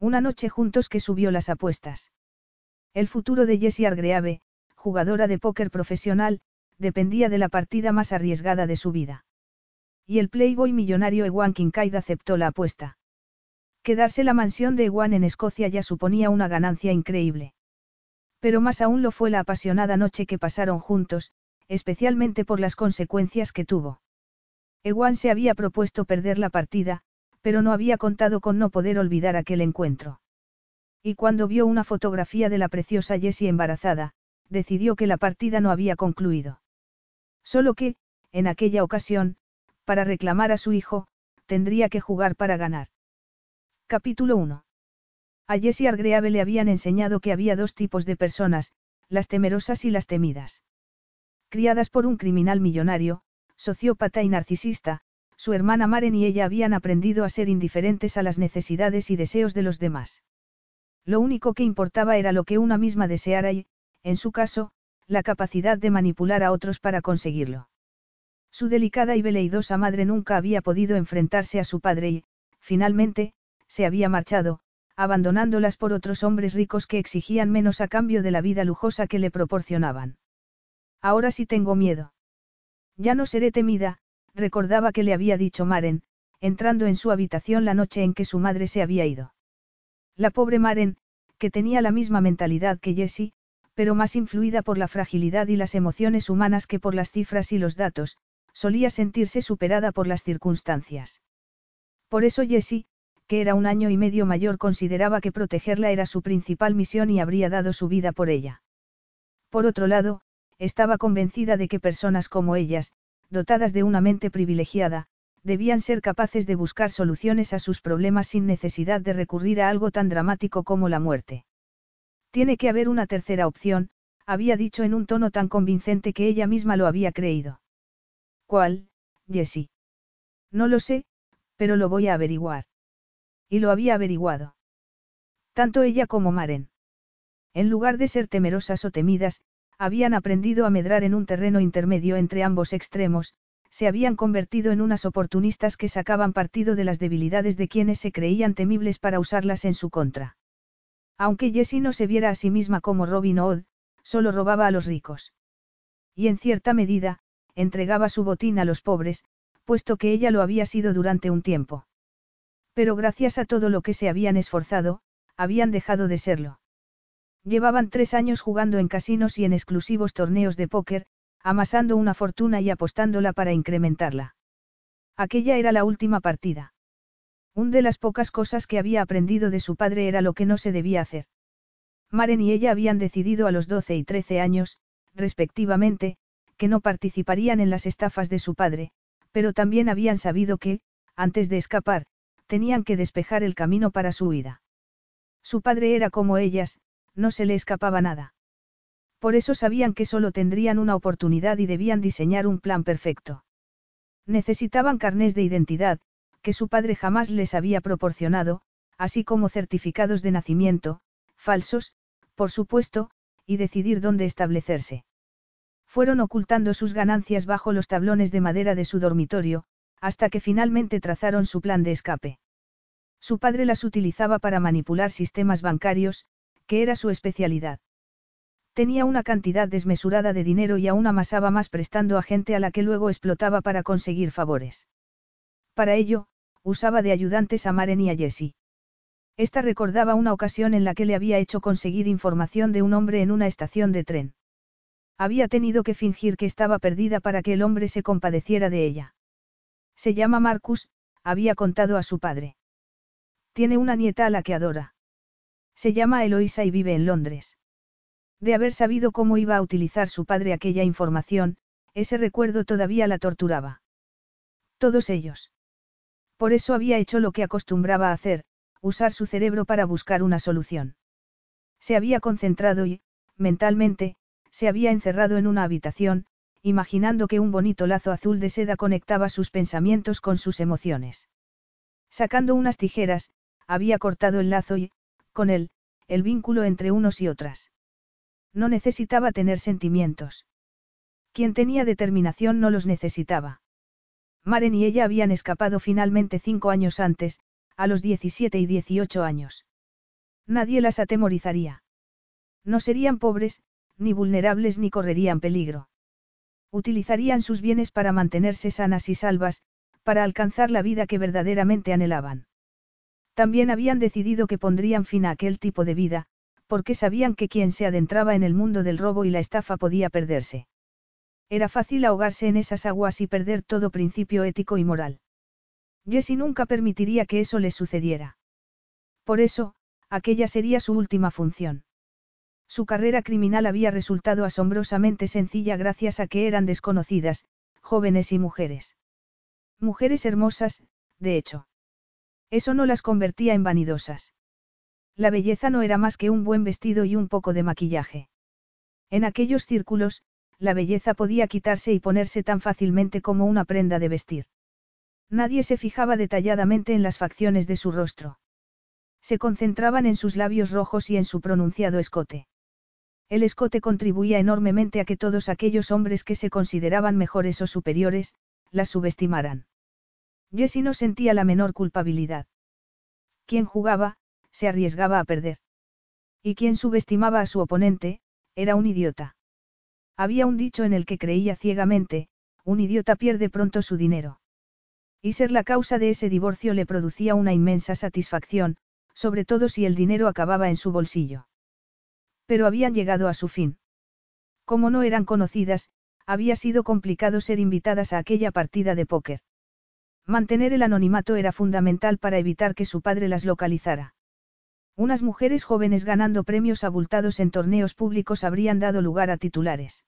Una noche juntos que subió las apuestas. El futuro de Jessie Argreave, jugadora de póker profesional, dependía de la partida más arriesgada de su vida. Y el playboy millonario Ewan Kincaid aceptó la apuesta. Quedarse la mansión de Ewan en Escocia ya suponía una ganancia increíble. Pero más aún lo fue la apasionada noche que pasaron juntos, especialmente por las consecuencias que tuvo. Ewan se había propuesto perder la partida, pero no había contado con no poder olvidar aquel encuentro. Y cuando vio una fotografía de la preciosa Jessie embarazada, decidió que la partida no había concluido. Solo que, en aquella ocasión, para reclamar a su hijo, tendría que jugar para ganar. Capítulo 1. A Jessie Argreave le habían enseñado que había dos tipos de personas, las temerosas y las temidas. Criadas por un criminal millonario, sociópata y narcisista, su hermana Maren y ella habían aprendido a ser indiferentes a las necesidades y deseos de los demás. Lo único que importaba era lo que una misma deseara y, en su caso, la capacidad de manipular a otros para conseguirlo. Su delicada y veleidosa madre nunca había podido enfrentarse a su padre y, finalmente, se había marchado, abandonándolas por otros hombres ricos que exigían menos a cambio de la vida lujosa que le proporcionaban. Ahora sí tengo miedo. Ya no seré temida, recordaba que le había dicho Maren, entrando en su habitación la noche en que su madre se había ido. La pobre Maren, que tenía la misma mentalidad que Jessie, pero más influida por la fragilidad y las emociones humanas que por las cifras y los datos, solía sentirse superada por las circunstancias. Por eso Jessie, que era un año y medio mayor, consideraba que protegerla era su principal misión y habría dado su vida por ella. Por otro lado, estaba convencida de que personas como ellas, dotadas de una mente privilegiada, debían ser capaces de buscar soluciones a sus problemas sin necesidad de recurrir a algo tan dramático como la muerte. Tiene que haber una tercera opción, había dicho en un tono tan convincente que ella misma lo había creído. ¿Cuál, Jessie? No lo sé, pero lo voy a averiguar. Y lo había averiguado. Tanto ella como Maren. En lugar de ser temerosas o temidas, habían aprendido a medrar en un terreno intermedio entre ambos extremos, se habían convertido en unas oportunistas que sacaban partido de las debilidades de quienes se creían temibles para usarlas en su contra. Aunque Jessie no se viera a sí misma como Robin Hood, solo robaba a los ricos. Y en cierta medida, entregaba su botín a los pobres, puesto que ella lo había sido durante un tiempo. Pero gracias a todo lo que se habían esforzado, habían dejado de serlo. Llevaban tres años jugando en casinos y en exclusivos torneos de póker, amasando una fortuna y apostándola para incrementarla. Aquella era la última partida. Un de las pocas cosas que había aprendido de su padre era lo que no se debía hacer. Maren y ella habían decidido a los 12 y 13 años, respectivamente, que no participarían en las estafas de su padre, pero también habían sabido que, antes de escapar, tenían que despejar el camino para su huida. Su padre era como ellas, no se le escapaba nada. Por eso sabían que solo tendrían una oportunidad y debían diseñar un plan perfecto. Necesitaban carnés de identidad, que su padre jamás les había proporcionado, así como certificados de nacimiento, falsos, por supuesto, y decidir dónde establecerse. Fueron ocultando sus ganancias bajo los tablones de madera de su dormitorio, hasta que finalmente trazaron su plan de escape. Su padre las utilizaba para manipular sistemas bancarios, que era su especialidad. Tenía una cantidad desmesurada de dinero y aún amasaba más prestando a gente a la que luego explotaba para conseguir favores. Para ello, usaba de ayudantes a Maren y a Jessie. Esta recordaba una ocasión en la que le había hecho conseguir información de un hombre en una estación de tren. Había tenido que fingir que estaba perdida para que el hombre se compadeciera de ella. Se llama Marcus, había contado a su padre. Tiene una nieta a la que adora. Se llama Eloisa y vive en Londres. De haber sabido cómo iba a utilizar su padre aquella información, ese recuerdo todavía la torturaba. Todos ellos. Por eso había hecho lo que acostumbraba hacer, usar su cerebro para buscar una solución. Se había concentrado y, mentalmente, se había encerrado en una habitación, imaginando que un bonito lazo azul de seda conectaba sus pensamientos con sus emociones. Sacando unas tijeras, había cortado el lazo y, con él, el vínculo entre unos y otras. No necesitaba tener sentimientos. Quien tenía determinación no los necesitaba. Maren y ella habían escapado finalmente cinco años antes, a los 17 y 18 años. Nadie las atemorizaría. No serían pobres, ni vulnerables ni correrían peligro. Utilizarían sus bienes para mantenerse sanas y salvas, para alcanzar la vida que verdaderamente anhelaban. También habían decidido que pondrían fin a aquel tipo de vida, porque sabían que quien se adentraba en el mundo del robo y la estafa podía perderse. Era fácil ahogarse en esas aguas y perder todo principio ético y moral. Jessie nunca permitiría que eso les sucediera. Por eso, aquella sería su última función. Su carrera criminal había resultado asombrosamente sencilla gracias a que eran desconocidas, jóvenes y mujeres. Mujeres hermosas, de hecho. Eso no las convertía en vanidosas. La belleza no era más que un buen vestido y un poco de maquillaje. En aquellos círculos, la belleza podía quitarse y ponerse tan fácilmente como una prenda de vestir. Nadie se fijaba detalladamente en las facciones de su rostro. Se concentraban en sus labios rojos y en su pronunciado escote. El escote contribuía enormemente a que todos aquellos hombres que se consideraban mejores o superiores, las subestimaran. Jessie no sentía la menor culpabilidad. Quien jugaba, se arriesgaba a perder. Y quien subestimaba a su oponente, era un idiota. Había un dicho en el que creía ciegamente, un idiota pierde pronto su dinero. Y ser la causa de ese divorcio le producía una inmensa satisfacción, sobre todo si el dinero acababa en su bolsillo. Pero habían llegado a su fin. Como no eran conocidas, había sido complicado ser invitadas a aquella partida de póker. Mantener el anonimato era fundamental para evitar que su padre las localizara. Unas mujeres jóvenes ganando premios abultados en torneos públicos habrían dado lugar a titulares.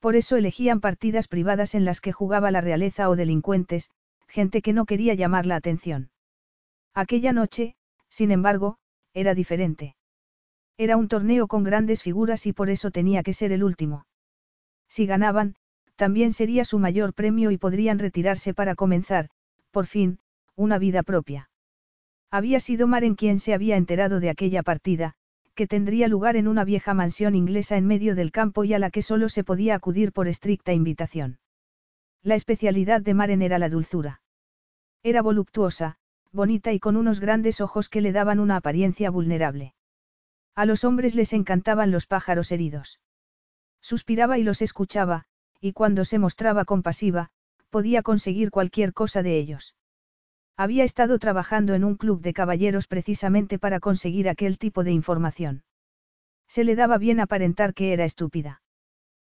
Por eso elegían partidas privadas en las que jugaba la realeza o delincuentes, gente que no quería llamar la atención. Aquella noche, sin embargo, era diferente. Era un torneo con grandes figuras y por eso tenía que ser el último. Si ganaban, también sería su mayor premio y podrían retirarse para comenzar, por fin, una vida propia. Había sido Maren quien se había enterado de aquella partida, que tendría lugar en una vieja mansión inglesa en medio del campo y a la que solo se podía acudir por estricta invitación. La especialidad de Maren era la dulzura. Era voluptuosa, bonita y con unos grandes ojos que le daban una apariencia vulnerable. A los hombres les encantaban los pájaros heridos. Suspiraba y los escuchaba, y cuando se mostraba compasiva, podía conseguir cualquier cosa de ellos. Había estado trabajando en un club de caballeros precisamente para conseguir aquel tipo de información. Se le daba bien aparentar que era estúpida.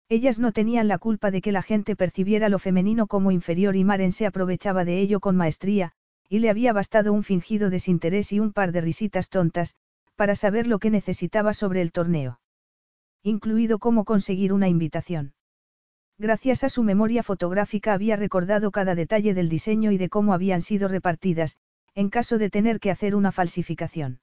Ellas no tenían la culpa de que la gente percibiera lo femenino como inferior y Maren se aprovechaba de ello con maestría, y le había bastado un fingido desinterés y un par de risitas tontas, para saber lo que necesitaba sobre el torneo. Incluido cómo conseguir una invitación. Gracias a su memoria fotográfica había recordado cada detalle del diseño y de cómo habían sido repartidas, en caso de tener que hacer una falsificación.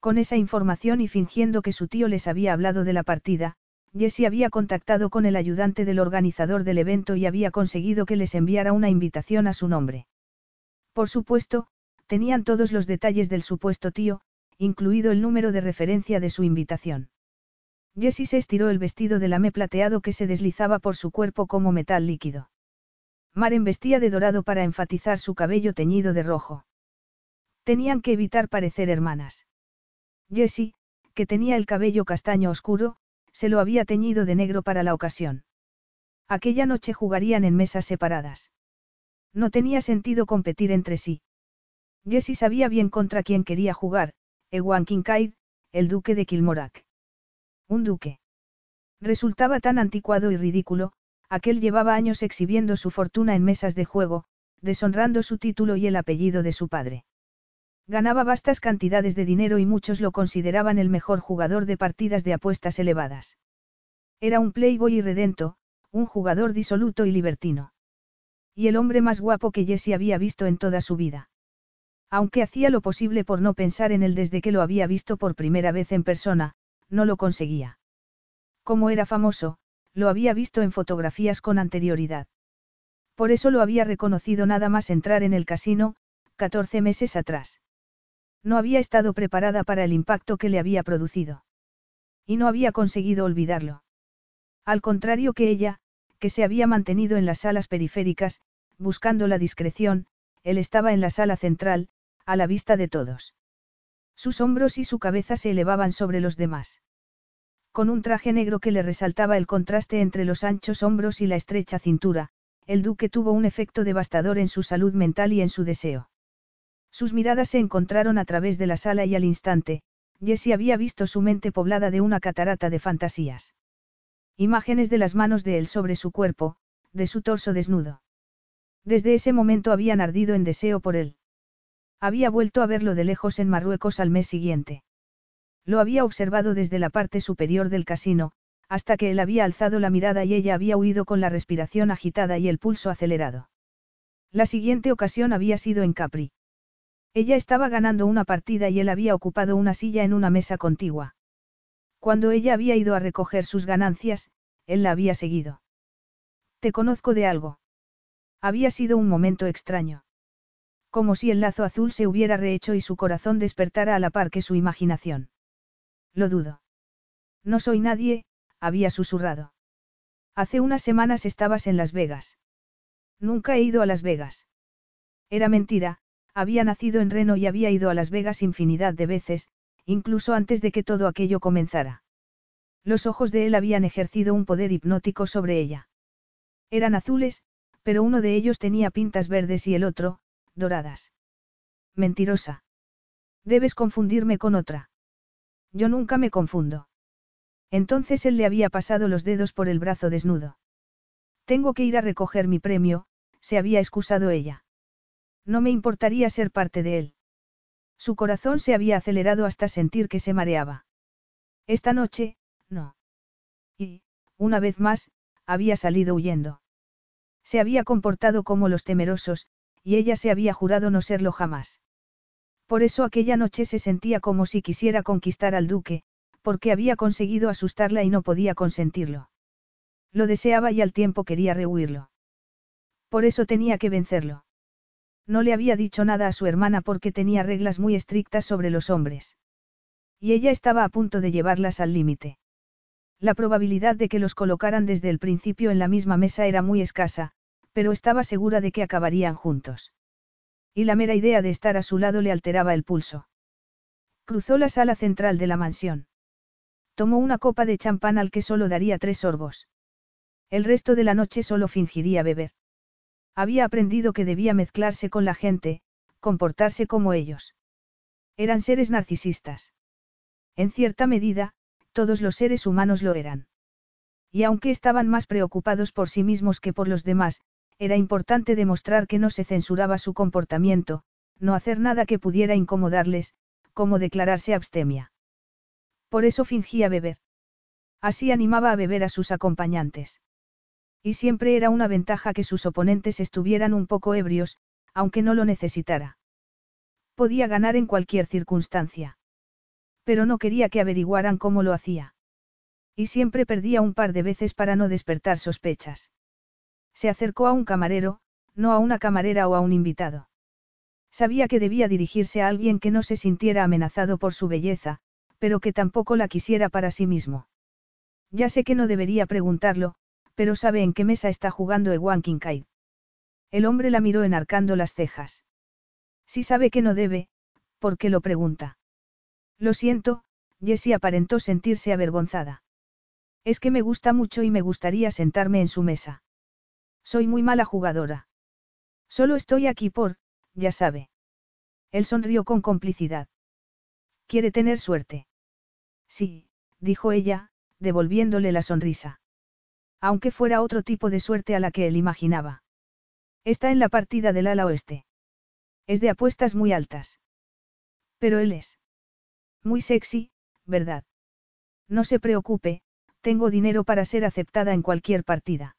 Con esa información y fingiendo que su tío les había hablado de la partida, Jessie había contactado con el ayudante del organizador del evento y había conseguido que les enviara una invitación a su nombre. Por supuesto, tenían todos los detalles del supuesto tío, incluido el número de referencia de su invitación. Jessie se estiró el vestido de lamé plateado que se deslizaba por su cuerpo como metal líquido. Maren vestía de dorado para enfatizar su cabello teñido de rojo. Tenían que evitar parecer hermanas. Jessie, que tenía el cabello castaño oscuro, se lo había teñido de negro para la ocasión. Aquella noche jugarían en mesas separadas. No tenía sentido competir entre sí. Jessie sabía bien contra quién quería jugar, Ewan Kincaid, el duque de Kilmorack. Un duque. Resultaba tan anticuado y ridículo, aquel llevaba años exhibiendo su fortuna en mesas de juego, deshonrando su título y el apellido de su padre. Ganaba vastas cantidades de dinero y muchos lo consideraban el mejor jugador de partidas de apuestas elevadas. Era un playboy irredento, un jugador disoluto y libertino. Y el hombre más guapo que Jesse había visto en toda su vida. Aunque hacía lo posible por no pensar en él desde que lo había visto por primera vez en persona, no lo conseguía. Como era famoso, lo había visto en fotografías con anterioridad. Por eso lo había reconocido nada más entrar en el casino, 14 meses atrás. No había estado preparada para el impacto que le había producido. Y no había conseguido olvidarlo. Al contrario que ella, que se había mantenido en las salas periféricas, buscando la discreción, él estaba en la sala central, a la vista de todos. Sus hombros y su cabeza se elevaban sobre los demás. Con un traje negro que le resaltaba el contraste entre los anchos hombros y la estrecha cintura, el duque tuvo un efecto devastador en su salud mental y en su deseo. Sus miradas se encontraron a través de la sala y al instante, Jessie había visto su mente poblada de una catarata de fantasías. Imágenes de las manos de él sobre su cuerpo, de su torso desnudo. Desde ese momento habían ardido en deseo por él. Había vuelto a verlo de lejos en Marruecos al mes siguiente. Lo había observado desde la parte superior del casino, hasta que él había alzado la mirada y ella había huido con la respiración agitada y el pulso acelerado. La siguiente ocasión había sido en Capri. Ella estaba ganando una partida y él había ocupado una silla en una mesa contigua. Cuando ella había ido a recoger sus ganancias, él la había seguido. Te conozco de algo. Había sido un momento extraño. Como si el lazo azul se hubiera rehecho y su corazón despertara a la par que su imaginación. Lo dudo. No soy nadie, había susurrado. Hace unas semanas estabas en Las Vegas. Nunca he ido a Las Vegas. Era mentira, había nacido en Reno y había ido a Las Vegas infinidad de veces, incluso antes de que todo aquello comenzara. Los ojos de él habían ejercido un poder hipnótico sobre ella. Eran azules, pero uno de ellos tenía pintas verdes y el otro, doradas. Mentirosa. Debes confundirme con otra. Yo nunca me confundo. Entonces él le había pasado los dedos por el brazo desnudo. Tengo que ir a recoger mi premio, se había excusado ella. No me importaría ser parte de él. Su corazón se había acelerado hasta sentir que se mareaba. Esta noche, no. Y, una vez más, había salido huyendo. Se había comportado como los temerosos, y ella se había jurado no serlo jamás. Por eso aquella noche se sentía como si quisiera conquistar al duque, porque había conseguido asustarla y no podía consentirlo. Lo deseaba y al tiempo quería rehuirlo. Por eso tenía que vencerlo. No le había dicho nada a su hermana porque tenía reglas muy estrictas sobre los hombres. Y ella estaba a punto de llevarlas al límite. La probabilidad de que los colocaran desde el principio en la misma mesa era muy escasa, pero estaba segura de que acabarían juntos. Y la mera idea de estar a su lado le alteraba el pulso. Cruzó la sala central de la mansión. Tomó una copa de champán al que solo daría tres sorbos. El resto de la noche solo fingiría beber. Había aprendido que debía mezclarse con la gente, comportarse como ellos. Eran seres narcisistas. En cierta medida, todos los seres humanos lo eran. Y aunque estaban más preocupados por sí mismos que por los demás, era importante demostrar que no se censuraba su comportamiento, no hacer nada que pudiera incomodarles, como declararse abstemia. Por eso fingía beber. Así animaba a beber a sus acompañantes. Y siempre era una ventaja que sus oponentes estuvieran un poco ebrios, aunque no lo necesitara. Podía ganar en cualquier circunstancia. Pero no quería que averiguaran cómo lo hacía. Y siempre perdía un par de veces para no despertar sospechas. Se acercó a un camarero, no a una camarera o a un invitado. Sabía que debía dirigirse a alguien que no se sintiera amenazado por su belleza, pero que tampoco la quisiera para sí mismo. Ya sé que no debería preguntarlo, pero sabe en qué mesa está jugando Ewan Kincaid. El hombre la miró enarcando las cejas. Si sabe que no debe, ¿por qué lo pregunta? Lo siento, Jessie aparentó sentirse avergonzada. Es que me gusta mucho y me gustaría sentarme en su mesa. Soy muy mala jugadora. Solo estoy aquí por, ya sabe. Él sonrió con complicidad. ¿Quiere tener suerte? Sí, dijo ella, devolviéndole la sonrisa. Aunque fuera otro tipo de suerte a la que él imaginaba. Está en la partida del ala oeste. Es de apuestas muy altas. Pero él es. Muy sexy, ¿verdad? No se preocupe, tengo dinero para ser aceptada en cualquier partida.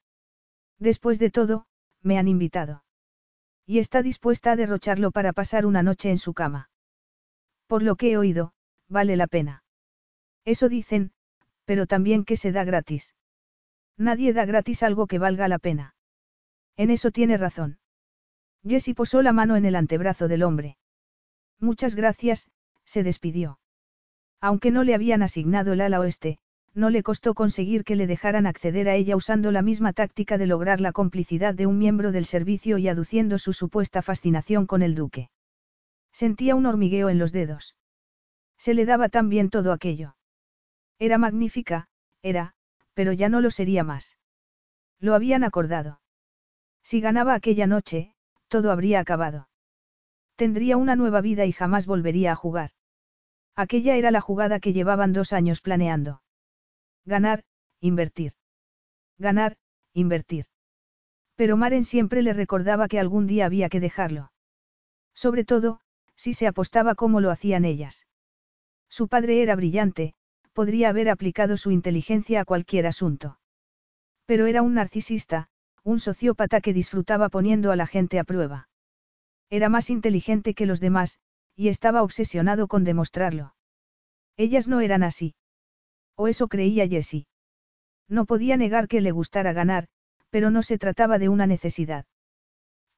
Después de todo, me han invitado. Y está dispuesta a derrocharlo para pasar una noche en su cama. Por lo que he oído, vale la pena. Eso dicen, pero también que se da gratis. Nadie da gratis algo que valga la pena. En eso tiene razón. Jessie posó la mano en el antebrazo del hombre. Muchas gracias, se despidió. Aunque no le habían asignado el ala oeste, no le costó conseguir que le dejaran acceder a ella usando la misma táctica de lograr la complicidad de un miembro del servicio y aduciendo su supuesta fascinación con el duque. Sentía un hormigueo en los dedos. Se le daba tan bien todo aquello. Era magnífica, era, pero ya no lo sería más. Lo habían acordado. Si ganaba aquella noche, todo habría acabado. Tendría una nueva vida y jamás volvería a jugar. Aquella era la jugada que llevaban dos años planeando. Ganar, invertir. Ganar, invertir. Pero Maren siempre le recordaba que algún día había que dejarlo. Sobre todo, si se apostaba como lo hacían ellas. Su padre era brillante, podría haber aplicado su inteligencia a cualquier asunto. Pero era un narcisista, un sociópata que disfrutaba poniendo a la gente a prueba. Era más inteligente que los demás, y estaba obsesionado con demostrarlo. Ellas no eran así. O eso creía Jessie. No podía negar que le gustara ganar, pero no se trataba de una necesidad.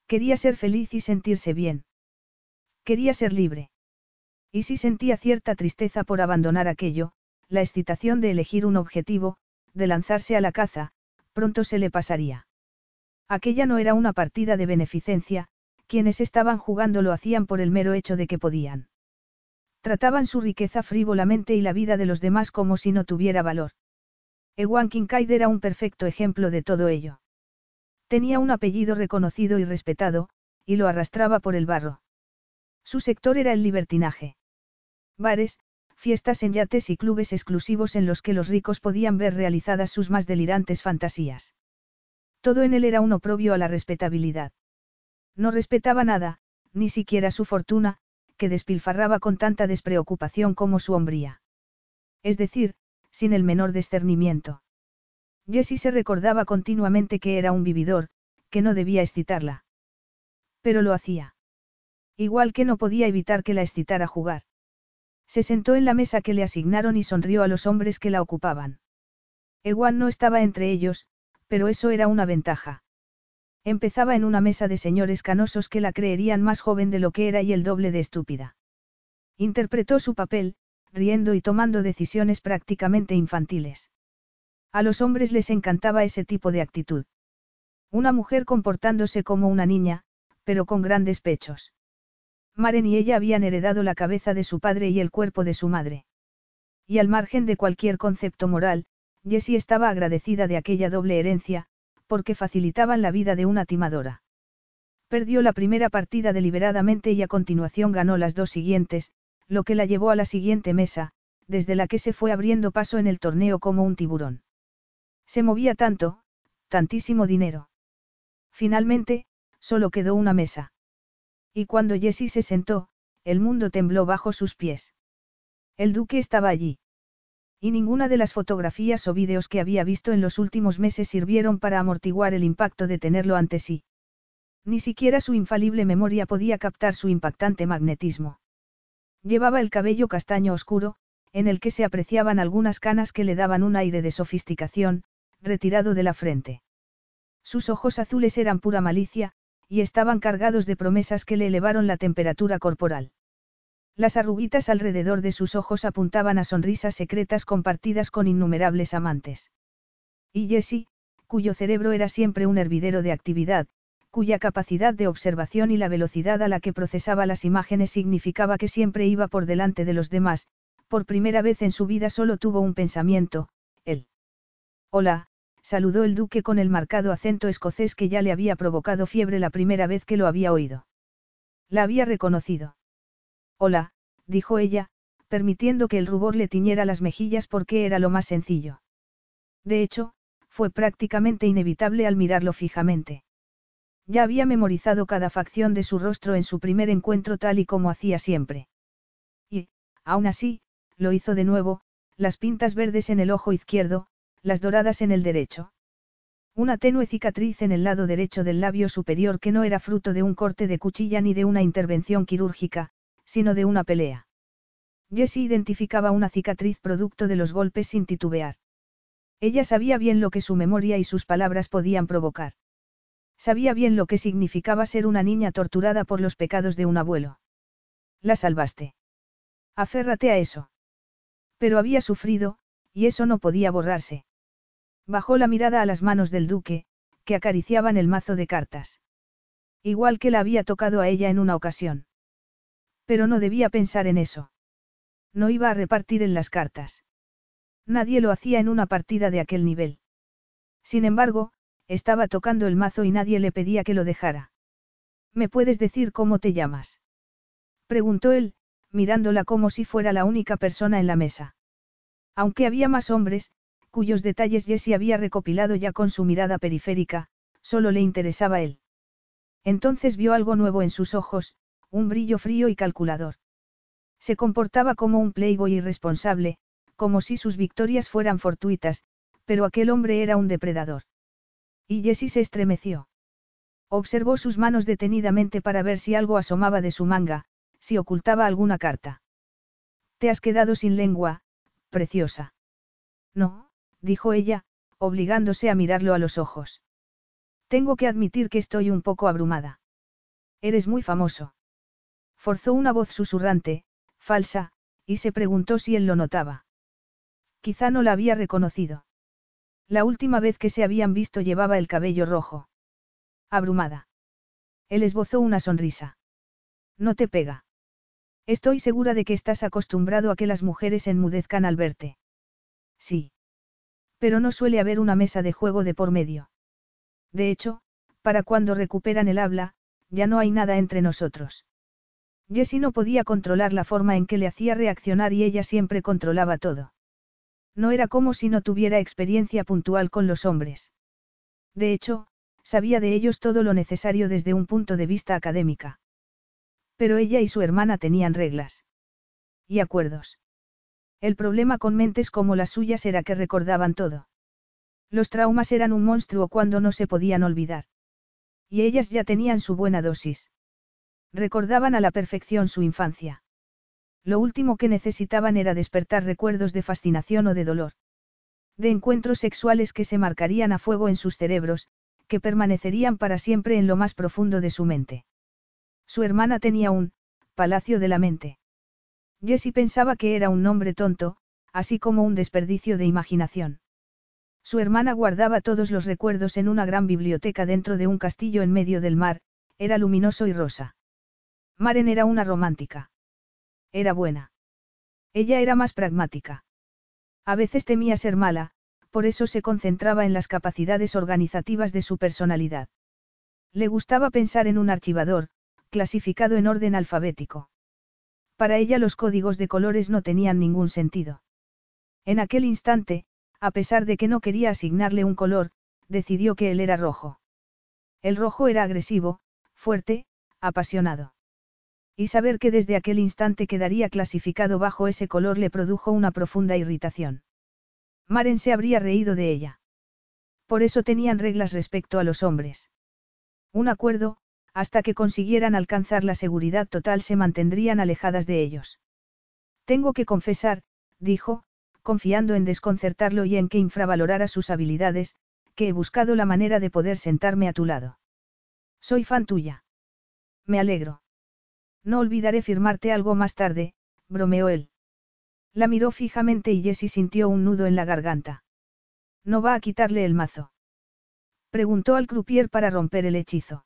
Quería ser feliz y sentirse bien. Quería ser libre. Y si sentía cierta tristeza por abandonar aquello, la excitación de elegir un objetivo, de lanzarse a la caza, pronto se le pasaría. Aquella no era una partida de beneficencia, quienes estaban jugando lo hacían por el mero hecho de que podían. Trataban su riqueza frívolamente y la vida de los demás como si no tuviera valor. Ewan Kincaid era un perfecto ejemplo de todo ello. Tenía un apellido reconocido y respetado, y lo arrastraba por el barro. Su sector era el libertinaje. Bares, fiestas en yates y clubes exclusivos en los que los ricos podían ver realizadas sus más delirantes fantasías. Todo en él era un oprobio a la respetabilidad. No respetaba nada, ni siquiera su fortuna, que despilfarraba con tanta despreocupación como su hombría. Es decir, sin el menor discernimiento. Jessie se recordaba continuamente que era un vividor, que no debía excitarla. Pero lo hacía. Igual que no podía evitar que la excitara jugar. Se sentó en la mesa que le asignaron y sonrió a los hombres que la ocupaban. Ewan no estaba entre ellos, pero eso era una ventaja. Empezaba en una mesa de señores canosos que la creerían más joven de lo que era y el doble de estúpida. Interpretó su papel, riendo y tomando decisiones prácticamente infantiles. A los hombres les encantaba ese tipo de actitud. Una mujer comportándose como una niña, pero con grandes pechos. Maren y ella habían heredado la cabeza de su padre y el cuerpo de su madre. Y al margen de cualquier concepto moral, Jessie estaba agradecida de aquella doble herencia, porque facilitaban la vida de una timadora. Perdió la primera partida deliberadamente y a continuación ganó las dos siguientes, lo que la llevó a la siguiente mesa, desde la que se fue abriendo paso en el torneo como un tiburón. Se movía tanto, tantísimo dinero. Finalmente, solo quedó una mesa. Y cuando Jessie se sentó, el mundo tembló bajo sus pies. El duque estaba allí. Y ninguna de las fotografías o vídeos que había visto en los últimos meses sirvieron para amortiguar el impacto de tenerlo ante sí. Ni siquiera su infalible memoria podía captar su impactante magnetismo. Llevaba el cabello castaño oscuro, en el que se apreciaban algunas canas que le daban un aire de sofisticación, retirado de la frente. Sus ojos azules eran pura malicia, y estaban cargados de promesas que le elevaron la temperatura corporal. Las arruguitas alrededor de sus ojos apuntaban a sonrisas secretas compartidas con innumerables amantes. Y Jessie, cuyo cerebro era siempre un hervidero de actividad, cuya capacidad de observación y la velocidad a la que procesaba las imágenes significaba que siempre iba por delante de los demás, por primera vez en su vida solo tuvo un pensamiento, él. Hola, saludó el duque con el marcado acento escocés que ya le había provocado fiebre la primera vez que lo había oído. La había reconocido. Hola, dijo ella, permitiendo que el rubor le tiñera las mejillas porque era lo más sencillo. De hecho, fue prácticamente inevitable al mirarlo fijamente. Ya había memorizado cada facción de su rostro en su primer encuentro tal y como hacía siempre. Y, aún así, lo hizo de nuevo, las pintas verdes en el ojo izquierdo, las doradas en el derecho. Una tenue cicatriz en el lado derecho del labio superior que no era fruto de un corte de cuchilla ni de una intervención quirúrgica, sino de una pelea. Jessie identificaba una cicatriz producto de los golpes sin titubear. Ella sabía bien lo que su memoria y sus palabras podían provocar. Sabía bien lo que significaba ser una niña torturada por los pecados de un abuelo. La salvaste. Aférrate a eso. Pero había sufrido, y eso no podía borrarse. Bajó la mirada a las manos del duque, que acariciaban el mazo de cartas. Igual que la había tocado a ella en una ocasión. Pero no debía pensar en eso. No iba a repartir en las cartas. Nadie lo hacía en una partida de aquel nivel. Sin embargo, estaba tocando el mazo y nadie le pedía que lo dejara. ¿Me puedes decir cómo te llamas? Preguntó él, mirándola como si fuera la única persona en la mesa. Aunque había más hombres, cuyos detalles Jessie había recopilado ya con su mirada periférica, solo le interesaba él. Entonces vio algo nuevo en sus ojos, un brillo frío y calculador. Se comportaba como un playboy irresponsable, como si sus victorias fueran fortuitas, pero aquel hombre era un depredador. Y Jessie se estremeció. Observó sus manos detenidamente para ver si algo asomaba de su manga, si ocultaba alguna carta. Te has quedado sin lengua, preciosa. No, dijo ella, obligándose a mirarlo a los ojos. Tengo que admitir que estoy un poco abrumada. Eres muy famoso. Forzó una voz susurrante, falsa, y se preguntó si él lo notaba. Quizá no la había reconocido. La última vez que se habían visto llevaba el cabello rojo. Abrumada. Él esbozó una sonrisa. No te pega. Estoy segura de que estás acostumbrado a que las mujeres enmudezcan al verte. Sí. Pero no suele haber una mesa de juego de por medio. De hecho, para cuando recuperan el habla, ya no hay nada entre nosotros. Jessie no podía controlar la forma en que le hacía reaccionar y ella siempre controlaba todo. No era como si no tuviera experiencia puntual con los hombres. De hecho, sabía de ellos todo lo necesario desde un punto de vista académica. Pero ella y su hermana tenían reglas. Y acuerdos. El problema con mentes como las suyas era que recordaban todo. Los traumas eran un monstruo cuando no se podían olvidar. Y ellas ya tenían su buena dosis. Recordaban a la perfección su infancia. Lo último que necesitaban era despertar recuerdos de fascinación o de dolor. De encuentros sexuales que se marcarían a fuego en sus cerebros, que permanecerían para siempre en lo más profundo de su mente. Su hermana tenía un palacio de la mente. Jessie pensaba que era un nombre tonto, así como un desperdicio de imaginación. Su hermana guardaba todos los recuerdos en una gran biblioteca dentro de un castillo en medio del mar, era luminoso y rosa. Maren era una romántica. Era buena. Ella era más pragmática. A veces temía ser mala, por eso se concentraba en las capacidades organizativas de su personalidad. Le gustaba pensar en un archivador, clasificado en orden alfabético. Para ella los códigos de colores no tenían ningún sentido. En aquel instante, a pesar de que no quería asignarle un color, decidió que él era rojo. El rojo era agresivo, fuerte, apasionado. Y saber que desde aquel instante quedaría clasificado bajo ese color le produjo una profunda irritación. Maren se habría reído de ella. Por eso tenían reglas respecto a los hombres. Un acuerdo, hasta que consiguieran alcanzar la seguridad total se mantendrían alejadas de ellos. Tengo que confesar, dijo, confiando en desconcertarlo y en que infravalorara sus habilidades, que he buscado la manera de poder sentarme a tu lado. Soy fan tuya. Me alegro. No olvidaré firmarte algo más tarde, bromeó él. La miró fijamente y Jessie sintió un nudo en la garganta. ¿No va a quitarle el mazo? Preguntó al croupier para romper el hechizo.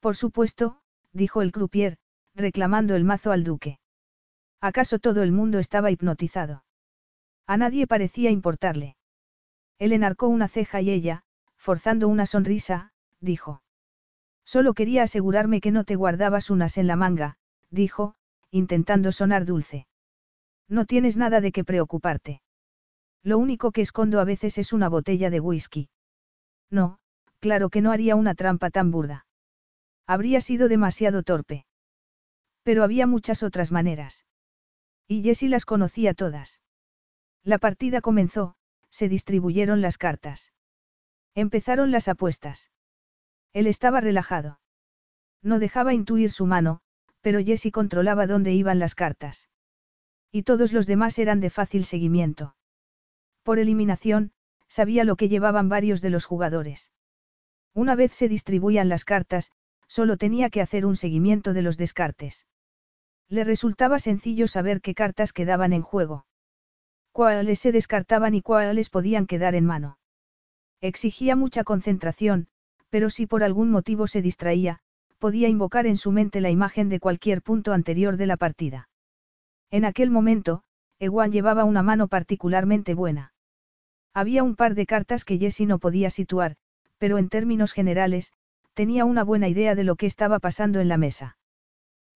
Por supuesto, dijo el croupier, reclamando el mazo al duque. ¿Acaso todo el mundo estaba hipnotizado? A nadie parecía importarle. Él enarcó una ceja y ella, forzando una sonrisa, dijo. Solo quería asegurarme que no te guardabas unas en la manga, dijo, intentando sonar dulce. No tienes nada de qué preocuparte. Lo único que escondo a veces es una botella de whisky. No, claro que no haría una trampa tan burda. Habría sido demasiado torpe. Pero había muchas otras maneras. Y Jessie las conocía todas. La partida comenzó, se distribuyeron las cartas. Empezaron las apuestas. Él estaba relajado. No dejaba intuir su mano, pero Jessie controlaba dónde iban las cartas. Y todos los demás eran de fácil seguimiento. Por eliminación, sabía lo que llevaban varios de los jugadores. Una vez se distribuían las cartas, solo tenía que hacer un seguimiento de los descartes. Le resultaba sencillo saber qué cartas quedaban en juego. Cuáles se descartaban y cuáles podían quedar en mano. Exigía mucha concentración, pero si por algún motivo se distraía, podía invocar en su mente la imagen de cualquier punto anterior de la partida. En aquel momento, Ewan llevaba una mano particularmente buena. Había un par de cartas que Jessie no podía situar, pero en términos generales, tenía una buena idea de lo que estaba pasando en la mesa.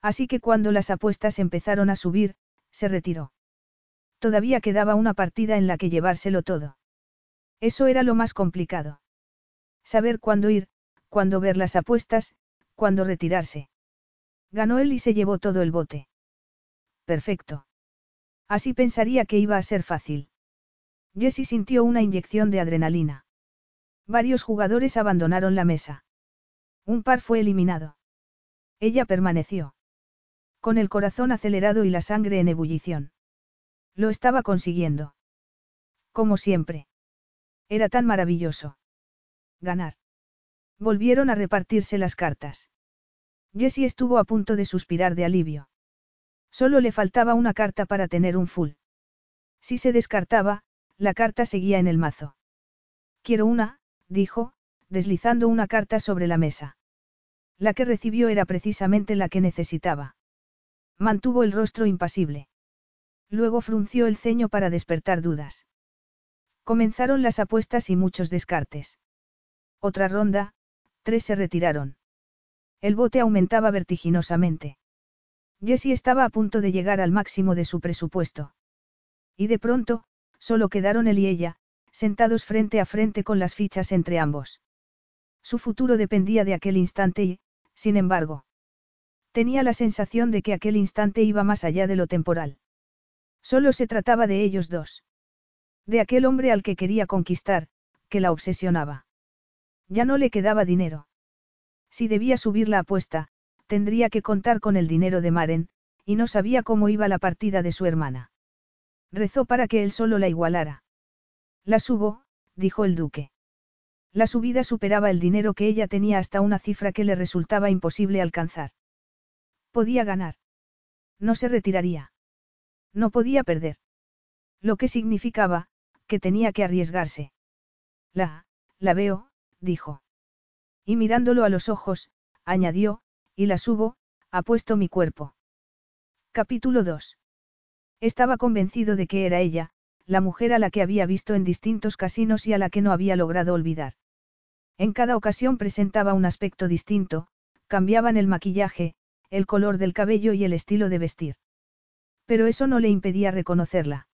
Así que cuando las apuestas empezaron a subir, se retiró. Todavía quedaba una partida en la que llevárselo todo. Eso era lo más complicado. Saber cuándo ir, cuándo ver las apuestas, cuándo retirarse. Ganó él y se llevó todo el bote. Perfecto. Así pensaría que iba a ser fácil. Jessie sintió una inyección de adrenalina. Varios jugadores abandonaron la mesa. Un par fue eliminado. Ella permaneció. Con el corazón acelerado y la sangre en ebullición. Lo estaba consiguiendo. Como siempre. Era tan maravilloso. Ganar. Volvieron a repartirse las cartas. Jessie estuvo a punto de suspirar de alivio. Solo le faltaba una carta para tener un full. Si se descartaba, la carta seguía en el mazo. Quiero una, dijo, deslizando una carta sobre la mesa. La que recibió era precisamente la que necesitaba. Mantuvo el rostro impasible. Luego frunció el ceño para despertar dudas. Comenzaron las apuestas y muchos descartes. Otra ronda, tres se retiraron. El bote aumentaba vertiginosamente. Jessie estaba a punto de llegar al máximo de su presupuesto. Y de pronto, solo quedaron él y ella, sentados frente a frente con las fichas entre ambos. Su futuro dependía de aquel instante y, sin embargo, tenía la sensación de que aquel instante iba más allá de lo temporal. Solo se trataba de ellos dos. De aquel hombre al que quería conquistar, que la obsesionaba. Ya no le quedaba dinero. Si debía subir la apuesta, tendría que contar con el dinero de Maren, y no sabía cómo iba la partida de su hermana. Rezó para que él solo la igualara. La subo, dijo el duque. La subida superaba el dinero que ella tenía hasta una cifra que le resultaba imposible alcanzar. Podía ganar. No se retiraría. No podía perder. Lo que significaba, que tenía que arriesgarse. La, la veo, dijo. Y mirándolo a los ojos, añadió, y la subo, ha puesto mi cuerpo. Capítulo 2. Estaba convencido de que era ella, la mujer a la que había visto en distintos casinos y a la que no había logrado olvidar. En cada ocasión presentaba un aspecto distinto, cambiaban el maquillaje, el color del cabello y el estilo de vestir. Pero eso no le impedía reconocerla.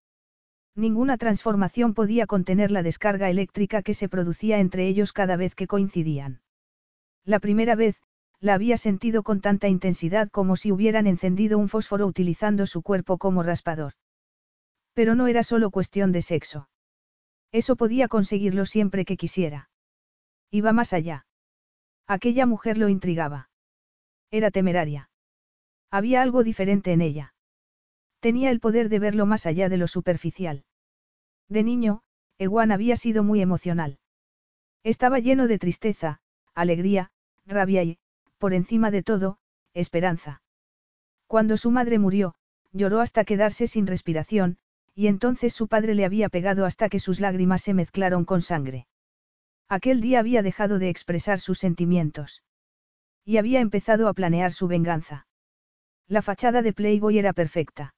Ninguna transformación podía contener la descarga eléctrica que se producía entre ellos cada vez que coincidían. La primera vez, la había sentido con tanta intensidad como si hubieran encendido un fósforo utilizando su cuerpo como raspador. Pero no era solo cuestión de sexo. Eso podía conseguirlo siempre que quisiera. Iba más allá. Aquella mujer lo intrigaba. Era temeraria. Había algo diferente en ella. Tenía el poder de verlo más allá de lo superficial. De niño, Ewan había sido muy emocional. Estaba lleno de tristeza, alegría, rabia y, por encima de todo, esperanza. Cuando su madre murió, lloró hasta quedarse sin respiración, y entonces su padre le había pegado hasta que sus lágrimas se mezclaron con sangre. Aquel día había dejado de expresar sus sentimientos. Y había empezado a planear su venganza. La fachada de Playboy era perfecta.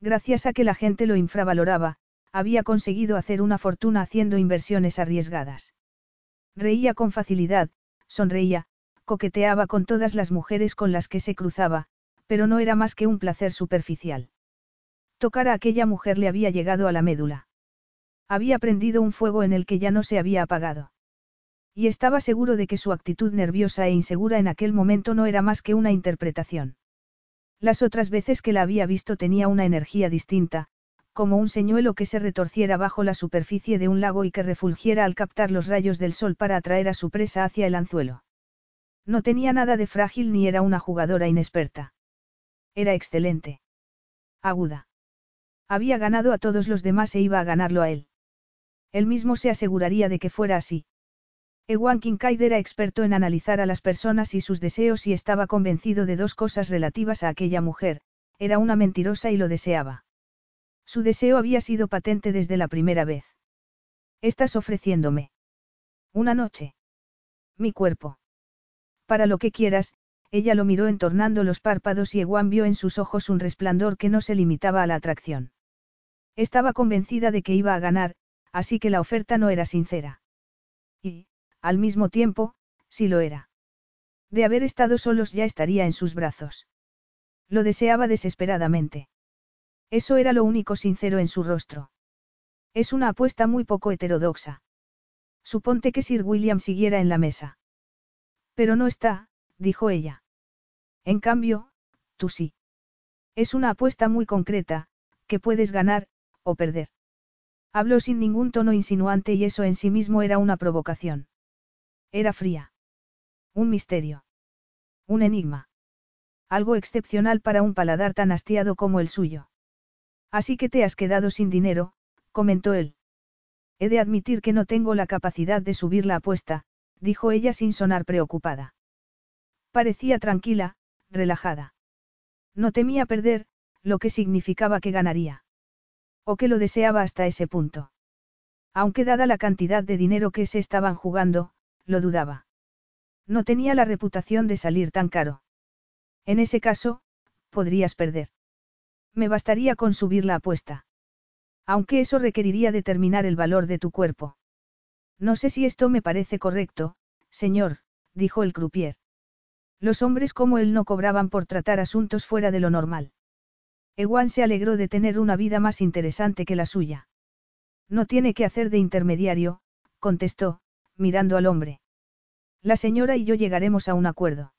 Gracias a que la gente lo infravaloraba, había conseguido hacer una fortuna haciendo inversiones arriesgadas. Reía con facilidad, sonreía, coqueteaba con todas las mujeres con las que se cruzaba, pero no era más que un placer superficial. Tocar a aquella mujer le había llegado a la médula. Había prendido un fuego en el que ya no se había apagado. Y estaba seguro de que su actitud nerviosa e insegura en aquel momento no era más que una interpretación. Las otras veces que la había visto tenía una energía distinta, como un señuelo que se retorciera bajo la superficie de un lago y que refulgiera al captar los rayos del sol para atraer a su presa hacia el anzuelo. No tenía nada de frágil ni era una jugadora inexperta. Era excelente. Aguda. Había ganado a todos los demás e iba a ganarlo a él. Él mismo se aseguraría de que fuera así. Ewan Kincaid era experto en analizar a las personas y sus deseos y estaba convencido de dos cosas relativas a aquella mujer, era una mentirosa y lo deseaba. Su deseo había sido patente desde la primera vez. Estás ofreciéndome. Una noche. Mi cuerpo. Para lo que quieras, ella lo miró entornando los párpados y Ewan vio en sus ojos un resplandor que no se limitaba a la atracción. Estaba convencida de que iba a ganar, así que la oferta no era sincera. Y, al mismo tiempo, sí lo era. De haber estado solos ya estaría en sus brazos. Lo deseaba desesperadamente. Eso era lo único sincero en su rostro. Es una apuesta muy poco heterodoxa. Suponte que Sir William siguiera en la mesa. Pero no está, dijo ella. En cambio, tú sí. Es una apuesta muy concreta, que puedes ganar, o perder. Habló sin ningún tono insinuante y eso en sí mismo era una provocación. Era fría. Un misterio. Un enigma. Algo excepcional para un paladar tan hastiado como el suyo. Así que te has quedado sin dinero, comentó él. He de admitir que no tengo la capacidad de subir la apuesta, dijo ella sin sonar preocupada. Parecía tranquila, relajada. No temía perder, lo que significaba que ganaría. O que lo deseaba hasta ese punto. Aunque dada la cantidad de dinero que se estaban jugando, lo dudaba. No tenía la reputación de salir tan caro. En ese caso, podrías perder. Me bastaría con subir la apuesta. Aunque eso requeriría determinar el valor de tu cuerpo. No sé si esto me parece correcto, señor, dijo el croupier. Los hombres como él no cobraban por tratar asuntos fuera de lo normal. Ewan se alegró de tener una vida más interesante que la suya. No tiene que hacer de intermediario, contestó, mirando al hombre. La señora y yo llegaremos a un acuerdo.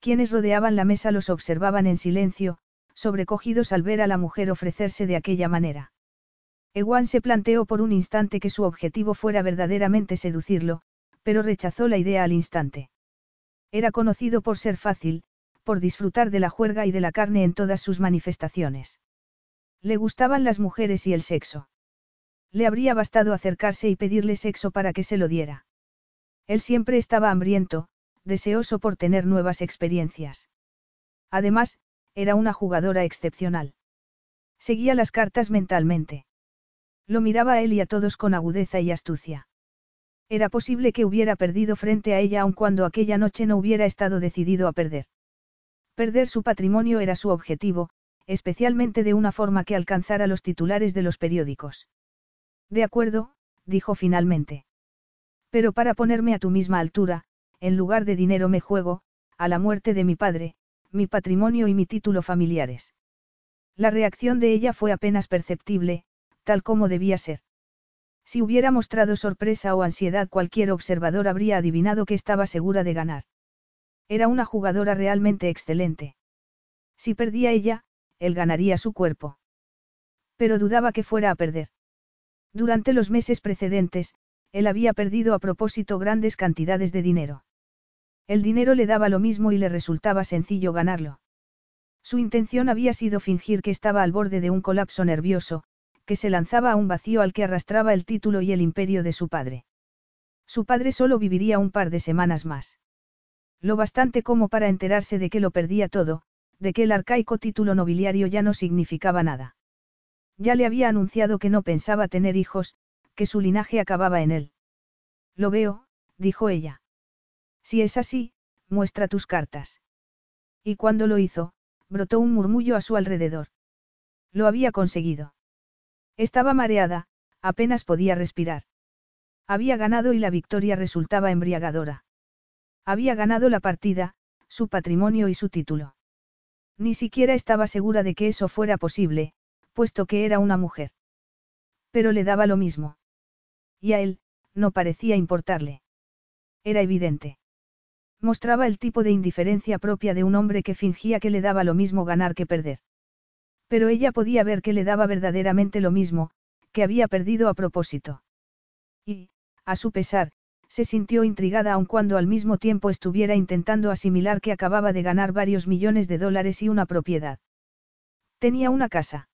Quienes rodeaban la mesa los observaban en silencio, sobrecogidos al ver a la mujer ofrecerse de aquella manera. Ewan se planteó por un instante que su objetivo fuera verdaderamente seducirlo, pero rechazó la idea al instante. Era conocido por ser fácil, por disfrutar de la juerga y de la carne en todas sus manifestaciones. Le gustaban las mujeres y el sexo. Le habría bastado acercarse y pedirle sexo para que se lo diera. Él siempre estaba hambriento, deseoso por tener nuevas experiencias. Además, era una jugadora excepcional. Seguía las cartas mentalmente. Lo miraba a él y a todos con agudeza y astucia. Era posible que hubiera perdido frente a ella aun cuando aquella noche no hubiera estado decidido a perder. Perder su patrimonio era su objetivo, especialmente de una forma que alcanzara los titulares de los periódicos. De acuerdo, dijo finalmente. Pero para ponerme a tu misma altura, en lugar de dinero me juego, a la muerte de mi padre, mi patrimonio y mi título familiares. La reacción de ella fue apenas perceptible, tal como debía ser. Si hubiera mostrado sorpresa o ansiedad cualquier observador habría adivinado que estaba segura de ganar. Era una jugadora realmente excelente. Si perdía ella, él ganaría su cuerpo. Pero dudaba que fuera a perder. Durante los meses precedentes, él había perdido a propósito grandes cantidades de dinero. El dinero le daba lo mismo y le resultaba sencillo ganarlo. Su intención había sido fingir que estaba al borde de un colapso nervioso, que se lanzaba a un vacío al que arrastraba el título y el imperio de su padre. Su padre solo viviría un par de semanas más. Lo bastante como para enterarse de que lo perdía todo, de que el arcaico título nobiliario ya no significaba nada. Ya le había anunciado que no pensaba tener hijos, que su linaje acababa en él. Lo veo, dijo ella. Si es así, muestra tus cartas. Y cuando lo hizo, brotó un murmullo a su alrededor. Lo había conseguido. Estaba mareada, apenas podía respirar. Había ganado y la victoria resultaba embriagadora. Había ganado la partida, su patrimonio y su título. Ni siquiera estaba segura de que eso fuera posible, puesto que era una mujer. Pero le daba lo mismo. Y a él, no parecía importarle. Era evidente. Mostraba el tipo de indiferencia propia de un hombre que fingía que le daba lo mismo ganar que perder. Pero ella podía ver que le daba verdaderamente lo mismo, que había perdido a propósito. Y, a su pesar, se sintió intrigada aun cuando al mismo tiempo estuviera intentando asimilar que acababa de ganar varios millones de dólares y una propiedad. Tenía una casa.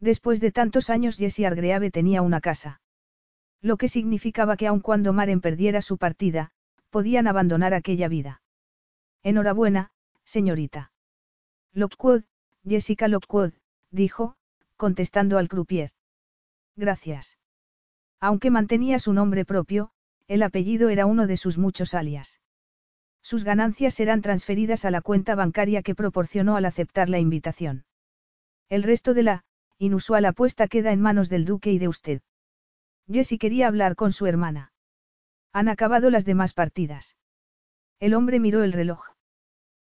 Después de tantos años Jessie Argreave tenía una casa. Lo que significaba que aun cuando Maren perdiera su partida, podían abandonar aquella vida. Enhorabuena, señorita. Lockwood, Jessica Lockwood, dijo, contestando al croupier. Gracias. Aunque mantenía su nombre propio, el apellido era uno de sus muchos alias. Sus ganancias serán transferidas a la cuenta bancaria que proporcionó al aceptar la invitación. El resto de la, inusual apuesta queda en manos del duque y de usted. Jessie quería hablar con su hermana. Han acabado las demás partidas. El hombre miró el reloj.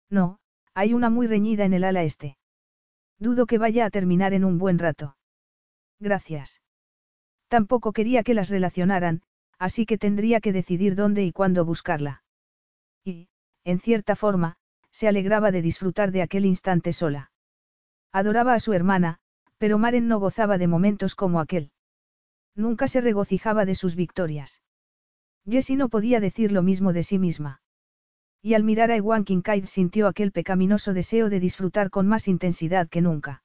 No, hay una muy reñida en el ala este. Dudo que vaya a terminar en un buen rato. Gracias. Tampoco quería que las relacionaran, así que tendría que decidir dónde y cuándo buscarla. Y, en cierta forma, se alegraba de disfrutar de aquel instante sola. Adoraba a su hermana, pero Maren no gozaba de momentos como aquel. Nunca se regocijaba de sus victorias. Jessie no podía decir lo mismo de sí misma. Y al mirar a Ewan Kincaid sintió aquel pecaminoso deseo de disfrutar con más intensidad que nunca.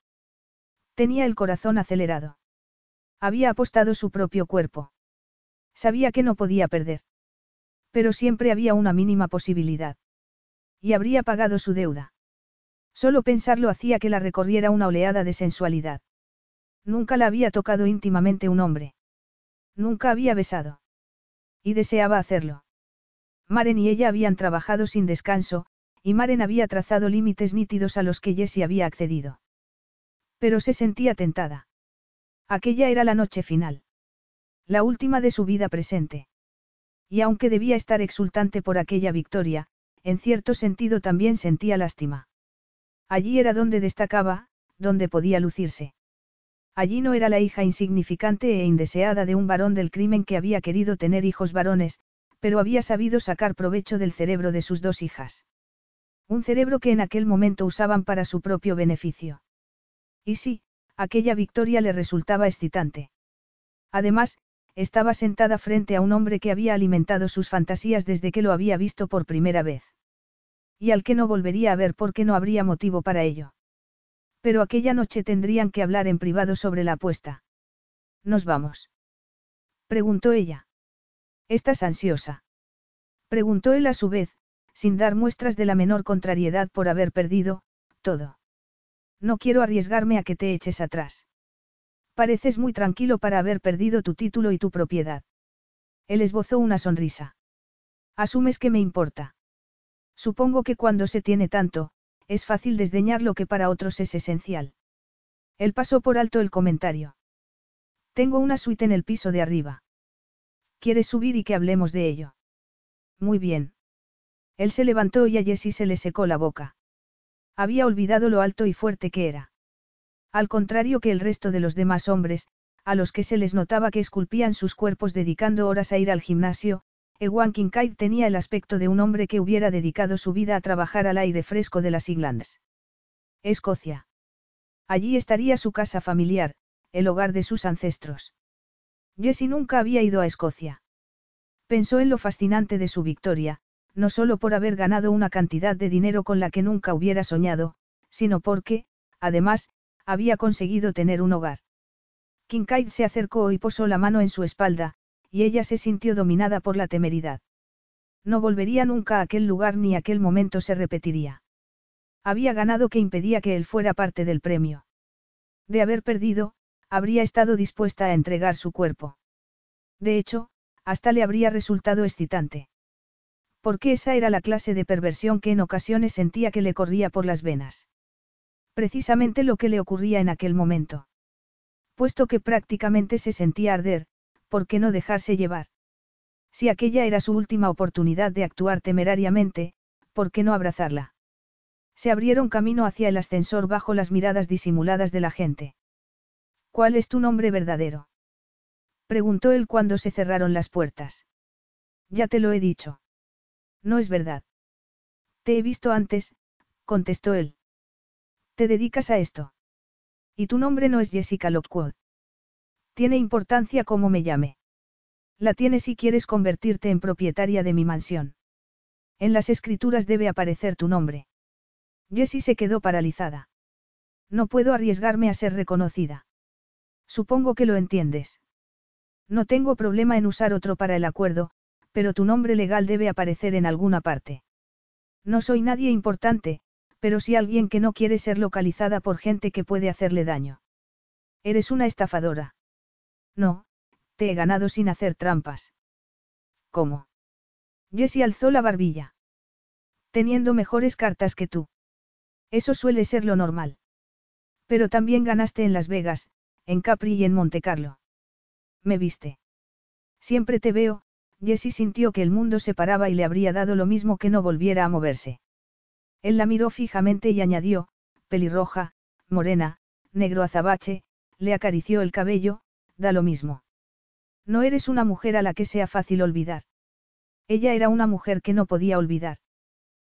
Tenía el corazón acelerado. Había apostado su propio cuerpo. Sabía que no podía perder. Pero siempre había una mínima posibilidad. Y habría pagado su deuda. Solo pensarlo hacía que la recorriera una oleada de sensualidad. Nunca la había tocado íntimamente un hombre. Nunca había besado. Y deseaba hacerlo. Maren y ella habían trabajado sin descanso, y Maren había trazado límites nítidos a los que Jessie había accedido. Pero se sentía tentada. Aquella era la noche final. La última de su vida presente. Y aunque debía estar exultante por aquella victoria, en cierto sentido también sentía lástima. Allí era donde destacaba, donde podía lucirse. Allí no era la hija insignificante e indeseada de un varón del crimen que había querido tener hijos varones, pero había sabido sacar provecho del cerebro de sus dos hijas. Un cerebro que en aquel momento usaban para su propio beneficio. Y sí, aquella victoria le resultaba excitante. Además, estaba sentada frente a un hombre que había alimentado sus fantasías desde que lo había visto por primera vez. Y al que no volvería a ver porque no habría motivo para ello. Pero aquella noche tendrían que hablar en privado sobre la apuesta. ¿Nos vamos? Preguntó ella. ¿Estás ansiosa? Preguntó él a su vez, sin dar muestras de la menor contrariedad por haber perdido, todo. No quiero arriesgarme a que te eches atrás. Pareces muy tranquilo para haber perdido tu título y tu propiedad. Él esbozó una sonrisa. Asumes que me importa. Supongo que cuando se tiene tanto, es fácil desdeñar lo que para otros es esencial. Él pasó por alto el comentario. Tengo una suite en el piso de arriba. ¿Quieres subir y que hablemos de ello? Muy bien. Él se levantó y a Jessie se le secó la boca. Había olvidado lo alto y fuerte que era. Al contrario que el resto de los demás hombres, a los que se les notaba que esculpían sus cuerpos dedicando horas a ir al gimnasio, Ewan Kincaid tenía el aspecto de un hombre que hubiera dedicado su vida a trabajar al aire fresco de las Islands. Escocia. Allí estaría su casa familiar, el hogar de sus ancestros. Jessie nunca había ido a Escocia. Pensó en lo fascinante de su victoria, no solo por haber ganado una cantidad de dinero con la que nunca hubiera soñado, sino porque, además, había conseguido tener un hogar. Kincaid se acercó y posó la mano en su espalda, y ella se sintió dominada por la temeridad. No volvería nunca a aquel lugar ni aquel momento se repetiría. Había ganado que impedía que él fuera parte del premio. De haber perdido, habría estado dispuesta a entregar su cuerpo. De hecho, hasta le habría resultado excitante. Porque esa era la clase de perversión que en ocasiones sentía que le corría por las venas. Precisamente lo que le ocurría en aquel momento. Puesto que prácticamente se sentía arder, ¿por qué no dejarse llevar? Si aquella era su última oportunidad de actuar temerariamente, ¿por qué no abrazarla? Se abrieron camino hacia el ascensor bajo las miradas disimuladas de la gente. ¿Cuál es tu nombre verdadero? Preguntó él cuando se cerraron las puertas. Ya te lo he dicho. No es verdad. Te he visto antes, contestó él. ¿Te dedicas a esto? Y tu nombre no es Jessica Lockwood. Tiene importancia cómo me llame. La tienes si quieres convertirte en propietaria de mi mansión. En las escrituras debe aparecer tu nombre. Jessie se quedó paralizada. No puedo arriesgarme a ser reconocida. Supongo que lo entiendes. No tengo problema en usar otro para el acuerdo, pero tu nombre legal debe aparecer en alguna parte. No soy nadie importante, pero sí alguien que no quiere ser localizada por gente que puede hacerle daño. Eres una estafadora. No, te he ganado sin hacer trampas. ¿Cómo? Jessie alzó la barbilla. Teniendo mejores cartas que tú. Eso suele ser lo normal. Pero también ganaste en Las Vegas, en Capri y en Montecarlo. Me viste. Siempre te veo, Jessie sintió que el mundo se paraba y le habría dado lo mismo que no volviera a moverse. Él la miró fijamente y añadió, pelirroja, morena, negro azabache, le acarició el cabello, da lo mismo. No eres una mujer a la que sea fácil olvidar. Ella era una mujer que no podía olvidar.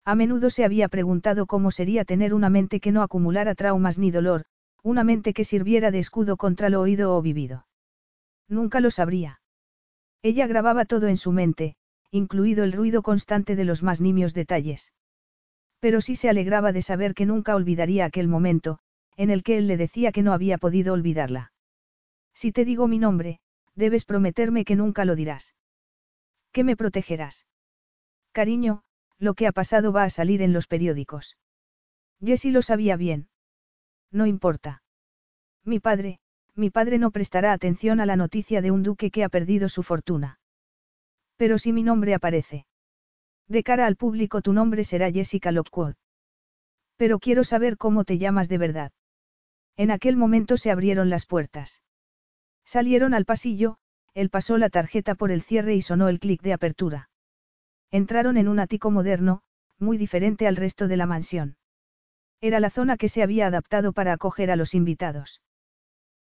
A menudo se había preguntado cómo sería tener una mente que no acumulara traumas ni dolor, una mente que sirviera de escudo contra lo oído o vivido. Nunca lo sabría. Ella grababa todo en su mente, incluido el ruido constante de los más nimios detalles. Pero sí se alegraba de saber que nunca olvidaría aquel momento, en el que él le decía que no había podido olvidarla. Si te digo mi nombre, debes prometerme que nunca lo dirás. Que me protegerás. Cariño, lo que ha pasado va a salir en los periódicos. Jessie lo sabía bien. No importa. Mi padre, mi padre no prestará atención a la noticia de un duque que ha perdido su fortuna. Pero si mi nombre aparece. De cara al público tu nombre será Jessica Lockwood. Pero quiero saber cómo te llamas de verdad. En aquel momento se abrieron las puertas. Salieron al pasillo, él pasó la tarjeta por el cierre y sonó el clic de apertura. Entraron en un ático moderno, muy diferente al resto de la mansión. Era la zona que se había adaptado para acoger a los invitados.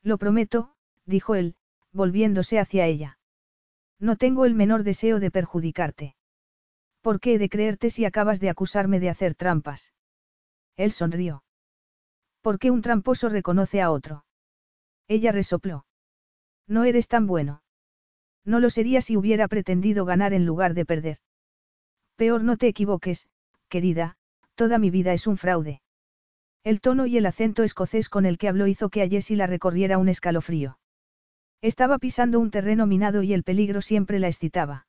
Lo prometo, dijo él, volviéndose hacia ella. No tengo el menor deseo de perjudicarte. ¿Por qué he de creerte si acabas de acusarme de hacer trampas? Él sonrió. ¿Por qué un tramposo reconoce a otro? Ella resopló. No eres tan bueno. No lo sería si hubiera pretendido ganar en lugar de perder. Peor no te equivoques, querida, toda mi vida es un fraude. El tono y el acento escocés con el que habló hizo que a Jessie la recorriera un escalofrío. Estaba pisando un terreno minado y el peligro siempre la excitaba.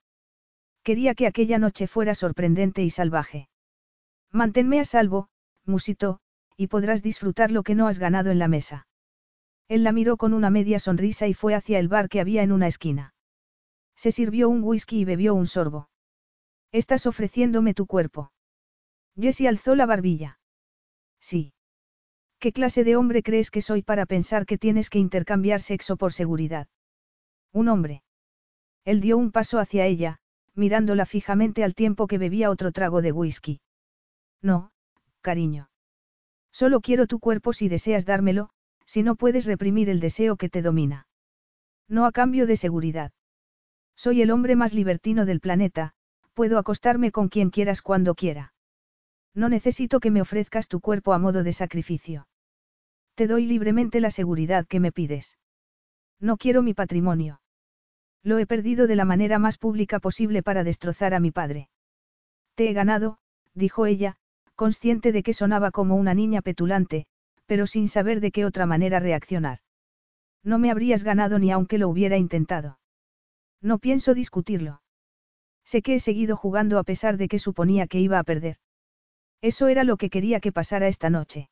Quería que aquella noche fuera sorprendente y salvaje. Manténme a salvo, musitó, y podrás disfrutar lo que no has ganado en la mesa. Él la miró con una media sonrisa y fue hacia el bar que había en una esquina. Se sirvió un whisky y bebió un sorbo. Estás ofreciéndome tu cuerpo. Jessie alzó la barbilla. Sí. ¿Qué clase de hombre crees que soy para pensar que tienes que intercambiar sexo por seguridad? Un hombre. Él dio un paso hacia ella, mirándola fijamente al tiempo que bebía otro trago de whisky. No, cariño. Solo quiero tu cuerpo si deseas dármelo, si no puedes reprimir el deseo que te domina. No a cambio de seguridad. Soy el hombre más libertino del planeta, puedo acostarme con quien quieras cuando quiera. No necesito que me ofrezcas tu cuerpo a modo de sacrificio. Te doy libremente la seguridad que me pides. No quiero mi patrimonio. Lo he perdido de la manera más pública posible para destrozar a mi padre. Te he ganado, dijo ella, consciente de que sonaba como una niña petulante, pero sin saber de qué otra manera reaccionar. No me habrías ganado ni aunque lo hubiera intentado. No pienso discutirlo. Sé que he seguido jugando a pesar de que suponía que iba a perder. Eso era lo que quería que pasara esta noche.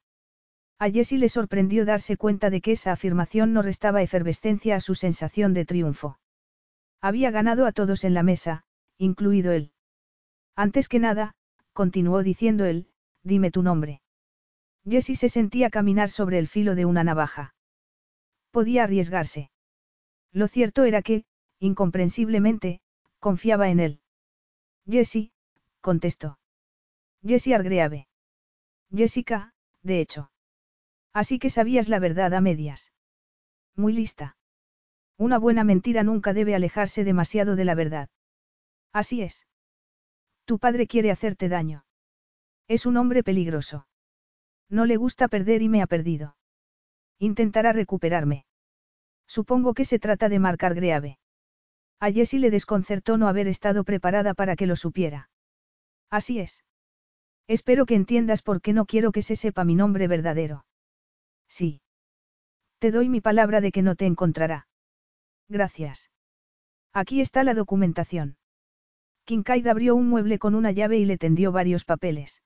A Jessie le sorprendió darse cuenta de que esa afirmación no restaba efervescencia a su sensación de triunfo. Había ganado a todos en la mesa, incluido él. Antes que nada, continuó diciendo él, dime tu nombre. Jessie se sentía caminar sobre el filo de una navaja. Podía arriesgarse. Lo cierto era que, incomprensiblemente, confiaba en él. Jessie, contestó. Jessie Argreave. Jessica, de hecho. Así que sabías la verdad a medias. Muy lista. Una buena mentira nunca debe alejarse demasiado de la verdad. Así es. Tu padre quiere hacerte daño. Es un hombre peligroso. No le gusta perder y me ha perdido. Intentará recuperarme. Supongo que se trata de marcar Greave. A Jessie le desconcertó no haber estado preparada para que lo supiera. Así es. Espero que entiendas por qué no quiero que se sepa mi nombre verdadero. Sí. Te doy mi palabra de que no te encontrará. Gracias. Aquí está la documentación. Kincaid abrió un mueble con una llave y le tendió varios papeles.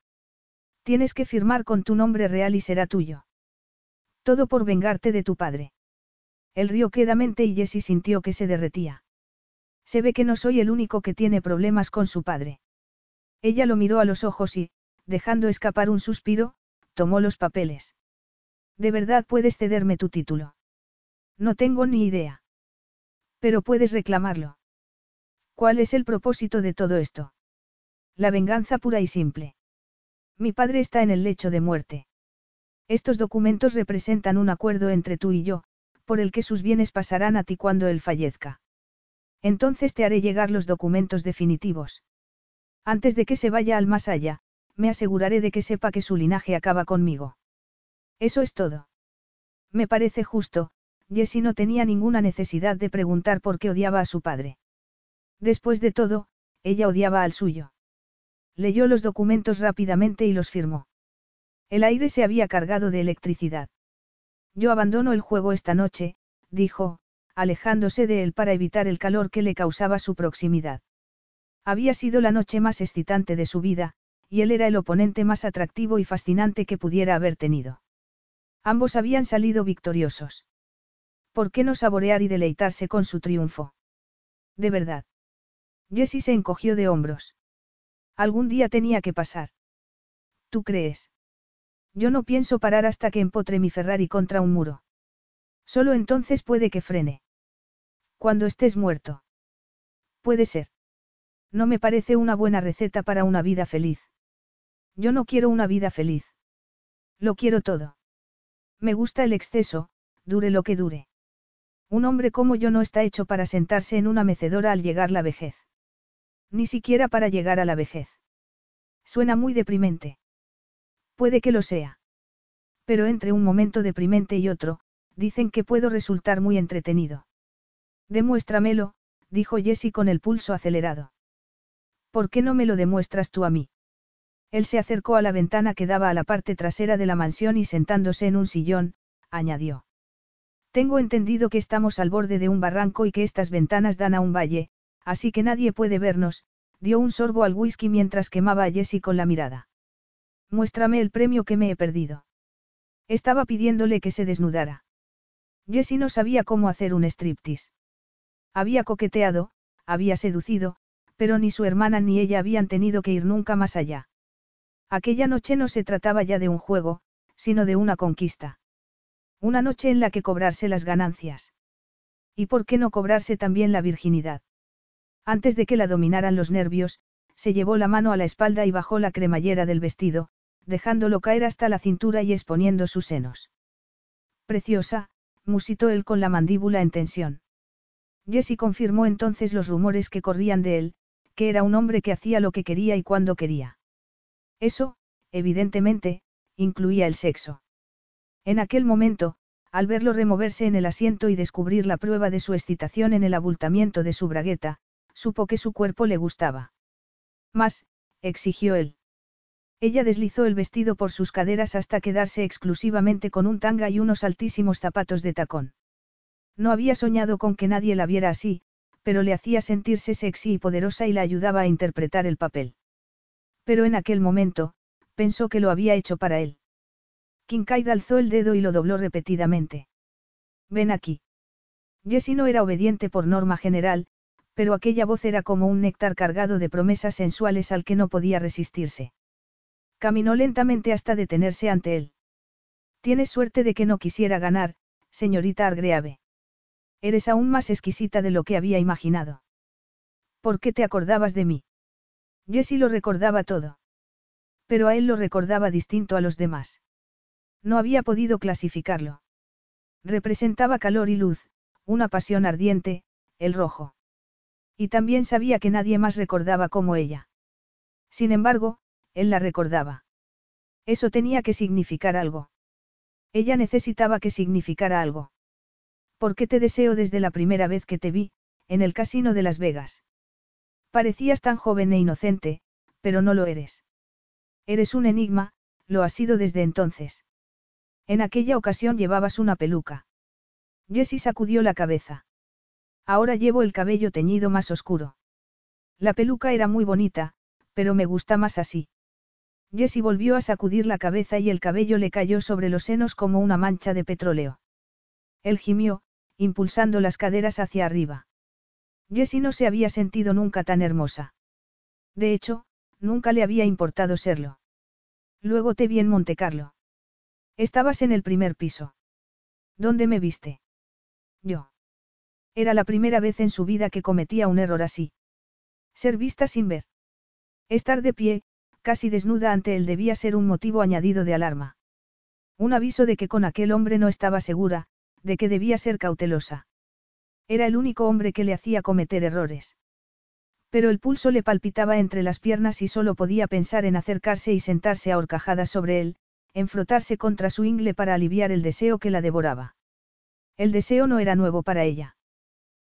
Tienes que firmar con tu nombre real y será tuyo. Todo por vengarte de tu padre. El río quedamente y Jessie sintió que se derretía. Se ve que no soy el único que tiene problemas con su padre. Ella lo miró a los ojos y, dejando escapar un suspiro, tomó los papeles. ¿De verdad puedes cederme tu título? No tengo ni idea. Pero puedes reclamarlo. ¿Cuál es el propósito de todo esto? La venganza pura y simple. Mi padre está en el lecho de muerte. Estos documentos representan un acuerdo entre tú y yo, por el que sus bienes pasarán a ti cuando él fallezca. Entonces te haré llegar los documentos definitivos. Antes de que se vaya al más allá, me aseguraré de que sepa que su linaje acaba conmigo. Eso es todo. Me parece justo, Jessie no tenía ninguna necesidad de preguntar por qué odiaba a su padre. Después de todo, ella odiaba al suyo. Leyó los documentos rápidamente y los firmó. El aire se había cargado de electricidad. Yo abandono el juego esta noche, dijo, alejándose de él para evitar el calor que le causaba su proximidad. Había sido la noche más excitante de su vida, y él era el oponente más atractivo y fascinante que pudiera haber tenido. Ambos habían salido victoriosos. ¿Por qué no saborear y deleitarse con su triunfo? De verdad. Jessie se encogió de hombros. Algún día tenía que pasar. ¿Tú crees? Yo no pienso parar hasta que empotre mi Ferrari contra un muro. Solo entonces puede que frene. Cuando estés muerto. Puede ser. No me parece una buena receta para una vida feliz. Yo no quiero una vida feliz. Lo quiero todo. Me gusta el exceso, dure lo que dure. Un hombre como yo no está hecho para sentarse en una mecedora al llegar la vejez. Ni siquiera para llegar a la vejez. Suena muy deprimente. Puede que lo sea. Pero entre un momento deprimente y otro, dicen que puedo resultar muy entretenido. Demuéstramelo, dijo Jessie con el pulso acelerado. ¿Por qué no me lo demuestras tú a mí? Él se acercó a la ventana que daba a la parte trasera de la mansión y sentándose en un sillón, añadió. Tengo entendido que estamos al borde de un barranco y que estas ventanas dan a un valle, así que nadie puede vernos, dio un sorbo al whisky mientras quemaba a Jessie con la mirada. Muéstrame el premio que me he perdido. Estaba pidiéndole que se desnudara. Jessie no sabía cómo hacer un striptease. Había coqueteado, había seducido, pero ni su hermana ni ella habían tenido que ir nunca más allá. Aquella noche no se trataba ya de un juego, sino de una conquista. Una noche en la que cobrarse las ganancias. ¿Y por qué no cobrarse también la virginidad? Antes de que la dominaran los nervios, se llevó la mano a la espalda y bajó la cremallera del vestido, dejándolo caer hasta la cintura y exponiendo sus senos. Preciosa, musitó él con la mandíbula en tensión. Jessie confirmó entonces los rumores que corrían de él, que era un hombre que hacía lo que quería y cuando quería. Eso, evidentemente, incluía el sexo. En aquel momento, al verlo removerse en el asiento y descubrir la prueba de su excitación en el abultamiento de su bragueta, supo que su cuerpo le gustaba. Más, exigió él. Ella deslizó el vestido por sus caderas hasta quedarse exclusivamente con un tanga y unos altísimos zapatos de tacón. No había soñado con que nadie la viera así, pero le hacía sentirse sexy y poderosa y la ayudaba a interpretar el papel. Pero en aquel momento, pensó que lo había hecho para él. Kincaid alzó el dedo y lo dobló repetidamente. Ven aquí. Jessie no era obediente por norma general, pero aquella voz era como un néctar cargado de promesas sensuales al que no podía resistirse. Caminó lentamente hasta detenerse ante él. Tienes suerte de que no quisiera ganar, señorita Argreave. Eres aún más exquisita de lo que había imaginado. ¿Por qué te acordabas de mí? Jessie lo recordaba todo. Pero a él lo recordaba distinto a los demás. No había podido clasificarlo. Representaba calor y luz, una pasión ardiente, el rojo. Y también sabía que nadie más recordaba como ella. Sin embargo, él la recordaba. Eso tenía que significar algo. Ella necesitaba que significara algo. Porque te deseo desde la primera vez que te vi, en el casino de Las Vegas. Parecías tan joven e inocente, pero no lo eres. Eres un enigma, lo has sido desde entonces. En aquella ocasión llevabas una peluca. Jessie sacudió la cabeza. Ahora llevo el cabello teñido más oscuro. La peluca era muy bonita, pero me gusta más así. Jessie volvió a sacudir la cabeza y el cabello le cayó sobre los senos como una mancha de petróleo. Él gimió, impulsando las caderas hacia arriba. Jessie no se había sentido nunca tan hermosa. De hecho, nunca le había importado serlo. Luego te vi en Montecarlo. Estabas en el primer piso. ¿Dónde me viste? Yo. Era la primera vez en su vida que cometía un error así. Ser vista sin ver. Estar de pie, casi desnuda ante él debía ser un motivo añadido de alarma. Un aviso de que con aquel hombre no estaba segura, de que debía ser cautelosa. Era el único hombre que le hacía cometer errores. Pero el pulso le palpitaba entre las piernas y solo podía pensar en acercarse y sentarse a horcajadas sobre él, en frotarse contra su ingle para aliviar el deseo que la devoraba. El deseo no era nuevo para ella.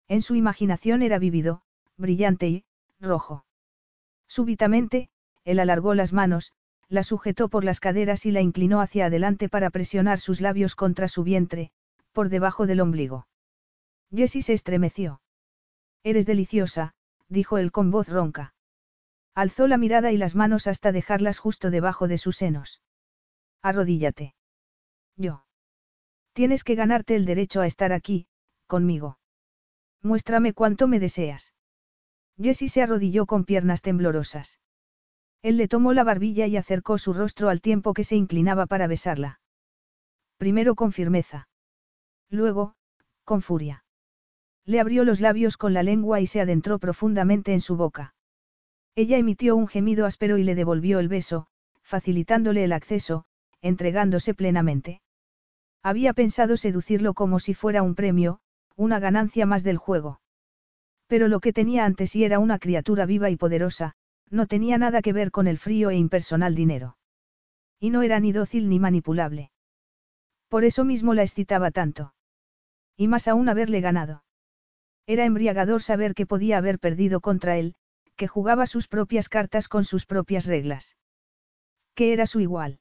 En su imaginación era vívido, brillante y, rojo. Súbitamente, él alargó las manos, la sujetó por las caderas y la inclinó hacia adelante para presionar sus labios contra su vientre, por debajo del ombligo. Jessie se estremeció. Eres deliciosa, dijo él con voz ronca. Alzó la mirada y las manos hasta dejarlas justo debajo de sus senos. Arrodíllate. Yo. Tienes que ganarte el derecho a estar aquí, conmigo. Muéstrame cuánto me deseas. Jessie se arrodilló con piernas temblorosas. Él le tomó la barbilla y acercó su rostro al tiempo que se inclinaba para besarla. Primero con firmeza. Luego, con furia. Le abrió los labios con la lengua y se adentró profundamente en su boca. Ella emitió un gemido áspero y le devolvió el beso, facilitándole el acceso, entregándose plenamente. Había pensado seducirlo como si fuera un premio, una ganancia más del juego. Pero lo que tenía ante sí era una criatura viva y poderosa, no tenía nada que ver con el frío e impersonal dinero. Y no era ni dócil ni manipulable. Por eso mismo la excitaba tanto. Y más aún haberle ganado. Era embriagador saber que podía haber perdido contra él, que jugaba sus propias cartas con sus propias reglas. Que era su igual.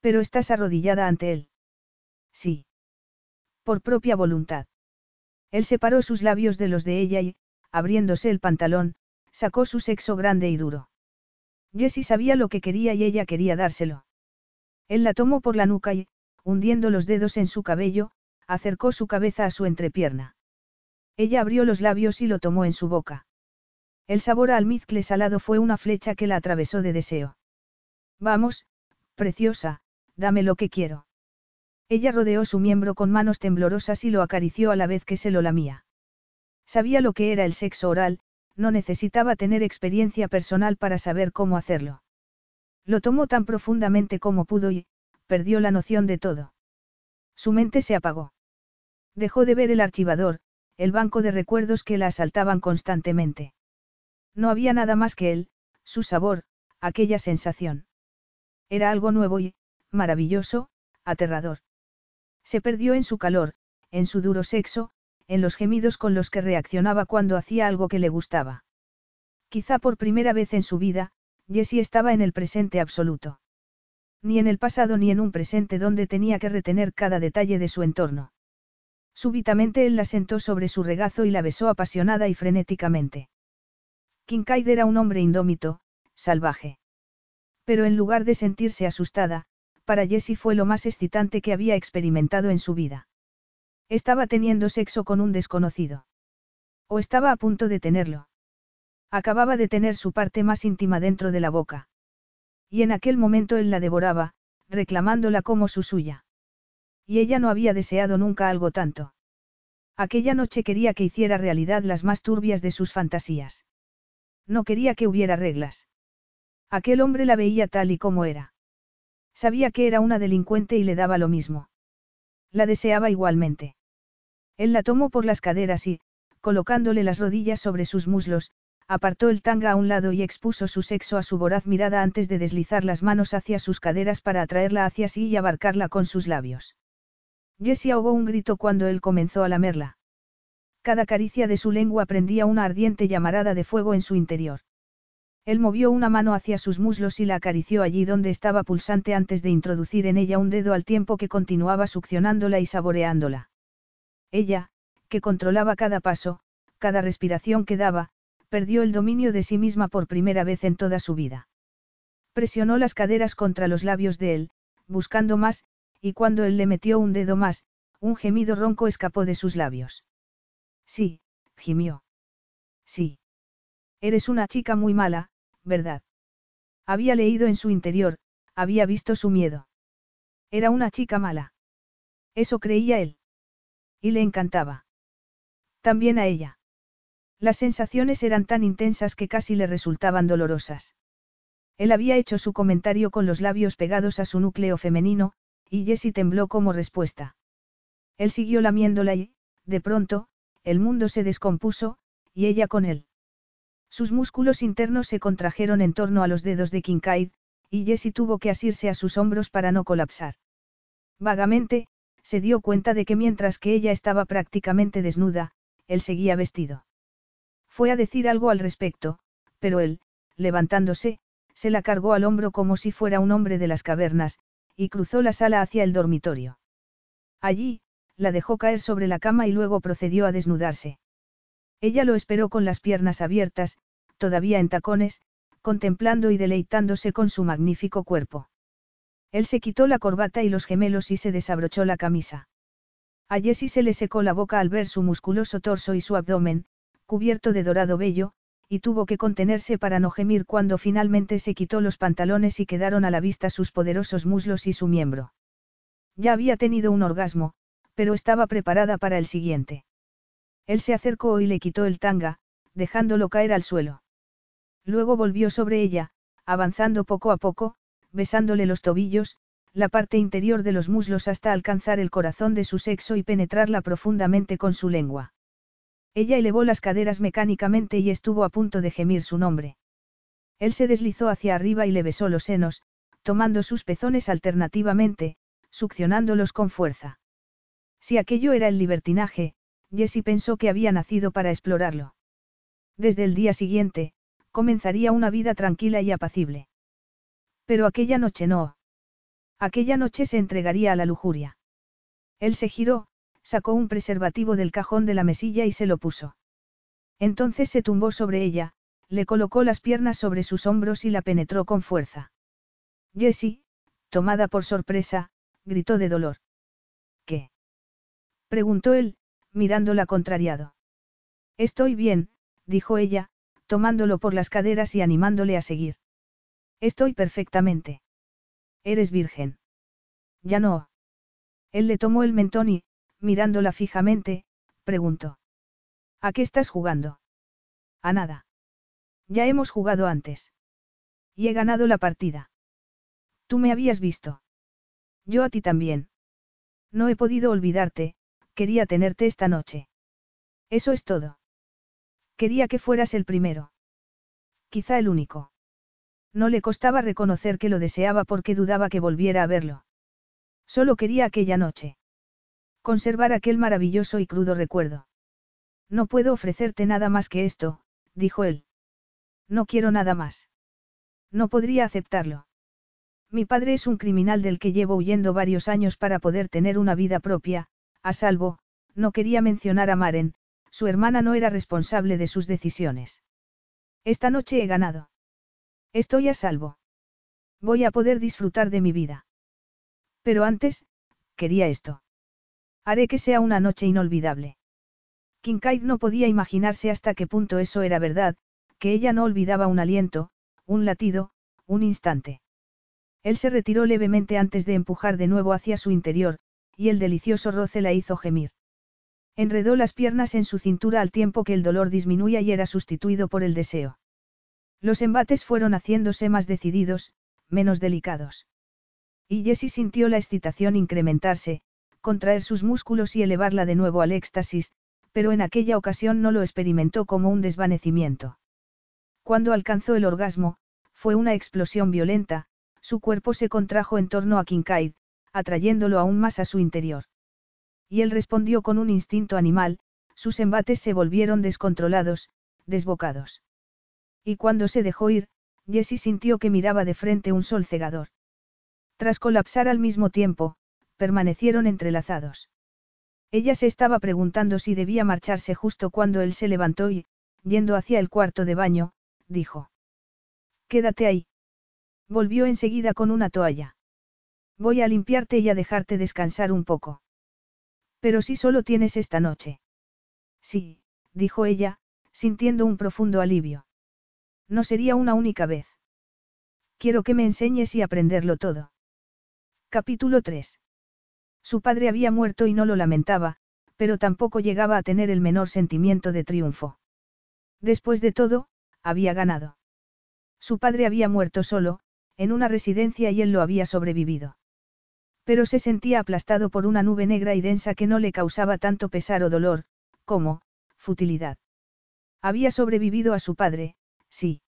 Pero estás arrodillada ante él. Sí. Por propia voluntad. Él separó sus labios de los de ella y, abriéndose el pantalón, sacó su sexo grande y duro. Jessie sabía lo que quería y ella quería dárselo. Él la tomó por la nuca y, hundiendo los dedos en su cabello, acercó su cabeza a su entrepierna. Ella abrió los labios y lo tomó en su boca. El sabor a almizcle salado fue una flecha que la atravesó de deseo. Vamos, preciosa, dame lo que quiero. Ella rodeó su miembro con manos temblorosas y lo acarició a la vez que se lo lamía. Sabía lo que era el sexo oral, no necesitaba tener experiencia personal para saber cómo hacerlo. Lo tomó tan profundamente como pudo y, perdió la noción de todo. Su mente se apagó. Dejó de ver el archivador, el banco de recuerdos que la asaltaban constantemente. No había nada más que él, su sabor, aquella sensación. Era algo nuevo y, maravilloso, aterrador. Se perdió en su calor, en su duro sexo, en los gemidos con los que reaccionaba cuando hacía algo que le gustaba. Quizá por primera vez en su vida, Jessie estaba en el presente absoluto. Ni en el pasado ni en un presente donde tenía que retener cada detalle de su entorno. Súbitamente él la sentó sobre su regazo y la besó apasionada y frenéticamente. Kincaid era un hombre indómito, salvaje. Pero en lugar de sentirse asustada, para Jessie fue lo más excitante que había experimentado en su vida. Estaba teniendo sexo con un desconocido. O estaba a punto de tenerlo. Acababa de tener su parte más íntima dentro de la boca. Y en aquel momento él la devoraba, reclamándola como su suya. Y ella no había deseado nunca algo tanto. Aquella noche quería que hiciera realidad las más turbias de sus fantasías. No quería que hubiera reglas. Aquel hombre la veía tal y como era. Sabía que era una delincuente y le daba lo mismo. La deseaba igualmente. Él la tomó por las caderas y, colocándole las rodillas sobre sus muslos, apartó el tanga a un lado y expuso su sexo a su voraz mirada antes de deslizar las manos hacia sus caderas para atraerla hacia sí y abarcarla con sus labios. Jessie ahogó un grito cuando él comenzó a lamerla. Cada caricia de su lengua prendía una ardiente llamarada de fuego en su interior. Él movió una mano hacia sus muslos y la acarició allí donde estaba pulsante antes de introducir en ella un dedo al tiempo que continuaba succionándola y saboreándola. Ella, que controlaba cada paso, cada respiración que daba, perdió el dominio de sí misma por primera vez en toda su vida. Presionó las caderas contra los labios de él, buscando más, y cuando él le metió un dedo más, un gemido ronco escapó de sus labios. Sí, gimió. Sí. Eres una chica muy mala, ¿verdad? Había leído en su interior, había visto su miedo. Era una chica mala. Eso creía él. Y le encantaba. También a ella. Las sensaciones eran tan intensas que casi le resultaban dolorosas. Él había hecho su comentario con los labios pegados a su núcleo femenino, y Jessie tembló como respuesta. Él siguió lamiéndola y, de pronto, el mundo se descompuso, y ella con él. Sus músculos internos se contrajeron en torno a los dedos de Kincaid, y Jessie tuvo que asirse a sus hombros para no colapsar. Vagamente, se dio cuenta de que mientras que ella estaba prácticamente desnuda, él seguía vestido. Fue a decir algo al respecto, pero él, levantándose, se la cargó al hombro como si fuera un hombre de las cavernas, y cruzó la sala hacia el dormitorio. Allí, la dejó caer sobre la cama y luego procedió a desnudarse. Ella lo esperó con las piernas abiertas, todavía en tacones, contemplando y deleitándose con su magnífico cuerpo. Él se quitó la corbata y los gemelos y se desabrochó la camisa. A Jessie se le secó la boca al ver su musculoso torso y su abdomen, cubierto de dorado vello, y tuvo que contenerse para no gemir cuando finalmente se quitó los pantalones y quedaron a la vista sus poderosos muslos y su miembro. Ya había tenido un orgasmo, pero estaba preparada para el siguiente. Él se acercó y le quitó el tanga, dejándolo caer al suelo. Luego volvió sobre ella, avanzando poco a poco, besándole los tobillos, la parte interior de los muslos hasta alcanzar el corazón de su sexo y penetrarla profundamente con su lengua. Ella elevó las caderas mecánicamente y estuvo a punto de gemir su nombre. Él se deslizó hacia arriba y le besó los senos, tomando sus pezones alternativamente, succionándolos con fuerza. Si aquello era el libertinaje, Jessie pensó que había nacido para explorarlo. Desde el día siguiente, comenzaría una vida tranquila y apacible. Pero aquella noche no. Aquella noche se entregaría a la lujuria. Él se giró, sacó un preservativo del cajón de la mesilla y se lo puso. Entonces se tumbó sobre ella, le colocó las piernas sobre sus hombros y la penetró con fuerza. Jessie, tomada por sorpresa, gritó de dolor. ¿Qué? preguntó él, mirándola contrariado. Estoy bien, dijo ella, tomándolo por las caderas y animándole a seguir. Estoy perfectamente. Eres virgen. Ya no. Él le tomó el mentón y, mirándola fijamente, preguntó. ¿A qué estás jugando? A nada. Ya hemos jugado antes. Y he ganado la partida. Tú me habías visto. Yo a ti también. No he podido olvidarte, quería tenerte esta noche. Eso es todo. Quería que fueras el primero. Quizá el único. No le costaba reconocer que lo deseaba porque dudaba que volviera a verlo. Solo quería aquella noche. Conservar aquel maravilloso y crudo recuerdo. No puedo ofrecerte nada más que esto, dijo él. No quiero nada más. No podría aceptarlo. Mi padre es un criminal del que llevo huyendo varios años para poder tener una vida propia, a salvo, no quería mencionar a Maren, su hermana no era responsable de sus decisiones. Esta noche he ganado. Estoy a salvo. Voy a poder disfrutar de mi vida. Pero antes, quería esto. Haré que sea una noche inolvidable. Kincaid no podía imaginarse hasta qué punto eso era verdad, que ella no olvidaba un aliento, un latido, un instante. Él se retiró levemente antes de empujar de nuevo hacia su interior, y el delicioso roce la hizo gemir. Enredó las piernas en su cintura al tiempo que el dolor disminuía y era sustituido por el deseo. Los embates fueron haciéndose más decididos, menos delicados. Y Jessie sintió la excitación incrementarse, contraer sus músculos y elevarla de nuevo al éxtasis, pero en aquella ocasión no lo experimentó como un desvanecimiento. Cuando alcanzó el orgasmo, fue una explosión violenta, su cuerpo se contrajo en torno a Kincaid, atrayéndolo aún más a su interior. Y él respondió con un instinto animal, sus embates se volvieron descontrolados, desbocados. Y cuando se dejó ir, Jessie sintió que miraba de frente un sol cegador. Tras colapsar al mismo tiempo, permanecieron entrelazados. Ella se estaba preguntando si debía marcharse justo cuando él se levantó y, yendo hacia el cuarto de baño, dijo. Quédate ahí. Volvió enseguida con una toalla. Voy a limpiarte y a dejarte descansar un poco. Pero si solo tienes esta noche. Sí, dijo ella, sintiendo un profundo alivio. No sería una única vez. Quiero que me enseñes y aprenderlo todo. Capítulo 3. Su padre había muerto y no lo lamentaba, pero tampoco llegaba a tener el menor sentimiento de triunfo. Después de todo, había ganado. Su padre había muerto solo, en una residencia y él lo había sobrevivido. Pero se sentía aplastado por una nube negra y densa que no le causaba tanto pesar o dolor, como, futilidad. Había sobrevivido a su padre, sí.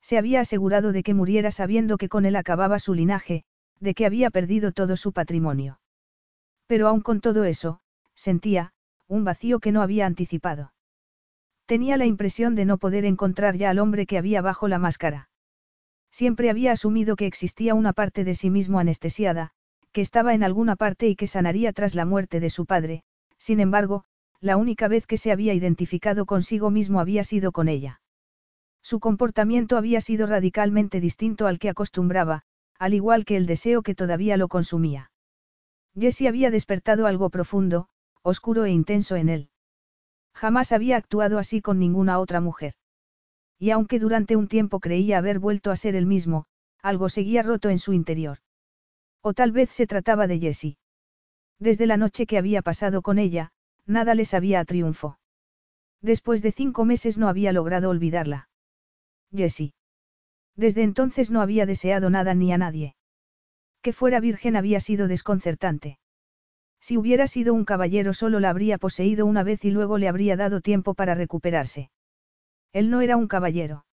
Se había asegurado de que muriera sabiendo que con él acababa su linaje, de que había perdido todo su patrimonio. Pero aun con todo eso, sentía, un vacío que no había anticipado. Tenía la impresión de no poder encontrar ya al hombre que había bajo la máscara. Siempre había asumido que existía una parte de sí mismo anestesiada, que estaba en alguna parte y que sanaría tras la muerte de su padre, sin embargo, la única vez que se había identificado consigo mismo había sido con ella. Su comportamiento había sido radicalmente distinto al que acostumbraba, al igual que el deseo que todavía lo consumía. Jessie había despertado algo profundo, oscuro e intenso en él. Jamás había actuado así con ninguna otra mujer. Y aunque durante un tiempo creía haber vuelto a ser el mismo, algo seguía roto en su interior. O tal vez se trataba de Jessie. Desde la noche que había pasado con ella, nada le sabía a triunfo. Después de cinco meses no había logrado olvidarla. Jessie. Desde entonces no había deseado nada ni a nadie. Que fuera virgen había sido desconcertante. Si hubiera sido un caballero solo la habría poseído una vez y luego le habría dado tiempo para recuperarse. Él no era un caballero.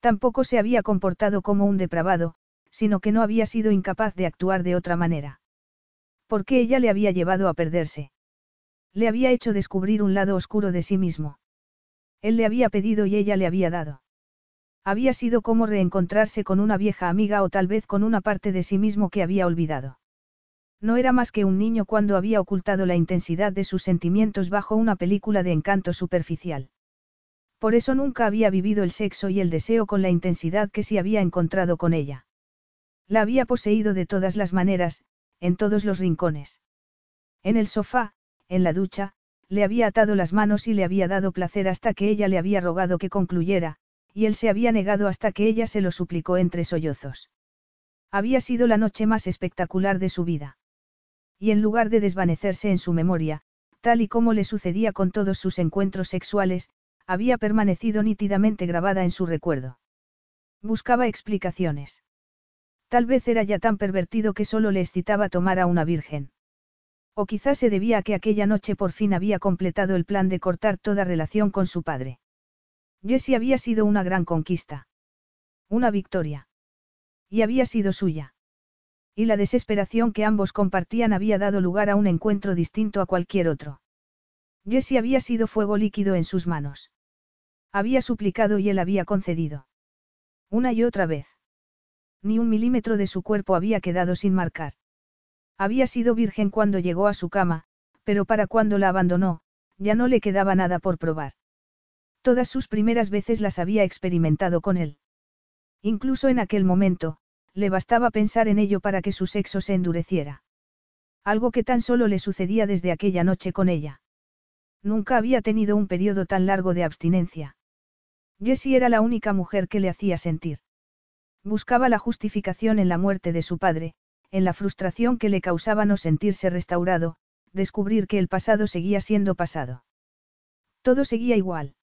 Tampoco se había comportado como un depravado, sino que no había sido incapaz de actuar de otra manera. Porque ella le había llevado a perderse. Le había hecho descubrir un lado oscuro de sí mismo. Él le había pedido y ella le había dado. Había sido como reencontrarse con una vieja amiga o tal vez con una parte de sí mismo que había olvidado. No era más que un niño cuando había ocultado la intensidad de sus sentimientos bajo una película de encanto superficial. Por eso nunca había vivido el sexo y el deseo con la intensidad que sí había encontrado con ella. La había poseído de todas las maneras, en todos los rincones. En el sofá, en la ducha, le había atado las manos y le había dado placer hasta que ella le había rogado que concluyera, y él se había negado hasta que ella se lo suplicó entre sollozos. Había sido la noche más espectacular de su vida y en lugar de desvanecerse en su memoria, tal y como le sucedía con todos sus encuentros sexuales, había permanecido nítidamente grabada en su recuerdo. Buscaba explicaciones. Tal vez era ya tan pervertido que solo le excitaba tomar a una virgen. O quizás se debía a que aquella noche por fin había completado el plan de cortar toda relación con su padre. Jessie había sido una gran conquista. Una victoria. Y había sido suya. Y la desesperación que ambos compartían había dado lugar a un encuentro distinto a cualquier otro. Jessie había sido fuego líquido en sus manos. Había suplicado y él había concedido. Una y otra vez. Ni un milímetro de su cuerpo había quedado sin marcar. Había sido virgen cuando llegó a su cama, pero para cuando la abandonó, ya no le quedaba nada por probar. Todas sus primeras veces las había experimentado con él. Incluso en aquel momento, le bastaba pensar en ello para que su sexo se endureciera. Algo que tan solo le sucedía desde aquella noche con ella. Nunca había tenido un periodo tan largo de abstinencia. Jessie era la única mujer que le hacía sentir. Buscaba la justificación en la muerte de su padre, en la frustración que le causaba no sentirse restaurado, descubrir que el pasado seguía siendo pasado. Todo seguía igual.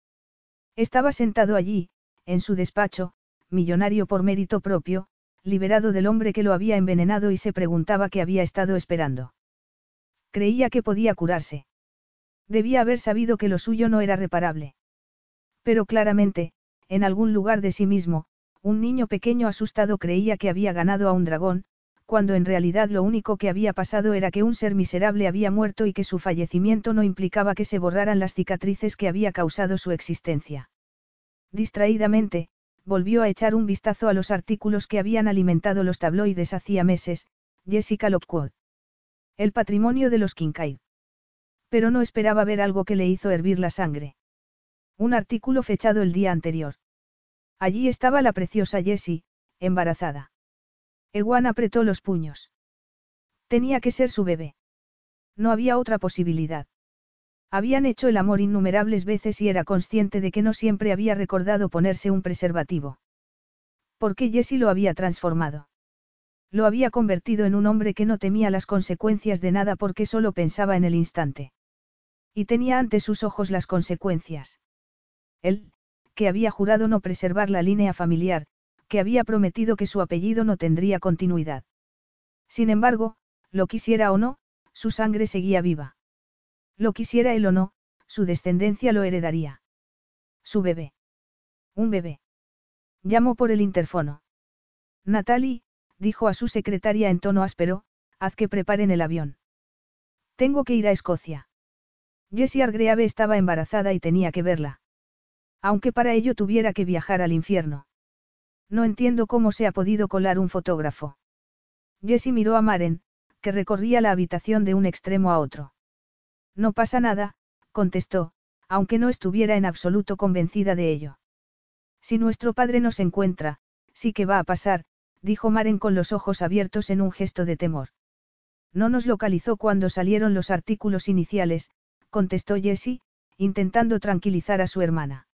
Estaba sentado allí, en su despacho, millonario por mérito propio, liberado del hombre que lo había envenenado y se preguntaba qué había estado esperando. Creía que podía curarse. Debía haber sabido que lo suyo no era reparable. Pero claramente, en algún lugar de sí mismo, un niño pequeño asustado creía que había ganado a un dragón, cuando en realidad lo único que había pasado era que un ser miserable había muerto y que su fallecimiento no implicaba que se borraran las cicatrices que había causado su existencia. Distraídamente, volvió a echar un vistazo a los artículos que habían alimentado los tabloides hacía meses, Jessica Lockwood. El patrimonio de los Kincaid. Pero no esperaba ver algo que le hizo hervir la sangre. Un artículo fechado el día anterior. Allí estaba la preciosa Jessie, embarazada. Ewan apretó los puños. Tenía que ser su bebé. No había otra posibilidad. Habían hecho el amor innumerables veces y era consciente de que no siempre había recordado ponerse un preservativo. ¿Por qué Jessie lo había transformado? Lo había convertido en un hombre que no temía las consecuencias de nada porque solo pensaba en el instante. Y tenía ante sus ojos las consecuencias. Él, que había jurado no preservar la línea familiar, que había prometido que su apellido no tendría continuidad. Sin embargo, lo quisiera o no, su sangre seguía viva. Lo quisiera él o no, su descendencia lo heredaría. Su bebé. Un bebé. Llamó por el interfono. Natalie, dijo a su secretaria en tono áspero, haz que preparen el avión. Tengo que ir a Escocia. Jessie Argreave estaba embarazada y tenía que verla. Aunque para ello tuviera que viajar al infierno. No entiendo cómo se ha podido colar un fotógrafo. Jessie miró a Maren, que recorría la habitación de un extremo a otro. No pasa nada, contestó, aunque no estuviera en absoluto convencida de ello. Si nuestro padre nos encuentra, sí que va a pasar, dijo Maren con los ojos abiertos en un gesto de temor. No nos localizó cuando salieron los artículos iniciales, contestó Jessie, intentando tranquilizar a su hermana.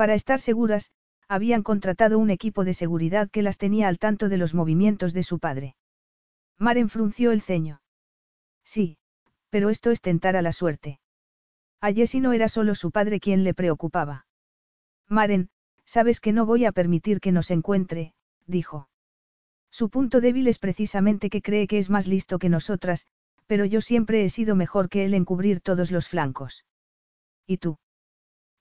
Para estar seguras, habían contratado un equipo de seguridad que las tenía al tanto de los movimientos de su padre. Maren frunció el ceño. Sí, pero esto es tentar a la suerte. A Jessie no era solo su padre quien le preocupaba. Maren, sabes que no voy a permitir que nos encuentre, dijo. Su punto débil es precisamente que cree que es más listo que nosotras, pero yo siempre he sido mejor que él en cubrir todos los flancos. ¿Y tú?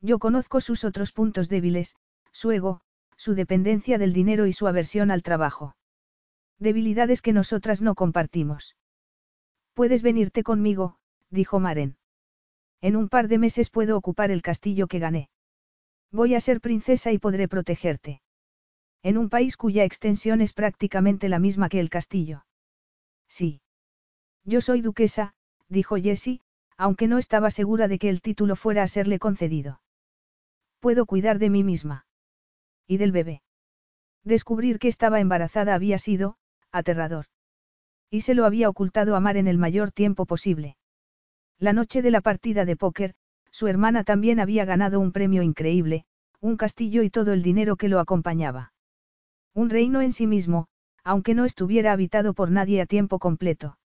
Yo conozco sus otros puntos débiles, su ego, su dependencia del dinero y su aversión al trabajo. Debilidades que nosotras no compartimos. Puedes venirte conmigo, dijo Maren. En un par de meses puedo ocupar el castillo que gané. Voy a ser princesa y podré protegerte. En un país cuya extensión es prácticamente la misma que el castillo. Sí. Yo soy duquesa, dijo Jessie, aunque no estaba segura de que el título fuera a serle concedido. Puedo cuidar de mí misma y del bebé. Descubrir que estaba embarazada había sido, aterrador. Y se lo había ocultado a Mar en el mayor tiempo posible. La noche de la partida de póker, su hermana también había ganado un premio increíble, un castillo y todo el dinero que lo acompañaba. Un reino en sí mismo, aunque no estuviera habitado por nadie a tiempo completo.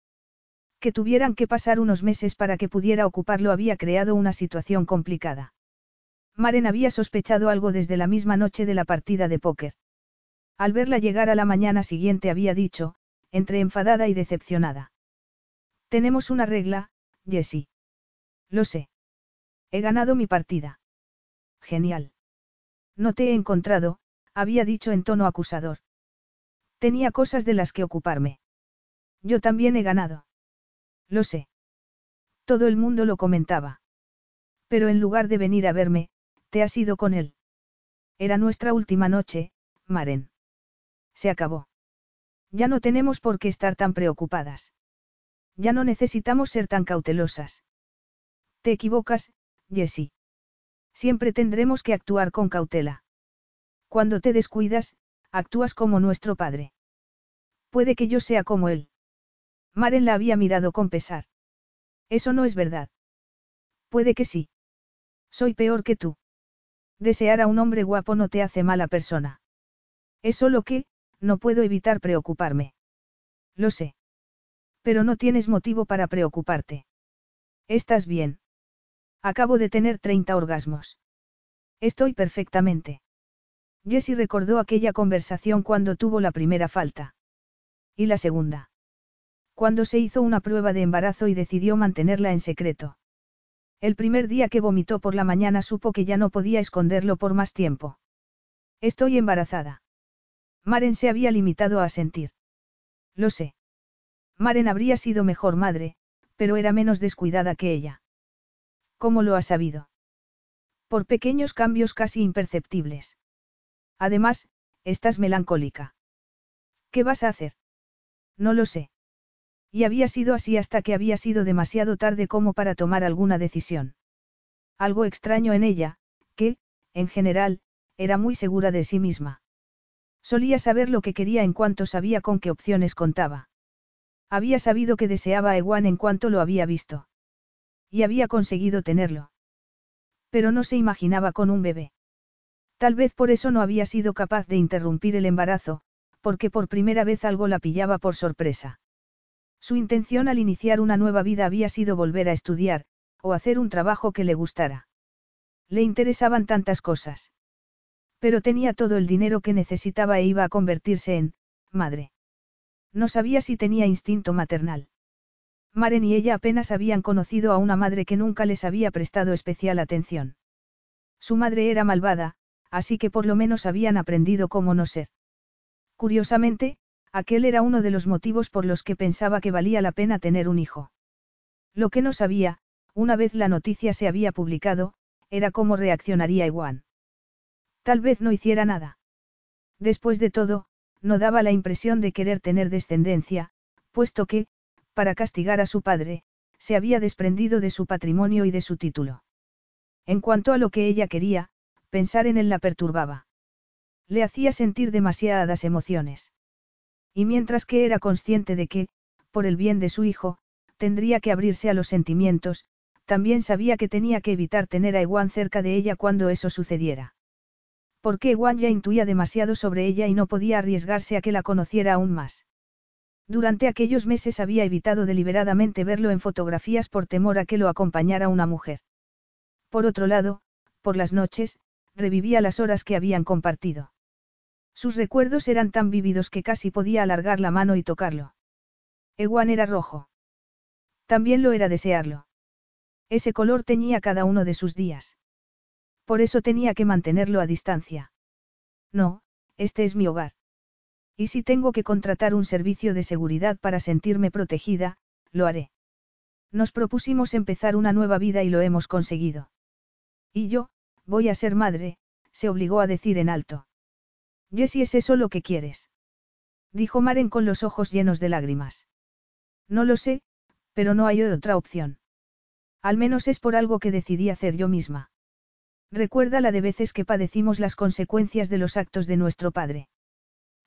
Que tuvieran que pasar unos meses para que pudiera ocuparlo había creado una situación complicada. Maren había sospechado algo desde la misma noche de la partida de póker. Al verla llegar a la mañana siguiente había dicho, entre enfadada y decepcionada. Tenemos una regla, Jessie. Lo sé. He ganado mi partida. Genial. No te he encontrado, había dicho en tono acusador. Tenía cosas de las que ocuparme. Yo también he ganado. Lo sé. Todo el mundo lo comentaba. Pero en lugar de venir a verme, te has ido con él. Era nuestra última noche, Maren. Se acabó. Ya no tenemos por qué estar tan preocupadas. Ya no necesitamos ser tan cautelosas. Te equivocas, Jessie. Siempre tendremos que actuar con cautela. Cuando te descuidas, actúas como nuestro padre. Puede que yo sea como él. Maren la había mirado con pesar. Eso no es verdad. Puede que sí. Soy peor que tú. Desear a un hombre guapo no te hace mala persona. Es solo que, no puedo evitar preocuparme. Lo sé. Pero no tienes motivo para preocuparte. ¿Estás bien? Acabo de tener 30 orgasmos. Estoy perfectamente. Jessie recordó aquella conversación cuando tuvo la primera falta. Y la segunda. Cuando se hizo una prueba de embarazo y decidió mantenerla en secreto. El primer día que vomitó por la mañana supo que ya no podía esconderlo por más tiempo. Estoy embarazada. Maren se había limitado a sentir. Lo sé. Maren habría sido mejor madre, pero era menos descuidada que ella. ¿Cómo lo ha sabido? Por pequeños cambios casi imperceptibles. Además, estás melancólica. ¿Qué vas a hacer? No lo sé. Y había sido así hasta que había sido demasiado tarde como para tomar alguna decisión. Algo extraño en ella, que, en general, era muy segura de sí misma. Solía saber lo que quería en cuanto sabía con qué opciones contaba. Había sabido que deseaba a Ewan en cuanto lo había visto. Y había conseguido tenerlo. Pero no se imaginaba con un bebé. Tal vez por eso no había sido capaz de interrumpir el embarazo, porque por primera vez algo la pillaba por sorpresa. Su intención al iniciar una nueva vida había sido volver a estudiar, o hacer un trabajo que le gustara. Le interesaban tantas cosas. Pero tenía todo el dinero que necesitaba e iba a convertirse en, madre. No sabía si tenía instinto maternal. Maren y ella apenas habían conocido a una madre que nunca les había prestado especial atención. Su madre era malvada, así que por lo menos habían aprendido cómo no ser. Curiosamente, aquel era uno de los motivos por los que pensaba que valía la pena tener un hijo. Lo que no sabía, una vez la noticia se había publicado, era cómo reaccionaría Iwan. Tal vez no hiciera nada. Después de todo, no daba la impresión de querer tener descendencia, puesto que, para castigar a su padre, se había desprendido de su patrimonio y de su título. En cuanto a lo que ella quería, pensar en él la perturbaba. Le hacía sentir demasiadas emociones. Y mientras que era consciente de que, por el bien de su hijo, tendría que abrirse a los sentimientos, también sabía que tenía que evitar tener a Ewan cerca de ella cuando eso sucediera. Porque Ewan ya intuía demasiado sobre ella y no podía arriesgarse a que la conociera aún más. Durante aquellos meses había evitado deliberadamente verlo en fotografías por temor a que lo acompañara una mujer. Por otro lado, por las noches, revivía las horas que habían compartido. Sus recuerdos eran tan vívidos que casi podía alargar la mano y tocarlo. Ewan era rojo. También lo era desearlo. Ese color teñía cada uno de sus días. Por eso tenía que mantenerlo a distancia. No, este es mi hogar. Y si tengo que contratar un servicio de seguridad para sentirme protegida, lo haré. Nos propusimos empezar una nueva vida y lo hemos conseguido. Y yo, voy a ser madre, se obligó a decir en alto. Jessie, ¿es eso lo que quieres? Dijo Maren con los ojos llenos de lágrimas. No lo sé, pero no hay otra opción. Al menos es por algo que decidí hacer yo misma. Recuerda la de veces que padecimos las consecuencias de los actos de nuestro padre.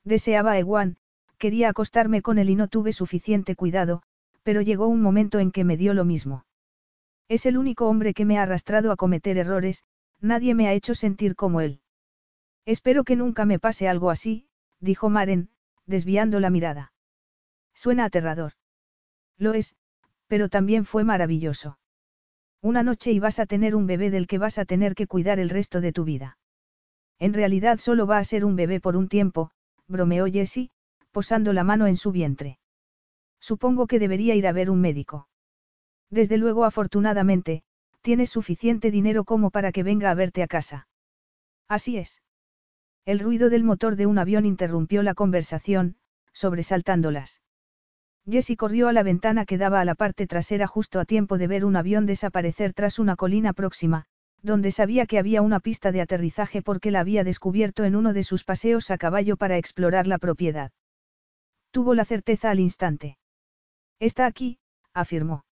Deseaba a Ewan, quería acostarme con él y no tuve suficiente cuidado, pero llegó un momento en que me dio lo mismo. Es el único hombre que me ha arrastrado a cometer errores, nadie me ha hecho sentir como él. Espero que nunca me pase algo así, dijo Maren, desviando la mirada. Suena aterrador. Lo es, pero también fue maravilloso. Una noche y vas a tener un bebé del que vas a tener que cuidar el resto de tu vida. En realidad solo va a ser un bebé por un tiempo, bromeó Jessie, posando la mano en su vientre. Supongo que debería ir a ver un médico. Desde luego, afortunadamente, tienes suficiente dinero como para que venga a verte a casa. Así es. El ruido del motor de un avión interrumpió la conversación, sobresaltándolas. Jessie corrió a la ventana que daba a la parte trasera justo a tiempo de ver un avión desaparecer tras una colina próxima, donde sabía que había una pista de aterrizaje porque la había descubierto en uno de sus paseos a caballo para explorar la propiedad. Tuvo la certeza al instante. Está aquí, afirmó.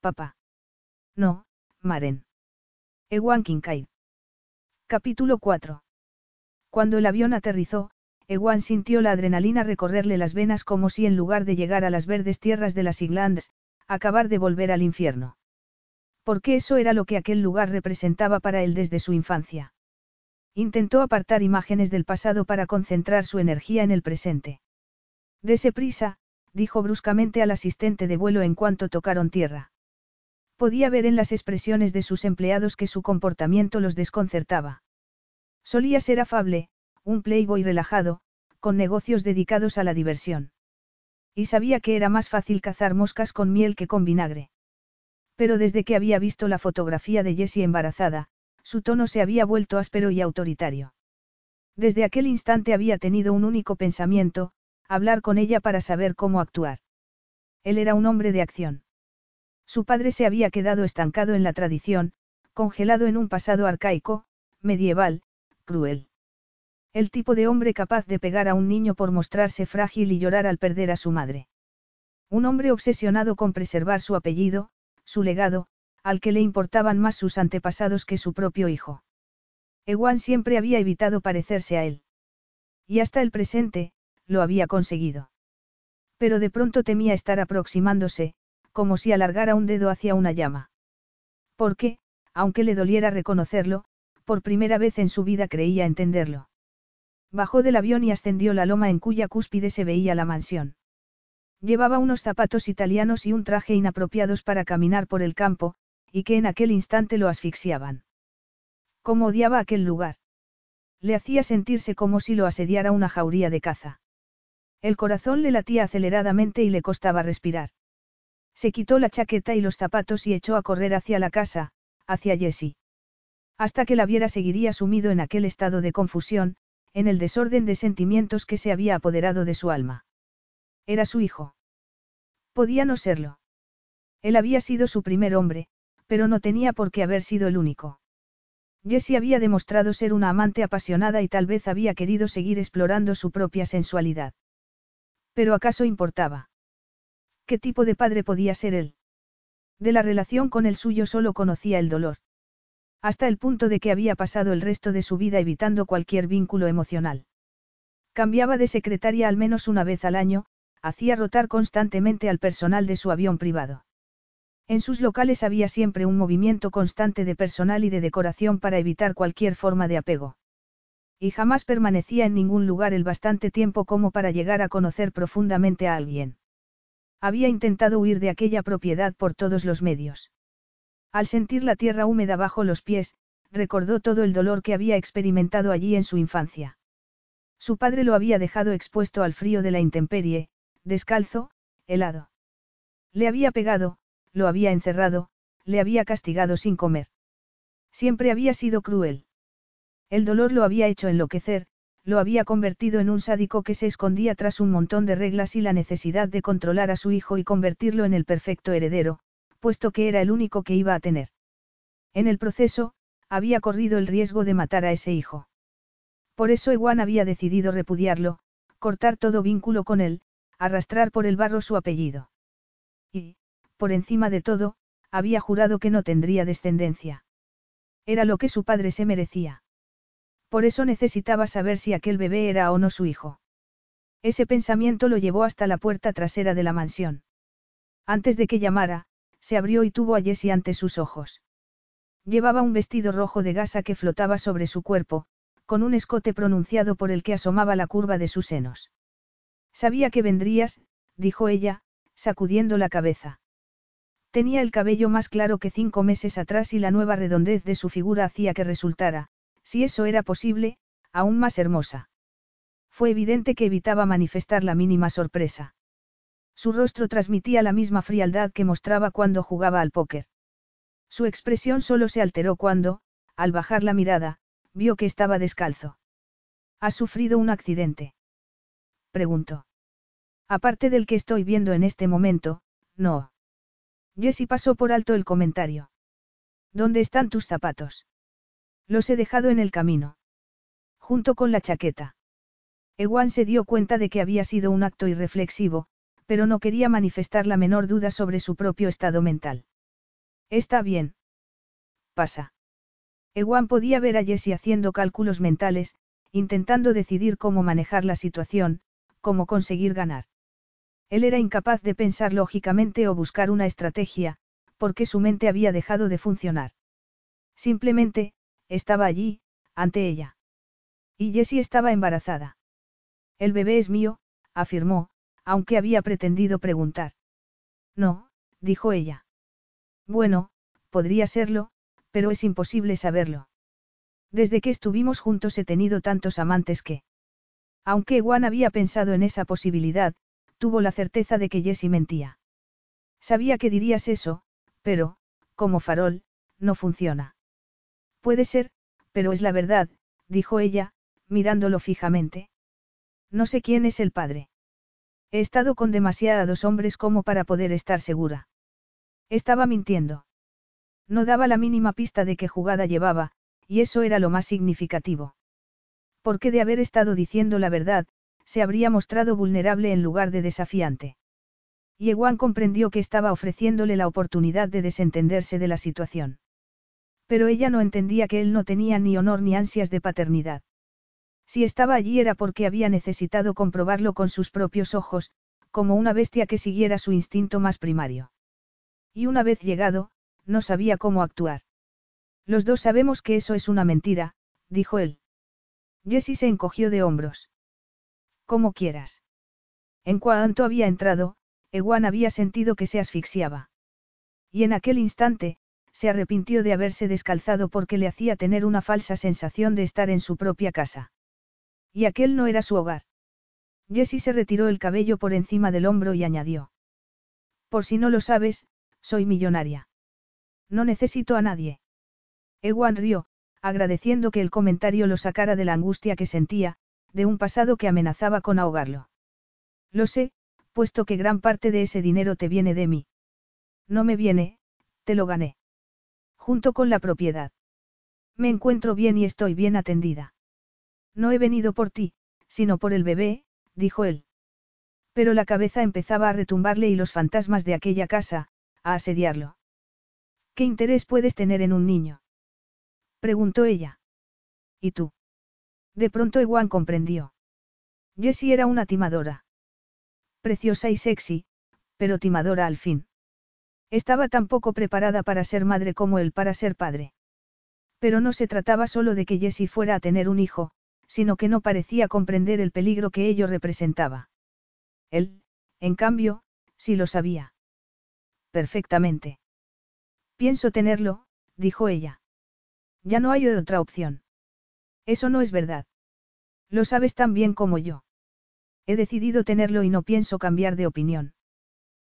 Papá. No, Maren. Ewan Kincaid. Capítulo 4. Cuando el avión aterrizó, Ewan sintió la adrenalina recorrerle las venas como si en lugar de llegar a las verdes tierras de las Iglands, acabar de volver al infierno. Porque eso era lo que aquel lugar representaba para él desde su infancia. Intentó apartar imágenes del pasado para concentrar su energía en el presente. Dese prisa, dijo bruscamente al asistente de vuelo en cuanto tocaron tierra. Podía ver en las expresiones de sus empleados que su comportamiento los desconcertaba. Solía ser afable, un playboy relajado, con negocios dedicados a la diversión. Y sabía que era más fácil cazar moscas con miel que con vinagre. Pero desde que había visto la fotografía de Jessie embarazada, su tono se había vuelto áspero y autoritario. Desde aquel instante había tenido un único pensamiento, hablar con ella para saber cómo actuar. Él era un hombre de acción. Su padre se había quedado estancado en la tradición, congelado en un pasado arcaico, medieval, cruel. El tipo de hombre capaz de pegar a un niño por mostrarse frágil y llorar al perder a su madre. Un hombre obsesionado con preservar su apellido, su legado, al que le importaban más sus antepasados que su propio hijo. Ewan siempre había evitado parecerse a él. Y hasta el presente, lo había conseguido. Pero de pronto temía estar aproximándose, como si alargara un dedo hacia una llama. Porque, aunque le doliera reconocerlo, por primera vez en su vida creía entenderlo. Bajó del avión y ascendió la loma en cuya cúspide se veía la mansión. Llevaba unos zapatos italianos y un traje inapropiados para caminar por el campo, y que en aquel instante lo asfixiaban. Cómo odiaba aquel lugar. Le hacía sentirse como si lo asediara una jauría de caza. El corazón le latía aceleradamente y le costaba respirar. Se quitó la chaqueta y los zapatos y echó a correr hacia la casa, hacia Jessie. Hasta que la viera seguiría sumido en aquel estado de confusión, en el desorden de sentimientos que se había apoderado de su alma. Era su hijo. Podía no serlo. Él había sido su primer hombre, pero no tenía por qué haber sido el único. Jessie había demostrado ser una amante apasionada y tal vez había querido seguir explorando su propia sensualidad. Pero ¿acaso importaba? ¿Qué tipo de padre podía ser él? De la relación con el suyo solo conocía el dolor. Hasta el punto de que había pasado el resto de su vida evitando cualquier vínculo emocional. Cambiaba de secretaria al menos una vez al año, hacía rotar constantemente al personal de su avión privado. En sus locales había siempre un movimiento constante de personal y de decoración para evitar cualquier forma de apego. Y jamás permanecía en ningún lugar el bastante tiempo como para llegar a conocer profundamente a alguien. Había intentado huir de aquella propiedad por todos los medios. Al sentir la tierra húmeda bajo los pies, recordó todo el dolor que había experimentado allí en su infancia. Su padre lo había dejado expuesto al frío de la intemperie, descalzo, helado. Le había pegado, lo había encerrado, le había castigado sin comer. Siempre había sido cruel. El dolor lo había hecho enloquecer, lo había convertido en un sádico que se escondía tras un montón de reglas y la necesidad de controlar a su hijo y convertirlo en el perfecto heredero, puesto que era el único que iba a tener. En el proceso, había corrido el riesgo de matar a ese hijo. Por eso Ewan había decidido repudiarlo, cortar todo vínculo con él, arrastrar por el barro su apellido. Y, por encima de todo, había jurado que no tendría descendencia. Era lo que su padre se merecía. Por eso necesitaba saber si aquel bebé era o no su hijo. Ese pensamiento lo llevó hasta la puerta trasera de la mansión. Antes de que llamara, se abrió y tuvo a Jessie ante sus ojos. Llevaba un vestido rojo de gasa que flotaba sobre su cuerpo, con un escote pronunciado por el que asomaba la curva de sus senos. Sabía que vendrías, dijo ella, sacudiendo la cabeza. Tenía el cabello más claro que cinco meses atrás y la nueva redondez de su figura hacía que resultara, si eso era posible, aún más hermosa. Fue evidente que evitaba manifestar la mínima sorpresa. Su rostro transmitía la misma frialdad que mostraba cuando jugaba al póker. Su expresión solo se alteró cuando, al bajar la mirada, vio que estaba descalzo. ¿Has sufrido un accidente? Preguntó. Aparte del que estoy viendo en este momento, no. Jessie pasó por alto el comentario. ¿Dónde están tus zapatos? Los he dejado en el camino. Junto con la chaqueta. Ewan se dio cuenta de que había sido un acto irreflexivo, pero no quería manifestar la menor duda sobre su propio estado mental. Está bien. Pasa. Ewan podía ver a Jessie haciendo cálculos mentales, intentando decidir cómo manejar la situación, cómo conseguir ganar. Él era incapaz de pensar lógicamente o buscar una estrategia, porque su mente había dejado de funcionar. Simplemente, estaba allí, ante ella. Y Jessie estaba embarazada. El bebé es mío, afirmó, aunque había pretendido preguntar. No, dijo ella. Bueno, podría serlo, pero es imposible saberlo. Desde que estuvimos juntos he tenido tantos amantes que... Aunque Juan había pensado en esa posibilidad, tuvo la certeza de que Jessie mentía. Sabía que dirías eso, pero, como farol, no funciona. Puede ser, pero es la verdad, dijo ella, mirándolo fijamente. No sé quién es el padre. He estado con demasiados hombres como para poder estar segura. Estaba mintiendo. No daba la mínima pista de qué jugada llevaba, y eso era lo más significativo. Porque de haber estado diciendo la verdad, se habría mostrado vulnerable en lugar de desafiante. Yeguan comprendió que estaba ofreciéndole la oportunidad de desentenderse de la situación. Pero ella no entendía que él no tenía ni honor ni ansias de paternidad. Si estaba allí era porque había necesitado comprobarlo con sus propios ojos, como una bestia que siguiera su instinto más primario. Y una vez llegado, no sabía cómo actuar. Los dos sabemos que eso es una mentira, dijo él. Jessie se encogió de hombros. Como quieras. En cuanto había entrado, Ewan había sentido que se asfixiaba. Y en aquel instante, se arrepintió de haberse descalzado porque le hacía tener una falsa sensación de estar en su propia casa. Y aquel no era su hogar. Jessie se retiró el cabello por encima del hombro y añadió. Por si no lo sabes, soy millonaria. No necesito a nadie. Ewan rió, agradeciendo que el comentario lo sacara de la angustia que sentía, de un pasado que amenazaba con ahogarlo. Lo sé, puesto que gran parte de ese dinero te viene de mí. No me viene, te lo gané. Junto con la propiedad. Me encuentro bien y estoy bien atendida. No he venido por ti, sino por el bebé, dijo él. Pero la cabeza empezaba a retumbarle y los fantasmas de aquella casa, a asediarlo. ¿Qué interés puedes tener en un niño? Preguntó ella. ¿Y tú? De pronto Ewan comprendió. Jessie era una timadora. Preciosa y sexy, pero timadora al fin. Estaba tan poco preparada para ser madre como él para ser padre. Pero no se trataba solo de que Jessie fuera a tener un hijo, sino que no parecía comprender el peligro que ello representaba. Él, en cambio, sí lo sabía. Perfectamente. Pienso tenerlo, dijo ella. Ya no hay otra opción. Eso no es verdad. Lo sabes tan bien como yo. He decidido tenerlo y no pienso cambiar de opinión.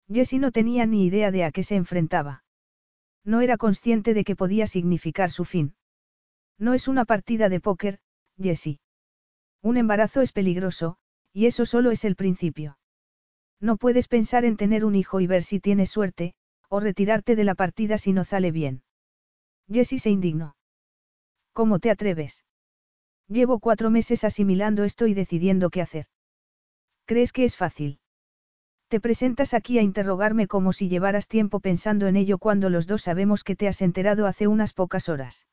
Jessie no tenía ni idea de a qué se enfrentaba. No era consciente de que podía significar su fin. No es una partida de póker, Jessie. Un embarazo es peligroso, y eso solo es el principio. No puedes pensar en tener un hijo y ver si tienes suerte, o retirarte de la partida si no sale bien. Jessie se indignó. ¿Cómo te atreves? Llevo cuatro meses asimilando esto y decidiendo qué hacer. ¿Crees que es fácil? Te presentas aquí a interrogarme como si llevaras tiempo pensando en ello cuando los dos sabemos que te has enterado hace unas pocas horas.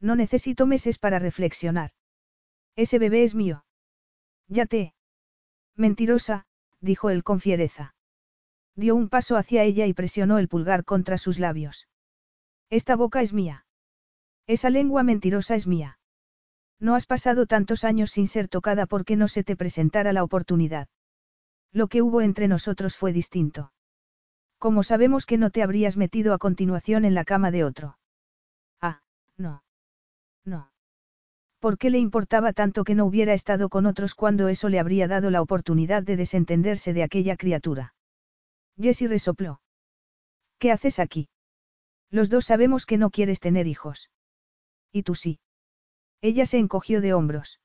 No necesito meses para reflexionar. Ese bebé es mío. Ya te. Mentirosa, dijo él con fiereza. Dio un paso hacia ella y presionó el pulgar contra sus labios. Esta boca es mía. Esa lengua mentirosa es mía. No has pasado tantos años sin ser tocada porque no se te presentara la oportunidad. Lo que hubo entre nosotros fue distinto. ¿Cómo sabemos que no te habrías metido a continuación en la cama de otro? Ah, no. No. ¿Por qué le importaba tanto que no hubiera estado con otros cuando eso le habría dado la oportunidad de desentenderse de aquella criatura? Jessie resopló. ¿Qué haces aquí? Los dos sabemos que no quieres tener hijos. ¿Y tú sí? Ella se encogió de hombros.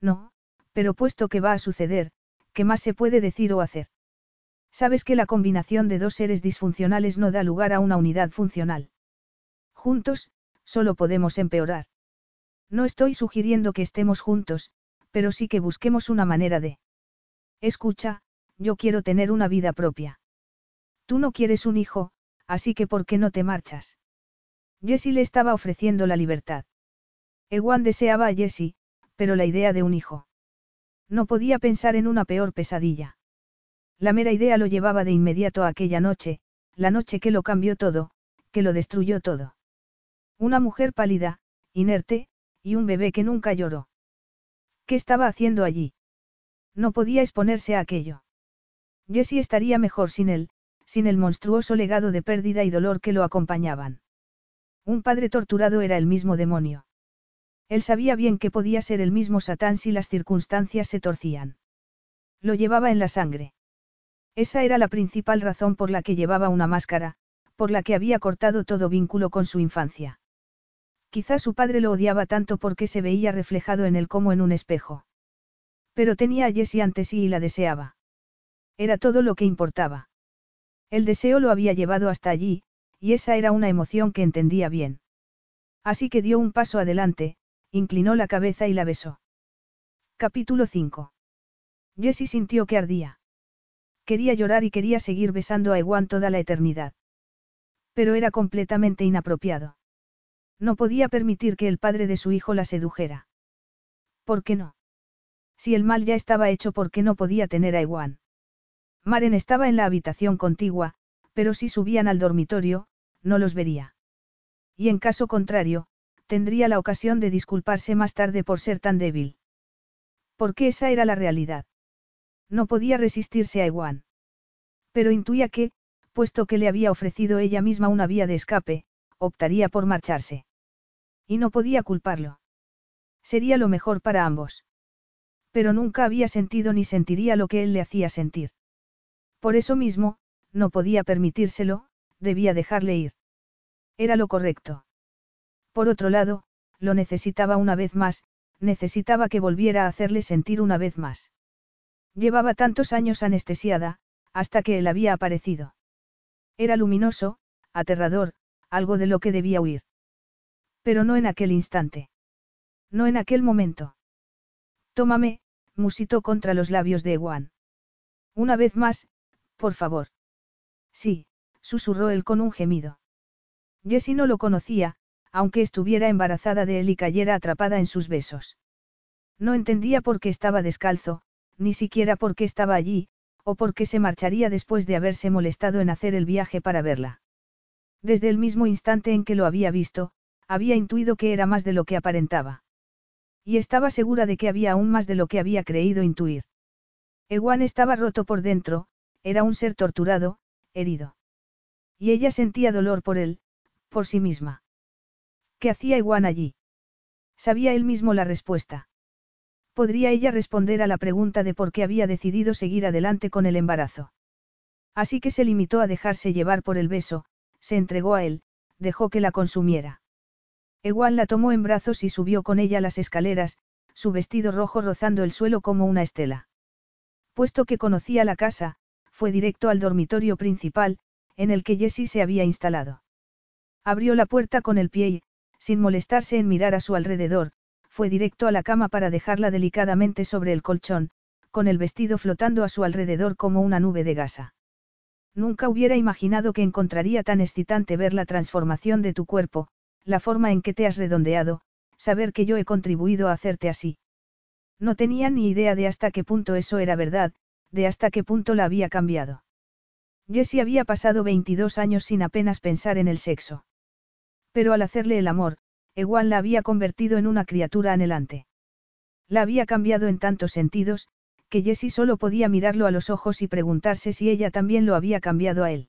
No, pero puesto que va a suceder, ¿qué más se puede decir o hacer? Sabes que la combinación de dos seres disfuncionales no da lugar a una unidad funcional. Juntos, solo podemos empeorar. No estoy sugiriendo que estemos juntos, pero sí que busquemos una manera de... Escucha, yo quiero tener una vida propia. Tú no quieres un hijo, así que ¿por qué no te marchas? Jessie le estaba ofreciendo la libertad. Ewan deseaba a Jessie, pero la idea de un hijo. No podía pensar en una peor pesadilla. La mera idea lo llevaba de inmediato a aquella noche, la noche que lo cambió todo, que lo destruyó todo. Una mujer pálida, inerte, y un bebé que nunca lloró. ¿Qué estaba haciendo allí? No podía exponerse a aquello. Jessie estaría mejor sin él, sin el monstruoso legado de pérdida y dolor que lo acompañaban. Un padre torturado era el mismo demonio. Él sabía bien que podía ser el mismo Satán si las circunstancias se torcían. Lo llevaba en la sangre. Esa era la principal razón por la que llevaba una máscara, por la que había cortado todo vínculo con su infancia. Quizá su padre lo odiaba tanto porque se veía reflejado en él como en un espejo. Pero tenía a Jessie ante sí y la deseaba. Era todo lo que importaba. El deseo lo había llevado hasta allí, y esa era una emoción que entendía bien. Así que dio un paso adelante, inclinó la cabeza y la besó. Capítulo 5. Jessie sintió que ardía. Quería llorar y quería seguir besando a Ewan toda la eternidad. Pero era completamente inapropiado. No podía permitir que el padre de su hijo la sedujera. ¿Por qué no? Si el mal ya estaba hecho, ¿por qué no podía tener a Ewan? Maren estaba en la habitación contigua, pero si subían al dormitorio, no los vería. Y en caso contrario, tendría la ocasión de disculparse más tarde por ser tan débil. Porque esa era la realidad. No podía resistirse a Ewan. Pero intuía que, puesto que le había ofrecido ella misma una vía de escape, optaría por marcharse. Y no podía culparlo. Sería lo mejor para ambos. Pero nunca había sentido ni sentiría lo que él le hacía sentir. Por eso mismo, no podía permitírselo, debía dejarle ir. Era lo correcto. Por otro lado, lo necesitaba una vez más, necesitaba que volviera a hacerle sentir una vez más. Llevaba tantos años anestesiada, hasta que él había aparecido. Era luminoso, aterrador, algo de lo que debía huir. Pero no en aquel instante. No en aquel momento. Tómame, musitó contra los labios de Ewan. Una vez más, por favor. Sí, susurró él con un gemido. Jessie no lo conocía, aunque estuviera embarazada de él y cayera atrapada en sus besos. No entendía por qué estaba descalzo, ni siquiera por qué estaba allí, o por qué se marcharía después de haberse molestado en hacer el viaje para verla. Desde el mismo instante en que lo había visto, había intuido que era más de lo que aparentaba. Y estaba segura de que había aún más de lo que había creído intuir. Ewan estaba roto por dentro, era un ser torturado, herido. Y ella sentía dolor por él, por sí misma. ¿Qué hacía Ewan allí? Sabía él mismo la respuesta. Podría ella responder a la pregunta de por qué había decidido seguir adelante con el embarazo. Así que se limitó a dejarse llevar por el beso, se entregó a él, dejó que la consumiera. Ewan la tomó en brazos y subió con ella las escaleras, su vestido rojo rozando el suelo como una estela. Puesto que conocía la casa, fue directo al dormitorio principal, en el que Jessie se había instalado. Abrió la puerta con el pie y, sin molestarse en mirar a su alrededor, fue directo a la cama para dejarla delicadamente sobre el colchón, con el vestido flotando a su alrededor como una nube de gasa. Nunca hubiera imaginado que encontraría tan excitante ver la transformación de tu cuerpo, la forma en que te has redondeado, saber que yo he contribuido a hacerte así. No tenía ni idea de hasta qué punto eso era verdad, de hasta qué punto la había cambiado. Jessie había pasado 22 años sin apenas pensar en el sexo. Pero al hacerle el amor, Ewan la había convertido en una criatura anhelante. La había cambiado en tantos sentidos, que Jessie solo podía mirarlo a los ojos y preguntarse si ella también lo había cambiado a él.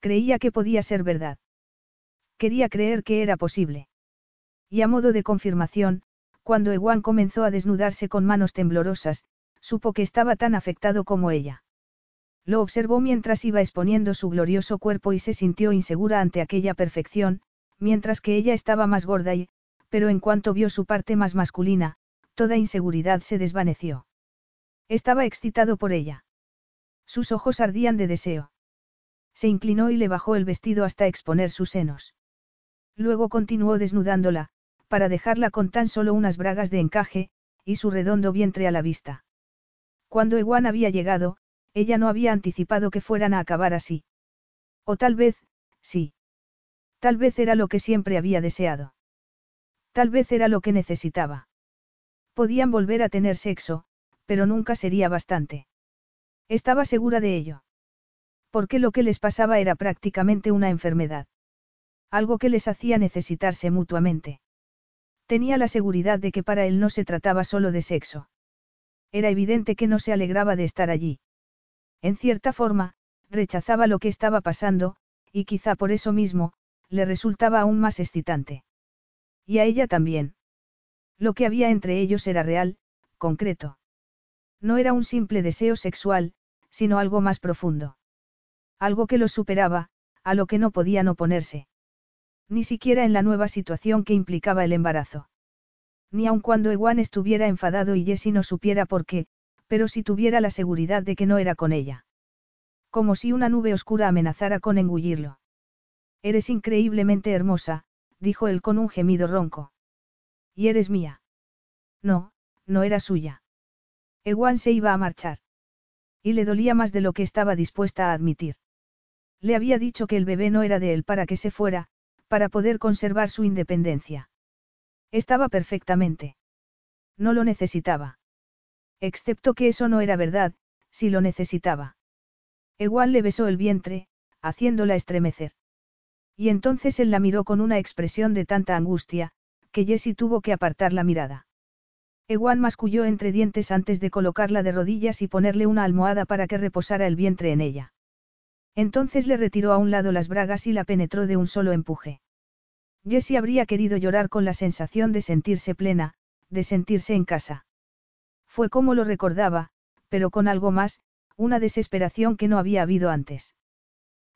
Creía que podía ser verdad. Quería creer que era posible. Y a modo de confirmación, cuando Ewan comenzó a desnudarse con manos temblorosas, supo que estaba tan afectado como ella. Lo observó mientras iba exponiendo su glorioso cuerpo y se sintió insegura ante aquella perfección, mientras que ella estaba más gorda y, pero en cuanto vio su parte más masculina, toda inseguridad se desvaneció. Estaba excitado por ella. Sus ojos ardían de deseo. Se inclinó y le bajó el vestido hasta exponer sus senos. Luego continuó desnudándola, para dejarla con tan solo unas bragas de encaje, y su redondo vientre a la vista. Cuando Ewan había llegado, ella no había anticipado que fueran a acabar así. O tal vez, sí. Tal vez era lo que siempre había deseado. Tal vez era lo que necesitaba. Podían volver a tener sexo, pero nunca sería bastante. Estaba segura de ello. Porque lo que les pasaba era prácticamente una enfermedad. Algo que les hacía necesitarse mutuamente. Tenía la seguridad de que para él no se trataba solo de sexo. Era evidente que no se alegraba de estar allí. En cierta forma, rechazaba lo que estaba pasando, y quizá por eso mismo, le resultaba aún más excitante. Y a ella también. Lo que había entre ellos era real, concreto. No era un simple deseo sexual, sino algo más profundo. Algo que los superaba, a lo que no podían oponerse. Ni siquiera en la nueva situación que implicaba el embarazo. Ni aun cuando Ewan estuviera enfadado y Jessie no supiera por qué, pero si tuviera la seguridad de que no era con ella. Como si una nube oscura amenazara con engullirlo. Eres increíblemente hermosa, dijo él con un gemido ronco. Y eres mía. No, no era suya. Ewan se iba a marchar. Y le dolía más de lo que estaba dispuesta a admitir. Le había dicho que el bebé no era de él para que se fuera, para poder conservar su independencia. Estaba perfectamente. No lo necesitaba. Excepto que eso no era verdad, si lo necesitaba. Ewan le besó el vientre, haciéndola estremecer. Y entonces él la miró con una expresión de tanta angustia, que Jessie tuvo que apartar la mirada. Ewan masculló entre dientes antes de colocarla de rodillas y ponerle una almohada para que reposara el vientre en ella. Entonces le retiró a un lado las bragas y la penetró de un solo empuje. Jessie habría querido llorar con la sensación de sentirse plena, de sentirse en casa. Fue como lo recordaba, pero con algo más, una desesperación que no había habido antes.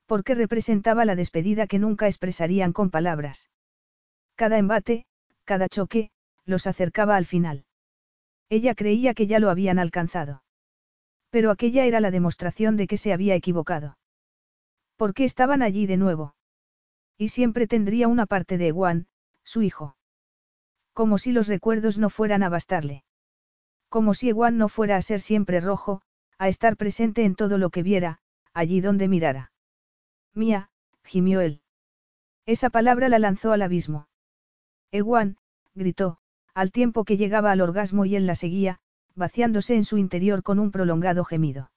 Porque representaba la despedida que nunca expresarían con palabras. Cada embate, cada choque, los acercaba al final. Ella creía que ya lo habían alcanzado. Pero aquella era la demostración de que se había equivocado. ¿Por qué estaban allí de nuevo? Y siempre tendría una parte de Ewan, su hijo. Como si los recuerdos no fueran a bastarle. Como si Ewan no fuera a ser siempre rojo, a estar presente en todo lo que viera, allí donde mirara. Mía, gimió él. Esa palabra la lanzó al abismo. Ewan, gritó, al tiempo que llegaba al orgasmo y él la seguía, vaciándose en su interior con un prolongado gemido.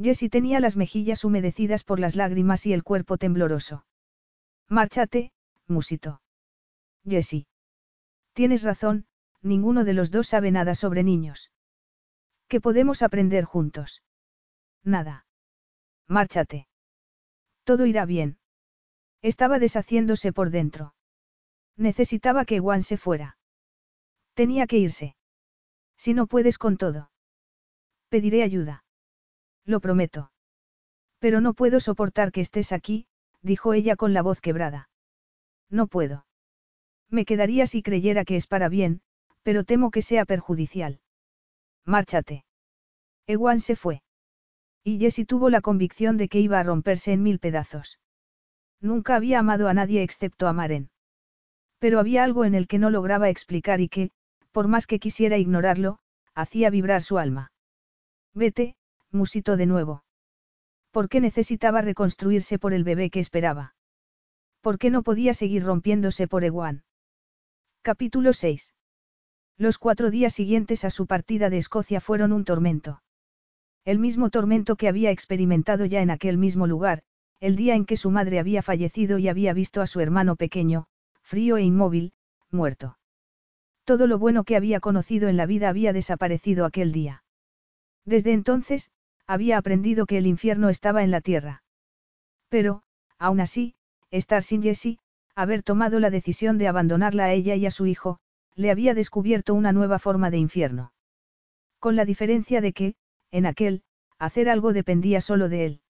Jessie tenía las mejillas humedecidas por las lágrimas y el cuerpo tembloroso. Márchate, musitó. Jessie. Tienes razón, ninguno de los dos sabe nada sobre niños. ¿Qué podemos aprender juntos? Nada. Márchate. Todo irá bien. Estaba deshaciéndose por dentro. Necesitaba que Juan se fuera. Tenía que irse. Si no puedes con todo. Pediré ayuda. Lo prometo. Pero no puedo soportar que estés aquí, dijo ella con la voz quebrada. No puedo. Me quedaría si creyera que es para bien, pero temo que sea perjudicial. Márchate. Ewan se fue. Y Jessie tuvo la convicción de que iba a romperse en mil pedazos. Nunca había amado a nadie excepto a Maren. Pero había algo en el que no lograba explicar y que, por más que quisiera ignorarlo, hacía vibrar su alma. Vete, musitó de nuevo. ¿Por qué necesitaba reconstruirse por el bebé que esperaba? ¿Por qué no podía seguir rompiéndose por Ewan? Capítulo 6. Los cuatro días siguientes a su partida de Escocia fueron un tormento. El mismo tormento que había experimentado ya en aquel mismo lugar, el día en que su madre había fallecido y había visto a su hermano pequeño, frío e inmóvil, muerto. Todo lo bueno que había conocido en la vida había desaparecido aquel día. Desde entonces, había aprendido que el infierno estaba en la tierra. Pero, aún así, estar sin Jessie, haber tomado la decisión de abandonarla a ella y a su hijo, le había descubierto una nueva forma de infierno. Con la diferencia de que, en aquel, hacer algo dependía solo de él.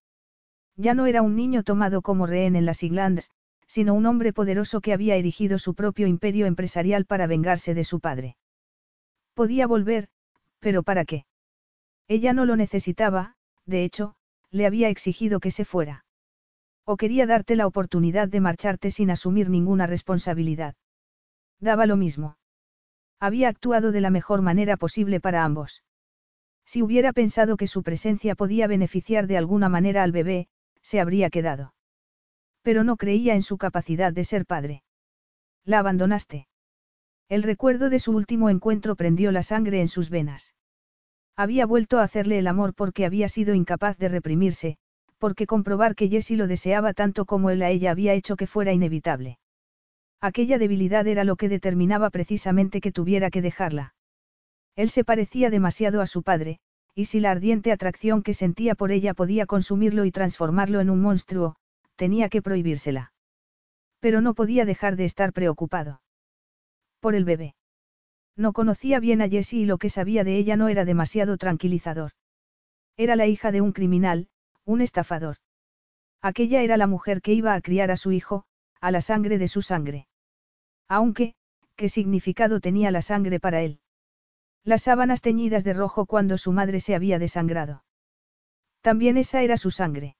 Ya no era un niño tomado como rehén en las Islands, sino un hombre poderoso que había erigido su propio imperio empresarial para vengarse de su padre. Podía volver, pero ¿para qué? Ella no lo necesitaba, de hecho, le había exigido que se fuera. O quería darte la oportunidad de marcharte sin asumir ninguna responsabilidad. Daba lo mismo. Había actuado de la mejor manera posible para ambos. Si hubiera pensado que su presencia podía beneficiar de alguna manera al bebé, se habría quedado pero no creía en su capacidad de ser padre. La abandonaste. El recuerdo de su último encuentro prendió la sangre en sus venas. Había vuelto a hacerle el amor porque había sido incapaz de reprimirse, porque comprobar que Jessie lo deseaba tanto como él a ella había hecho que fuera inevitable. Aquella debilidad era lo que determinaba precisamente que tuviera que dejarla. Él se parecía demasiado a su padre, y si la ardiente atracción que sentía por ella podía consumirlo y transformarlo en un monstruo, tenía que prohibírsela. Pero no podía dejar de estar preocupado. Por el bebé. No conocía bien a Jessie y lo que sabía de ella no era demasiado tranquilizador. Era la hija de un criminal, un estafador. Aquella era la mujer que iba a criar a su hijo, a la sangre de su sangre. Aunque, ¿qué significado tenía la sangre para él? Las sábanas teñidas de rojo cuando su madre se había desangrado. También esa era su sangre.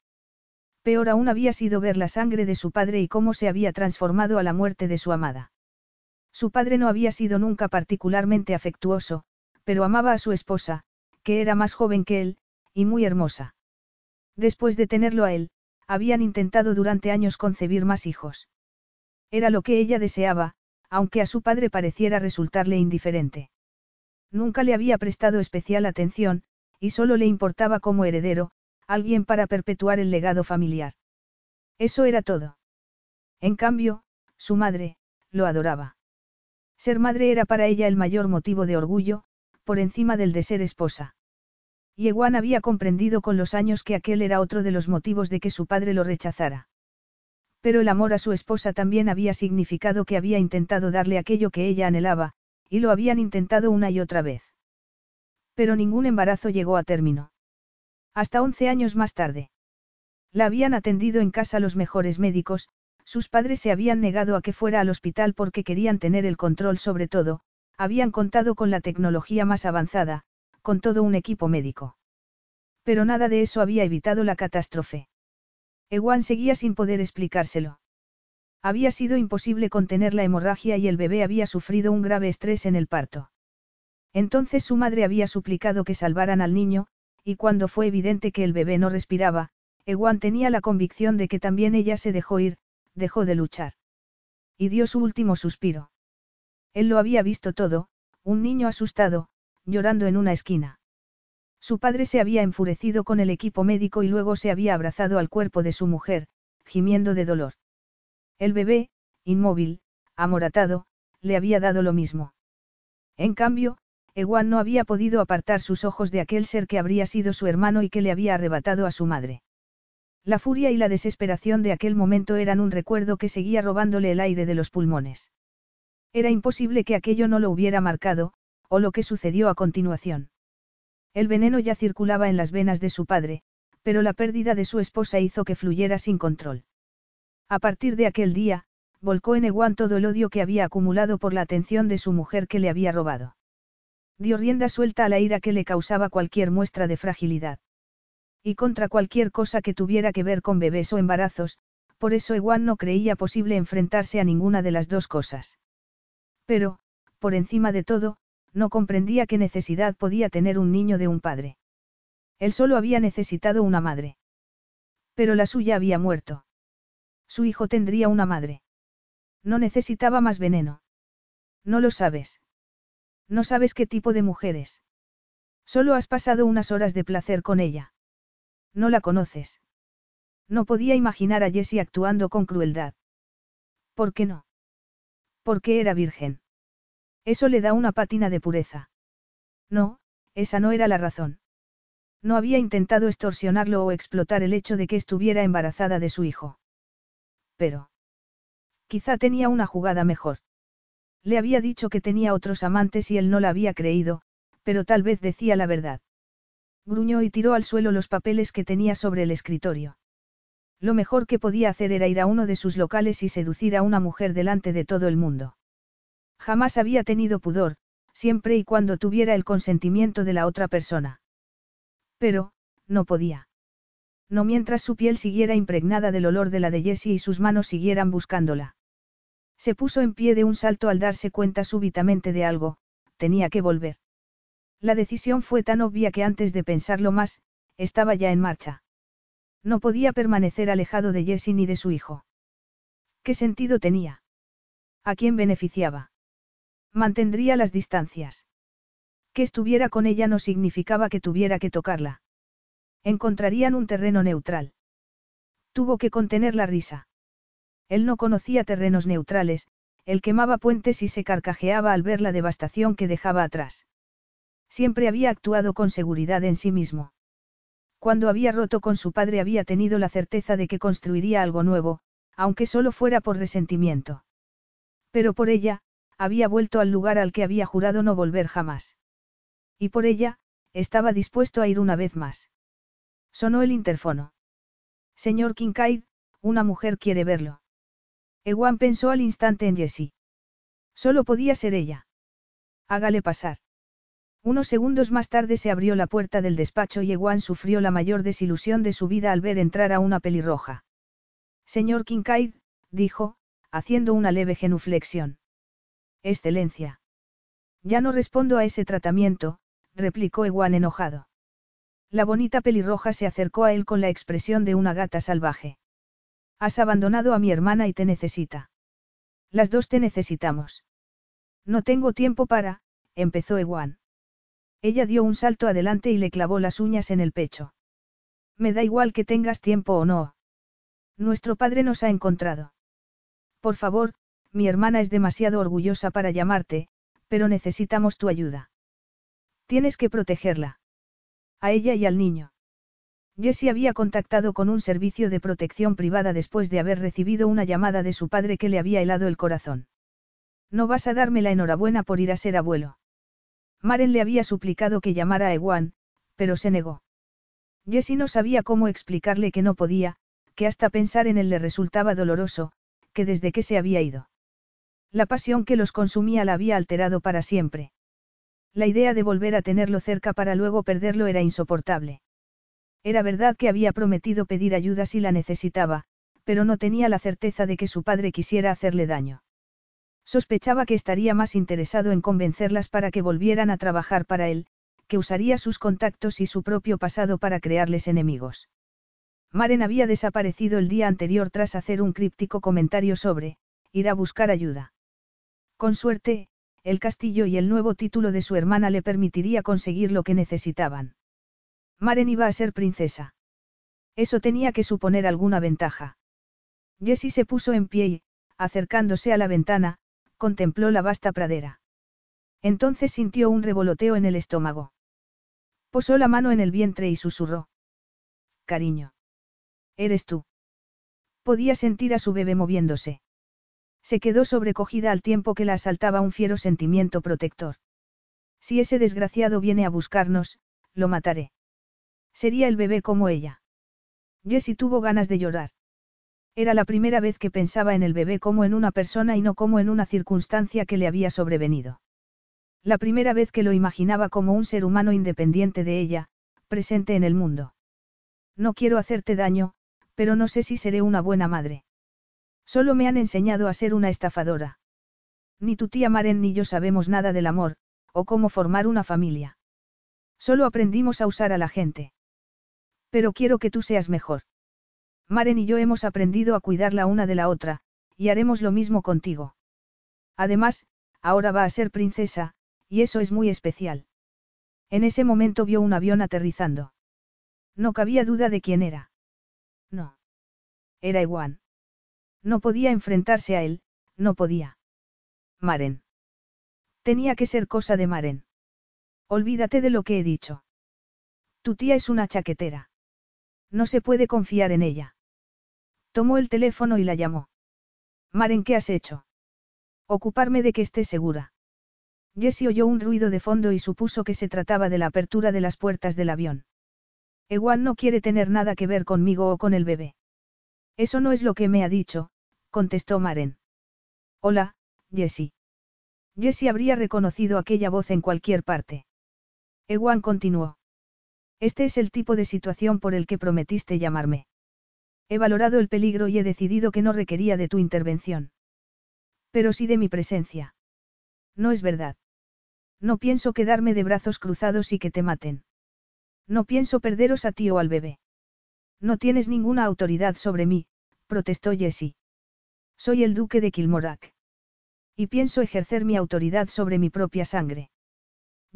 Peor aún había sido ver la sangre de su padre y cómo se había transformado a la muerte de su amada. Su padre no había sido nunca particularmente afectuoso, pero amaba a su esposa, que era más joven que él, y muy hermosa. Después de tenerlo a él, habían intentado durante años concebir más hijos. Era lo que ella deseaba, aunque a su padre pareciera resultarle indiferente. Nunca le había prestado especial atención, y solo le importaba como heredero, alguien para perpetuar el legado familiar. Eso era todo. En cambio, su madre, lo adoraba. Ser madre era para ella el mayor motivo de orgullo, por encima del de ser esposa. Yeguan había comprendido con los años que aquel era otro de los motivos de que su padre lo rechazara. Pero el amor a su esposa también había significado que había intentado darle aquello que ella anhelaba, y lo habían intentado una y otra vez. Pero ningún embarazo llegó a término. Hasta once años más tarde. La habían atendido en casa los mejores médicos, sus padres se habían negado a que fuera al hospital porque querían tener el control sobre todo, habían contado con la tecnología más avanzada, con todo un equipo médico. Pero nada de eso había evitado la catástrofe. Ewan seguía sin poder explicárselo. Había sido imposible contener la hemorragia y el bebé había sufrido un grave estrés en el parto. Entonces su madre había suplicado que salvaran al niño, y cuando fue evidente que el bebé no respiraba, Ewan tenía la convicción de que también ella se dejó ir, dejó de luchar. Y dio su último suspiro. Él lo había visto todo, un niño asustado, llorando en una esquina. Su padre se había enfurecido con el equipo médico y luego se había abrazado al cuerpo de su mujer, gimiendo de dolor. El bebé, inmóvil, amoratado, le había dado lo mismo. En cambio, Ewan no había podido apartar sus ojos de aquel ser que habría sido su hermano y que le había arrebatado a su madre. La furia y la desesperación de aquel momento eran un recuerdo que seguía robándole el aire de los pulmones. Era imposible que aquello no lo hubiera marcado, o lo que sucedió a continuación. El veneno ya circulaba en las venas de su padre, pero la pérdida de su esposa hizo que fluyera sin control. A partir de aquel día, volcó en Ewan todo el odio que había acumulado por la atención de su mujer que le había robado. Dio rienda suelta a la ira que le causaba cualquier muestra de fragilidad. Y contra cualquier cosa que tuviera que ver con bebés o embarazos, por eso Ewan no creía posible enfrentarse a ninguna de las dos cosas. Pero, por encima de todo, no comprendía qué necesidad podía tener un niño de un padre. Él solo había necesitado una madre. Pero la suya había muerto. Su hijo tendría una madre. No necesitaba más veneno. No lo sabes. No sabes qué tipo de mujer es. Solo has pasado unas horas de placer con ella. No la conoces. No podía imaginar a Jessie actuando con crueldad. ¿Por qué no? Porque era virgen. Eso le da una pátina de pureza. No, esa no era la razón. No había intentado extorsionarlo o explotar el hecho de que estuviera embarazada de su hijo. Pero. Quizá tenía una jugada mejor. Le había dicho que tenía otros amantes y él no la había creído, pero tal vez decía la verdad. Gruñó y tiró al suelo los papeles que tenía sobre el escritorio. Lo mejor que podía hacer era ir a uno de sus locales y seducir a una mujer delante de todo el mundo. Jamás había tenido pudor, siempre y cuando tuviera el consentimiento de la otra persona. Pero, no podía. No mientras su piel siguiera impregnada del olor de la de Jessie y sus manos siguieran buscándola. Se puso en pie de un salto al darse cuenta súbitamente de algo, tenía que volver. La decisión fue tan obvia que antes de pensarlo más, estaba ya en marcha. No podía permanecer alejado de Jessie ni de su hijo. ¿Qué sentido tenía? ¿A quién beneficiaba? Mantendría las distancias. Que estuviera con ella no significaba que tuviera que tocarla. Encontrarían un terreno neutral. Tuvo que contener la risa. Él no conocía terrenos neutrales, él quemaba puentes y se carcajeaba al ver la devastación que dejaba atrás. Siempre había actuado con seguridad en sí mismo. Cuando había roto con su padre había tenido la certeza de que construiría algo nuevo, aunque solo fuera por resentimiento. Pero por ella, había vuelto al lugar al que había jurado no volver jamás. Y por ella, estaba dispuesto a ir una vez más. Sonó el interfono. Señor Kincaid, una mujer quiere verlo. Ewan pensó al instante en Jessie. Solo podía ser ella. Hágale pasar. Unos segundos más tarde se abrió la puerta del despacho y Ewan sufrió la mayor desilusión de su vida al ver entrar a una pelirroja. Señor Kincaid, dijo, haciendo una leve genuflexión. Excelencia. Ya no respondo a ese tratamiento, replicó Ewan enojado. La bonita pelirroja se acercó a él con la expresión de una gata salvaje. Has abandonado a mi hermana y te necesita. Las dos te necesitamos. No tengo tiempo para, empezó Ewan. Ella dio un salto adelante y le clavó las uñas en el pecho. Me da igual que tengas tiempo o no. Nuestro padre nos ha encontrado. Por favor, mi hermana es demasiado orgullosa para llamarte, pero necesitamos tu ayuda. Tienes que protegerla. A ella y al niño. Jessie había contactado con un servicio de protección privada después de haber recibido una llamada de su padre que le había helado el corazón. No vas a darme la enhorabuena por ir a ser abuelo. Maren le había suplicado que llamara a Ewan, pero se negó. Jessie no sabía cómo explicarle que no podía, que hasta pensar en él le resultaba doloroso, que desde que se había ido. La pasión que los consumía la había alterado para siempre. La idea de volver a tenerlo cerca para luego perderlo era insoportable. Era verdad que había prometido pedir ayuda si la necesitaba, pero no tenía la certeza de que su padre quisiera hacerle daño. Sospechaba que estaría más interesado en convencerlas para que volvieran a trabajar para él, que usaría sus contactos y su propio pasado para crearles enemigos. Maren había desaparecido el día anterior tras hacer un críptico comentario sobre, ir a buscar ayuda. Con suerte, el castillo y el nuevo título de su hermana le permitiría conseguir lo que necesitaban. Maren iba a ser princesa. Eso tenía que suponer alguna ventaja. Jessie se puso en pie y, acercándose a la ventana, contempló la vasta pradera. Entonces sintió un revoloteo en el estómago. Posó la mano en el vientre y susurró. Cariño. Eres tú. Podía sentir a su bebé moviéndose. Se quedó sobrecogida al tiempo que la asaltaba un fiero sentimiento protector. Si ese desgraciado viene a buscarnos, lo mataré. Sería el bebé como ella. Jessie tuvo ganas de llorar. Era la primera vez que pensaba en el bebé como en una persona y no como en una circunstancia que le había sobrevenido. La primera vez que lo imaginaba como un ser humano independiente de ella, presente en el mundo. No quiero hacerte daño, pero no sé si seré una buena madre. Solo me han enseñado a ser una estafadora. Ni tu tía Maren ni yo sabemos nada del amor, o cómo formar una familia. Solo aprendimos a usar a la gente. Pero quiero que tú seas mejor. Maren y yo hemos aprendido a cuidar la una de la otra, y haremos lo mismo contigo. Además, ahora va a ser princesa, y eso es muy especial. En ese momento vio un avión aterrizando. No cabía duda de quién era. No. Era Ewan. No podía enfrentarse a él, no podía. Maren. Tenía que ser cosa de Maren. Olvídate de lo que he dicho. Tu tía es una chaquetera. No se puede confiar en ella. Tomó el teléfono y la llamó. Maren, ¿qué has hecho? Ocuparme de que esté segura. Jessie oyó un ruido de fondo y supuso que se trataba de la apertura de las puertas del avión. Ewan no quiere tener nada que ver conmigo o con el bebé. Eso no es lo que me ha dicho, contestó Maren. Hola, Jessie. Jessie habría reconocido aquella voz en cualquier parte. Ewan continuó. Este es el tipo de situación por el que prometiste llamarme. He valorado el peligro y he decidido que no requería de tu intervención. Pero sí de mi presencia. No es verdad. No pienso quedarme de brazos cruzados y que te maten. No pienso perderos a ti o al bebé. No tienes ninguna autoridad sobre mí, protestó Jessie. Soy el duque de Kilmorak. Y pienso ejercer mi autoridad sobre mi propia sangre.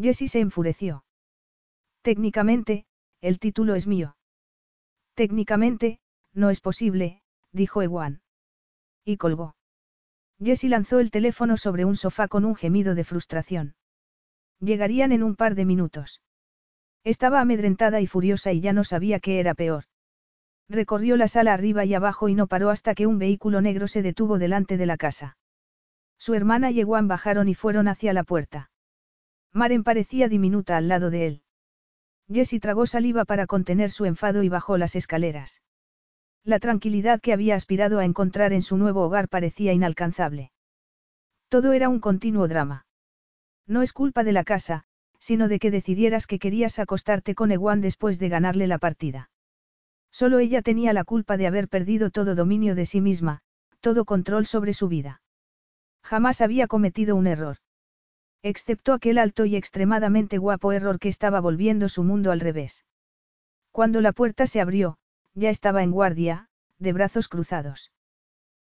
Jessie se enfureció. Técnicamente, el título es mío. Técnicamente, no es posible, dijo Ewan. Y colgó. Jessie lanzó el teléfono sobre un sofá con un gemido de frustración. Llegarían en un par de minutos. Estaba amedrentada y furiosa y ya no sabía qué era peor. Recorrió la sala arriba y abajo y no paró hasta que un vehículo negro se detuvo delante de la casa. Su hermana y Ewan bajaron y fueron hacia la puerta. Maren parecía diminuta al lado de él. Jessie tragó saliva para contener su enfado y bajó las escaleras. La tranquilidad que había aspirado a encontrar en su nuevo hogar parecía inalcanzable. Todo era un continuo drama. No es culpa de la casa, sino de que decidieras que querías acostarte con Ewan después de ganarle la partida. Solo ella tenía la culpa de haber perdido todo dominio de sí misma, todo control sobre su vida. Jamás había cometido un error. Excepto aquel alto y extremadamente guapo error que estaba volviendo su mundo al revés. Cuando la puerta se abrió, ya estaba en guardia, de brazos cruzados.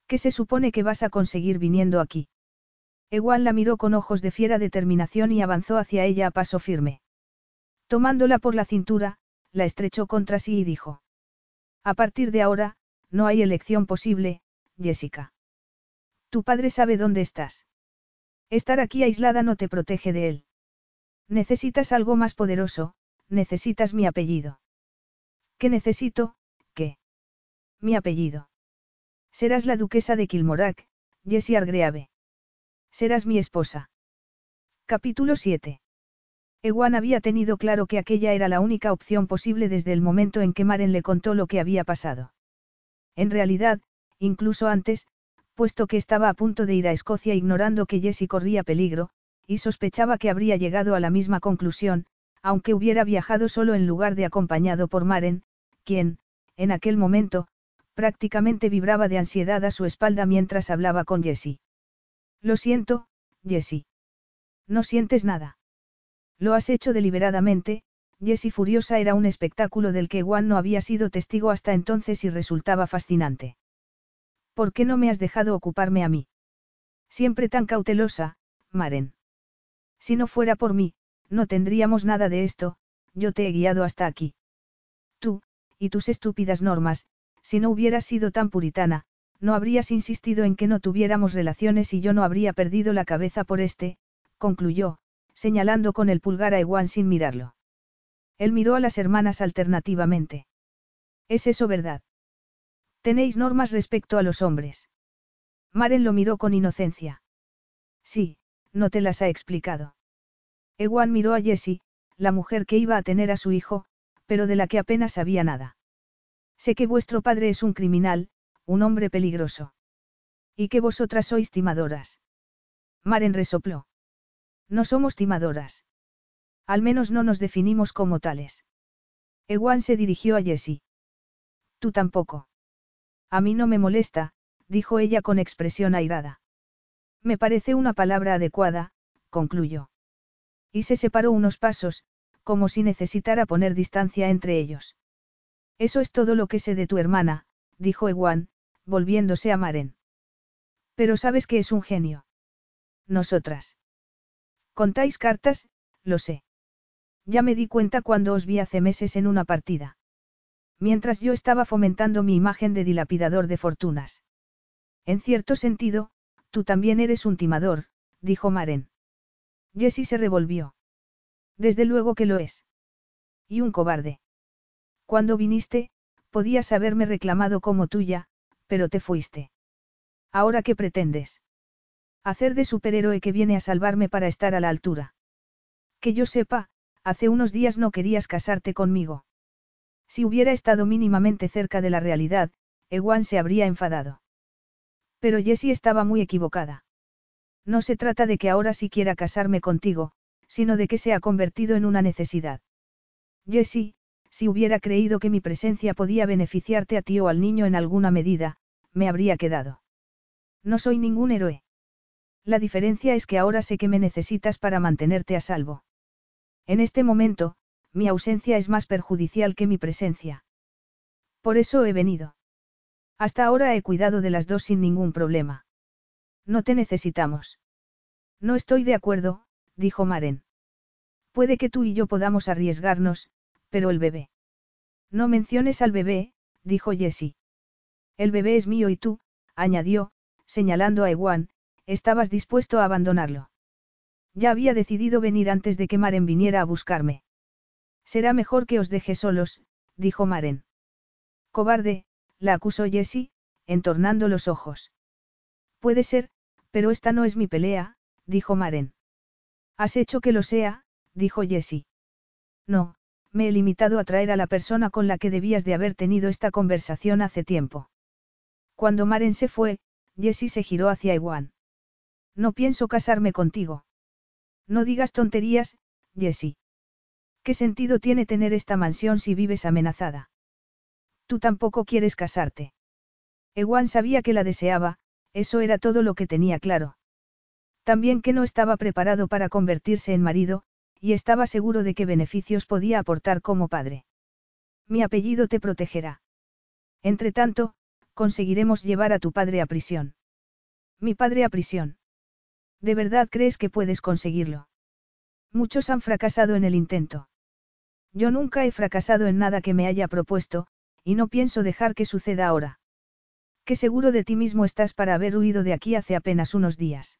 ¿Qué se supone que vas a conseguir viniendo aquí? Ewan la miró con ojos de fiera determinación y avanzó hacia ella a paso firme. Tomándola por la cintura, la estrechó contra sí y dijo. A partir de ahora, no hay elección posible, Jessica. Tu padre sabe dónde estás. Estar aquí aislada no te protege de él. Necesitas algo más poderoso, necesitas mi apellido. ¿Qué necesito? ¿Qué? Mi apellido. Serás la duquesa de Kilmorack, Jessie Argreave. Serás mi esposa. Capítulo 7. Ewan había tenido claro que aquella era la única opción posible desde el momento en que Maren le contó lo que había pasado. En realidad, incluso antes, puesto que estaba a punto de ir a Escocia ignorando que Jessie corría peligro, y sospechaba que habría llegado a la misma conclusión, aunque hubiera viajado solo en lugar de acompañado por Maren, quien, en aquel momento, prácticamente vibraba de ansiedad a su espalda mientras hablaba con Jessie. Lo siento, Jessie. No sientes nada. Lo has hecho deliberadamente, Jessie furiosa era un espectáculo del que Juan no había sido testigo hasta entonces y resultaba fascinante. ¿Por qué no me has dejado ocuparme a mí? Siempre tan cautelosa, Maren. Si no fuera por mí, no tendríamos nada de esto, yo te he guiado hasta aquí. Tú, y tus estúpidas normas, si no hubieras sido tan puritana, no habrías insistido en que no tuviéramos relaciones y yo no habría perdido la cabeza por este, concluyó, señalando con el pulgar a Ewan sin mirarlo. Él miró a las hermanas alternativamente. ¿Es eso verdad? ¿Tenéis normas respecto a los hombres? Maren lo miró con inocencia. Sí, no te las ha explicado. Ewan miró a Jessie, la mujer que iba a tener a su hijo, pero de la que apenas sabía nada. Sé que vuestro padre es un criminal, un hombre peligroso. Y que vosotras sois timadoras. Maren resopló. No somos timadoras. Al menos no nos definimos como tales. Ewan se dirigió a Jessie. Tú tampoco. A mí no me molesta, dijo ella con expresión airada. Me parece una palabra adecuada, concluyó. Y se separó unos pasos, como si necesitara poner distancia entre ellos. Eso es todo lo que sé de tu hermana, dijo Ewan, volviéndose a Maren. Pero sabes que es un genio. Nosotras. Contáis cartas, lo sé. Ya me di cuenta cuando os vi hace meses en una partida. Mientras yo estaba fomentando mi imagen de dilapidador de fortunas. En cierto sentido, tú también eres un timador, dijo Maren. Jessie se revolvió. Desde luego que lo es. Y un cobarde. Cuando viniste, podías haberme reclamado como tuya, pero te fuiste. ¿Ahora qué pretendes? Hacer de superhéroe que viene a salvarme para estar a la altura. Que yo sepa, hace unos días no querías casarte conmigo. Si hubiera estado mínimamente cerca de la realidad, Ewan se habría enfadado. Pero Jessie estaba muy equivocada. No se trata de que ahora sí quiera casarme contigo, sino de que se ha convertido en una necesidad. Jessie, si hubiera creído que mi presencia podía beneficiarte a ti o al niño en alguna medida, me habría quedado. No soy ningún héroe. La diferencia es que ahora sé que me necesitas para mantenerte a salvo. En este momento, mi ausencia es más perjudicial que mi presencia. Por eso he venido. Hasta ahora he cuidado de las dos sin ningún problema. No te necesitamos. No estoy de acuerdo, dijo Maren. Puede que tú y yo podamos arriesgarnos, pero el bebé. No menciones al bebé, dijo Jessie. El bebé es mío y tú, añadió, señalando a Ewan, estabas dispuesto a abandonarlo. Ya había decidido venir antes de que Maren viniera a buscarme. Será mejor que os deje solos, dijo Maren. Cobarde, la acusó Jessie, entornando los ojos. Puede ser, pero esta no es mi pelea, dijo Maren. Has hecho que lo sea, dijo Jessie. No, me he limitado a traer a la persona con la que debías de haber tenido esta conversación hace tiempo. Cuando Maren se fue, Jessie se giró hacia Iwan. No pienso casarme contigo. No digas tonterías, Jessie. ¿Qué sentido tiene tener esta mansión si vives amenazada? Tú tampoco quieres casarte. Ewan sabía que la deseaba, eso era todo lo que tenía claro. También que no estaba preparado para convertirse en marido, y estaba seguro de qué beneficios podía aportar como padre. Mi apellido te protegerá. Entretanto, conseguiremos llevar a tu padre a prisión. Mi padre a prisión. ¿De verdad crees que puedes conseguirlo? Muchos han fracasado en el intento. Yo nunca he fracasado en nada que me haya propuesto, y no pienso dejar que suceda ahora. Qué seguro de ti mismo estás para haber huido de aquí hace apenas unos días.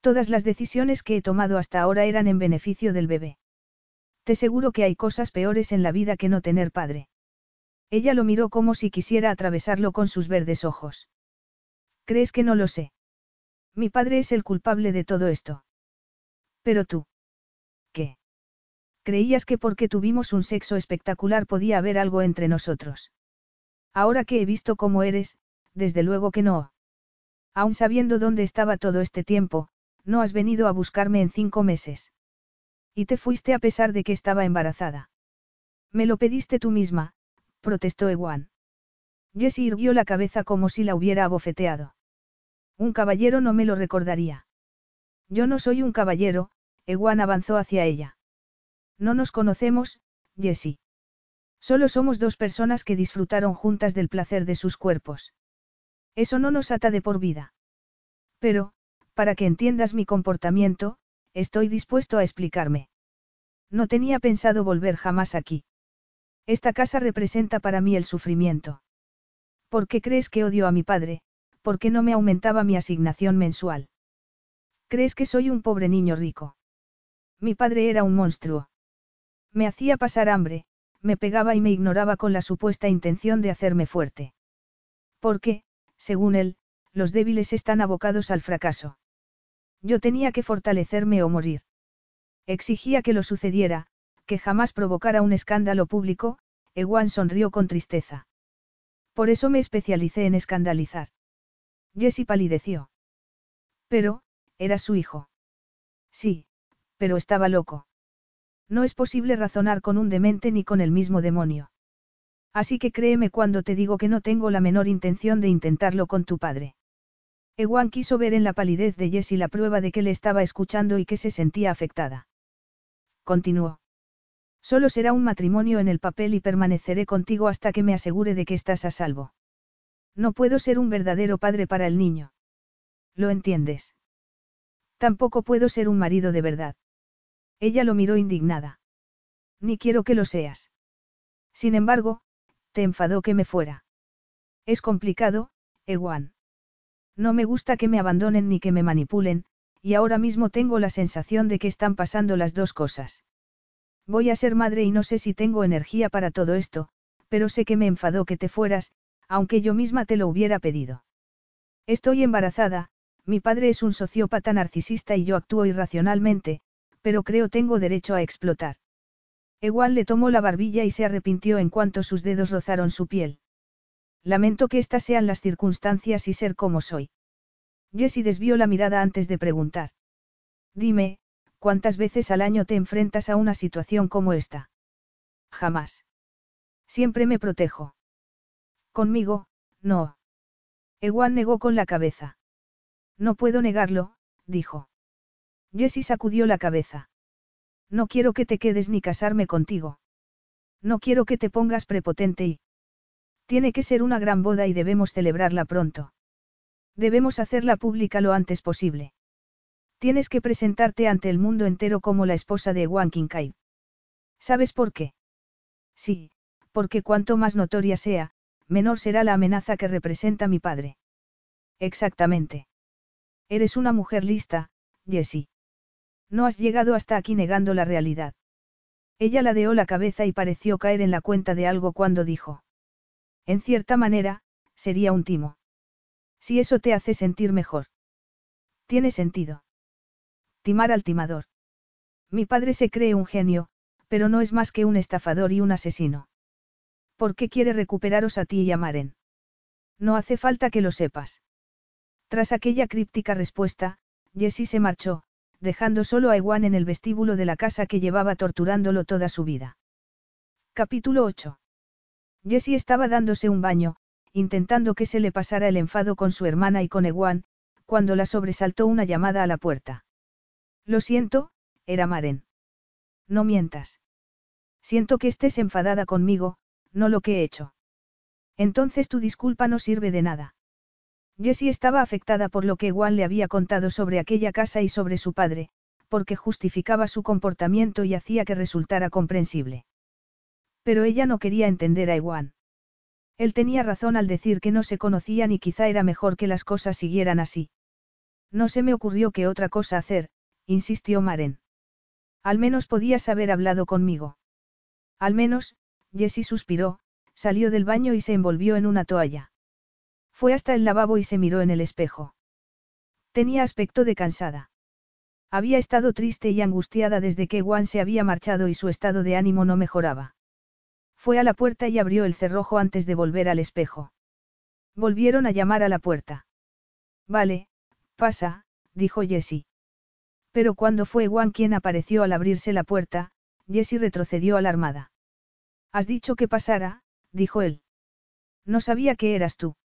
Todas las decisiones que he tomado hasta ahora eran en beneficio del bebé. Te seguro que hay cosas peores en la vida que no tener padre. Ella lo miró como si quisiera atravesarlo con sus verdes ojos. ¿Crees que no lo sé? Mi padre es el culpable de todo esto. Pero tú. Creías que porque tuvimos un sexo espectacular podía haber algo entre nosotros. Ahora que he visto cómo eres, desde luego que no. Aun sabiendo dónde estaba todo este tiempo, no has venido a buscarme en cinco meses. Y te fuiste a pesar de que estaba embarazada. Me lo pediste tú misma, protestó Ewan. Jessie irguió la cabeza como si la hubiera abofeteado. Un caballero no me lo recordaría. Yo no soy un caballero, Ewan avanzó hacia ella. No nos conocemos, Jessie. Solo somos dos personas que disfrutaron juntas del placer de sus cuerpos. Eso no nos ata de por vida. Pero, para que entiendas mi comportamiento, estoy dispuesto a explicarme. No tenía pensado volver jamás aquí. Esta casa representa para mí el sufrimiento. ¿Por qué crees que odio a mi padre? ¿Por qué no me aumentaba mi asignación mensual? ¿Crees que soy un pobre niño rico? Mi padre era un monstruo. Me hacía pasar hambre, me pegaba y me ignoraba con la supuesta intención de hacerme fuerte. Porque, según él, los débiles están abocados al fracaso. Yo tenía que fortalecerme o morir. Exigía que lo sucediera, que jamás provocara un escándalo público, Ewan sonrió con tristeza. Por eso me especialicé en escandalizar. Jessie palideció. Pero, era su hijo. Sí, pero estaba loco. No es posible razonar con un demente ni con el mismo demonio. Así que créeme cuando te digo que no tengo la menor intención de intentarlo con tu padre. Ewan quiso ver en la palidez de Jessie la prueba de que le estaba escuchando y que se sentía afectada. Continuó. Solo será un matrimonio en el papel y permaneceré contigo hasta que me asegure de que estás a salvo. No puedo ser un verdadero padre para el niño. ¿Lo entiendes? Tampoco puedo ser un marido de verdad. Ella lo miró indignada. Ni quiero que lo seas. Sin embargo, te enfadó que me fuera. Es complicado, Ewan. No me gusta que me abandonen ni que me manipulen, y ahora mismo tengo la sensación de que están pasando las dos cosas. Voy a ser madre y no sé si tengo energía para todo esto, pero sé que me enfadó que te fueras, aunque yo misma te lo hubiera pedido. Estoy embarazada, mi padre es un sociópata narcisista y yo actúo irracionalmente, pero creo tengo derecho a explotar. Igual le tomó la barbilla y se arrepintió en cuanto sus dedos rozaron su piel. Lamento que estas sean las circunstancias y ser como soy. Jessie desvió la mirada antes de preguntar. Dime, ¿cuántas veces al año te enfrentas a una situación como esta? Jamás. Siempre me protejo. Conmigo, no. Ewan negó con la cabeza. No puedo negarlo, dijo. Jessie sacudió la cabeza. No quiero que te quedes ni casarme contigo. No quiero que te pongas prepotente y... Tiene que ser una gran boda y debemos celebrarla pronto. Debemos hacerla pública lo antes posible. Tienes que presentarte ante el mundo entero como la esposa de Wang Kinkai. ¿Sabes por qué? Sí, porque cuanto más notoria sea, menor será la amenaza que representa mi padre. Exactamente. Eres una mujer lista, Jessie. No has llegado hasta aquí negando la realidad. Ella ladeó la cabeza y pareció caer en la cuenta de algo cuando dijo. En cierta manera, sería un timo. Si eso te hace sentir mejor. Tiene sentido. Timar al timador. Mi padre se cree un genio, Pero no es más que un estafador y un asesino. ¿Por qué quiere recuperaros a ti y a Maren? No hace falta que lo sepas. Tras aquella críptica respuesta, Jessie se marchó, dejando solo a Ewan en el vestíbulo de la casa que llevaba torturándolo toda su vida. Capítulo 8. Jessie estaba dándose un baño, intentando que se le pasara el enfado con su hermana y con Ewan, cuando la sobresaltó una llamada a la puerta. Lo siento, era Maren. No mientas. Siento que estés enfadada conmigo, no lo que he hecho. Entonces tu disculpa no sirve de nada. Jessie estaba afectada por lo que Ewan le había contado sobre aquella casa y sobre su padre, porque justificaba su comportamiento y hacía que resultara comprensible. Pero ella no quería entender a Ewan. Él tenía razón al decir que no se conocían y quizá era mejor que las cosas siguieran así. No se me ocurrió qué otra cosa hacer, insistió Maren. Al menos podías haber hablado conmigo. Al menos, Jessie suspiró, salió del baño y se envolvió en una toalla. Fue hasta el lavabo y se miró en el espejo. Tenía aspecto de cansada. Había estado triste y angustiada desde que Juan se había marchado y su estado de ánimo no mejoraba. Fue a la puerta y abrió el cerrojo antes de volver al espejo. Volvieron a llamar a la puerta. Vale, pasa, dijo Jessie. Pero cuando fue Juan quien apareció al abrirse la puerta, Jessie retrocedió alarmada. Has dicho que pasara, dijo él. No sabía que eras tú.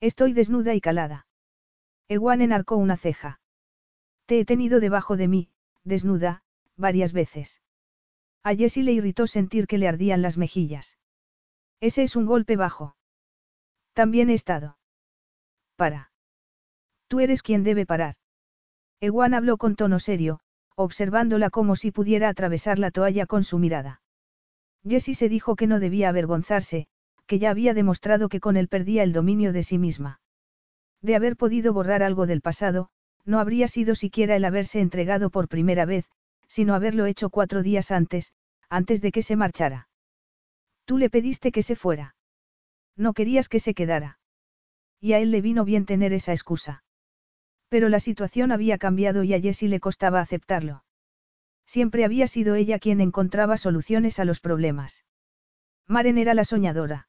Estoy desnuda y calada. Ewan enarcó una ceja. Te he tenido debajo de mí, desnuda, varias veces. A Jessie le irritó sentir que le ardían las mejillas. Ese es un golpe bajo. También he estado. Para. Tú eres quien debe parar. Ewan habló con tono serio, observándola como si pudiera atravesar la toalla con su mirada. Jessie se dijo que no debía avergonzarse, que ya había demostrado que con él perdía el dominio de sí misma. De haber podido borrar algo del pasado, no habría sido siquiera el haberse entregado por primera vez, sino haberlo hecho cuatro días antes, antes de que se marchara. Tú le pediste que se fuera. No querías que se quedara. Y a él le vino bien tener esa excusa. Pero la situación había cambiado y a Jessie le costaba aceptarlo. Siempre había sido ella quien encontraba soluciones a los problemas. Maren era la soñadora.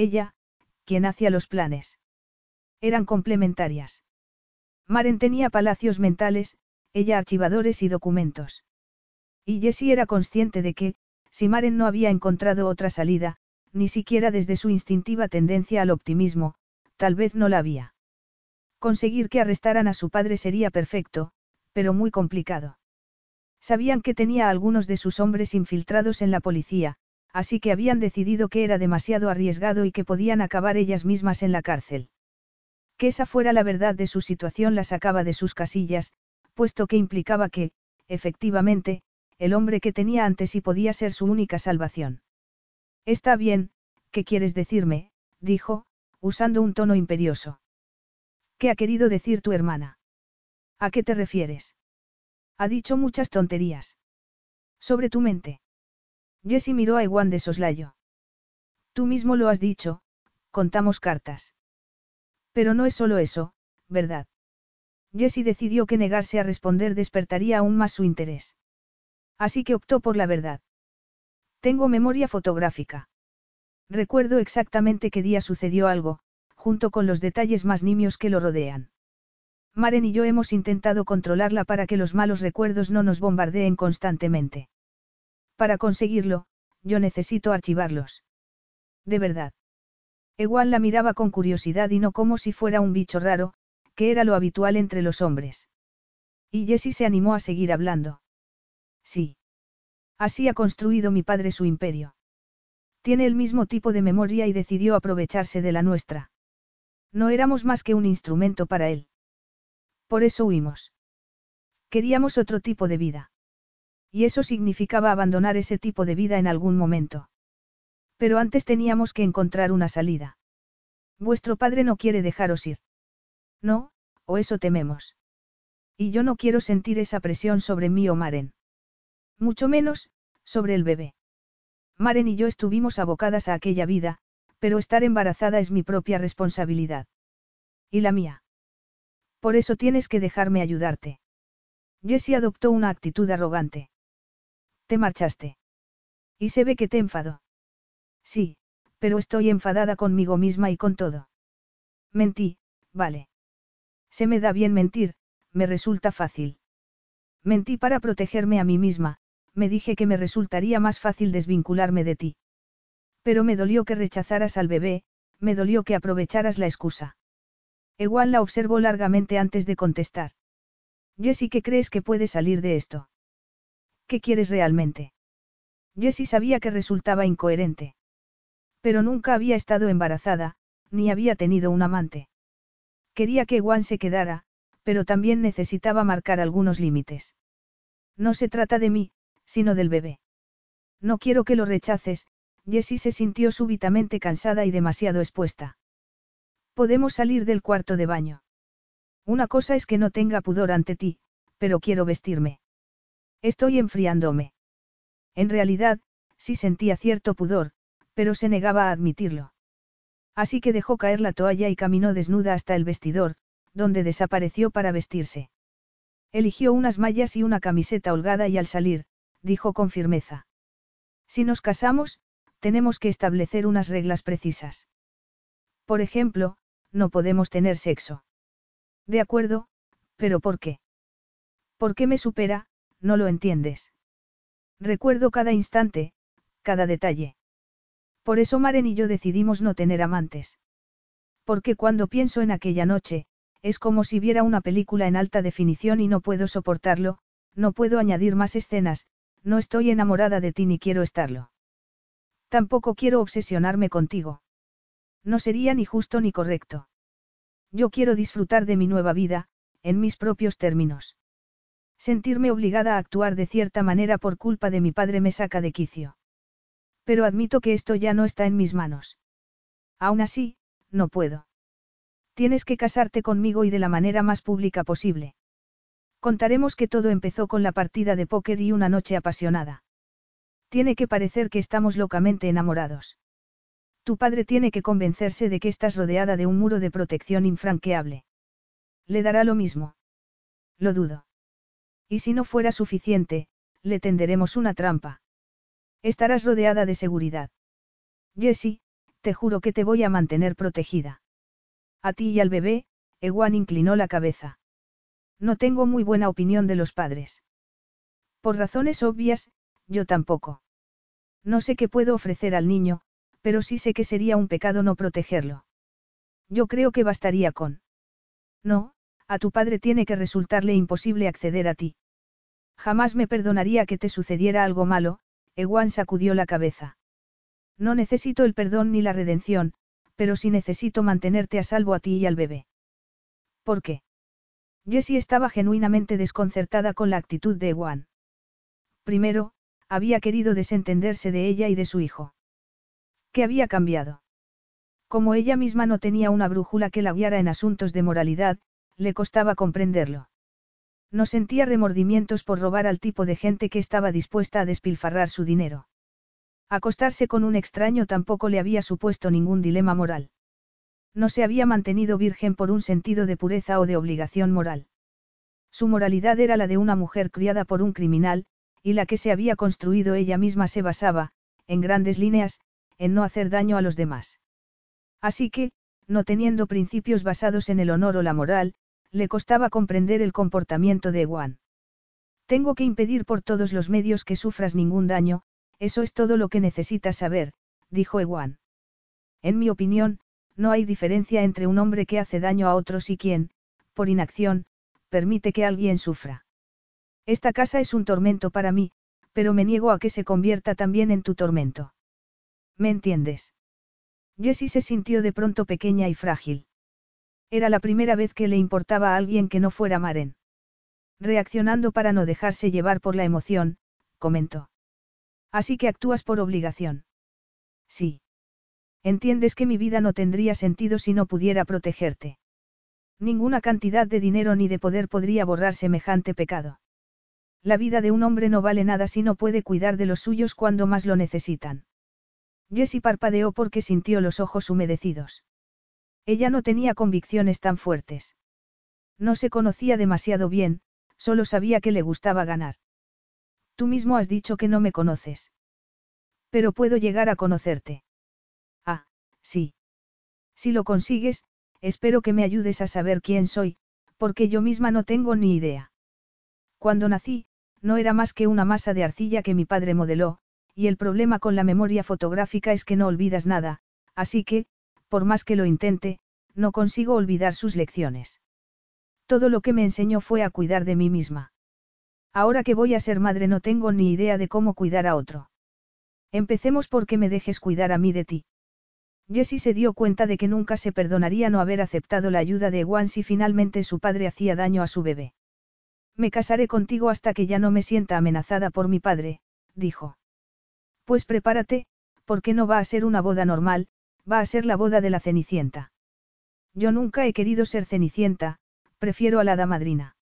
Ella, quien hacía los planes. Eran complementarias. Maren tenía palacios mentales, ella archivadores y documentos. Y Jessie era consciente de que, si Maren no había encontrado otra salida, ni siquiera desde su instintiva tendencia al optimismo, tal vez no la había. Conseguir que arrestaran a su padre sería perfecto, pero muy complicado. Sabían que tenía a algunos de sus hombres infiltrados en la policía, así que habían decidido que era demasiado arriesgado y que podían acabar ellas mismas en la cárcel. Que esa fuera la verdad de su situación la sacaba de sus casillas, puesto que implicaba que, efectivamente, el hombre que tenía ante sí podía ser su única salvación. Está bien, ¿qué quieres decirme? dijo, usando un tono imperioso. ¿Qué ha querido decir tu hermana? ¿A qué te refieres? Ha dicho muchas tonterías. Sobre tu mente. Jessie miró a Ewan de soslayo. Tú mismo lo has dicho, contamos cartas. Pero no es solo eso, ¿verdad? Jessie decidió que negarse a responder despertaría aún más su interés. Así que optó por la verdad. Tengo memoria fotográfica. Recuerdo exactamente qué día sucedió algo, junto con los detalles más nimios que lo rodean. Maren y yo hemos intentado controlarla para que los malos recuerdos no nos bombardeen constantemente. Para conseguirlo, yo necesito archivarlos. De verdad. Ewan la miraba con curiosidad y no como si fuera un bicho raro, que era lo habitual entre los hombres. Y Jessie se animó a seguir hablando. Sí. Así ha construido mi padre su imperio. Tiene el mismo tipo de memoria y decidió aprovecharse de la nuestra. No éramos más que un instrumento para él. Por eso huimos. Queríamos otro tipo de vida. Y eso significaba abandonar ese tipo de vida en algún momento. Pero antes teníamos que encontrar una salida. Vuestro padre no quiere dejaros ir. No, o eso tememos. Y yo no quiero sentir esa presión sobre mí o Maren. Mucho menos, sobre el bebé. Maren y yo estuvimos abocadas a aquella vida, pero estar embarazada es mi propia responsabilidad. Y la mía. Por eso tienes que dejarme ayudarte. Jessie adoptó una actitud arrogante. Te marchaste. Y se ve que te enfadó. Sí, pero estoy enfadada conmigo misma y con todo. Mentí, vale. Se me da bien mentir, me resulta fácil. Mentí para protegerme a mí misma, me dije que me resultaría más fácil desvincularme de ti. Pero me dolió que rechazaras al bebé, me dolió que aprovecharas la excusa. Ewan la observó largamente antes de contestar. Jessie, ¿qué crees que puede salir de esto? ¿Qué quieres realmente? Jessie sabía que resultaba incoherente. Pero nunca había estado embarazada, ni había tenido un amante. Quería que Ewan se quedara, pero también necesitaba marcar algunos límites. No se trata de mí, sino del bebé. No quiero que lo rechaces, Jessie se sintió súbitamente cansada y demasiado expuesta. Podemos salir del cuarto de baño. Una cosa es que no tenga pudor ante ti, pero quiero vestirme. Estoy enfriándome. En realidad, sí sentía cierto pudor, pero se negaba a admitirlo. Así que dejó caer la toalla y caminó desnuda hasta el vestidor, donde desapareció para vestirse. Eligió unas mallas y una camiseta holgada y al salir, dijo con firmeza. Si nos casamos, tenemos que establecer unas reglas precisas. Por ejemplo, no podemos tener sexo. De acuerdo, pero ¿por qué? ¿Por qué me supera? No lo entiendes. Recuerdo cada instante, cada detalle. Por eso Maren y yo decidimos no tener amantes. Porque cuando pienso en aquella noche, es como si viera una película en alta definición y no puedo soportarlo, no puedo añadir más escenas, no estoy enamorada de ti ni quiero estarlo. Tampoco quiero obsesionarme contigo. No sería ni justo ni correcto. Yo quiero disfrutar de mi nueva vida, en mis propios términos. Sentirme obligada a actuar de cierta manera por culpa de mi padre me saca de quicio. Pero admito que esto ya no está en mis manos. Aún así, no puedo. Tienes que casarte conmigo y de la manera más pública posible. Contaremos que todo empezó con la partida de póker y una noche apasionada. Tiene que parecer que estamos locamente enamorados. Tu padre tiene que convencerse de que estás rodeada de un muro de protección infranqueable. Le dará lo mismo. Lo dudo. Y si no fuera suficiente, le tenderemos una trampa. Estarás rodeada de seguridad. Jessie, te juro que te voy a mantener protegida. A ti y al bebé, Ewan inclinó la cabeza. No tengo muy buena opinión de los padres. Por razones obvias, yo tampoco. No sé qué puedo ofrecer al niño, pero sí sé que sería un pecado no protegerlo. Yo creo que bastaría con. No, a tu padre tiene que resultarle imposible acceder a ti. Jamás me perdonaría que te sucediera algo malo, Ewan sacudió la cabeza. No necesito el perdón ni la redención, pero sí necesito mantenerte a salvo a ti y al bebé. ¿Por qué? Jessie estaba genuinamente desconcertada con la actitud de Ewan. Primero, había querido desentenderse de ella y de su hijo. ¿Qué había cambiado? Como ella misma no tenía una brújula que la guiara en asuntos de moralidad, le costaba comprenderlo. No sentía remordimientos por robar al tipo de gente que estaba dispuesta a despilfarrar su dinero. Acostarse con un extraño tampoco le había supuesto ningún dilema moral. No se había mantenido virgen por un sentido de pureza o de obligación moral. Su moralidad era la de una mujer criada por un criminal, y la que se había construido ella misma se basaba, en grandes líneas, en no hacer daño a los demás. Así que, no teniendo principios basados en el honor o la moral, le costaba comprender el comportamiento de Ewan. Tengo que impedir por todos los medios que sufras ningún daño, eso es todo lo que necesitas saber, dijo Ewan. En mi opinión, no hay diferencia entre un hombre que hace daño a otros y quien, por inacción, permite que alguien sufra. Esta casa es un tormento para mí, pero me niego a que se convierta también en tu tormento. ¿Me entiendes? Jessie se sintió de pronto pequeña y frágil. Era la primera vez que le importaba a alguien que no fuera Maren. Reaccionando para no dejarse llevar por la emoción, comentó. Así que actúas por obligación. Sí. Entiendes que mi vida no tendría sentido si no pudiera protegerte. Ninguna cantidad de dinero ni de poder podría borrar semejante pecado. La vida de un hombre no vale nada si no puede cuidar de los suyos cuando más lo necesitan. Jessie parpadeó porque sintió los ojos humedecidos. Ella no tenía convicciones tan fuertes. No se conocía demasiado bien, solo sabía que le gustaba ganar. Tú mismo has dicho que no me conoces. Pero puedo llegar a conocerte. Ah, sí. Si lo consigues, espero que me ayudes a saber quién soy, porque yo misma no tengo ni idea. Cuando nací, no era más que una masa de arcilla que mi padre modeló, y el problema con la memoria fotográfica es que no olvidas nada, así que, por más que lo intente, no consigo olvidar sus lecciones. Todo lo que me enseñó fue a cuidar de mí misma. Ahora que voy a ser madre no tengo ni idea de cómo cuidar a otro. Empecemos porque me dejes cuidar a mí de ti. Jessie se dio cuenta de que nunca se perdonaría no haber aceptado la ayuda de Ewan si finalmente su padre hacía daño a su bebé. Me casaré contigo hasta que ya no me sienta amenazada por mi padre, dijo. Pues prepárate, porque no va a ser una boda normal, va a ser la boda de la Cenicienta. Yo nunca he querido ser Cenicienta, prefiero a la damadrina.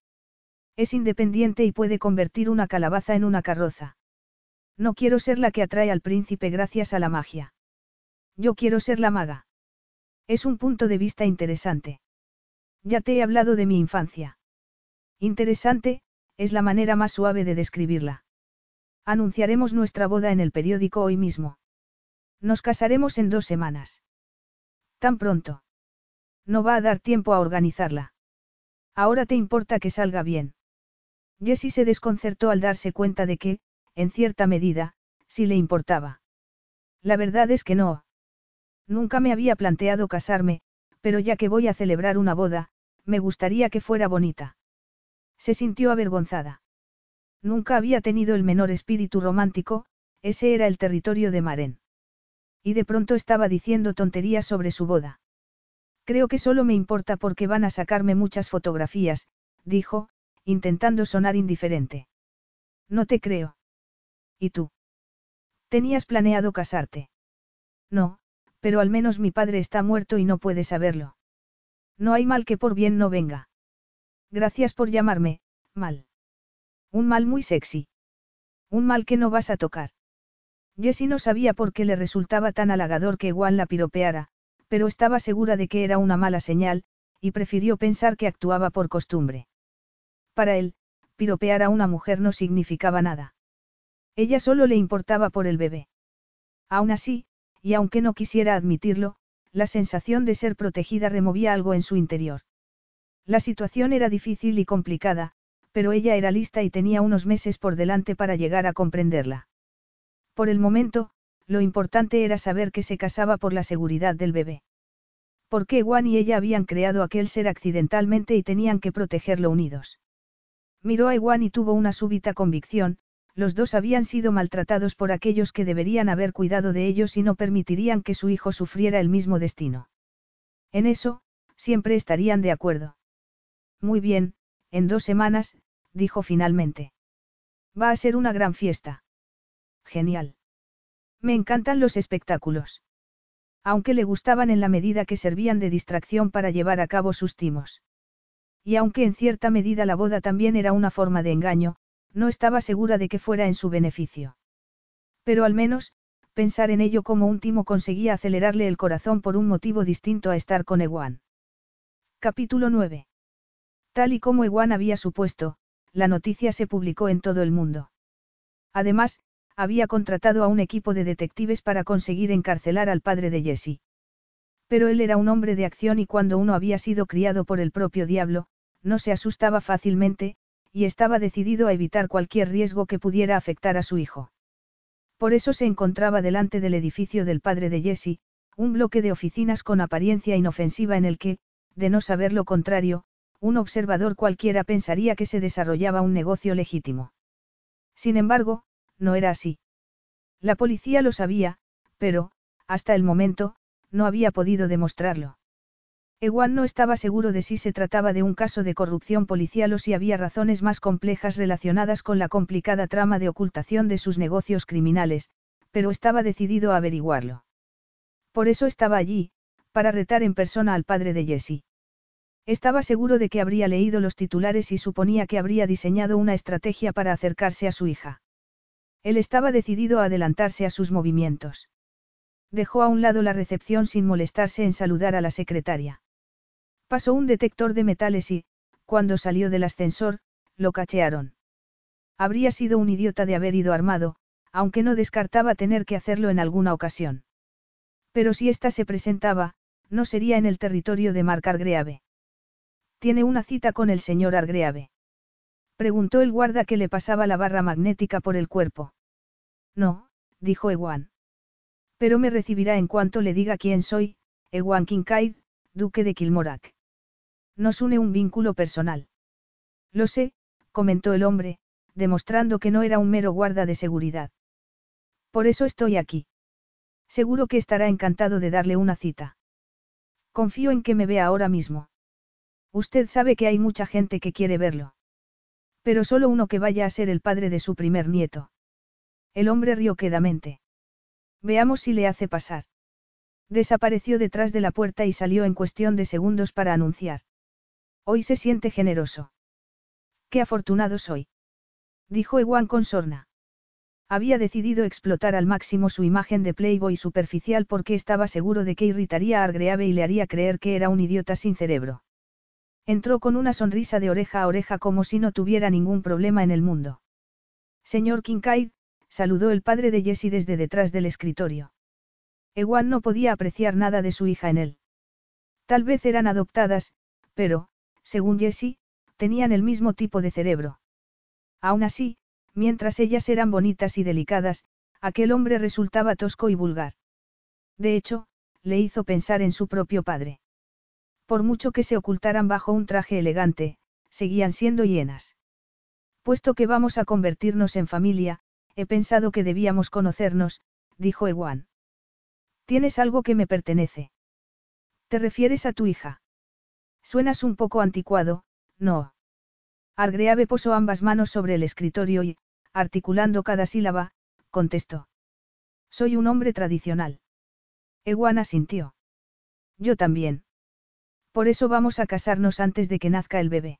Es independiente y puede convertir una calabaza en una carroza. No quiero ser la que atrae al príncipe gracias a la magia. Yo quiero ser la maga. Es un punto de vista interesante. Ya te he hablado de mi infancia. Interesante, es la manera más suave de describirla. Anunciaremos nuestra boda en el periódico hoy mismo. Nos casaremos en dos semanas. Tan pronto. No va a dar tiempo a organizarla. Ahora te importa que salga bien. Jessie se desconcertó al darse cuenta de que, en cierta medida, sí le importaba. La verdad es que no. Nunca me había planteado casarme, pero ya que voy a celebrar una boda, me gustaría que fuera bonita. Se sintió avergonzada. Nunca había tenido el menor espíritu romántico, ese era el territorio de Maren. Y de pronto estaba diciendo tonterías sobre su boda. Creo que solo me importa porque van a sacarme muchas fotografías, dijo, intentando sonar indiferente. No te creo. ¿Y tú? ¿Tenías planeado casarte? No, pero al menos mi padre está muerto y no puede saberlo. No hay mal que por bien no venga. Gracias por llamarme, mal. Un mal muy sexy. Un mal que no vas a tocar. Jessie no sabía por qué le resultaba tan halagador que Juan la piropeara, pero estaba segura de que era una mala señal, y prefirió pensar que actuaba por costumbre. Para él, piropear a una mujer no significaba nada. Ella solo le importaba por el bebé. Aún así, y aunque no quisiera admitirlo, la sensación de ser protegida removía algo en su interior. La situación era difícil y complicada, pero ella era lista y tenía unos meses por delante para llegar a comprenderla. Por el momento, lo importante era saber que se casaba por la seguridad del bebé. Porque Juan y ella habían creado aquel ser accidentalmente y tenían que protegerlo unidos. Miró a Juan y tuvo una súbita convicción, los dos habían sido maltratados por aquellos que deberían haber cuidado de ellos y no permitirían que su hijo sufriera el mismo destino. En eso, siempre estarían de acuerdo. Muy bien, en dos semanas, dijo finalmente. Va a ser una gran fiesta. Genial. Me encantan los espectáculos. Aunque le gustaban en la medida que servían de distracción para llevar a cabo sus timos. Y aunque en cierta medida la boda también era una forma de engaño, no estaba segura de que fuera en su beneficio. Pero al menos, pensar en ello como un timo conseguía acelerarle el corazón por un motivo distinto a estar con Ewan. Capítulo 9. Tal y como Ewan había supuesto, la noticia se publicó en todo el mundo. Además, había contratado a un equipo de detectives para conseguir encarcelar al padre de Jesse. Pero él era un hombre de acción y cuando uno había sido criado por el propio diablo, no se asustaba fácilmente, y estaba decidido a evitar cualquier riesgo que pudiera afectar a su hijo. Por eso se encontraba delante del edificio del padre de Jesse, un bloque de oficinas con apariencia inofensiva en el que, de no saber lo contrario, un observador cualquiera pensaría que se desarrollaba un negocio legítimo. Sin embargo, no era así. La policía lo sabía, pero, hasta el momento, no había podido demostrarlo. Ewan no estaba seguro de si se trataba de un caso de corrupción policial o si había razones más complejas relacionadas con la complicada trama de ocultación de sus negocios criminales, pero estaba decidido a averiguarlo. Por eso estaba allí, para retar en persona al padre de Jesse. Estaba seguro de que habría leído los titulares y suponía que habría diseñado una estrategia para acercarse a su hija. Él estaba decidido a adelantarse a sus movimientos. Dejó a un lado la recepción sin molestarse en saludar a la secretaria. Pasó un detector de metales y, cuando salió del ascensor, lo cachearon. Habría sido un idiota de haber ido armado, aunque no descartaba tener que hacerlo en alguna ocasión. Pero si ésta se presentaba, no sería en el territorio de Mark Argreave. ¿Tiene una cita con el señor Argreave? Preguntó el guarda que le pasaba la barra magnética por el cuerpo. No, dijo Ewan. Pero me recibirá en cuanto le diga quién soy, Ewan Kincaid, duque de Kilmorak. Nos une un vínculo personal. Lo sé, comentó el hombre, demostrando que no era un mero guarda de seguridad. Por eso estoy aquí. Seguro que estará encantado de darle una cita. Confío en que me vea ahora mismo. Usted sabe que hay mucha gente que quiere verlo. Pero solo uno que vaya a ser el padre de su primer nieto. El hombre rió quedamente. Veamos si le hace pasar. Desapareció detrás de la puerta y salió en cuestión de segundos para anunciar. Hoy se siente generoso. Qué afortunado soy. Dijo Ewan con sorna. Había decidido explotar al máximo su imagen de playboy superficial porque estaba seguro de que irritaría a Argreave y le haría creer que era un idiota sin cerebro. Entró con una sonrisa de oreja a oreja como si no tuviera ningún problema en el mundo. Señor Kincaid, saludó el padre de Jessie desde detrás del escritorio. Ewan no podía apreciar nada de su hija en él. Tal vez eran adoptadas, pero, según Jessie, tenían el mismo tipo de cerebro. Aún así, mientras ellas eran bonitas y delicadas, aquel hombre resultaba tosco y vulgar. De hecho, le hizo pensar en su propio padre. Por mucho que se ocultaran bajo un traje elegante, seguían siendo hienas. Puesto que vamos a convertirnos en familia, he pensado que debíamos conocernos, dijo Ewan. Tienes algo que me pertenece. ¿Te refieres a tu hija? Suenas un poco anticuado, no. Argreave posó ambas manos sobre el escritorio y, articulando cada sílaba, contestó. Soy un hombre tradicional. Ewan asintió. Yo también. Por eso vamos a casarnos antes de que nazca el bebé.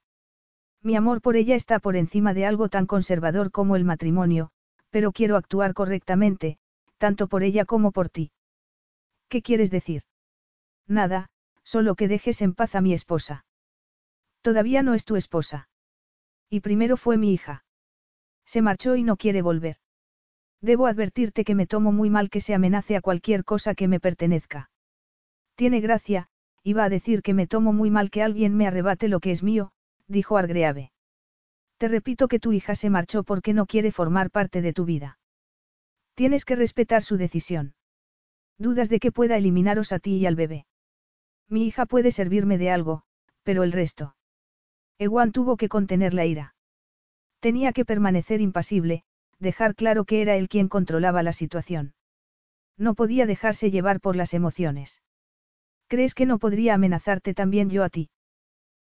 Mi amor por ella está por encima de algo tan conservador como el matrimonio, pero quiero actuar correctamente, tanto por ella como por ti. ¿Qué quieres decir? Nada, solo que dejes en paz a mi esposa. Todavía no es tu esposa. Y primero fue mi hija. Se marchó y no quiere volver. Debo advertirte que me tomo muy mal que se amenace a cualquier cosa que me pertenezca. Tiene gracia, iba a decir que me tomo muy mal que alguien me arrebate lo que es mío, dijo Argreave. Te repito que tu hija se marchó porque no quiere formar parte de tu vida. Tienes que respetar su decisión. Dudas de que pueda eliminaros a ti y al bebé. Mi hija puede servirme de algo, pero el resto. Ewan tuvo que contener la ira. Tenía que permanecer impasible, dejar claro que era él quien controlaba la situación. No podía dejarse llevar por las emociones. ¿Crees que no podría amenazarte también yo a ti?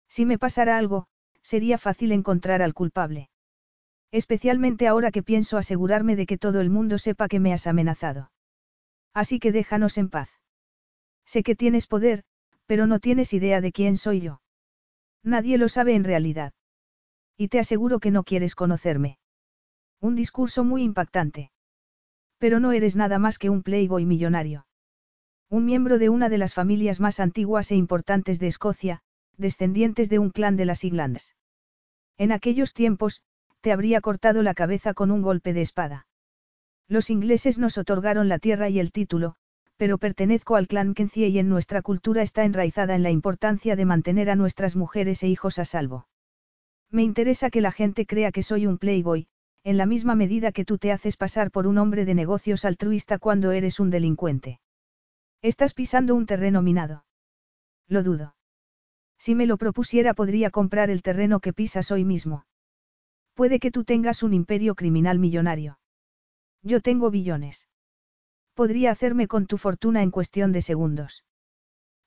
Si me pasara algo, sería fácil encontrar al culpable. Especialmente ahora que pienso asegurarme de que todo el mundo sepa que me has amenazado. Así que déjanos en paz. Sé que tienes poder, pero no tienes idea de quién soy yo. Nadie lo sabe en realidad. Y te aseguro que no quieres conocerme. Un discurso muy impactante. Pero no eres nada más que un playboy millonario. Un miembro de una de las familias más antiguas e importantes de Escocia, descendientes de un clan de las Iglands. En aquellos tiempos, te habría cortado la cabeza con un golpe de espada. Los ingleses nos otorgaron la tierra y el título, pero pertenezco al clan Kenzie y en nuestra cultura está enraizada en la importancia de mantener a nuestras mujeres e hijos a salvo. Me interesa que la gente crea que soy un playboy, en la misma medida que tú te haces pasar por un hombre de negocios altruista cuando eres un delincuente. Estás pisando un terreno minado. Lo dudo. Si me lo propusiera podría comprar el terreno que pisas hoy mismo. Puede que tú tengas un imperio criminal millonario. Yo tengo billones. Podría hacerme con tu fortuna en cuestión de segundos.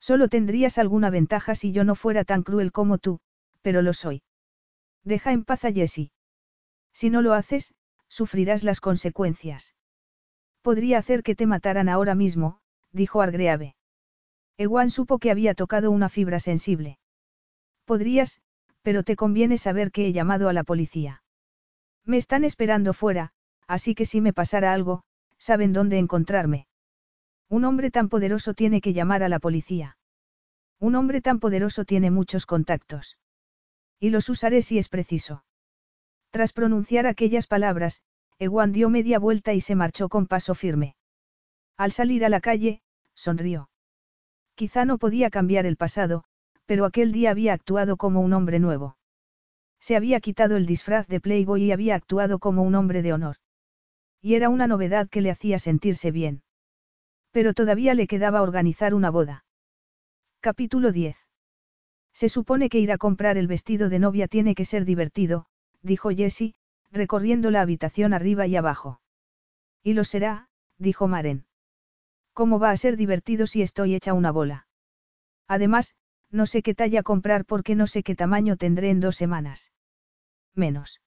Solo tendrías alguna ventaja si yo no fuera tan cruel como tú, pero lo soy. Deja en paz a Jessie. Si no lo haces, sufrirás las consecuencias. Podría hacer que te mataran ahora mismo, dijo Argreave. Ewan supo que había tocado una fibra sensible. Podrías, pero te conviene saber que he llamado a la policía. Me están esperando fuera, así que si me pasara algo, saben dónde encontrarme. Un hombre tan poderoso tiene que llamar a la policía. Un hombre tan poderoso tiene muchos contactos. Y los usaré si es preciso. Tras pronunciar aquellas palabras, Ewan dio media vuelta y se marchó con paso firme. Al salir a la calle, sonrió. Quizá no podía cambiar el pasado, pero aquel día había actuado como un hombre nuevo. Se había quitado el disfraz de Playboy y había actuado como un hombre de honor. Y era una novedad que le hacía sentirse bien. Pero todavía le quedaba organizar una boda. Capítulo 10. Se supone que ir a comprar el vestido de novia tiene que ser divertido, dijo Jessie, recorriendo la habitación arriba y abajo. Y lo será, dijo Maren. ¿Cómo va a ser divertido si estoy hecha una bola? Además, no sé qué talla comprar porque no sé qué tamaño tendré en dos semanas. Menos.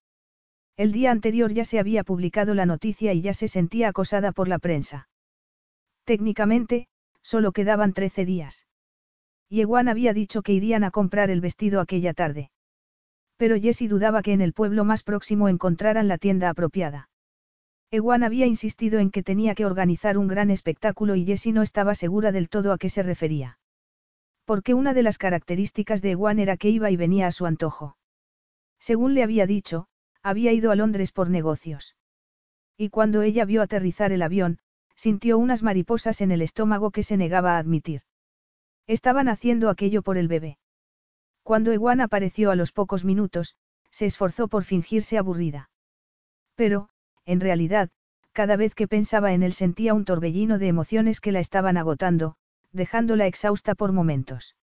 El día anterior ya se había publicado la noticia y ya se sentía acosada por la prensa. Técnicamente, solo quedaban trece días. Yeguan había dicho que irían a comprar el vestido aquella tarde. Pero Jessie dudaba que en el pueblo más próximo encontraran la tienda apropiada. Ewan había insistido en que tenía que organizar un gran espectáculo y Jessie no estaba segura del todo a qué se refería. Porque una de las características de Ewan era que iba y venía a su antojo. Según le había dicho, había ido a Londres por negocios. Y cuando ella vio aterrizar el avión, sintió unas mariposas en el estómago que se negaba a admitir. Estaban haciendo aquello por el bebé. Cuando Ewan apareció a los pocos minutos, se esforzó por fingirse aburrida. Pero, en realidad, cada vez que pensaba en él sentía un torbellino de emociones que la estaban agotando, dejándola exhausta por momentos.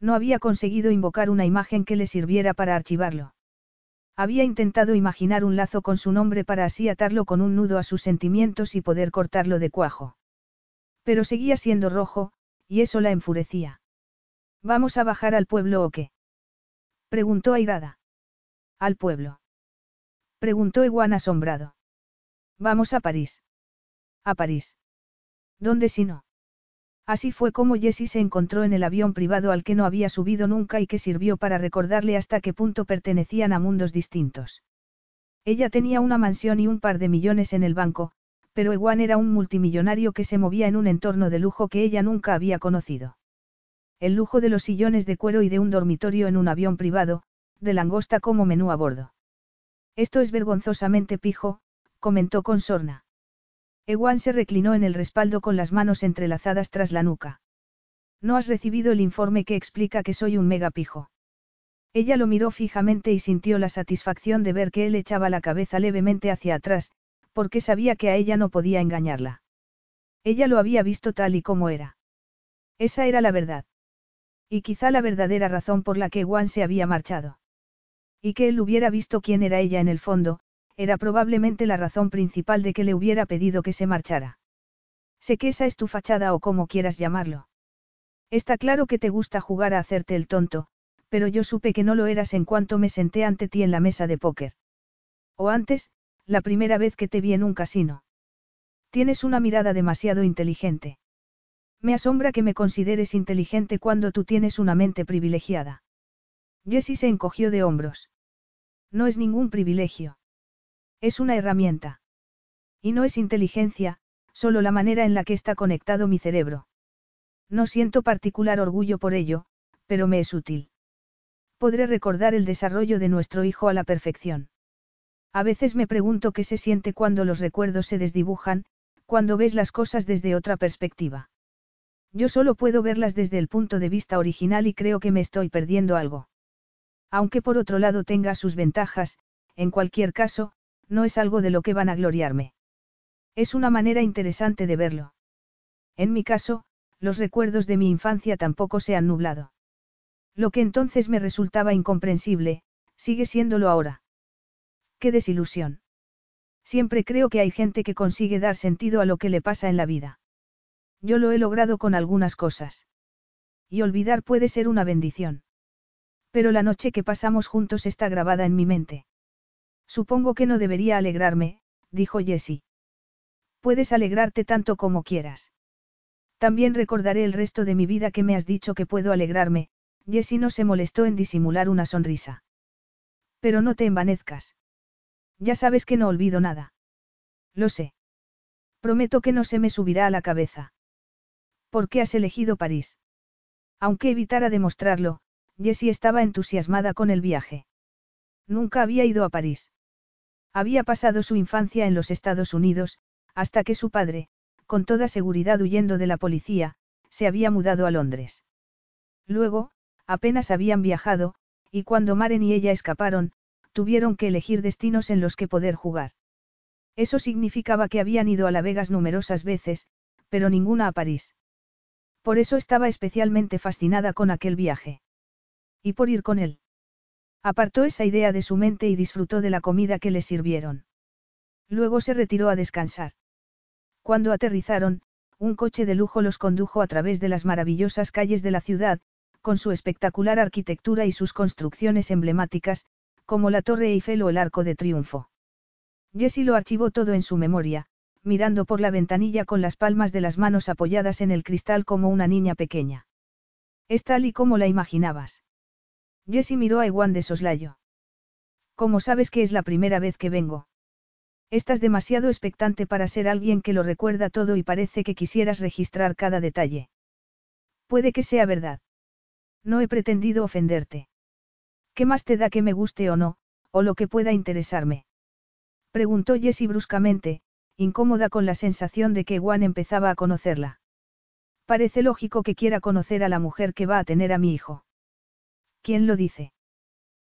No había conseguido invocar una imagen que le sirviera para archivarlo. Había intentado imaginar un lazo con su nombre para así atarlo con un nudo a sus sentimientos y poder cortarlo de cuajo. Pero seguía siendo rojo, y eso la enfurecía. ¿Vamos a bajar al pueblo o qué? Preguntó airada. Al pueblo. Preguntó Ewan asombrado. Vamos a París. A París. ¿Dónde si no? Así fue como Jessie se encontró en el avión privado al que no había subido nunca y que sirvió para recordarle hasta qué punto pertenecían a mundos distintos. Ella tenía una mansión y un par de millones en el banco, pero Ewan era un multimillonario que se movía en un entorno de lujo que ella nunca había conocido. El lujo de los sillones de cuero y de un dormitorio en un avión privado, de langosta como menú a bordo. Esto es vergonzosamente pijo, comentó con sorna. Ewan se reclinó en el respaldo con las manos entrelazadas tras la nuca. No has recibido el informe que explica que soy un mega pijo. Ella lo miró fijamente y sintió la satisfacción de ver que él echaba la cabeza levemente hacia atrás, porque sabía que a ella no podía engañarla. Ella lo había visto tal y como era. Esa era la verdad. Y quizá la verdadera razón por la que Ewan se había marchado. Y que él hubiera visto quién era ella en el fondo, era probablemente la razón principal de que le hubiera pedido que se marchara. Sé que esa es tu fachada o como quieras llamarlo. Está claro que te gusta jugar a hacerte el tonto, pero yo supe que no lo eras en cuanto me senté ante ti en la mesa de póker. O antes, la primera vez que te vi en un casino. Tienes una mirada demasiado inteligente. Me asombra que me consideres inteligente cuando tú tienes una mente privilegiada. Jessie se encogió de hombros. No es ningún privilegio. Es una herramienta. Y no es inteligencia, solo la manera en la que está conectado mi cerebro. No siento particular orgullo por ello, pero me es útil. Podré recordar el desarrollo de nuestro hijo a la perfección. A veces me pregunto qué se siente cuando los recuerdos se desdibujan, cuando ves las cosas desde otra perspectiva. Yo solo puedo verlas desde el punto de vista original y creo que me estoy perdiendo algo. Aunque por otro lado tenga sus ventajas, en cualquier caso, no es algo de lo que van a gloriarme. Es una manera interesante de verlo. En mi caso, los recuerdos de mi infancia tampoco se han nublado. Lo que entonces me resultaba incomprensible, sigue siéndolo ahora. Qué desilusión. Siempre creo que hay gente que consigue dar sentido a lo que le pasa en la vida. Yo lo he logrado con algunas cosas. Y olvidar puede ser una bendición. Pero la noche que pasamos juntos está grabada en mi mente. Supongo que no debería alegrarme, dijo Jessie. Puedes alegrarte tanto como quieras. También recordaré el resto de mi vida que me has dicho que puedo alegrarme, Jessie no se molestó en disimular una sonrisa. Pero no te envanezcas. Ya sabes que no olvido nada. Lo sé. Prometo que no se me subirá a la cabeza. ¿Por qué has elegido París? Aunque evitara demostrarlo, Jessie estaba entusiasmada con el viaje. Nunca había ido a París. Había pasado su infancia en los Estados Unidos, hasta que su padre, con toda seguridad huyendo de la policía, se había mudado a Londres. Luego, apenas habían viajado, y cuando Maren y ella escaparon, tuvieron que elegir destinos en los que poder jugar. Eso significaba que habían ido a La Vegas numerosas veces, pero ninguna a París. Por eso estaba especialmente fascinada con aquel viaje. Y por ir con él. Apartó esa idea de su mente y disfrutó de la comida que le sirvieron. Luego se retiró a descansar. Cuando aterrizaron, un coche de lujo los condujo a través de las maravillosas calles de la ciudad, con su espectacular arquitectura y sus construcciones emblemáticas, como la Torre Eiffel o el Arco de Triunfo. Jessie lo archivó todo en su memoria, mirando por la ventanilla con las palmas de las manos apoyadas en el cristal como una niña pequeña. Es tal y como la imaginabas. Jessie miró a Ewan de soslayo. ¿Cómo sabes que es la primera vez que vengo? Estás demasiado expectante para ser alguien que lo recuerda todo y parece que quisieras registrar cada detalle. Puede que sea verdad. No he pretendido ofenderte. ¿Qué más te da que me guste o no, o lo que pueda interesarme? Preguntó Jessie bruscamente, incómoda con la sensación de que Ewan empezaba a conocerla. Parece lógico que quiera conocer a la mujer que va a tener a mi hijo. ¿Quién lo dice?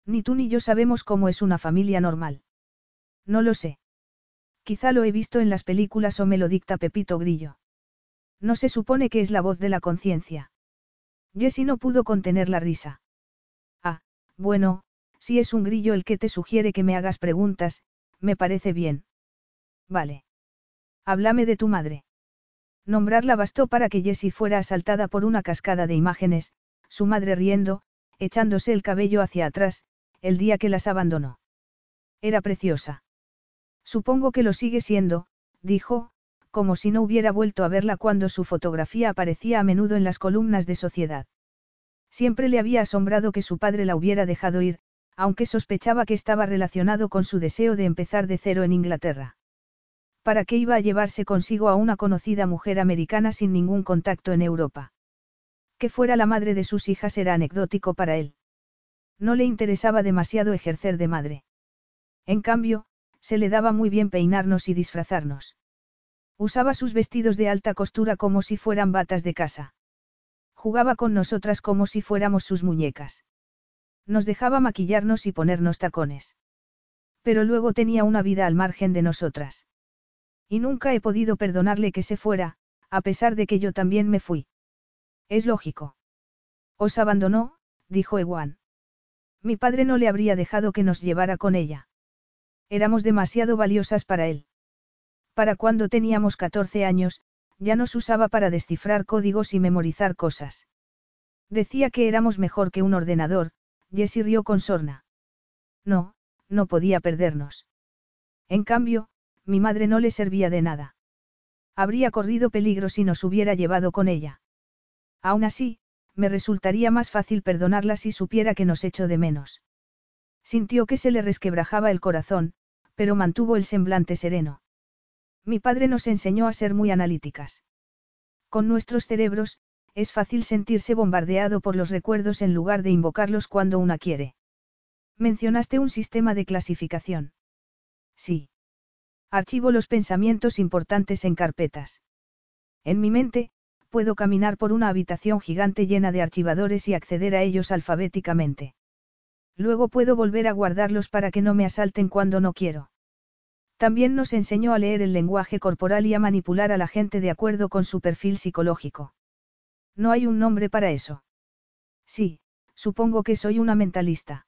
Ni tú ni yo sabemos cómo es una familia normal. No lo sé. Quizá lo he visto en las películas o me lo dicta Pepito Grillo. No se supone que es la voz de la conciencia. Jessie no pudo contener la risa. Ah, bueno, si es un grillo el que te sugiere que me hagas preguntas, me parece bien. Vale. Háblame de tu madre. Nombrarla bastó para que Jessie fuera asaltada por una cascada de imágenes, su madre riendo, echándose el cabello hacia atrás, el día que las abandonó. Era preciosa. Supongo que lo sigue siendo, dijo, como si no hubiera vuelto a verla cuando su fotografía aparecía a menudo en las columnas de sociedad. Siempre le había asombrado que su padre la hubiera dejado ir, aunque sospechaba que estaba relacionado con su deseo de empezar de cero en Inglaterra. ¿Para qué iba a llevarse consigo a una conocida mujer americana sin ningún contacto en Europa? Que fuera la madre de sus hijas era anecdótico para él. No le interesaba demasiado ejercer de madre. En cambio, se le daba muy bien peinarnos y disfrazarnos. Usaba sus vestidos de alta costura como si fueran batas de casa. Jugaba con nosotras como si fuéramos sus muñecas. Nos dejaba maquillarnos y ponernos tacones. Pero luego tenía una vida al margen de nosotras. Y nunca he podido perdonarle que se fuera, a pesar de que yo también me fui. Es lógico. Os abandonó, dijo Ewan. Mi padre no le habría dejado que nos llevara con ella. Éramos demasiado valiosas para él. Para cuando teníamos 14 años, ya nos usaba para descifrar códigos y memorizar cosas. Decía que éramos mejor que un ordenador, Jessie rió con sorna. No, no podía perdernos. En cambio, mi madre no le servía de nada. Habría corrido peligro si nos hubiera llevado con ella. Aún así, me resultaría más fácil perdonarla si supiera que nos echó de menos. Sintió que se le resquebrajaba el corazón, pero mantuvo el semblante sereno. Mi padre nos enseñó a ser muy analíticas. Con nuestros cerebros, es fácil sentirse bombardeado por los recuerdos en lugar de invocarlos cuando una quiere. Mencionaste un sistema de clasificación. Sí. Archivo los pensamientos importantes en carpetas. En mi mente, puedo caminar por una habitación gigante llena de archivadores y acceder a ellos alfabéticamente. Luego puedo volver a guardarlos para que no me asalten cuando no quiero. También nos enseñó a leer el lenguaje corporal y a manipular a la gente de acuerdo con su perfil psicológico. No hay un nombre para eso. Sí, supongo que soy una mentalista.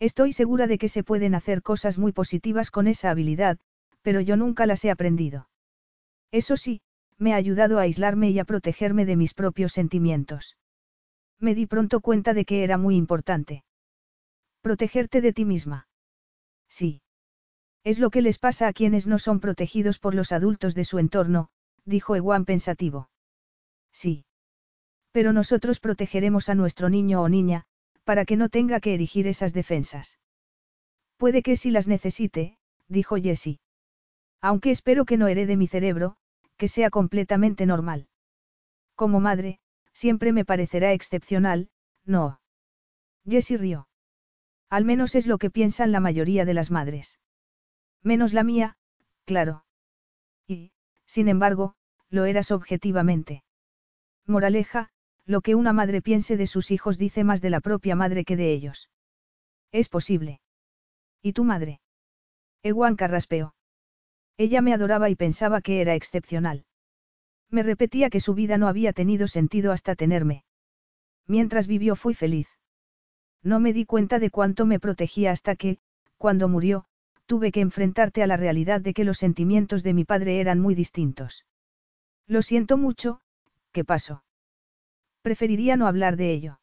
Estoy segura de que se pueden hacer cosas muy positivas con esa habilidad, pero yo nunca las he aprendido. Eso sí, me ha ayudado a aislarme y a protegerme de mis propios sentimientos. Me di pronto cuenta de que era muy importante. Protegerte de ti misma. Sí. Es lo que les pasa a quienes no son protegidos por los adultos de su entorno, dijo Ewan pensativo. Sí. Pero nosotros protegeremos a nuestro niño o niña, para que no tenga que erigir esas defensas. Puede que si las necesite, dijo Jessie. Aunque espero que no herede mi cerebro, que sea completamente normal. Como madre, siempre me parecerá excepcional, no. Jessie rió. Al menos es lo que piensan la mayoría de las madres. Menos la mía, claro. Y, sin embargo, lo eras objetivamente. Moraleja, lo que una madre piense de sus hijos dice más de la propia madre que de ellos. Es posible. ¿Y tu madre? Ewan carraspeó. Ella me adoraba y pensaba que era excepcional. Me repetía que su vida no había tenido sentido hasta tenerme. Mientras vivió fui feliz. No me di cuenta de cuánto me protegía hasta que, cuando murió, tuve que enfrentarte a la realidad de que los sentimientos de mi padre eran muy distintos. Lo siento mucho, ¿qué pasó? Preferiría no hablar de ello.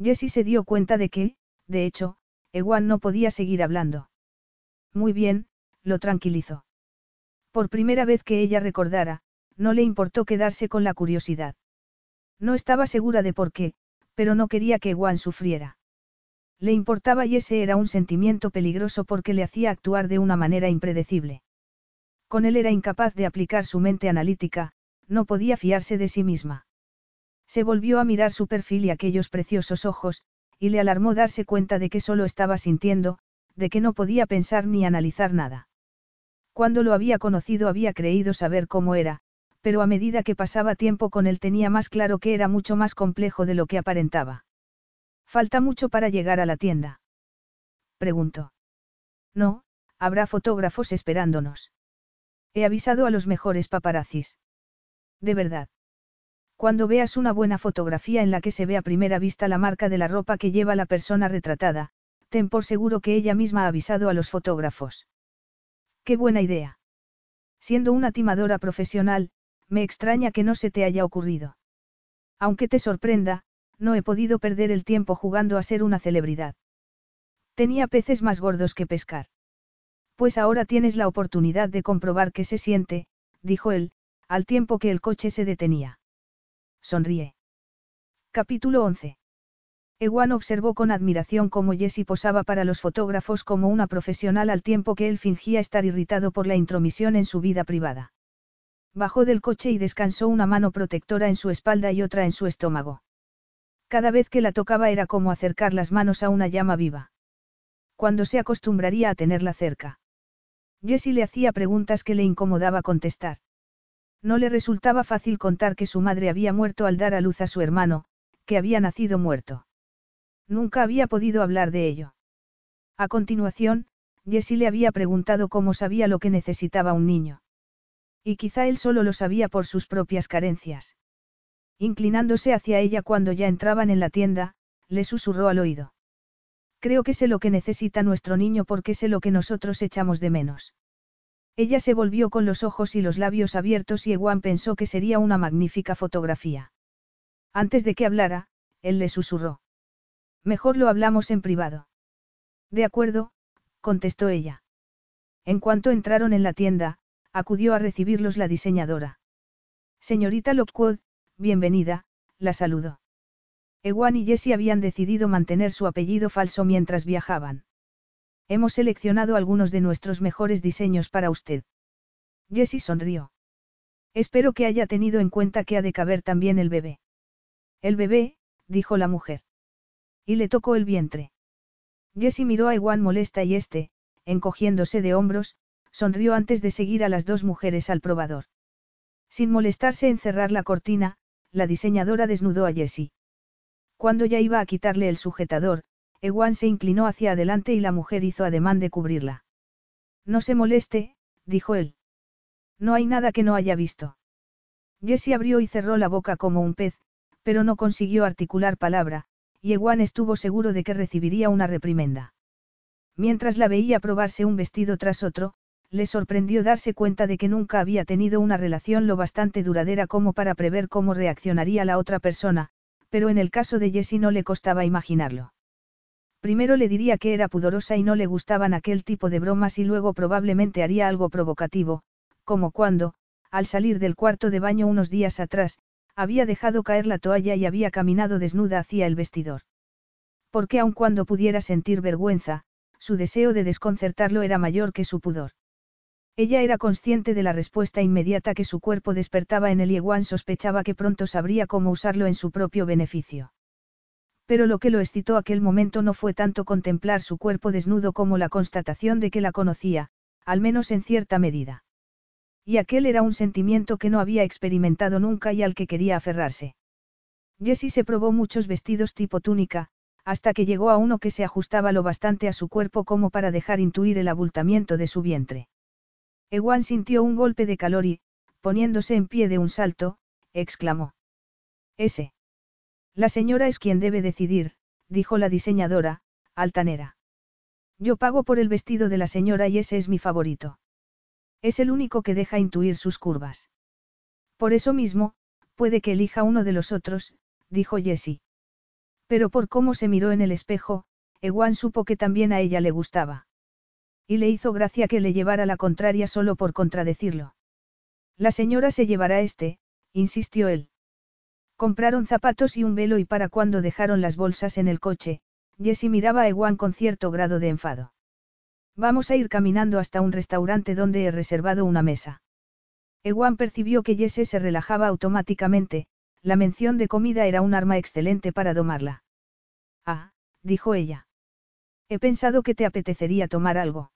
Jessie se dio cuenta de que, de hecho, Ewan no podía seguir hablando. Muy bien, lo tranquilizó. Por primera vez que ella recordara, no le importó quedarse con la curiosidad. No estaba segura de por qué, pero no quería que Juan sufriera. Le importaba y ese era un sentimiento peligroso porque le hacía actuar de una manera impredecible. Con él era incapaz de aplicar su mente analítica, no podía fiarse de sí misma. Se volvió a mirar su perfil y aquellos preciosos ojos, y le alarmó darse cuenta de que solo estaba sintiendo, de que no podía pensar ni analizar nada. Cuando lo había conocido había creído saber cómo era, pero a medida que pasaba tiempo con él tenía más claro que era mucho más complejo de lo que aparentaba. ¿Falta mucho para llegar a la tienda? Preguntó. No, habrá fotógrafos esperándonos. He avisado a los mejores paparazzis. De verdad. Cuando veas una buena fotografía en la que se ve a primera vista la marca de la ropa que lleva la persona retratada, ten por seguro que ella misma ha avisado a los fotógrafos. Qué buena idea. Siendo una timadora profesional, me extraña que no se te haya ocurrido. Aunque te sorprenda, no he podido perder el tiempo jugando a ser una celebridad. Tenía peces más gordos que pescar. Pues ahora tienes la oportunidad de comprobar qué se siente, dijo él, al tiempo que el coche se detenía. Sonríe. Capítulo 11. Ewan observó con admiración cómo Jessie posaba para los fotógrafos como una profesional al tiempo que él fingía estar irritado por la intromisión en su vida privada. Bajó del coche y descansó una mano protectora en su espalda y otra en su estómago. Cada vez que la tocaba era como acercar las manos a una llama viva. Cuando se acostumbraría a tenerla cerca. Jessie le hacía preguntas que le incomodaba contestar. No le resultaba fácil contar que su madre había muerto al dar a luz a su hermano, que había nacido muerto. Nunca había podido hablar de ello. A continuación, Jessie le había preguntado cómo sabía lo que necesitaba un niño. Y quizá él solo lo sabía por sus propias carencias. Inclinándose hacia ella cuando ya entraban en la tienda, le susurró al oído. Creo que sé lo que necesita nuestro niño porque sé lo que nosotros echamos de menos. Ella se volvió con los ojos y los labios abiertos y Ewan pensó que sería una magnífica fotografía. Antes de que hablara, él le susurró. Mejor lo hablamos en privado. De acuerdo, contestó ella. En cuanto entraron en la tienda, acudió a recibirlos la diseñadora. Señorita Lockwood, bienvenida, la saludó. Ewan y Jessie habían decidido mantener su apellido falso mientras viajaban. Hemos seleccionado algunos de nuestros mejores diseños para usted. Jessie sonrió. Espero que haya tenido en cuenta que ha de caber también el bebé. El bebé, dijo la mujer. Y le tocó el vientre. Jessie miró a Ewan molesta y este, encogiéndose de hombros, sonrió antes de seguir a las dos mujeres al probador. Sin molestarse en cerrar la cortina, la diseñadora desnudó a Jessie. Cuando ya iba a quitarle el sujetador, Ewan se inclinó hacia adelante y la mujer hizo ademán de cubrirla. No se moleste, dijo él. No hay nada que no haya visto. Jessie abrió y cerró la boca como un pez, pero no consiguió articular palabra, y Ewan estuvo seguro de que recibiría una reprimenda. Mientras la veía probarse un vestido tras otro, le sorprendió darse cuenta de que nunca había tenido una relación lo bastante duradera como para prever cómo reaccionaría la otra persona, pero en el caso de Jessie no le costaba imaginarlo. Primero le diría que era pudorosa y no le gustaban aquel tipo de bromas y luego probablemente haría algo provocativo, como cuando, al salir del cuarto de baño unos días atrás, había dejado caer la toalla y había caminado desnuda hacia el vestidor. Porque aun cuando pudiera sentir vergüenza, su deseo de desconcertarlo era mayor que su pudor. Ella era consciente de la respuesta inmediata que su cuerpo despertaba en él y sospechaba que pronto sabría cómo usarlo en su propio beneficio. Pero lo que lo excitó aquel momento no fue tanto contemplar su cuerpo desnudo como la constatación de que la conocía, al menos en cierta medida. Y aquel era un sentimiento que no había experimentado nunca y al que quería aferrarse. Jessie se probó muchos vestidos tipo túnica, hasta que llegó a uno que se ajustaba lo bastante a su cuerpo como para dejar intuir el abultamiento de su vientre. Ewan sintió un golpe de calor y, poniéndose en pie de un salto, exclamó. Ese. La señora es quien debe decidir, dijo la diseñadora, altanera. Yo pago por el vestido de la señora y ese es mi favorito. Es el único que deja intuir sus curvas. Por eso mismo, puede que elija uno de los otros, dijo Jessie. Pero por cómo se miró en el espejo, Ewan supo que también a ella le gustaba. Y le hizo gracia que le llevara la contraria solo por contradecirlo. La señora se llevará este, insistió él. Compraron zapatos y un velo y para cuando dejaron las bolsas en el coche, Jessie miraba a Ewan con cierto grado de enfado. Vamos a ir caminando hasta un restaurante donde he reservado una mesa. Ewan percibió que Jessie se relajaba automáticamente, la mención de comida era un arma excelente para domarla. Ah, dijo ella. He pensado que te apetecería tomar algo.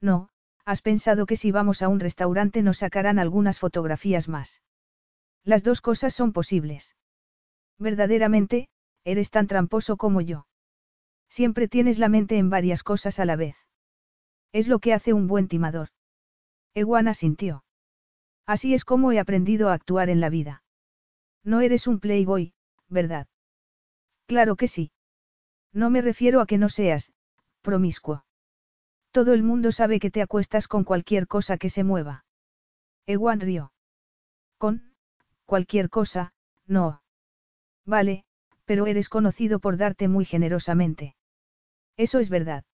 No, has pensado que si vamos a un restaurante nos sacarán algunas fotografías más. Las dos cosas son posibles. Verdaderamente, eres tan tramposo como yo. Siempre tienes la mente en varias cosas a la vez. Es lo que hace un buen timador. Ewan sintió. Así es como he aprendido a actuar en la vida. No eres un playboy, ¿verdad? Claro que sí. No me refiero a que no seas, promiscuo. Todo el mundo sabe que te acuestas con cualquier cosa que se mueva. Ewan rió. Con, cualquier cosa, no. Vale, pero eres conocido por darte muy generosamente. Eso es verdad.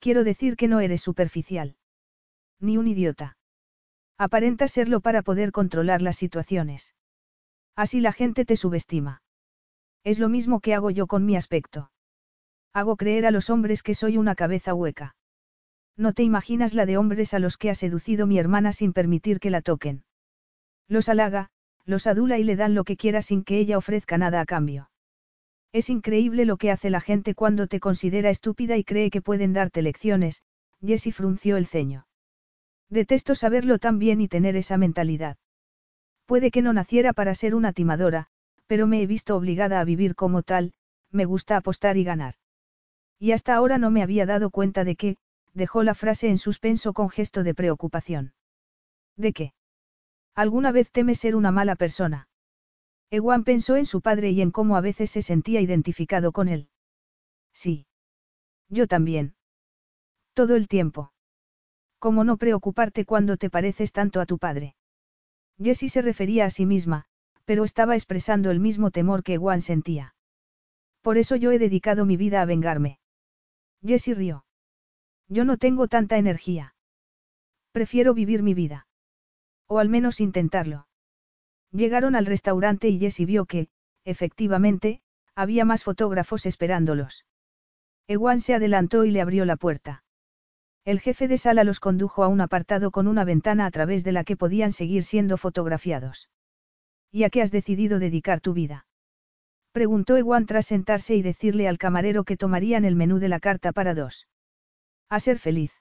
Quiero decir que no eres superficial. Ni un idiota. Aparenta serlo para poder controlar las situaciones. Así la gente te subestima. Es lo mismo que hago yo con mi aspecto. Hago creer a los hombres que soy una cabeza hueca. No te imaginas la de hombres a los que ha seducido mi hermana sin permitir que la toquen. Los halaga, los adula y le dan lo que quiera sin que ella ofrezca nada a cambio. Es increíble lo que hace la gente cuando te considera estúpida y cree que pueden darte lecciones, Jessie frunció el ceño. Detesto saberlo tan bien y tener esa mentalidad. Puede que no naciera para ser una timadora, pero me he visto obligada a vivir como tal, me gusta apostar y ganar. Y hasta ahora no me había dado cuenta de que, dejó la frase en suspenso con gesto de preocupación. ¿De qué? ¿Alguna vez teme ser una mala persona? Ewan pensó en su padre y en cómo a veces se sentía identificado con él. Sí. Yo también. Todo el tiempo. ¿Cómo no preocuparte cuando te pareces tanto a tu padre? Jessie se refería a sí misma, pero estaba expresando el mismo temor que Ewan sentía. Por eso yo he dedicado mi vida a vengarme. Jessie rió. Yo no tengo tanta energía. Prefiero vivir mi vida. O al menos intentarlo. Llegaron al restaurante y Jessie vio que, efectivamente, había más fotógrafos esperándolos. Ewan se adelantó y le abrió la puerta. El jefe de sala los condujo a un apartado con una ventana a través de la que podían seguir siendo fotografiados. ¿Y a qué has decidido dedicar tu vida? Preguntó Ewan tras sentarse y decirle al camarero que tomarían el menú de la carta para dos. A ser feliz.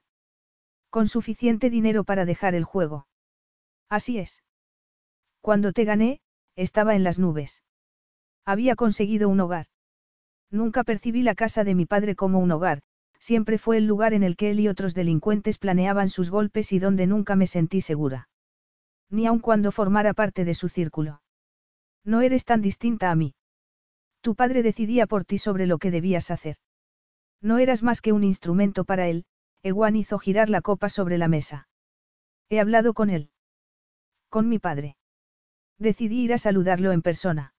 Con suficiente dinero para dejar el juego. Así es. Cuando te gané, estaba en las nubes. Había conseguido un hogar. Nunca percibí la casa de mi padre como un hogar, siempre fue el lugar en el que él y otros delincuentes planeaban sus golpes y donde nunca me sentí segura. Ni aun cuando formara parte de su círculo. No eres tan distinta a mí. Tu padre decidía por ti sobre lo que debías hacer. No eras más que un instrumento para él, Ewan hizo girar la copa sobre la mesa. He hablado con él. Con mi padre. Decidí ir a saludarlo en persona.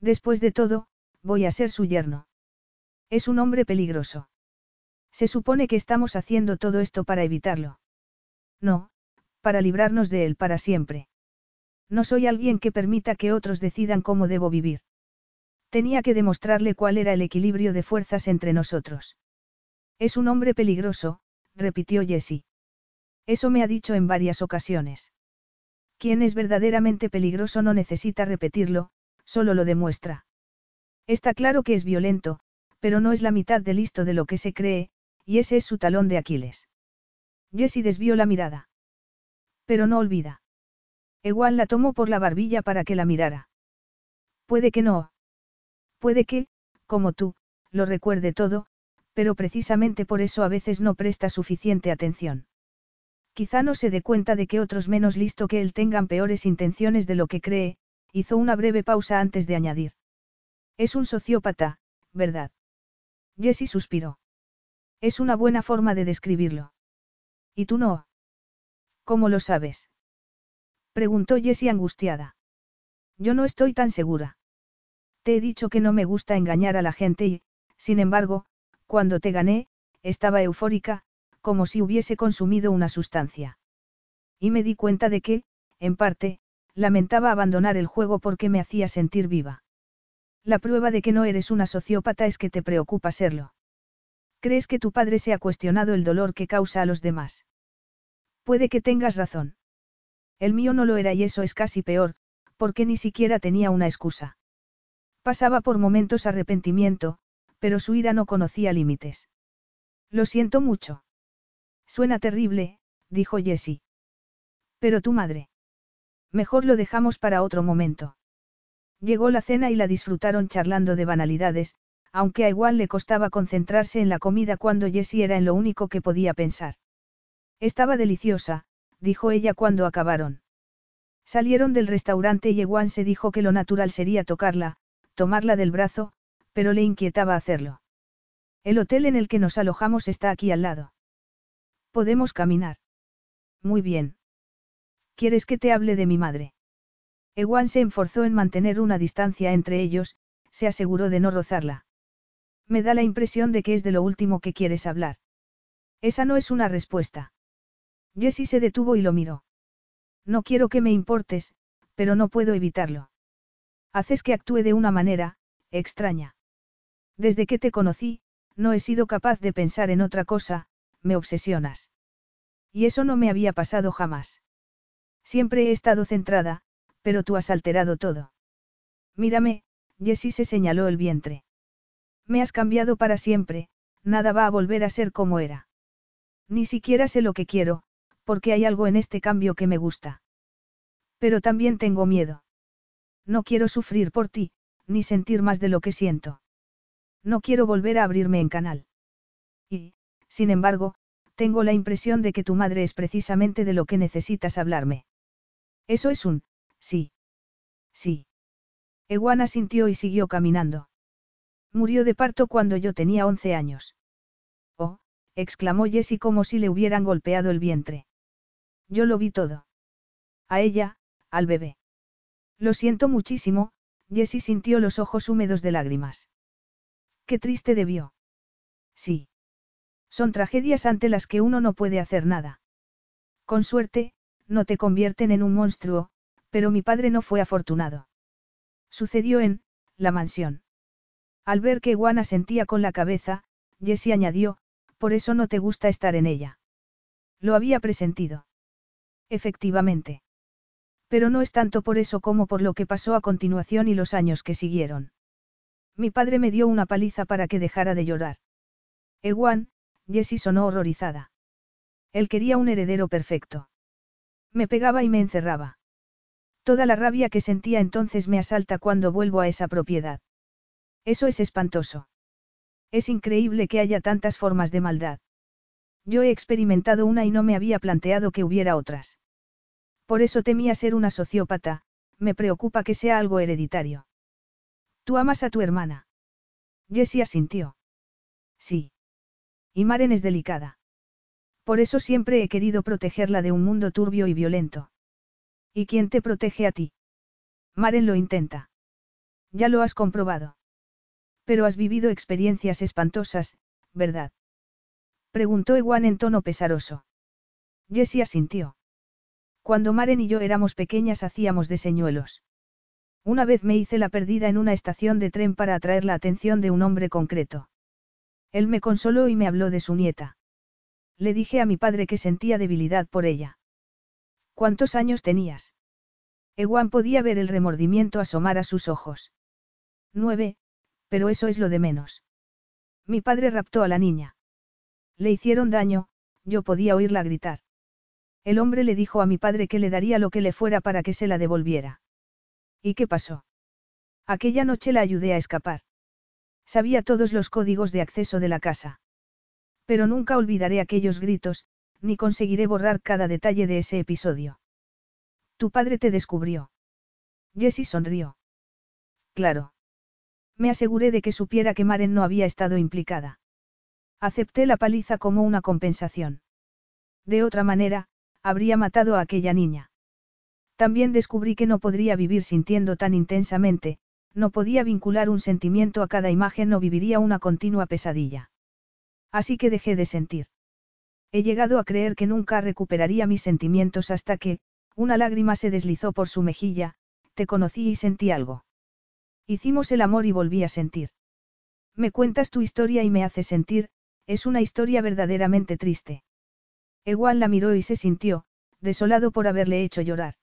Después de todo, voy a ser su yerno. Es un hombre peligroso. Se supone que estamos haciendo todo esto para evitarlo. No, para librarnos de él para siempre. No soy alguien que permita que otros decidan cómo debo vivir. Tenía que demostrarle cuál era el equilibrio de fuerzas entre nosotros. Es un hombre peligroso, repitió Jessie. Eso me ha dicho en varias ocasiones. Quien es verdaderamente peligroso no necesita repetirlo, solo lo demuestra. Está claro que es violento, pero no es la mitad de listo de lo que se cree, y ese es su talón de Aquiles. Jessie desvió la mirada. Pero no olvida. Ewan la tomó por la barbilla para que la mirara. Puede que no. Puede que, como tú, lo recuerde todo, pero precisamente por eso a veces no presta suficiente atención. Quizá no se dé cuenta de que otros menos listo que él tengan peores intenciones de lo que cree, hizo una breve pausa antes de añadir. Es un sociópata, ¿verdad? Jessie suspiró. Es una buena forma de describirlo. ¿Y tú no? ¿Cómo lo sabes? Preguntó Jessie angustiada. Yo no estoy tan segura. Te he dicho que no me gusta engañar a la gente y, sin embargo, cuando te gané, estaba eufórica, como si hubiese consumido una sustancia. Y me di cuenta de que, en parte, lamentaba abandonar el juego porque me hacía sentir viva. La prueba de que no eres una sociópata es que te preocupa serlo. ¿Crees que tu padre se ha cuestionado el dolor que causa a los demás? Puede que tengas razón. El mío no lo era y eso es casi peor, porque ni siquiera tenía una excusa. Pasaba por momentos arrepentimiento, pero su ira no conocía límites. Lo siento mucho. Suena terrible, dijo Jessie. Pero tu madre. Mejor lo dejamos para otro momento. Llegó la cena y la disfrutaron charlando de banalidades, aunque a igual le costaba concentrarse en la comida cuando Jessie era en lo único que podía pensar. Estaba deliciosa, dijo ella cuando acabaron. Salieron del restaurante y Ewan se dijo que lo natural sería tocarla, tomarla del brazo, pero le inquietaba hacerlo. El hotel en el que nos alojamos está aquí al lado. Podemos caminar. Muy bien. ¿Quieres que te hable de mi madre? Ewan se enforzó en mantener una distancia entre ellos, se aseguró de no rozarla. Me da la impresión de que es de lo último que quieres hablar. Esa no es una respuesta. Jessie se detuvo y lo miró. No quiero que me importes, pero no puedo evitarlo. Haces que actúe de una manera, extraña. Desde que te conocí, no he sido capaz de pensar en otra cosa, me obsesionas. Y eso no me había pasado jamás. Siempre he estado centrada, pero tú has alterado todo. Mírame, Jessie se señaló el vientre. Me has cambiado para siempre, nada va a volver a ser como era. Ni siquiera sé lo que quiero, porque hay algo en este cambio que me gusta. Pero también tengo miedo. No quiero sufrir por ti, ni sentir más de lo que siento. No quiero volver a abrirme en canal. Y, sin embargo, tengo la impresión de que tu madre es precisamente de lo que necesitas hablarme. Eso es un, sí. Sí. Ewana sintió y siguió caminando. Murió de parto cuando yo tenía once años. Oh, exclamó Jessie como si le hubieran golpeado el vientre. Yo lo vi todo. A ella, al bebé. Lo siento muchísimo, Jessie sintió los ojos húmedos de lágrimas. Qué triste debió. Sí. Son tragedias ante las que uno no puede hacer nada. Con suerte, no te convierten en un monstruo, pero mi padre no fue afortunado. Sucedió en, la mansión. Al ver que Guana sentía con la cabeza, Jessie añadió, por eso no te gusta estar en ella. Lo había presentido. Efectivamente. Pero no es tanto por eso como por lo que pasó a continuación y los años que siguieron. Mi padre me dio una paliza para que dejara de llorar. Ewan, Jessie sonó horrorizada. Él quería un heredero perfecto. Me pegaba y me encerraba. Toda la rabia que sentía entonces me asalta cuando vuelvo a esa propiedad. Eso es espantoso. Es increíble que haya tantas formas de maldad. Yo he experimentado una y no me había planteado que hubiera otras. Por eso temía ser una sociópata, me preocupa que sea algo hereditario. ¿Tú amas a tu hermana? Jessie asintió. Sí. Y Maren es delicada. Por eso siempre he querido protegerla de un mundo turbio y violento. ¿Y quién te protege a ti? Maren lo intenta. Ya lo has comprobado. Pero has vivido experiencias espantosas, ¿verdad? Preguntó Ewan en tono pesaroso. Jessie asintió. Cuando Maren y yo éramos pequeñas hacíamos de señuelos. Una vez me hice la perdida en una estación de tren para atraer la atención de un hombre concreto. Él me consoló y me habló de su nieta. Le dije a mi padre que sentía debilidad por ella. ¿Cuántos años tenías? Ewan podía ver el remordimiento asomar a sus ojos. Nueve, pero eso es lo de menos. Mi padre raptó a la niña. Le hicieron daño, yo podía oírla gritar. El hombre le dijo a mi padre que le daría lo que le fuera para que se la devolviera. ¿Y qué pasó? Aquella noche la ayudé a escapar. Sabía todos los códigos de acceso de la casa. Pero nunca olvidaré aquellos gritos, ni conseguiré borrar cada detalle de ese episodio. Tu padre te descubrió. Jessie sonrió. Claro. Me aseguré de que supiera que Maren no había estado implicada. Acepté la paliza como una compensación. De otra manera, habría matado a aquella niña. También descubrí que no podría vivir sintiendo tan intensamente, no podía vincular un sentimiento a cada imagen o viviría una continua pesadilla. Así que dejé de sentir. He llegado a creer que nunca recuperaría mis sentimientos hasta que, una lágrima se deslizó por su mejilla, te conocí y sentí algo. Hicimos el amor y volví a sentir. Me cuentas tu historia y me hace sentir, es una historia verdaderamente triste. Ewan la miró y se sintió, desolado por haberle hecho llorar.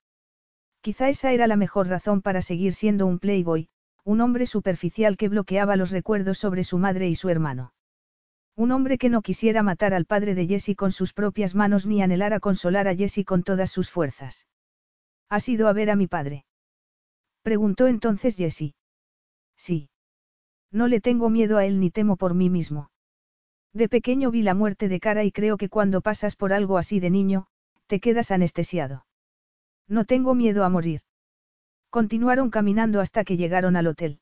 Quizá esa era la mejor razón para seguir siendo un playboy, un hombre superficial que bloqueaba los recuerdos sobre su madre y su hermano. Un hombre que no quisiera matar al padre de Jessie con sus propias manos ni anhelara consolar a Jessie con todas sus fuerzas. ¿Has ido a ver a mi padre? Preguntó entonces Jessie. Sí. No le tengo miedo a él ni temo por mí mismo. De pequeño vi la muerte de cara y creo que cuando pasas por algo así de niño, te quedas anestesiado. No tengo miedo a morir. Continuaron caminando hasta que llegaron al hotel.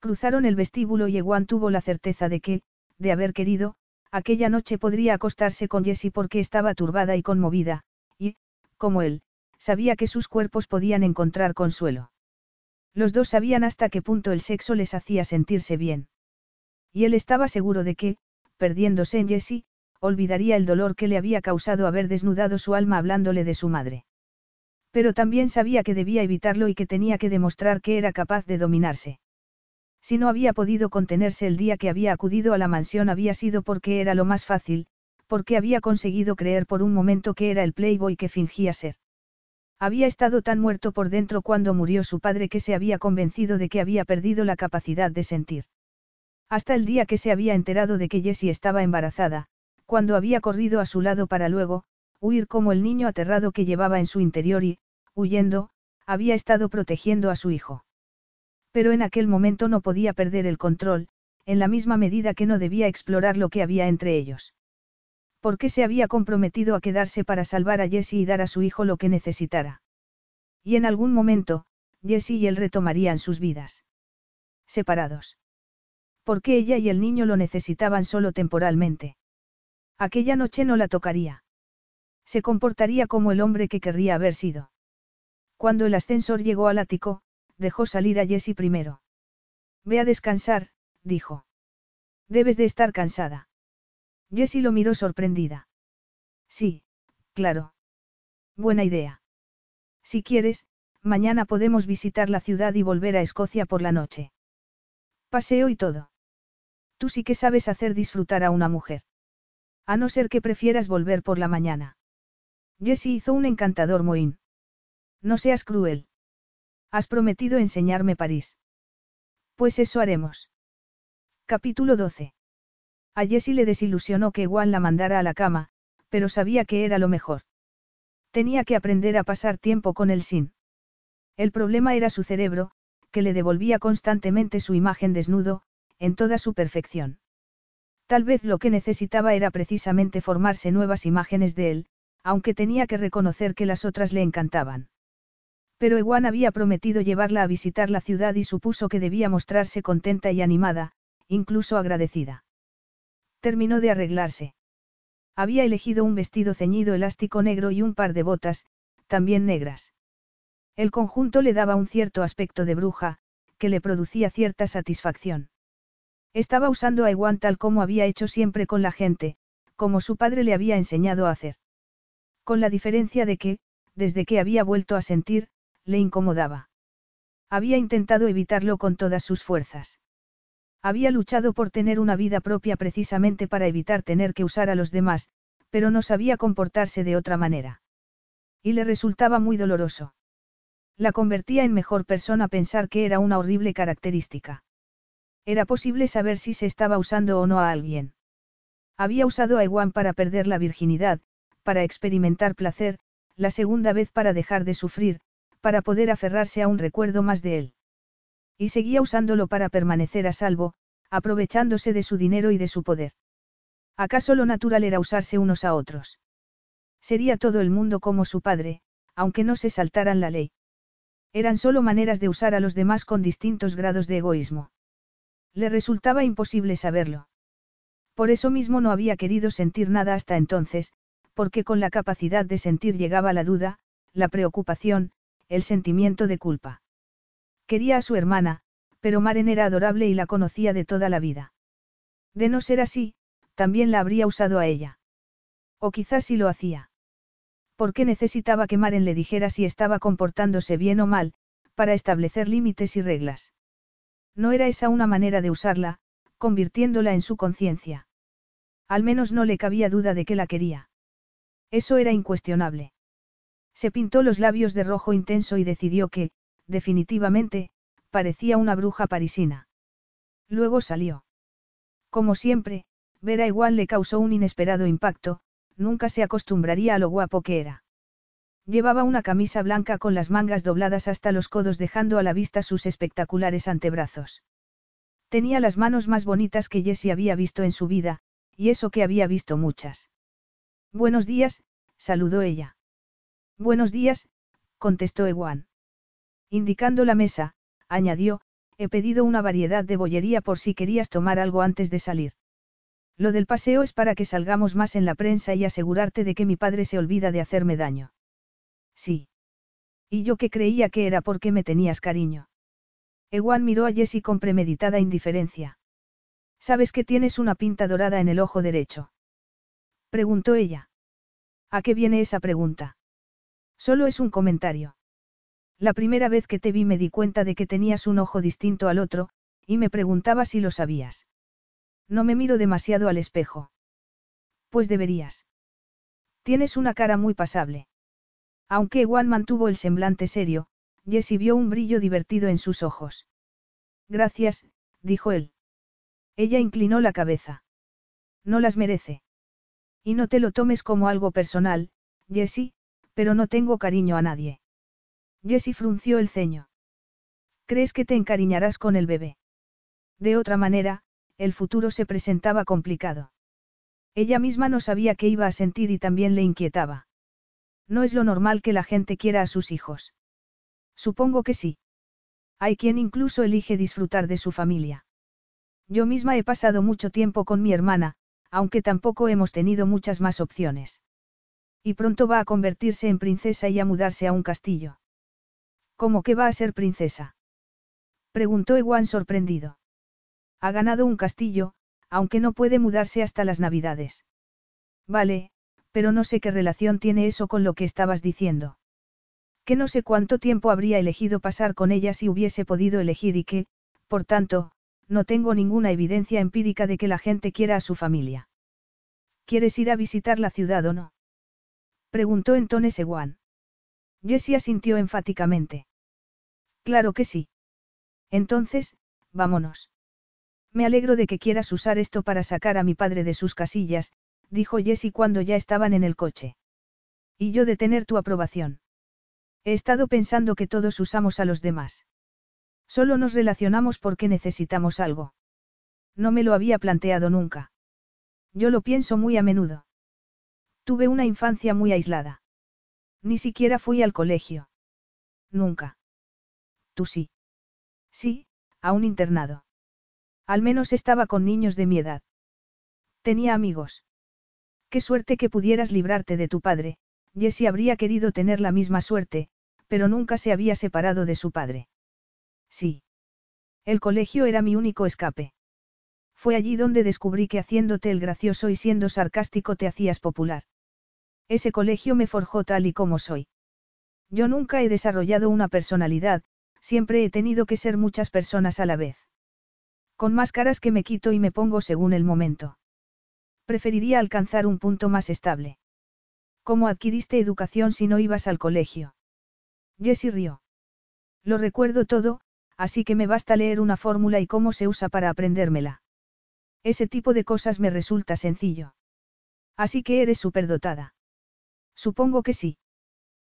Cruzaron el vestíbulo y Ewan tuvo la certeza de que, de haber querido, aquella noche podría acostarse con Jessie porque estaba turbada y conmovida, y, como él, sabía que sus cuerpos podían encontrar consuelo. Los dos sabían hasta qué punto el sexo les hacía sentirse bien. Y él estaba seguro de que, perdiéndose en Jessie, olvidaría el dolor que le había causado haber desnudado su alma hablándole de su madre. Pero también sabía que debía evitarlo y que tenía que demostrar que era capaz de dominarse. Si no había podido contenerse el día que había acudido a la mansión había sido porque era lo más fácil, porque había conseguido creer por un momento que era el playboy que fingía ser. Había estado tan muerto por dentro cuando murió su padre que se había convencido de que había perdido la capacidad de sentir. Hasta el día que se había enterado de que Jessie estaba embarazada, cuando había corrido a su lado para luego, huir como el niño aterrado que llevaba en su interior y, huyendo, había estado protegiendo a su hijo. Pero en aquel momento no podía perder el control, en la misma medida que no debía explorar lo que había entre ellos. Porque se había comprometido a quedarse para salvar a Jessie y dar a su hijo lo que necesitara. Y en algún momento, Jessie y él retomarían sus vidas. Separados. Porque ella y el niño lo necesitaban solo temporalmente. Aquella noche no la tocaría. Se comportaría como el hombre que querría haber sido. Cuando el ascensor llegó al ático, dejó salir a Jessie primero. Ve a descansar, dijo. Debes de estar cansada. Jessie lo miró sorprendida. Sí, claro. Buena idea. Si quieres, mañana podemos visitar la ciudad y volver a Escocia por la noche. Paseo y todo. Tú sí que sabes hacer disfrutar a una mujer. A no ser que prefieras volver por la mañana. Jessie hizo un encantador mohín. No seas cruel. Has prometido enseñarme París. Pues eso haremos. Capítulo 12. A Jessie le desilusionó que Juan la mandara a la cama, pero sabía que era lo mejor. Tenía que aprender a pasar tiempo con el sin. El problema era su cerebro, que le devolvía constantemente su imagen desnudo, en toda su perfección. Tal vez lo que necesitaba era precisamente formarse nuevas imágenes de él, aunque tenía que reconocer que las otras le encantaban. Pero Ewan había prometido llevarla a visitar la ciudad y supuso que debía mostrarse contenta y animada, incluso agradecida. Terminó de arreglarse. Había elegido un vestido ceñido elástico negro y un par de botas, también negras. El conjunto le daba un cierto aspecto de bruja, que le producía cierta satisfacción. Estaba usando a Ewan tal como había hecho siempre con la gente, como su padre le había enseñado a hacer. Con la diferencia de que, desde que había vuelto a sentir, le incomodaba. Había intentado evitarlo con todas sus fuerzas. Había luchado por tener una vida propia precisamente para evitar tener que usar a los demás, pero no sabía comportarse de otra manera. Y le resultaba muy doloroso. La convertía en mejor persona pensar que era una horrible característica. Era posible saber si se estaba usando o no a alguien. Había usado a Ewan para perder la virginidad, para experimentar placer, la segunda vez para dejar de sufrir, para poder aferrarse a un recuerdo más de él. Y seguía usándolo para permanecer a salvo, aprovechándose de su dinero y de su poder. ¿Acaso lo natural era usarse unos a otros? Sería todo el mundo como su padre, aunque no se saltaran la ley. Eran solo maneras de usar a los demás con distintos grados de egoísmo. Le resultaba imposible saberlo. Por eso mismo no había querido sentir nada hasta entonces, porque con la capacidad de sentir llegaba la duda, la preocupación, el sentimiento de culpa. Quería a su hermana, pero Maren era adorable y la conocía de toda la vida. De no ser así, también la habría usado a ella. O quizás sí lo hacía. Porque necesitaba que Maren le dijera si estaba comportándose bien o mal, para establecer límites y reglas. No era esa una manera de usarla, convirtiéndola en su conciencia. Al menos no le cabía duda de que la quería. Eso era incuestionable. Se pintó los labios de rojo intenso y decidió que, definitivamente, parecía una bruja parisina. Luego salió. Como siempre, ver a Igual le causó un inesperado impacto, nunca se acostumbraría a lo guapo que era. Llevaba una camisa blanca con las mangas dobladas hasta los codos dejando a la vista sus espectaculares antebrazos. Tenía las manos más bonitas que Jessie había visto en su vida, y eso que había visto muchas. Buenos días, saludó ella. Buenos días, contestó Ewan. Indicando la mesa, añadió, he pedido una variedad de bollería por si querías tomar algo antes de salir. Lo del paseo es para que salgamos más en la prensa y asegurarte de que mi padre se olvida de hacerme daño. Sí. Y yo que creía que era porque me tenías cariño. Ewan miró a Jessie con premeditada indiferencia. Sabes que tienes una pinta dorada en el ojo derecho. Preguntó ella. ¿A qué viene esa pregunta? Solo es un comentario. La primera vez que te vi me di cuenta de que tenías un ojo distinto al otro, y me preguntaba si lo sabías. No me miro demasiado al espejo. Pues deberías. Tienes una cara muy pasable. Aunque Ewan mantuvo el semblante serio, Jessie vio un brillo divertido en sus ojos. Gracias, dijo él. Ella inclinó la cabeza. No las merece. Y no te lo tomes como algo personal, Jessie, pero no tengo cariño a nadie. Jessie frunció el ceño. ¿Crees que te encariñarás con el bebé? De otra manera, el futuro se presentaba complicado. Ella misma no sabía qué iba a sentir y también le inquietaba. No es lo normal que la gente quiera a sus hijos. Supongo que sí. Hay quien incluso elige disfrutar de su familia. Yo misma he pasado mucho tiempo con mi hermana, aunque tampoco hemos tenido muchas más opciones. Y pronto va a convertirse en princesa y a mudarse a un castillo. ¿Cómo que va a ser princesa? Preguntó Ewan sorprendido. Ha ganado un castillo, aunque no puede mudarse hasta las navidades. Vale, pero no sé qué relación tiene eso con lo que estabas diciendo. Que no sé cuánto tiempo habría elegido pasar con ella si hubiese podido elegir y que, por tanto, no tengo ninguna evidencia empírica de que la gente quiera a su familia. ¿Quieres ir a visitar la ciudad o no? Preguntó entonces Ewan. Jessie asintió enfáticamente. Claro que sí. Entonces, vámonos. Me alegro de que quieras usar esto para sacar a mi padre de sus casillas, dijo Jessie cuando ya estaban en el coche. Y yo de tener tu aprobación. He estado pensando que todos usamos a los demás. Solo nos relacionamos porque necesitamos algo. No me lo había planteado nunca. Yo lo pienso muy a menudo. Tuve una infancia muy aislada. Ni siquiera fui al colegio. Nunca. Tú sí. Sí, a un internado. Al menos estaba con niños de mi edad. Tenía amigos. Qué suerte que pudieras librarte de tu padre, Jessie habría querido tener la misma suerte, pero nunca se había separado de su padre. Sí. El colegio era mi único escape. Fue allí donde descubrí que haciéndote el gracioso y siendo sarcástico te hacías popular. Ese colegio me forjó tal y como soy. Yo nunca he desarrollado una personalidad, siempre he tenido que ser muchas personas a la vez. Con máscaras que me quito y me pongo según el momento. Preferiría alcanzar un punto más estable. ¿Cómo adquiriste educación si no ibas al colegio? Jessie rió. Lo recuerdo todo, así que me basta leer una fórmula y cómo se usa para aprendérmela. Ese tipo de cosas me resulta sencillo. Así que eres superdotada. Supongo que sí.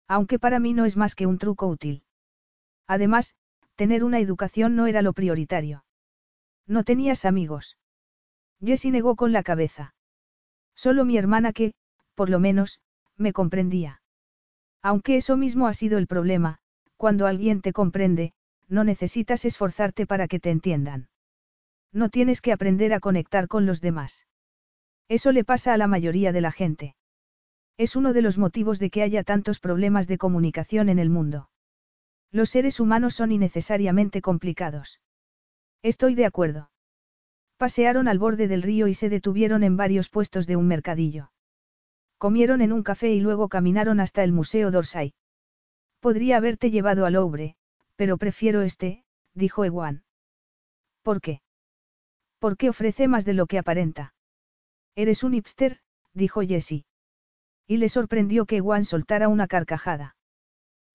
Aunque para mí no es más que un truco útil. Además, tener una educación no era lo prioritario. No tenías amigos. Jessie negó con la cabeza. Solo mi hermana que, por lo menos, me comprendía. Aunque eso mismo ha sido el problema, cuando alguien te comprende, no necesitas esforzarte para que te entiendan. No tienes que aprender a conectar con los demás. Eso le pasa a la mayoría de la gente. Es uno de los motivos de que haya tantos problemas de comunicación en el mundo. Los seres humanos son innecesariamente complicados. Estoy de acuerdo. Pasearon al borde del río y se detuvieron en varios puestos de un mercadillo. Comieron en un café y luego caminaron hasta el Museo d'Orsay. Podría haberte llevado al Louvre, pero prefiero este, dijo Ewan. ¿Por qué? Porque ofrece más de lo que aparenta. Eres un hipster, dijo Jessie. Y le sorprendió que Ewan soltara una carcajada.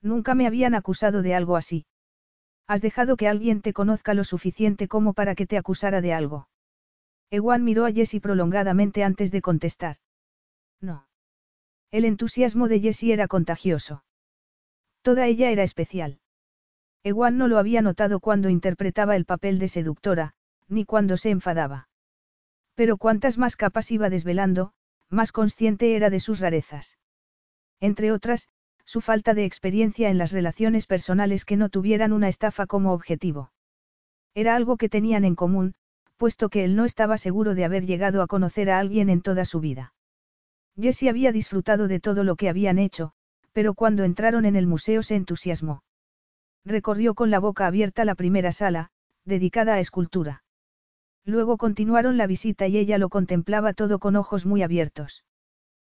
Nunca me habían acusado de algo así. Has dejado que alguien te conozca lo suficiente como para que te acusara de algo. Ewan miró a Jessie prolongadamente antes de contestar. No. El entusiasmo de Jessie era contagioso. Toda ella era especial. Ewan no lo había notado cuando interpretaba el papel de seductora, ni cuando se enfadaba. Pero cuantas más capas iba desvelando, más consciente era de sus rarezas. Entre otras, su falta de experiencia en las relaciones personales que no tuvieran una estafa como objetivo. Era algo que tenían en común, puesto que él no estaba seguro de haber llegado a conocer a alguien en toda su vida. Jessie había disfrutado de todo lo que habían hecho, pero cuando entraron en el museo se entusiasmó. Recorrió con la boca abierta la primera sala, dedicada a escultura. Luego continuaron la visita y ella lo contemplaba todo con ojos muy abiertos.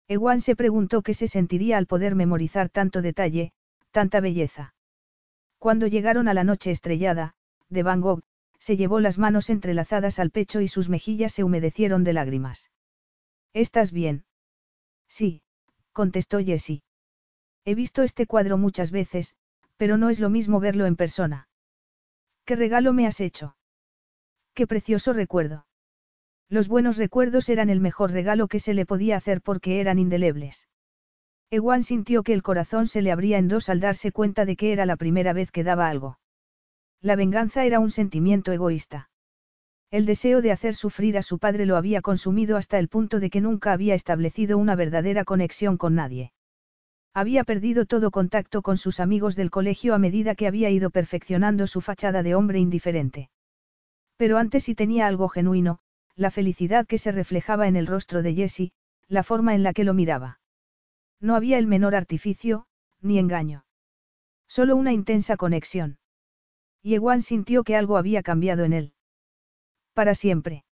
Ewan se preguntó qué se sentiría al poder memorizar tanto detalle, tanta belleza. Cuando llegaron a la noche estrellada, de Van Gogh, se llevó las manos entrelazadas al pecho y sus mejillas se humedecieron de lágrimas. ¿Estás bien? Sí, contestó Jessie. He visto este cuadro muchas veces, pero no es lo mismo verlo en persona. ¿Qué regalo me has hecho? Qué precioso recuerdo. Los buenos recuerdos eran el mejor regalo que se le podía hacer porque eran indelebles. Ewan sintió que el corazón se le abría en dos al darse cuenta de que era la primera vez que daba algo. La venganza era un sentimiento egoísta. El deseo de hacer sufrir a su padre lo había consumido hasta el punto de que nunca había establecido una verdadera conexión con nadie. Había perdido todo contacto con sus amigos del colegio a medida que había ido perfeccionando su fachada de hombre indiferente. Pero antes sí tenía algo genuino, la felicidad que se reflejaba en el rostro de Jessie, la forma en la que lo miraba. No había el menor artificio, ni engaño. Solo una intensa conexión. Y Ewan sintió que algo había cambiado en él. Para siempre.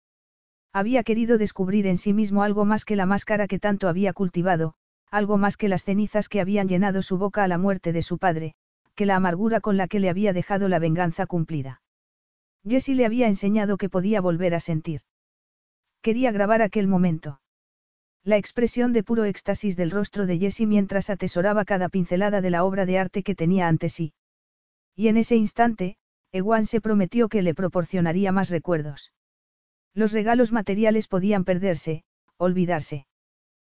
Había querido descubrir en sí mismo algo más que la máscara que tanto había cultivado, algo más que las cenizas que habían llenado su boca a la muerte de su padre, que la amargura con la que le había dejado la venganza cumplida. Jessie le había enseñado que podía volver a sentir. Quería grabar aquel momento. La expresión de puro éxtasis del rostro de Jessie mientras atesoraba cada pincelada de la obra de arte que tenía ante sí. Y en ese instante, Ewan se prometió que le proporcionaría más recuerdos. Los regalos materiales podían perderse, olvidarse.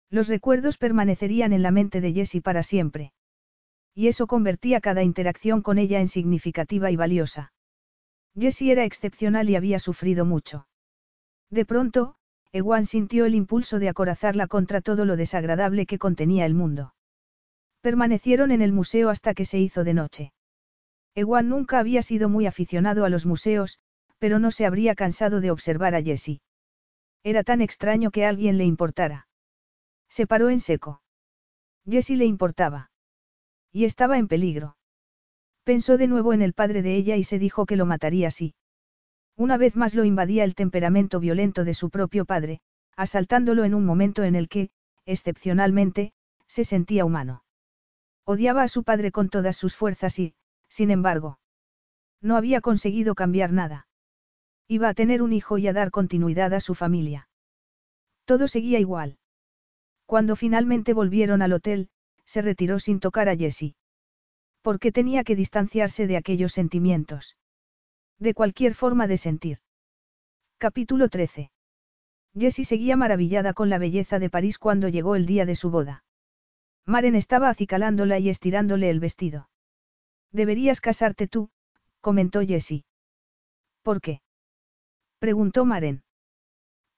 Los recuerdos permanecerían en la mente de Jessie para siempre. Y eso convertía cada interacción con ella en significativa y valiosa. Jessie era excepcional y había sufrido mucho. De pronto, Ewan sintió el impulso de acorazarla contra todo lo desagradable que contenía el mundo. Permanecieron en el museo hasta que se hizo de noche. Ewan nunca había sido muy aficionado a los museos, pero no se habría cansado de observar a Jessie. Era tan extraño que alguien le importara. Se paró en seco. Jessie le importaba. Y estaba en peligro. Pensó de nuevo en el padre de ella y se dijo que lo mataría así. Una vez más lo invadía el temperamento violento de su propio padre, asaltándolo en un momento en el que, excepcionalmente, se sentía humano. Odiaba a su padre con todas sus fuerzas y, sin embargo, no había conseguido cambiar nada. Iba a tener un hijo y a dar continuidad a su familia. Todo seguía igual. Cuando finalmente volvieron al hotel, se retiró sin tocar a Jessie. ¿Por qué tenía que distanciarse de aquellos sentimientos? De cualquier forma de sentir. Capítulo 13. Jessie seguía maravillada con la belleza de París cuando llegó el día de su boda. Maren estaba acicalándola y estirándole el vestido. Deberías casarte tú, comentó Jessie. ¿Por qué? preguntó Maren.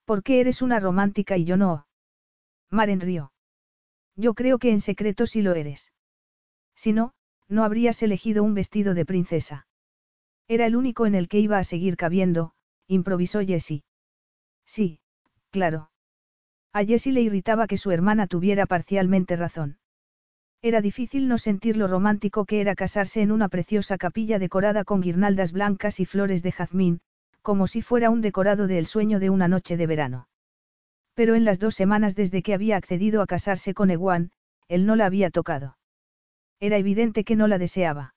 ¿Por qué eres una romántica y yo no? Maren rió. Yo creo que en secreto sí lo eres. Si no, no habrías elegido un vestido de princesa. Era el único en el que iba a seguir cabiendo, improvisó Jessie. Sí, claro. A Jessie le irritaba que su hermana tuviera parcialmente razón. Era difícil no sentir lo romántico que era casarse en una preciosa capilla decorada con guirnaldas blancas y flores de jazmín, como si fuera un decorado del sueño de una noche de verano. Pero en las dos semanas desde que había accedido a casarse con Ewan, él no la había tocado. Era evidente que no la deseaba.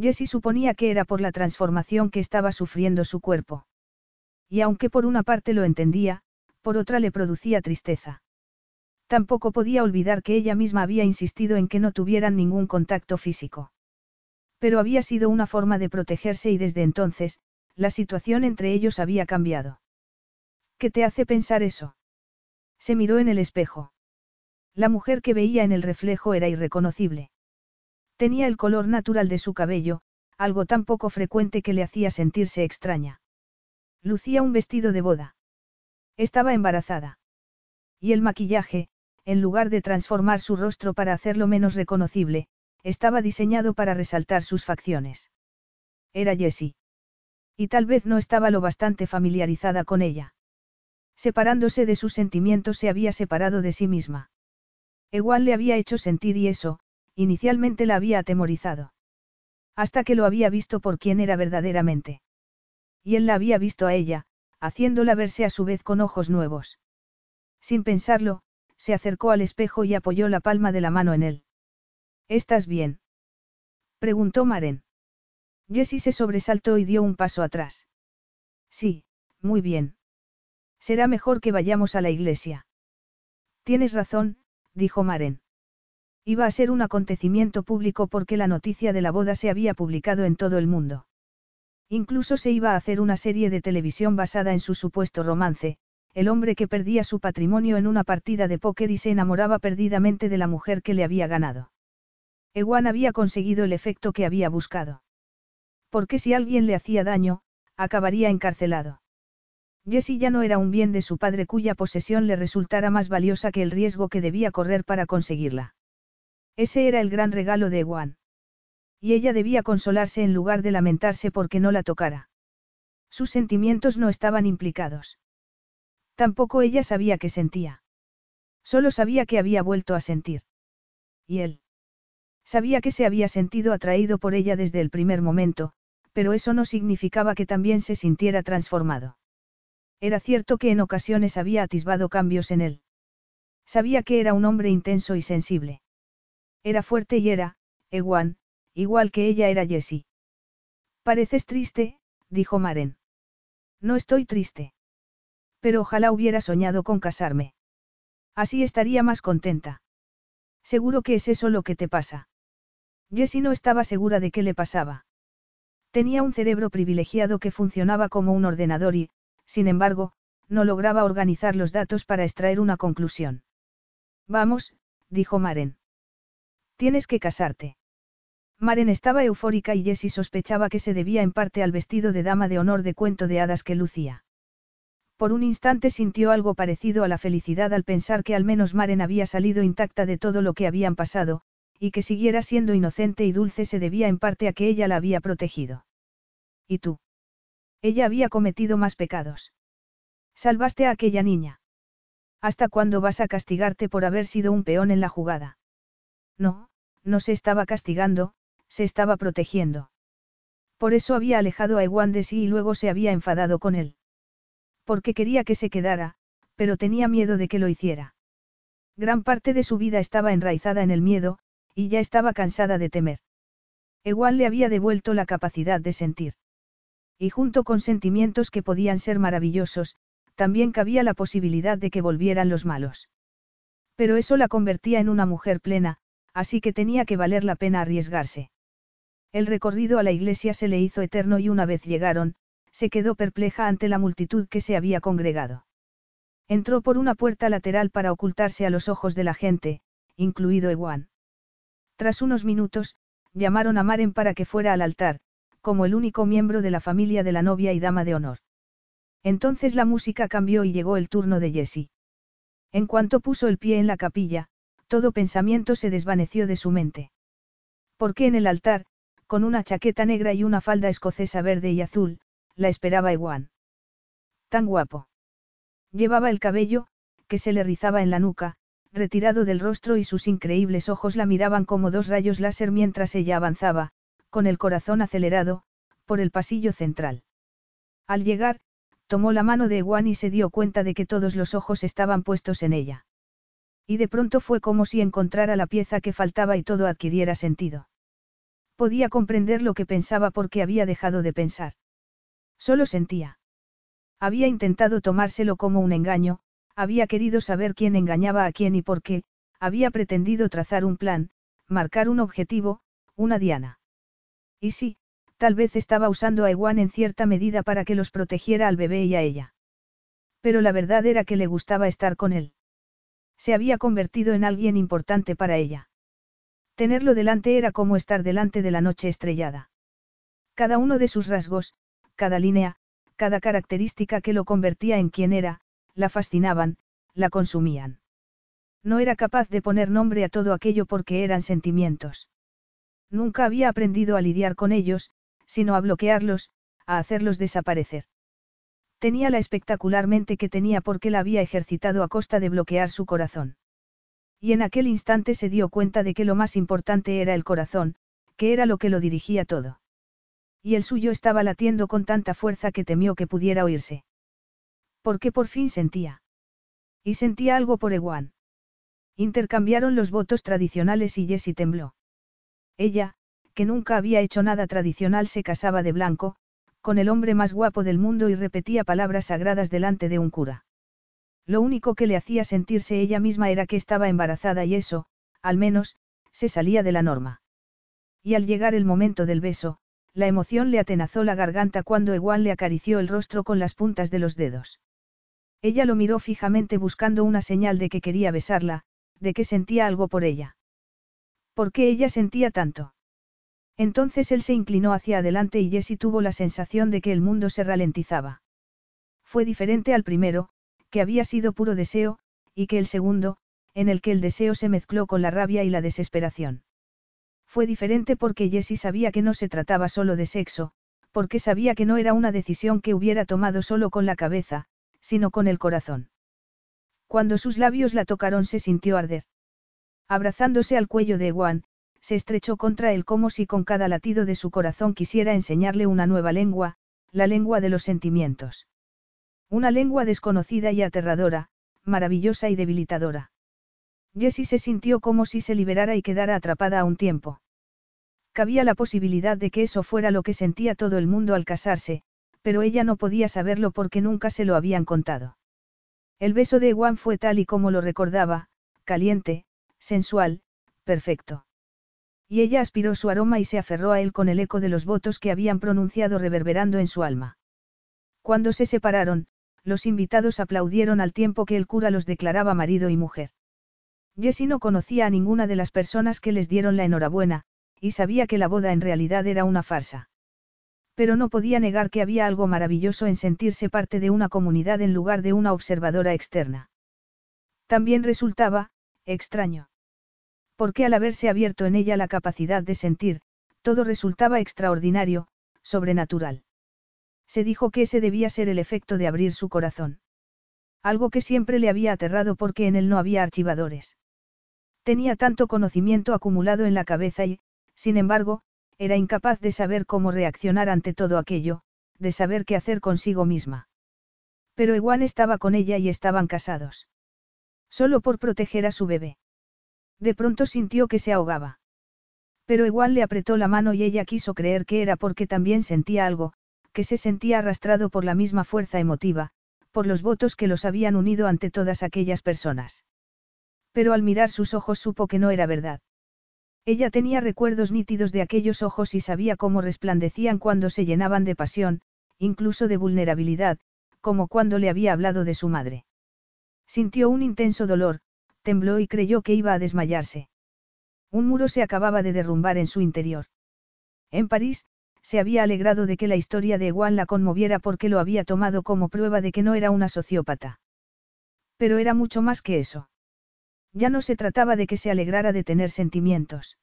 Jessie suponía que era por la transformación que estaba sufriendo su cuerpo. Y aunque por una parte lo entendía, por otra le producía tristeza. Tampoco podía olvidar que ella misma había insistido en que no tuvieran ningún contacto físico. Pero había sido una forma de protegerse y desde entonces, la situación entre ellos había cambiado. ¿Qué te hace pensar eso? Se miró en el espejo. La mujer que veía en el reflejo era irreconocible. Tenía el color natural de su cabello, algo tan poco frecuente que le hacía sentirse extraña. Lucía un vestido de boda. Estaba embarazada. Y el maquillaje, en lugar de transformar su rostro para hacerlo menos reconocible, estaba diseñado para resaltar sus facciones. Era Jessie. Y tal vez no estaba lo bastante familiarizada con ella. Separándose de sus sentimientos se había separado de sí misma. Igual le había hecho sentir y eso, inicialmente la había atemorizado. Hasta que lo había visto por quien era verdaderamente. Y él la había visto a ella, haciéndola verse a su vez con ojos nuevos. Sin pensarlo, se acercó al espejo y apoyó la palma de la mano en él. ¿Estás bien? preguntó Maren. Jessie se sobresaltó y dio un paso atrás. Sí, muy bien. Será mejor que vayamos a la iglesia. Tienes razón, dijo Maren. Iba a ser un acontecimiento público porque la noticia de la boda se había publicado en todo el mundo. Incluso se iba a hacer una serie de televisión basada en su supuesto romance, el hombre que perdía su patrimonio en una partida de póker y se enamoraba perdidamente de la mujer que le había ganado. Ewan había conseguido el efecto que había buscado. Porque si alguien le hacía daño, acabaría encarcelado. Jessie ya no era un bien de su padre cuya posesión le resultara más valiosa que el riesgo que debía correr para conseguirla. Ese era el gran regalo de Ewan. Y ella debía consolarse en lugar de lamentarse porque no la tocara. Sus sentimientos no estaban implicados. Tampoco ella sabía qué sentía. Solo sabía que había vuelto a sentir. Y él. Sabía que se había sentido atraído por ella desde el primer momento, pero eso no significaba que también se sintiera transformado. Era cierto que en ocasiones había atisbado cambios en él. Sabía que era un hombre intenso y sensible. Era fuerte y era, Ewan, igual que ella era Jessie. Pareces triste, dijo Maren. No estoy triste. Pero ojalá hubiera soñado con casarme. Así estaría más contenta. Seguro que es eso lo que te pasa. Jessie no estaba segura de qué le pasaba. Tenía un cerebro privilegiado que funcionaba como un ordenador y, sin embargo, no lograba organizar los datos para extraer una conclusión. Vamos, dijo Maren. Tienes que casarte. Maren estaba eufórica y Jessie sospechaba que se debía en parte al vestido de dama de honor de cuento de hadas que lucía. Por un instante sintió algo parecido a la felicidad al pensar que al menos Maren había salido intacta de todo lo que habían pasado, y que siguiera siendo inocente y dulce se debía en parte a que ella la había protegido. ¿Y tú? Ella había cometido más pecados. Salvaste a aquella niña. ¿Hasta cuándo vas a castigarte por haber sido un peón en la jugada? No, no se estaba castigando, se estaba protegiendo. Por eso había alejado a Ewan de sí y luego se había enfadado con él. Porque quería que se quedara, pero tenía miedo de que lo hiciera. Gran parte de su vida estaba enraizada en el miedo, y ya estaba cansada de temer. Igual le había devuelto la capacidad de sentir. Y junto con sentimientos que podían ser maravillosos, también cabía la posibilidad de que volvieran los malos. Pero eso la convertía en una mujer plena, así que tenía que valer la pena arriesgarse. El recorrido a la iglesia se le hizo eterno y una vez llegaron, se quedó perpleja ante la multitud que se había congregado. Entró por una puerta lateral para ocultarse a los ojos de la gente, incluido Ewan. Tras unos minutos, llamaron a Maren para que fuera al altar, como el único miembro de la familia de la novia y dama de honor. Entonces la música cambió y llegó el turno de Jessie. En cuanto puso el pie en la capilla, todo pensamiento se desvaneció de su mente. Porque en el altar, con una chaqueta negra y una falda escocesa verde y azul, la esperaba Ewan. Tan guapo. Llevaba el cabello, que se le rizaba en la nuca, retirado del rostro y sus increíbles ojos la miraban como dos rayos láser mientras ella avanzaba, con el corazón acelerado, por el pasillo central. Al llegar, tomó la mano de Ewan y se dio cuenta de que todos los ojos estaban puestos en ella. Y de pronto fue como si encontrara la pieza que faltaba y todo adquiriera sentido. Podía comprender lo que pensaba porque había dejado de pensar. Solo sentía. Había intentado tomárselo como un engaño, había querido saber quién engañaba a quién y por qué, había pretendido trazar un plan, marcar un objetivo, una diana. Y sí, tal vez estaba usando a Ewan en cierta medida para que los protegiera al bebé y a ella. Pero la verdad era que le gustaba estar con él. Se había convertido en alguien importante para ella. Tenerlo delante era como estar delante de la noche estrellada. Cada uno de sus rasgos, cada línea, cada característica que lo convertía en quien era, la fascinaban, la consumían. No era capaz de poner nombre a todo aquello porque eran sentimientos. Nunca había aprendido a lidiar con ellos, sino a bloquearlos, a hacerlos desaparecer. Tenía la espectacularmente que tenía porque la había ejercitado a costa de bloquear su corazón. Y en aquel instante se dio cuenta de que lo más importante era el corazón, que era lo que lo dirigía todo. Y el suyo estaba latiendo con tanta fuerza que temió que pudiera oírse. Porque por fin sentía. Y sentía algo por Ewan. Intercambiaron los votos tradicionales y Jessie tembló. Ella, que nunca había hecho nada tradicional, se casaba de blanco, con el hombre más guapo del mundo y repetía palabras sagradas delante de un cura. Lo único que le hacía sentirse ella misma era que estaba embarazada y eso, al menos, se salía de la norma. Y al llegar el momento del beso, la emoción le atenazó la garganta cuando Ewan le acarició el rostro con las puntas de los dedos. Ella lo miró fijamente buscando una señal de que quería besarla, de que sentía algo por ella. ¿Por qué ella sentía tanto? Entonces él se inclinó hacia adelante y Jessie tuvo la sensación de que el mundo se ralentizaba. Fue diferente al primero, que había sido puro deseo, y que el segundo, en el que el deseo se mezcló con la rabia y la desesperación. Fue diferente porque Jessie sabía que no se trataba solo de sexo, porque sabía que no era una decisión que hubiera tomado solo con la cabeza, sino con el corazón. Cuando sus labios la tocaron se sintió arder. Abrazándose al cuello de Ewan, se estrechó contra él como si con cada latido de su corazón quisiera enseñarle una nueva lengua, la lengua de los sentimientos. Una lengua desconocida y aterradora, maravillosa y debilitadora. Jessie se sintió como si se liberara y quedara atrapada a un tiempo. Cabía la posibilidad de que eso fuera lo que sentía todo el mundo al casarse, pero ella no podía saberlo porque nunca se lo habían contado. El beso de Ewan fue tal y como lo recordaba, caliente, sensual, perfecto. Y ella aspiró su aroma y se aferró a él con el eco de los votos que habían pronunciado reverberando en su alma. Cuando se separaron, los invitados aplaudieron al tiempo que el cura los declaraba marido y mujer. Jessie no conocía a ninguna de las personas que les dieron la enhorabuena, y sabía que la boda en realidad era una farsa. Pero no podía negar que había algo maravilloso en sentirse parte de una comunidad en lugar de una observadora externa. También resultaba, extraño porque al haberse abierto en ella la capacidad de sentir, todo resultaba extraordinario, sobrenatural. Se dijo que ese debía ser el efecto de abrir su corazón. Algo que siempre le había aterrado porque en él no había archivadores. Tenía tanto conocimiento acumulado en la cabeza y, sin embargo, era incapaz de saber cómo reaccionar ante todo aquello, de saber qué hacer consigo misma. Pero Ewan estaba con ella y estaban casados. Solo por proteger a su bebé. De pronto sintió que se ahogaba. Pero igual le apretó la mano y ella quiso creer que era porque también sentía algo, que se sentía arrastrado por la misma fuerza emotiva, por los votos que los habían unido ante todas aquellas personas. Pero al mirar sus ojos supo que no era verdad. Ella tenía recuerdos nítidos de aquellos ojos y sabía cómo resplandecían cuando se llenaban de pasión, incluso de vulnerabilidad, como cuando le había hablado de su madre. Sintió un intenso dolor, tembló y creyó que iba a desmayarse. Un muro se acababa de derrumbar en su interior. En París, se había alegrado de que la historia de Ewan la conmoviera porque lo había tomado como prueba de que no era una sociópata. Pero era mucho más que eso. Ya no se trataba de que se alegrara de tener sentimientos.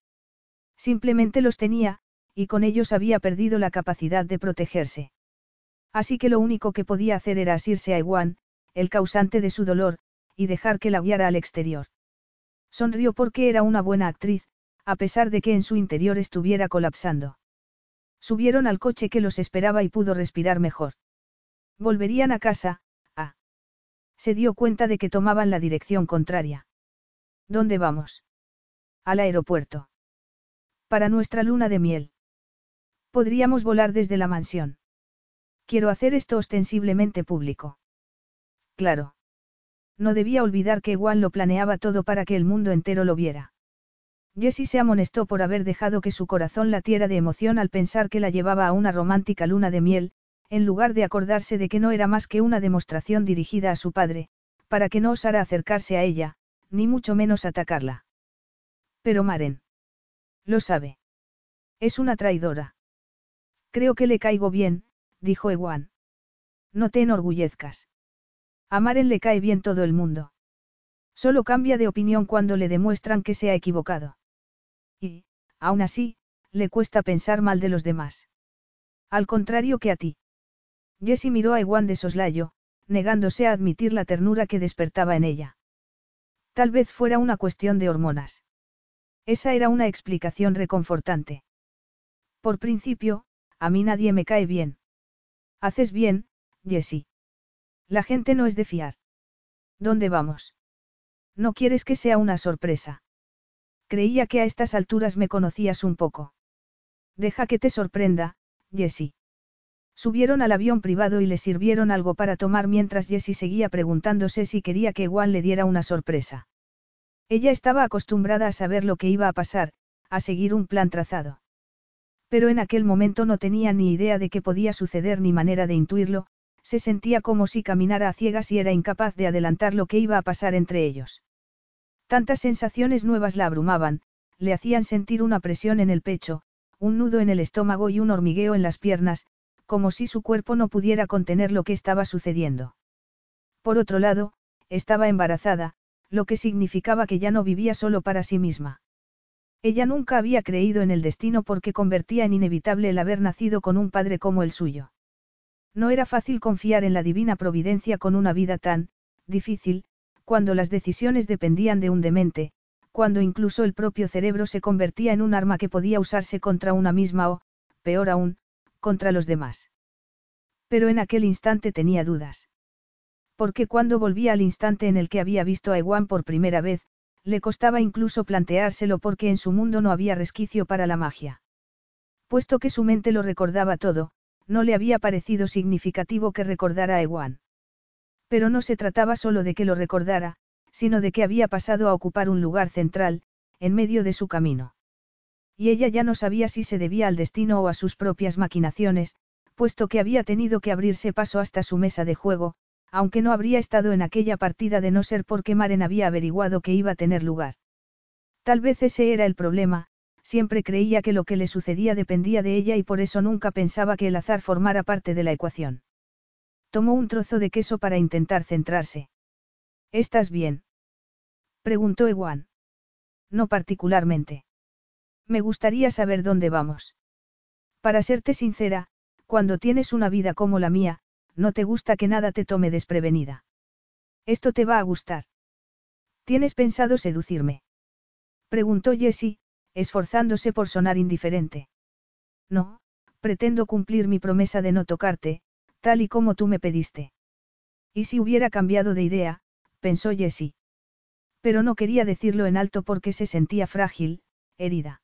Simplemente los tenía, y con ellos había perdido la capacidad de protegerse. Así que lo único que podía hacer era asirse a Ewan, el causante de su dolor, y dejar que la guiara al exterior. Sonrió porque era una buena actriz, a pesar de que en su interior estuviera colapsando. Subieron al coche que los esperaba y pudo respirar mejor. Volverían a casa, ah. Se dio cuenta de que tomaban la dirección contraria. ¿Dónde vamos? Al aeropuerto. Para nuestra luna de miel. Podríamos volar desde la mansión. Quiero hacer esto ostensiblemente público. Claro. No debía olvidar que Juan lo planeaba todo para que el mundo entero lo viera. Jessie se amonestó por haber dejado que su corazón latiera de emoción al pensar que la llevaba a una romántica luna de miel, en lugar de acordarse de que no era más que una demostración dirigida a su padre, para que no osara acercarse a ella, ni mucho menos atacarla. Pero Maren. Lo sabe. Es una traidora. Creo que le caigo bien, dijo Ewan. No te enorgullezcas. A le cae bien todo el mundo. Solo cambia de opinión cuando le demuestran que se ha equivocado. Y, aún así, le cuesta pensar mal de los demás. Al contrario que a ti. Jessie miró a Ewan de soslayo, negándose a admitir la ternura que despertaba en ella. Tal vez fuera una cuestión de hormonas. Esa era una explicación reconfortante. Por principio, a mí nadie me cae bien. Haces bien, Jessie. La gente no es de fiar. ¿Dónde vamos? No quieres que sea una sorpresa. Creía que a estas alturas me conocías un poco. Deja que te sorprenda, Jessie. Subieron al avión privado y le sirvieron algo para tomar mientras Jessie seguía preguntándose si quería que Juan le diera una sorpresa. Ella estaba acostumbrada a saber lo que iba a pasar, a seguir un plan trazado. Pero en aquel momento no tenía ni idea de qué podía suceder ni manera de intuirlo, se sentía como si caminara a ciegas y era incapaz de adelantar lo que iba a pasar entre ellos. Tantas sensaciones nuevas la abrumaban, le hacían sentir una presión en el pecho, un nudo en el estómago y un hormigueo en las piernas, como si su cuerpo no pudiera contener lo que estaba sucediendo. Por otro lado, estaba embarazada, lo que significaba que ya no vivía solo para sí misma. Ella nunca había creído en el destino porque convertía en inevitable el haber nacido con un padre como el suyo. No era fácil confiar en la divina providencia con una vida tan, difícil, cuando las decisiones dependían de un demente, cuando incluso el propio cerebro se convertía en un arma que podía usarse contra una misma o, peor aún, contra los demás. Pero en aquel instante tenía dudas. Porque cuando volvía al instante en el que había visto a Ewan por primera vez, le costaba incluso planteárselo porque en su mundo no había resquicio para la magia. Puesto que su mente lo recordaba todo, no le había parecido significativo que recordara a Ewan. Pero no se trataba solo de que lo recordara, sino de que había pasado a ocupar un lugar central, en medio de su camino. Y ella ya no sabía si se debía al destino o a sus propias maquinaciones, puesto que había tenido que abrirse paso hasta su mesa de juego, aunque no habría estado en aquella partida de no ser porque Maren había averiguado que iba a tener lugar. Tal vez ese era el problema, siempre creía que lo que le sucedía dependía de ella y por eso nunca pensaba que el azar formara parte de la ecuación. Tomó un trozo de queso para intentar centrarse. ¿Estás bien? preguntó Ewan. No particularmente. Me gustaría saber dónde vamos. Para serte sincera, cuando tienes una vida como la mía, no te gusta que nada te tome desprevenida. Esto te va a gustar. ¿Tienes pensado seducirme? Preguntó Jessie, esforzándose por sonar indiferente. No, pretendo cumplir mi promesa de no tocarte, tal y como tú me pediste. Y si hubiera cambiado de idea, pensó Jessie. Pero no quería decirlo en alto porque se sentía frágil, herida.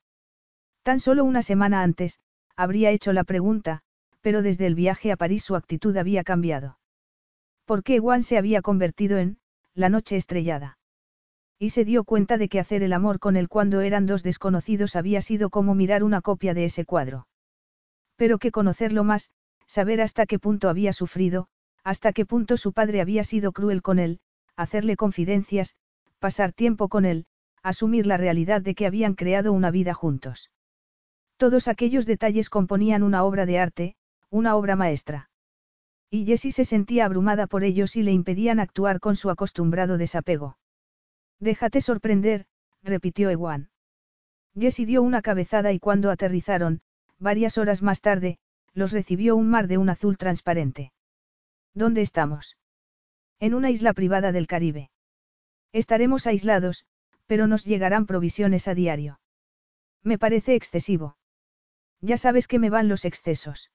Tan solo una semana antes, habría hecho la pregunta, pero desde el viaje a París su actitud había cambiado. ¿Por qué Juan se había convertido en, la noche estrellada? Y se dio cuenta de que hacer el amor con él cuando eran dos desconocidos había sido como mirar una copia de ese cuadro. Pero que conocerlo más, saber hasta qué punto había sufrido, hasta qué punto su padre había sido cruel con él, hacerle confidencias, pasar tiempo con él, asumir la realidad de que habían creado una vida juntos. Todos aquellos detalles componían una obra de arte, una obra maestra. Y Jessie se sentía abrumada por ellos y le impedían actuar con su acostumbrado desapego. Déjate sorprender, repitió Ewan. Jessie dio una cabezada y cuando aterrizaron, varias horas más tarde, los recibió un mar de un azul transparente. ¿Dónde estamos? En una isla privada del Caribe. Estaremos aislados, pero nos llegarán provisiones a diario. Me parece excesivo. Ya sabes que me van los excesos.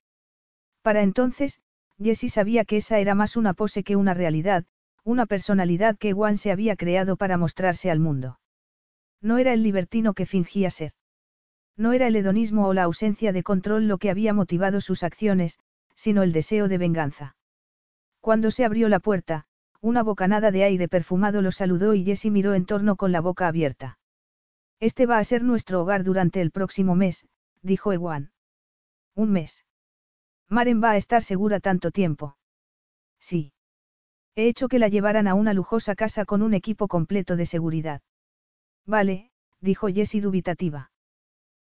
Para entonces, Jessie sabía que esa era más una pose que una realidad, una personalidad que Ewan se había creado para mostrarse al mundo. No era el libertino que fingía ser. No era el hedonismo o la ausencia de control lo que había motivado sus acciones, sino el deseo de venganza. Cuando se abrió la puerta, una bocanada de aire perfumado lo saludó y Jessie miró en torno con la boca abierta. Este va a ser nuestro hogar durante el próximo mes, dijo Ewan. Un mes. Maren va a estar segura tanto tiempo. Sí. He hecho que la llevaran a una lujosa casa con un equipo completo de seguridad. Vale, dijo Jessie dubitativa.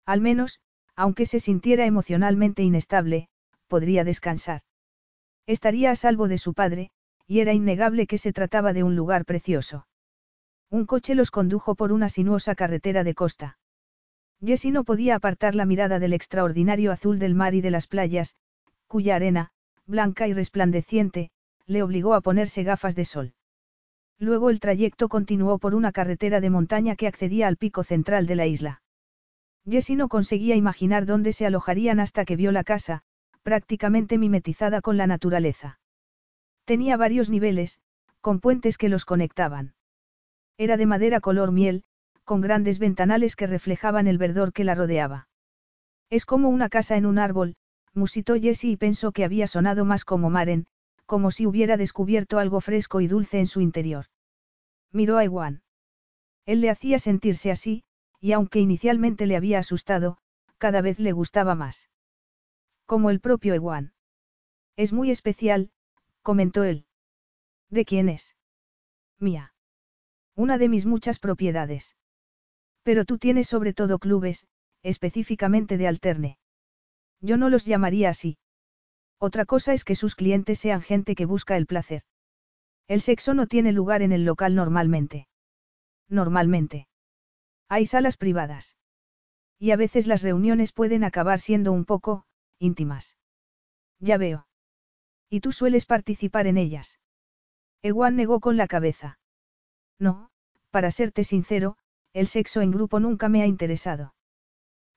Al menos, aunque se sintiera emocionalmente inestable, podría descansar. Estaría a salvo de su padre, y era innegable que se trataba de un lugar precioso. Un coche los condujo por una sinuosa carretera de costa. Jessie no podía apartar la mirada del extraordinario azul del mar y de las playas, cuya arena, blanca y resplandeciente, le obligó a ponerse gafas de sol. Luego el trayecto continuó por una carretera de montaña que accedía al pico central de la isla. Jessie no conseguía imaginar dónde se alojarían hasta que vio la casa, prácticamente mimetizada con la naturaleza. Tenía varios niveles, con puentes que los conectaban. Era de madera color miel, con grandes ventanales que reflejaban el verdor que la rodeaba. Es como una casa en un árbol, musitó Jessie y pensó que había sonado más como Maren, como si hubiera descubierto algo fresco y dulce en su interior. Miró a Iwan. Él le hacía sentirse así, y aunque inicialmente le había asustado, cada vez le gustaba más. Como el propio Ewan. Es muy especial, comentó él. ¿De quién es? Mía. Una de mis muchas propiedades. Pero tú tienes sobre todo clubes, específicamente de alterne. Yo no los llamaría así. Otra cosa es que sus clientes sean gente que busca el placer. El sexo no tiene lugar en el local normalmente. Normalmente. Hay salas privadas. Y a veces las reuniones pueden acabar siendo un poco, íntimas. Ya veo. ¿Y tú sueles participar en ellas? Ewan negó con la cabeza. No, para serte sincero, el sexo en grupo nunca me ha interesado.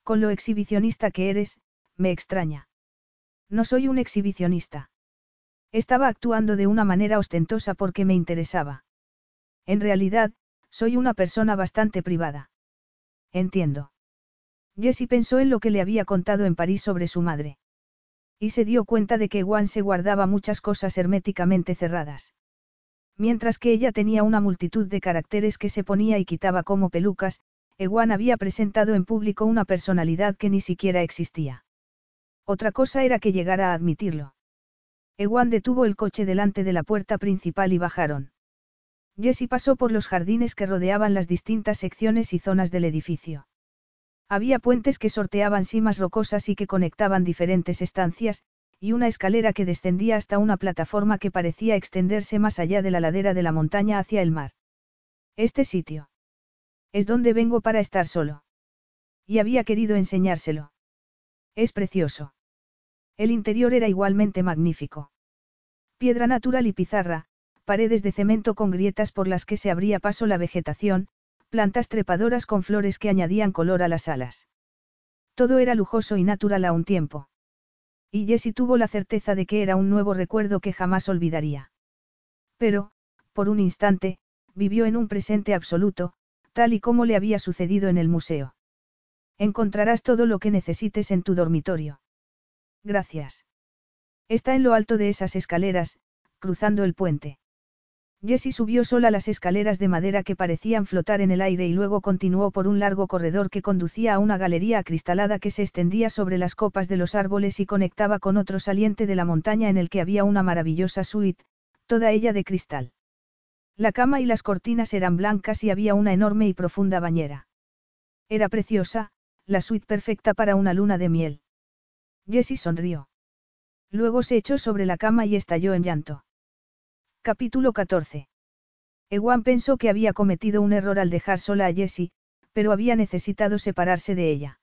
Con lo exhibicionista que eres, me extraña. No soy un exhibicionista. Estaba actuando de una manera ostentosa porque me interesaba. En realidad, soy una persona bastante privada. Entiendo. Jessie pensó en lo que le había contado en París sobre su madre. Y se dio cuenta de que Juan se guardaba muchas cosas herméticamente cerradas. Mientras que ella tenía una multitud de caracteres que se ponía y quitaba como pelucas, Ewan había presentado en público una personalidad que ni siquiera existía. Otra cosa era que llegara a admitirlo. Ewan detuvo el coche delante de la puerta principal y bajaron. Jessie pasó por los jardines que rodeaban las distintas secciones y zonas del edificio. Había puentes que sorteaban cimas rocosas y que conectaban diferentes estancias, y una escalera que descendía hasta una plataforma que parecía extenderse más allá de la ladera de la montaña hacia el mar. Este sitio. Es donde vengo para estar solo. Y había querido enseñárselo. Es precioso. El interior era igualmente magnífico. Piedra natural y pizarra, paredes de cemento con grietas por las que se abría paso la vegetación, plantas trepadoras con flores que añadían color a las alas. Todo era lujoso y natural a un tiempo. Y Jessie tuvo la certeza de que era un nuevo recuerdo que jamás olvidaría. Pero, por un instante, vivió en un presente absoluto, tal y como le había sucedido en el museo. Encontrarás todo lo que necesites en tu dormitorio. Gracias. Está en lo alto de esas escaleras, cruzando el puente. Jessie subió sola las escaleras de madera que parecían flotar en el aire y luego continuó por un largo corredor que conducía a una galería acristalada que se extendía sobre las copas de los árboles y conectaba con otro saliente de la montaña en el que había una maravillosa suite, toda ella de cristal. La cama y las cortinas eran blancas y había una enorme y profunda bañera. Era preciosa, la suite perfecta para una luna de miel. Jessie sonrió. Luego se echó sobre la cama y estalló en llanto. Capítulo 14. Ewan pensó que había cometido un error al dejar sola a Jessie, pero había necesitado separarse de ella.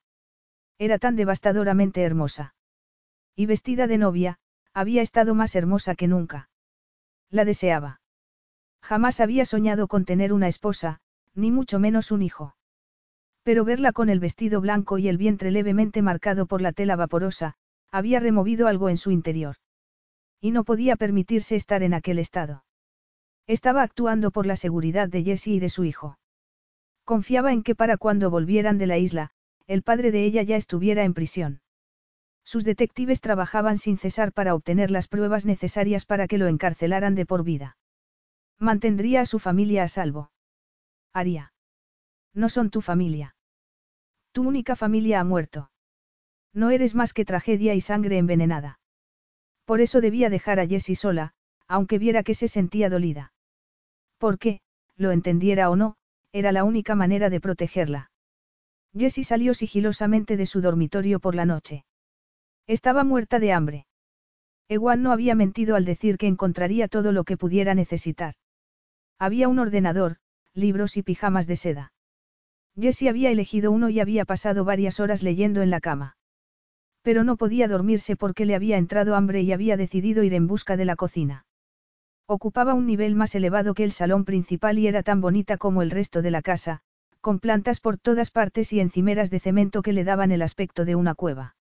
Era tan devastadoramente hermosa. Y vestida de novia, había estado más hermosa que nunca. La deseaba. Jamás había soñado con tener una esposa, ni mucho menos un hijo. Pero verla con el vestido blanco y el vientre levemente marcado por la tela vaporosa, había removido algo en su interior. Y no podía permitirse estar en aquel estado. Estaba actuando por la seguridad de Jessie y de su hijo. Confiaba en que para cuando volvieran de la isla, el padre de ella ya estuviera en prisión. Sus detectives trabajaban sin cesar para obtener las pruebas necesarias para que lo encarcelaran de por vida. Mantendría a su familia a salvo. Haría. No son tu familia. Tu única familia ha muerto. No eres más que tragedia y sangre envenenada. Por eso debía dejar a Jessie sola, aunque viera que se sentía dolida. Porque, lo entendiera o no, era la única manera de protegerla. Jessie salió sigilosamente de su dormitorio por la noche. Estaba muerta de hambre. Ewan no había mentido al decir que encontraría todo lo que pudiera necesitar. Había un ordenador, libros y pijamas de seda. Jessie había elegido uno y había pasado varias horas leyendo en la cama. Pero no podía dormirse porque le había entrado hambre y había decidido ir en busca de la cocina. Ocupaba un nivel más elevado que el salón principal y era tan bonita como el resto de la casa, con plantas por todas partes y encimeras de cemento que le daban el aspecto de una cueva.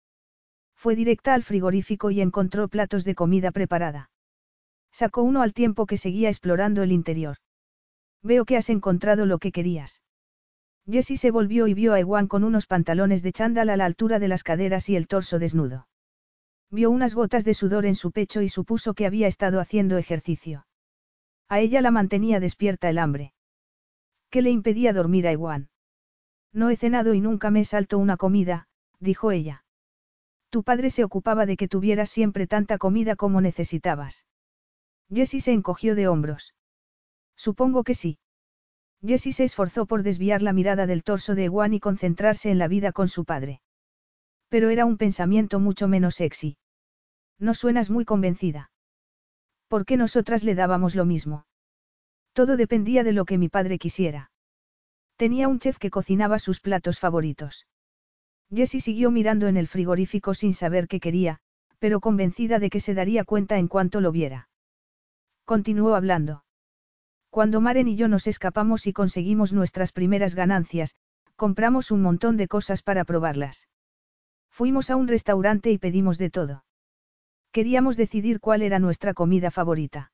Fue directa al frigorífico y encontró platos de comida preparada. Sacó uno al tiempo que seguía explorando el interior. Veo que has encontrado lo que querías. Jessie se volvió y vio a Ewan con unos pantalones de chándal a la altura de las caderas y el torso desnudo. Vio unas gotas de sudor en su pecho y supuso que había estado haciendo ejercicio. A ella la mantenía despierta el hambre. ¿Qué le impedía dormir a Ewan? No he cenado y nunca me salto una comida, dijo ella. Tu padre se ocupaba de que tuvieras siempre tanta comida como necesitabas. Jessie se encogió de hombros. Supongo que sí. Jessie se esforzó por desviar la mirada del torso de Ewan y concentrarse en la vida con su padre. Pero era un pensamiento mucho menos sexy. No suenas muy convencida. ¿Por qué nosotras le dábamos lo mismo? Todo dependía de lo que mi padre quisiera. Tenía un chef que cocinaba sus platos favoritos. Jessie siguió mirando en el frigorífico sin saber qué quería, pero convencida de que se daría cuenta en cuanto lo viera. Continuó hablando. Cuando Maren y yo nos escapamos y conseguimos nuestras primeras ganancias, compramos un montón de cosas para probarlas. Fuimos a un restaurante y pedimos de todo. Queríamos decidir cuál era nuestra comida favorita.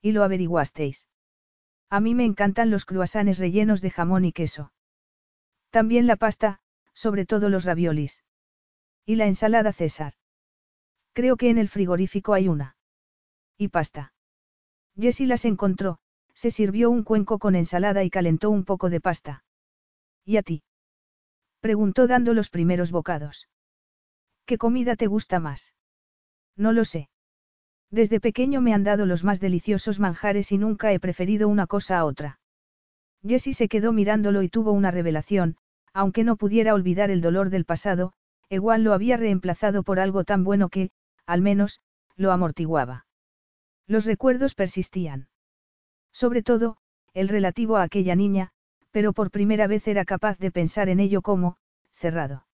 Y lo averiguasteis. A mí me encantan los cruasanes rellenos de jamón y queso. También la pasta, sobre todo los raviolis. Y la ensalada César. Creo que en el frigorífico hay una. Y pasta. Jessie las encontró, se sirvió un cuenco con ensalada y calentó un poco de pasta. ¿Y a ti? Preguntó dando los primeros bocados. ¿Qué comida te gusta más? No lo sé. Desde pequeño me han dado los más deliciosos manjares y nunca he preferido una cosa a otra. Jessie se quedó mirándolo y tuvo una revelación, aunque no pudiera olvidar el dolor del pasado, igual lo había reemplazado por algo tan bueno que, al menos, lo amortiguaba. Los recuerdos persistían. Sobre todo, el relativo a aquella niña, pero por primera vez era capaz de pensar en ello como, cerrado.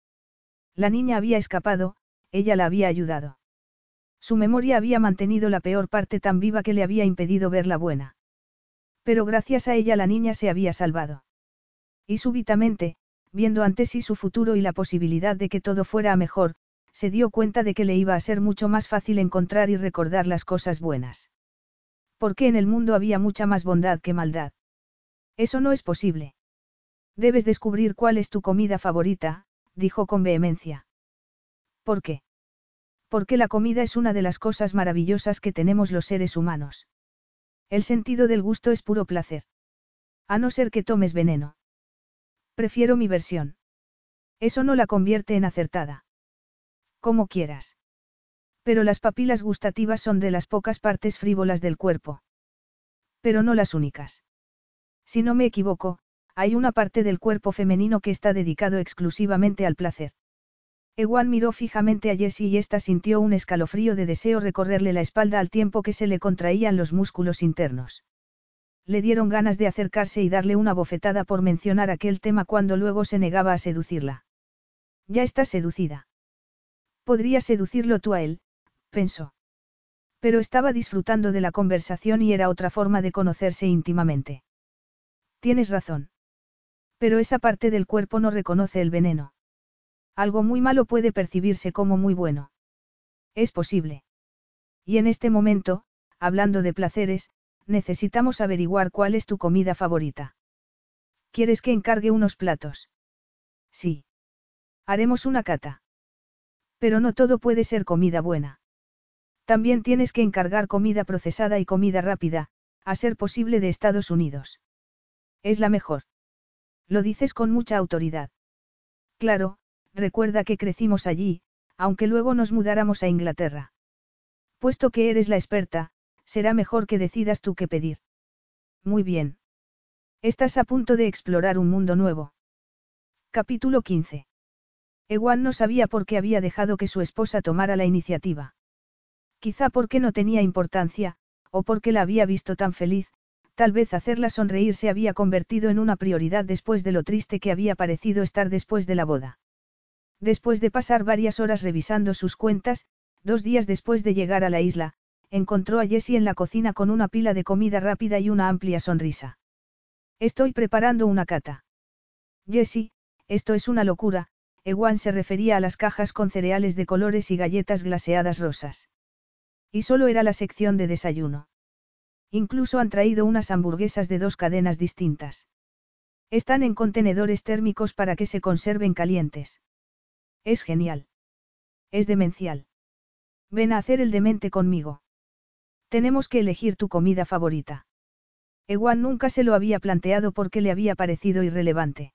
La niña había escapado, ella la había ayudado. Su memoria había mantenido la peor parte tan viva que le había impedido ver la buena. Pero gracias a ella la niña se había salvado. Y súbitamente, viendo ante sí su futuro y la posibilidad de que todo fuera a mejor, se dio cuenta de que le iba a ser mucho más fácil encontrar y recordar las cosas buenas. Porque en el mundo había mucha más bondad que maldad. Eso no es posible. Debes descubrir cuál es tu comida favorita, dijo con vehemencia. ¿Por qué? Porque la comida es una de las cosas maravillosas que tenemos los seres humanos. El sentido del gusto es puro placer. A no ser que tomes veneno. Prefiero mi versión. Eso no la convierte en acertada. Como quieras. Pero las papilas gustativas son de las pocas partes frívolas del cuerpo. Pero no las únicas. Si no me equivoco, hay una parte del cuerpo femenino que está dedicado exclusivamente al placer. Ewan miró fijamente a Jessie y ésta sintió un escalofrío de deseo recorrerle la espalda al tiempo que se le contraían los músculos internos. Le dieron ganas de acercarse y darle una bofetada por mencionar aquel tema cuando luego se negaba a seducirla. Ya está seducida. Podría seducirlo tú a él, pensó. Pero estaba disfrutando de la conversación y era otra forma de conocerse íntimamente. Tienes razón. Pero esa parte del cuerpo no reconoce el veneno. Algo muy malo puede percibirse como muy bueno. Es posible. Y en este momento, hablando de placeres, necesitamos averiguar cuál es tu comida favorita. ¿Quieres que encargue unos platos? Sí. Haremos una cata. Pero no todo puede ser comida buena. También tienes que encargar comida procesada y comida rápida, a ser posible de Estados Unidos. Es la mejor. Lo dices con mucha autoridad. Claro, recuerda que crecimos allí, aunque luego nos mudáramos a Inglaterra. Puesto que eres la experta, será mejor que decidas tú qué pedir. Muy bien. Estás a punto de explorar un mundo nuevo. Capítulo 15. Ewan no sabía por qué había dejado que su esposa tomara la iniciativa. Quizá porque no tenía importancia, o porque la había visto tan feliz, tal vez hacerla sonreír se había convertido en una prioridad después de lo triste que había parecido estar después de la boda. Después de pasar varias horas revisando sus cuentas, dos días después de llegar a la isla, encontró a Jessie en la cocina con una pila de comida rápida y una amplia sonrisa. Estoy preparando una cata. Jessie, esto es una locura, Ewan se refería a las cajas con cereales de colores y galletas glaseadas rosas. Y solo era la sección de desayuno. Incluso han traído unas hamburguesas de dos cadenas distintas. Están en contenedores térmicos para que se conserven calientes. Es genial. Es demencial. Ven a hacer el demente conmigo. Tenemos que elegir tu comida favorita. Ewan nunca se lo había planteado porque le había parecido irrelevante.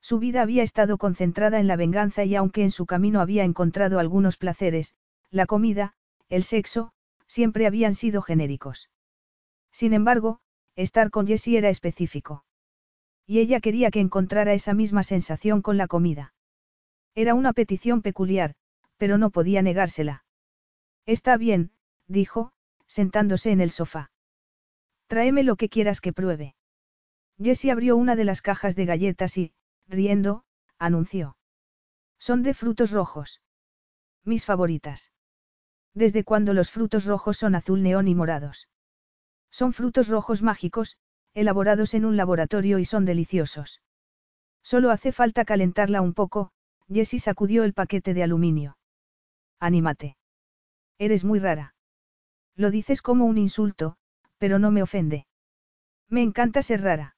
Su vida había estado concentrada en la venganza y aunque en su camino había encontrado algunos placeres, la comida, el sexo, siempre habían sido genéricos. Sin embargo, estar con Jessie era específico. Y ella quería que encontrara esa misma sensación con la comida. Era una petición peculiar, pero no podía negársela. Está bien, dijo, sentándose en el sofá. Tráeme lo que quieras que pruebe. Jessie abrió una de las cajas de galletas y, riendo, anunció. Son de frutos rojos. Mis favoritas. ¿Desde cuándo los frutos rojos son azul neón y morados? Son frutos rojos mágicos, elaborados en un laboratorio y son deliciosos. Solo hace falta calentarla un poco, Jessie sacudió el paquete de aluminio. Anímate. Eres muy rara. Lo dices como un insulto, pero no me ofende. Me encanta ser rara.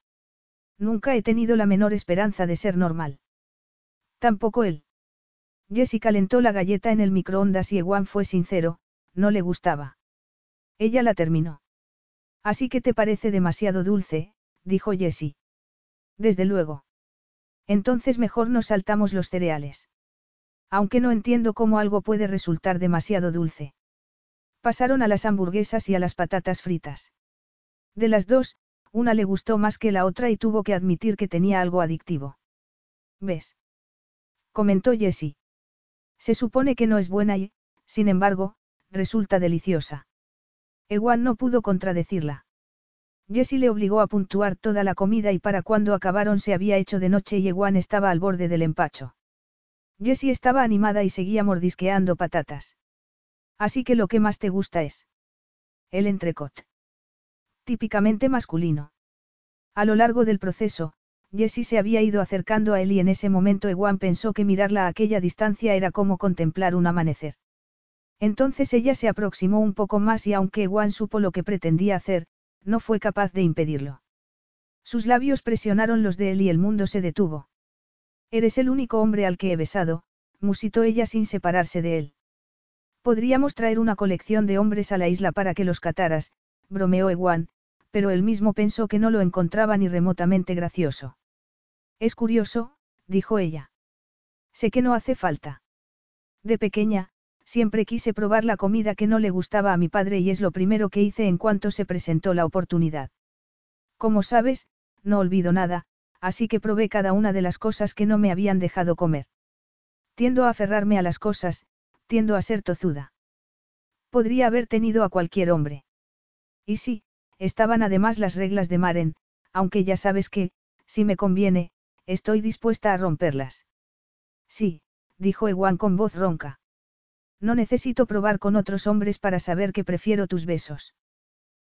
Nunca he tenido la menor esperanza de ser normal. Tampoco él. Jessie calentó la galleta en el microondas y Ewan fue sincero, no le gustaba. Ella la terminó. Así que te parece demasiado dulce, dijo Jessie. Desde luego. Entonces mejor nos saltamos los cereales. Aunque no entiendo cómo algo puede resultar demasiado dulce. Pasaron a las hamburguesas y a las patatas fritas. De las dos, una le gustó más que la otra y tuvo que admitir que tenía algo adictivo. ¿Ves? comentó Jessie. Se supone que no es buena y, sin embargo, resulta deliciosa. Ewan no pudo contradecirla. Jessie le obligó a puntuar toda la comida y para cuando acabaron se había hecho de noche y Ewan estaba al borde del empacho. Jessie estaba animada y seguía mordisqueando patatas. Así que lo que más te gusta es. El entrecot típicamente masculino. A lo largo del proceso, Jessie se había ido acercando a él y en ese momento Ewan pensó que mirarla a aquella distancia era como contemplar un amanecer. Entonces ella se aproximó un poco más y aunque Ewan supo lo que pretendía hacer, no fue capaz de impedirlo. Sus labios presionaron los de él y el mundo se detuvo. Eres el único hombre al que he besado, musitó ella sin separarse de él. Podríamos traer una colección de hombres a la isla para que los cataras, bromeó Ewan, pero él mismo pensó que no lo encontraba ni remotamente gracioso. Es curioso, dijo ella. Sé que no hace falta. De pequeña, Siempre quise probar la comida que no le gustaba a mi padre y es lo primero que hice en cuanto se presentó la oportunidad. Como sabes, no olvido nada, así que probé cada una de las cosas que no me habían dejado comer. Tiendo a aferrarme a las cosas, tiendo a ser tozuda. Podría haber tenido a cualquier hombre. Y sí, estaban además las reglas de Maren, aunque ya sabes que, si me conviene, estoy dispuesta a romperlas. Sí, dijo Ewan con voz ronca. No necesito probar con otros hombres para saber que prefiero tus besos.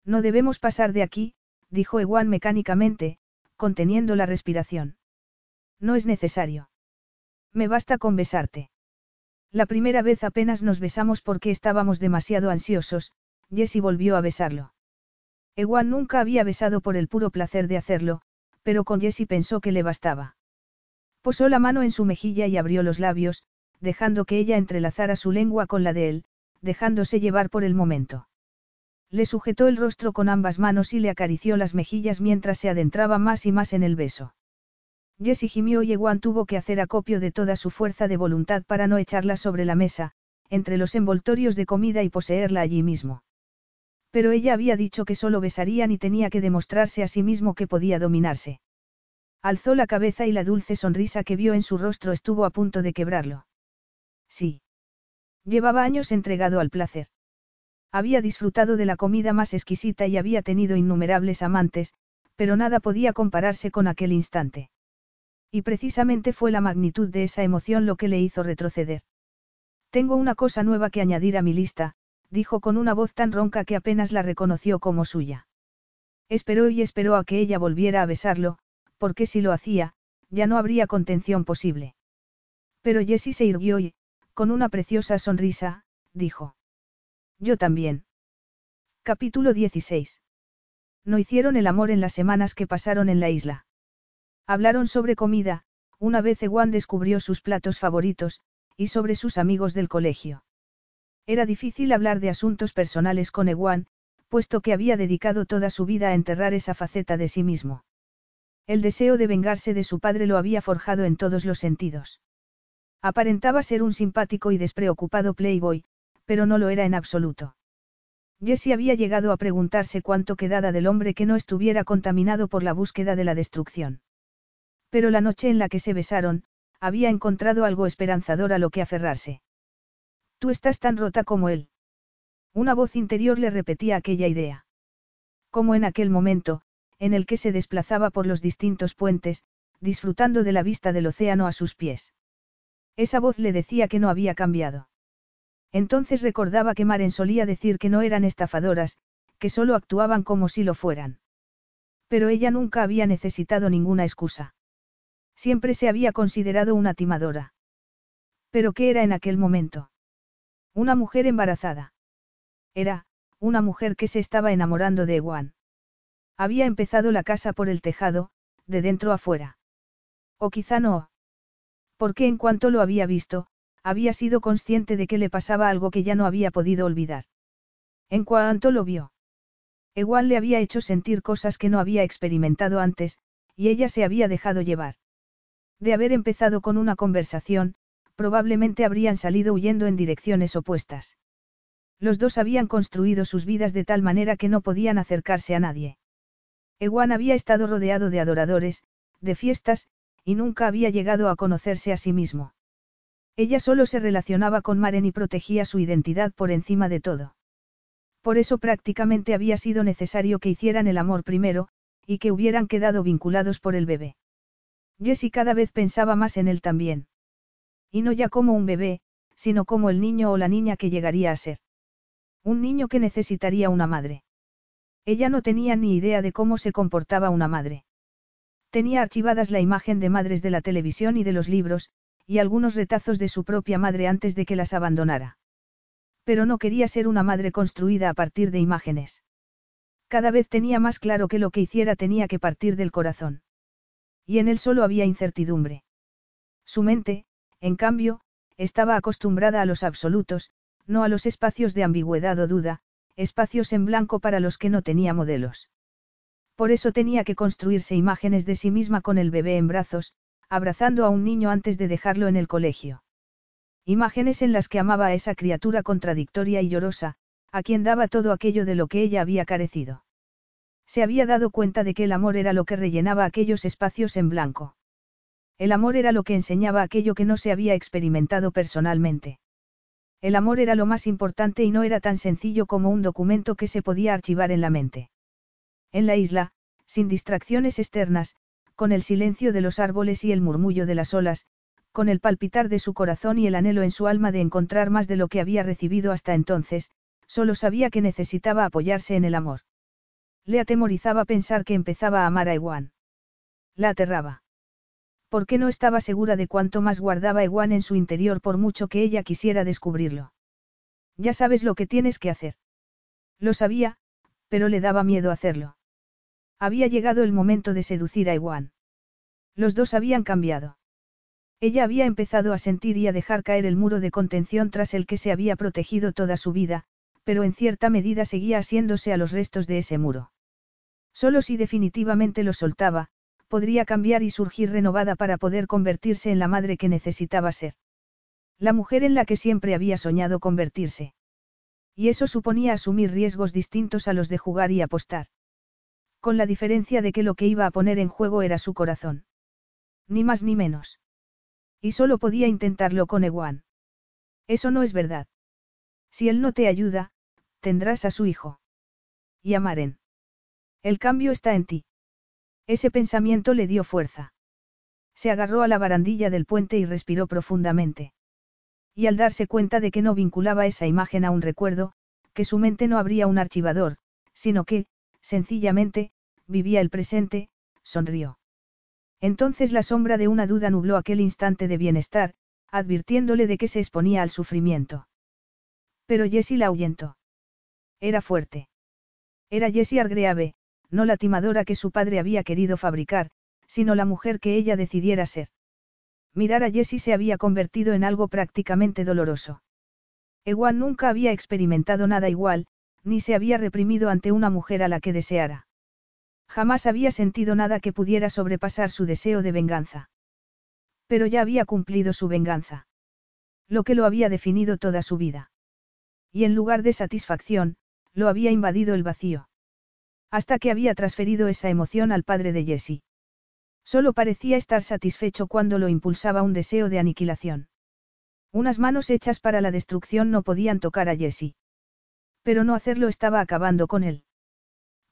No debemos pasar de aquí, dijo Ewan mecánicamente, conteniendo la respiración. No es necesario. Me basta con besarte. La primera vez apenas nos besamos porque estábamos demasiado ansiosos, Jessie volvió a besarlo. Ewan nunca había besado por el puro placer de hacerlo, pero con Jessie pensó que le bastaba. Posó la mano en su mejilla y abrió los labios, dejando que ella entrelazara su lengua con la de él, dejándose llevar por el momento. Le sujetó el rostro con ambas manos y le acarició las mejillas mientras se adentraba más y más en el beso. Jessie gimió y Ewan tuvo que hacer acopio de toda su fuerza de voluntad para no echarla sobre la mesa, entre los envoltorios de comida y poseerla allí mismo. Pero ella había dicho que solo besarían y tenía que demostrarse a sí mismo que podía dominarse. Alzó la cabeza y la dulce sonrisa que vio en su rostro estuvo a punto de quebrarlo. Sí. Llevaba años entregado al placer. Había disfrutado de la comida más exquisita y había tenido innumerables amantes, pero nada podía compararse con aquel instante. Y precisamente fue la magnitud de esa emoción lo que le hizo retroceder. Tengo una cosa nueva que añadir a mi lista, dijo con una voz tan ronca que apenas la reconoció como suya. Esperó y esperó a que ella volviera a besarlo, porque si lo hacía, ya no habría contención posible. Pero Jessie se irguió y, con una preciosa sonrisa, dijo. Yo también. Capítulo 16. No hicieron el amor en las semanas que pasaron en la isla. Hablaron sobre comida, una vez Ewan descubrió sus platos favoritos, y sobre sus amigos del colegio. Era difícil hablar de asuntos personales con Ewan, puesto que había dedicado toda su vida a enterrar esa faceta de sí mismo. El deseo de vengarse de su padre lo había forjado en todos los sentidos. Aparentaba ser un simpático y despreocupado playboy, pero no lo era en absoluto. Jessie había llegado a preguntarse cuánto quedaba del hombre que no estuviera contaminado por la búsqueda de la destrucción. Pero la noche en la que se besaron, había encontrado algo esperanzador a lo que aferrarse. Tú estás tan rota como él. Una voz interior le repetía aquella idea. Como en aquel momento, en el que se desplazaba por los distintos puentes, disfrutando de la vista del océano a sus pies. Esa voz le decía que no había cambiado. Entonces recordaba que Maren solía decir que no eran estafadoras, que solo actuaban como si lo fueran. Pero ella nunca había necesitado ninguna excusa. Siempre se había considerado una timadora. ¿Pero qué era en aquel momento? Una mujer embarazada. Era, una mujer que se estaba enamorando de Ewan. Había empezado la casa por el tejado, de dentro a fuera. O quizá no. Porque en cuanto lo había visto, había sido consciente de que le pasaba algo que ya no había podido olvidar. En cuanto lo vio. Ewan le había hecho sentir cosas que no había experimentado antes, y ella se había dejado llevar. De haber empezado con una conversación, probablemente habrían salido huyendo en direcciones opuestas. Los dos habían construido sus vidas de tal manera que no podían acercarse a nadie. Ewan había estado rodeado de adoradores, de fiestas, y nunca había llegado a conocerse a sí mismo. Ella solo se relacionaba con Maren y protegía su identidad por encima de todo. Por eso prácticamente había sido necesario que hicieran el amor primero, y que hubieran quedado vinculados por el bebé. Jessie cada vez pensaba más en él también. Y no ya como un bebé, sino como el niño o la niña que llegaría a ser. Un niño que necesitaría una madre. Ella no tenía ni idea de cómo se comportaba una madre. Tenía archivadas la imagen de madres de la televisión y de los libros, y algunos retazos de su propia madre antes de que las abandonara. Pero no quería ser una madre construida a partir de imágenes. Cada vez tenía más claro que lo que hiciera tenía que partir del corazón. Y en él solo había incertidumbre. Su mente, en cambio, estaba acostumbrada a los absolutos, no a los espacios de ambigüedad o duda, espacios en blanco para los que no tenía modelos. Por eso tenía que construirse imágenes de sí misma con el bebé en brazos, abrazando a un niño antes de dejarlo en el colegio. Imágenes en las que amaba a esa criatura contradictoria y llorosa, a quien daba todo aquello de lo que ella había carecido. Se había dado cuenta de que el amor era lo que rellenaba aquellos espacios en blanco. El amor era lo que enseñaba aquello que no se había experimentado personalmente. El amor era lo más importante y no era tan sencillo como un documento que se podía archivar en la mente. En la isla, sin distracciones externas, con el silencio de los árboles y el murmullo de las olas, con el palpitar de su corazón y el anhelo en su alma de encontrar más de lo que había recibido hasta entonces, solo sabía que necesitaba apoyarse en el amor. Le atemorizaba pensar que empezaba a amar a Ewan. La aterraba. ¿Por qué no estaba segura de cuánto más guardaba Ewan en su interior por mucho que ella quisiera descubrirlo? Ya sabes lo que tienes que hacer. Lo sabía, pero le daba miedo hacerlo. Había llegado el momento de seducir a Ewan. Los dos habían cambiado. Ella había empezado a sentir y a dejar caer el muro de contención tras el que se había protegido toda su vida, pero en cierta medida seguía asiéndose a los restos de ese muro. Solo si definitivamente lo soltaba, podría cambiar y surgir renovada para poder convertirse en la madre que necesitaba ser. La mujer en la que siempre había soñado convertirse. Y eso suponía asumir riesgos distintos a los de jugar y apostar con la diferencia de que lo que iba a poner en juego era su corazón. Ni más ni menos. Y solo podía intentarlo con Ewan. Eso no es verdad. Si él no te ayuda, tendrás a su hijo. Y a Maren. El cambio está en ti. Ese pensamiento le dio fuerza. Se agarró a la barandilla del puente y respiró profundamente. Y al darse cuenta de que no vinculaba esa imagen a un recuerdo, que su mente no abría un archivador, sino que, sencillamente, vivía el presente, sonrió. Entonces la sombra de una duda nubló aquel instante de bienestar, advirtiéndole de que se exponía al sufrimiento. Pero Jessie la ahuyentó. Era fuerte. Era Jessie Argreave, no la timadora que su padre había querido fabricar, sino la mujer que ella decidiera ser. Mirar a Jessie se había convertido en algo prácticamente doloroso. Ewan nunca había experimentado nada igual, ni se había reprimido ante una mujer a la que deseara. Jamás había sentido nada que pudiera sobrepasar su deseo de venganza. Pero ya había cumplido su venganza. Lo que lo había definido toda su vida. Y en lugar de satisfacción, lo había invadido el vacío. Hasta que había transferido esa emoción al padre de Jessie. Solo parecía estar satisfecho cuando lo impulsaba un deseo de aniquilación. Unas manos hechas para la destrucción no podían tocar a Jessie. Pero no hacerlo estaba acabando con él.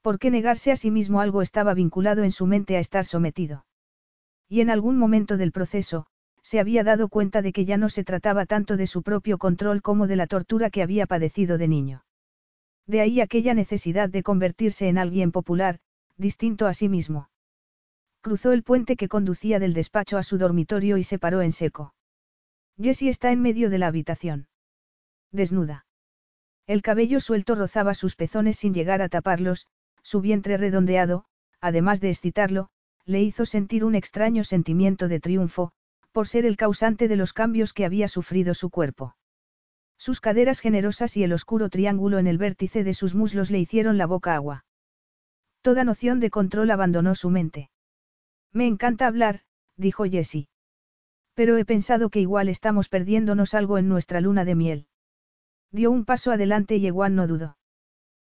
¿Por qué negarse a sí mismo algo estaba vinculado en su mente a estar sometido? Y en algún momento del proceso, se había dado cuenta de que ya no se trataba tanto de su propio control como de la tortura que había padecido de niño. De ahí aquella necesidad de convertirse en alguien popular, distinto a sí mismo. Cruzó el puente que conducía del despacho a su dormitorio y se paró en seco. Jessie está en medio de la habitación. Desnuda. El cabello suelto rozaba sus pezones sin llegar a taparlos, su vientre redondeado, además de excitarlo, le hizo sentir un extraño sentimiento de triunfo, por ser el causante de los cambios que había sufrido su cuerpo. Sus caderas generosas y el oscuro triángulo en el vértice de sus muslos le hicieron la boca agua. Toda noción de control abandonó su mente. Me encanta hablar, dijo Jessie. Pero he pensado que igual estamos perdiéndonos algo en nuestra luna de miel. Dio un paso adelante y Ewan no dudó.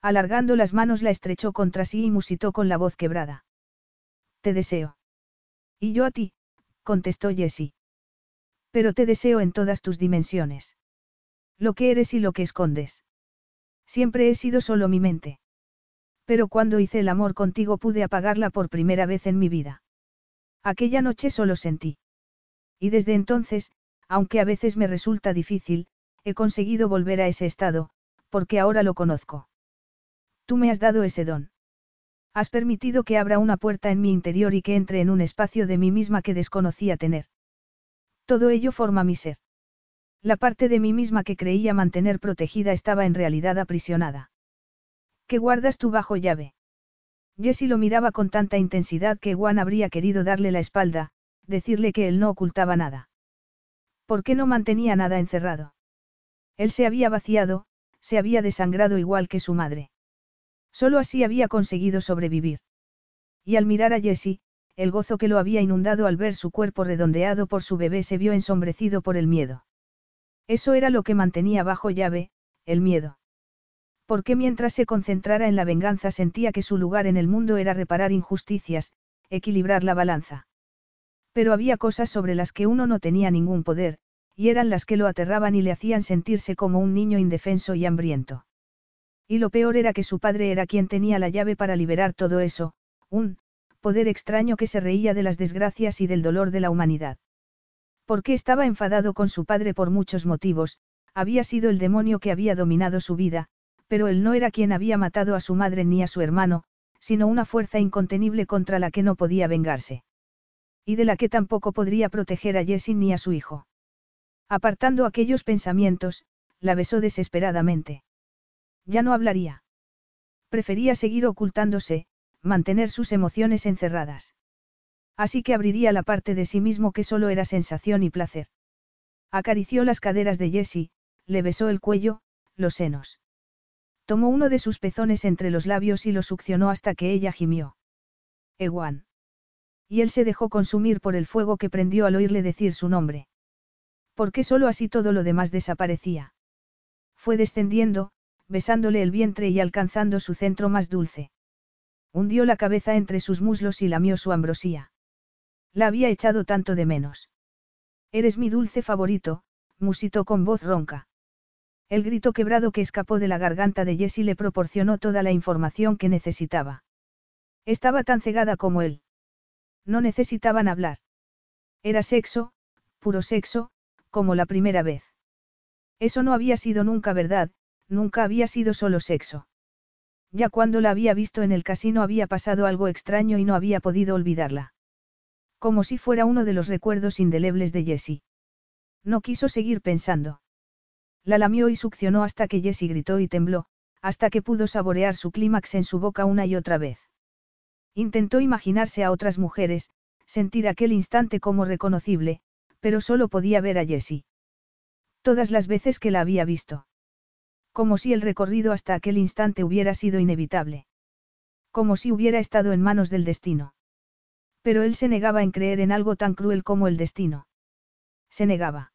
Alargando las manos la estrechó contra sí y musitó con la voz quebrada. Te deseo. Y yo a ti, contestó Jessie. Pero te deseo en todas tus dimensiones. Lo que eres y lo que escondes. Siempre he sido solo mi mente. Pero cuando hice el amor contigo pude apagarla por primera vez en mi vida. Aquella noche solo sentí. Y desde entonces, aunque a veces me resulta difícil, he conseguido volver a ese estado, porque ahora lo conozco. Tú me has dado ese don. Has permitido que abra una puerta en mi interior y que entre en un espacio de mí misma que desconocía tener. Todo ello forma mi ser. La parte de mí misma que creía mantener protegida estaba en realidad aprisionada. ¿Qué guardas tú bajo llave? Jessie lo miraba con tanta intensidad que Juan habría querido darle la espalda, decirle que él no ocultaba nada. ¿Por qué no mantenía nada encerrado? Él se había vaciado, se había desangrado igual que su madre. Solo así había conseguido sobrevivir. Y al mirar a Jessie, el gozo que lo había inundado al ver su cuerpo redondeado por su bebé se vio ensombrecido por el miedo. Eso era lo que mantenía bajo llave, el miedo. Porque mientras se concentrara en la venganza sentía que su lugar en el mundo era reparar injusticias, equilibrar la balanza. Pero había cosas sobre las que uno no tenía ningún poder, y eran las que lo aterraban y le hacían sentirse como un niño indefenso y hambriento. Y lo peor era que su padre era quien tenía la llave para liberar todo eso, un poder extraño que se reía de las desgracias y del dolor de la humanidad. Porque estaba enfadado con su padre por muchos motivos, había sido el demonio que había dominado su vida, pero él no era quien había matado a su madre ni a su hermano, sino una fuerza incontenible contra la que no podía vengarse. Y de la que tampoco podría proteger a Jessie ni a su hijo. Apartando aquellos pensamientos, la besó desesperadamente. Ya no hablaría. Prefería seguir ocultándose, mantener sus emociones encerradas. Así que abriría la parte de sí mismo que solo era sensación y placer. Acarició las caderas de Jessie, le besó el cuello, los senos. Tomó uno de sus pezones entre los labios y lo succionó hasta que ella gimió. Ewan. Y él se dejó consumir por el fuego que prendió al oírle decir su nombre. Porque solo así todo lo demás desaparecía. Fue descendiendo, besándole el vientre y alcanzando su centro más dulce. Hundió la cabeza entre sus muslos y lamió su ambrosía. La había echado tanto de menos. Eres mi dulce favorito, musitó con voz ronca. El grito quebrado que escapó de la garganta de Jessie le proporcionó toda la información que necesitaba. Estaba tan cegada como él. No necesitaban hablar. Era sexo, puro sexo, como la primera vez. Eso no había sido nunca verdad, nunca había sido solo sexo. Ya cuando la había visto en el casino había pasado algo extraño y no había podido olvidarla. Como si fuera uno de los recuerdos indelebles de Jessie. No quiso seguir pensando. La lamió y succionó hasta que Jessie gritó y tembló, hasta que pudo saborear su clímax en su boca una y otra vez. Intentó imaginarse a otras mujeres, sentir aquel instante como reconocible, pero solo podía ver a Jessie. Todas las veces que la había visto. Como si el recorrido hasta aquel instante hubiera sido inevitable. Como si hubiera estado en manos del destino. Pero él se negaba en creer en algo tan cruel como el destino. Se negaba.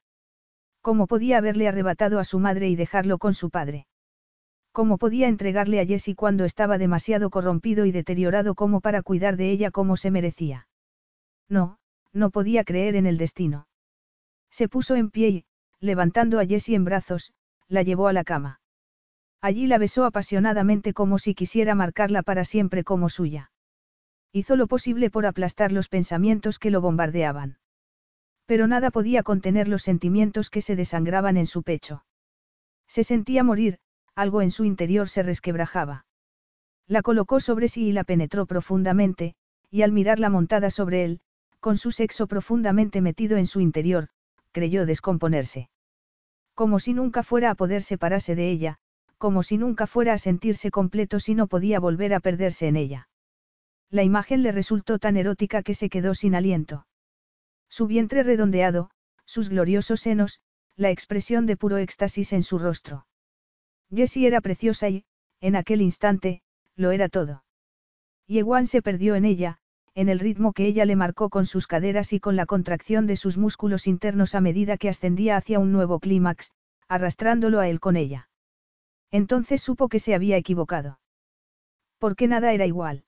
¿Cómo podía haberle arrebatado a su madre y dejarlo con su padre? ¿Cómo podía entregarle a Jessie cuando estaba demasiado corrompido y deteriorado como para cuidar de ella como se merecía? No, no podía creer en el destino. Se puso en pie y, levantando a Jessie en brazos, la llevó a la cama. Allí la besó apasionadamente como si quisiera marcarla para siempre como suya. Hizo lo posible por aplastar los pensamientos que lo bombardeaban. Pero nada podía contener los sentimientos que se desangraban en su pecho. Se sentía morir, algo en su interior se resquebrajaba. La colocó sobre sí y la penetró profundamente, y al mirarla montada sobre él, con su sexo profundamente metido en su interior, creyó descomponerse. Como si nunca fuera a poder separarse de ella, como si nunca fuera a sentirse completo si no podía volver a perderse en ella. La imagen le resultó tan erótica que se quedó sin aliento. Su vientre redondeado, sus gloriosos senos, la expresión de puro éxtasis en su rostro. Jessie era preciosa y, en aquel instante, lo era todo. Yeguan se perdió en ella, en el ritmo que ella le marcó con sus caderas y con la contracción de sus músculos internos a medida que ascendía hacia un nuevo clímax, arrastrándolo a él con ella. Entonces supo que se había equivocado. Porque nada era igual.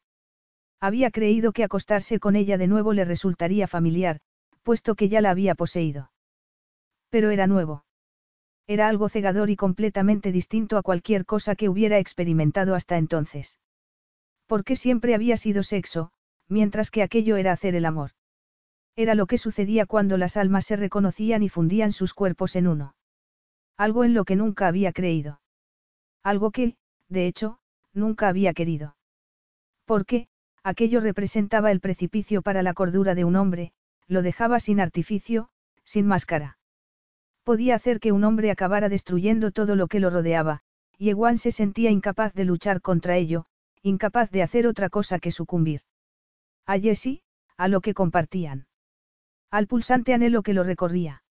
Había creído que acostarse con ella de nuevo le resultaría familiar, puesto que ya la había poseído. Pero era nuevo. Era algo cegador y completamente distinto a cualquier cosa que hubiera experimentado hasta entonces. Porque siempre había sido sexo, mientras que aquello era hacer el amor. Era lo que sucedía cuando las almas se reconocían y fundían sus cuerpos en uno. Algo en lo que nunca había creído. Algo que, de hecho, nunca había querido. Porque, aquello representaba el precipicio para la cordura de un hombre, lo dejaba sin artificio, sin máscara. Podía hacer que un hombre acabara destruyendo todo lo que lo rodeaba, y Ewan se sentía incapaz de luchar contra ello, incapaz de hacer otra cosa que sucumbir. A Jessie, a lo que compartían. Al pulsante anhelo que lo recorría.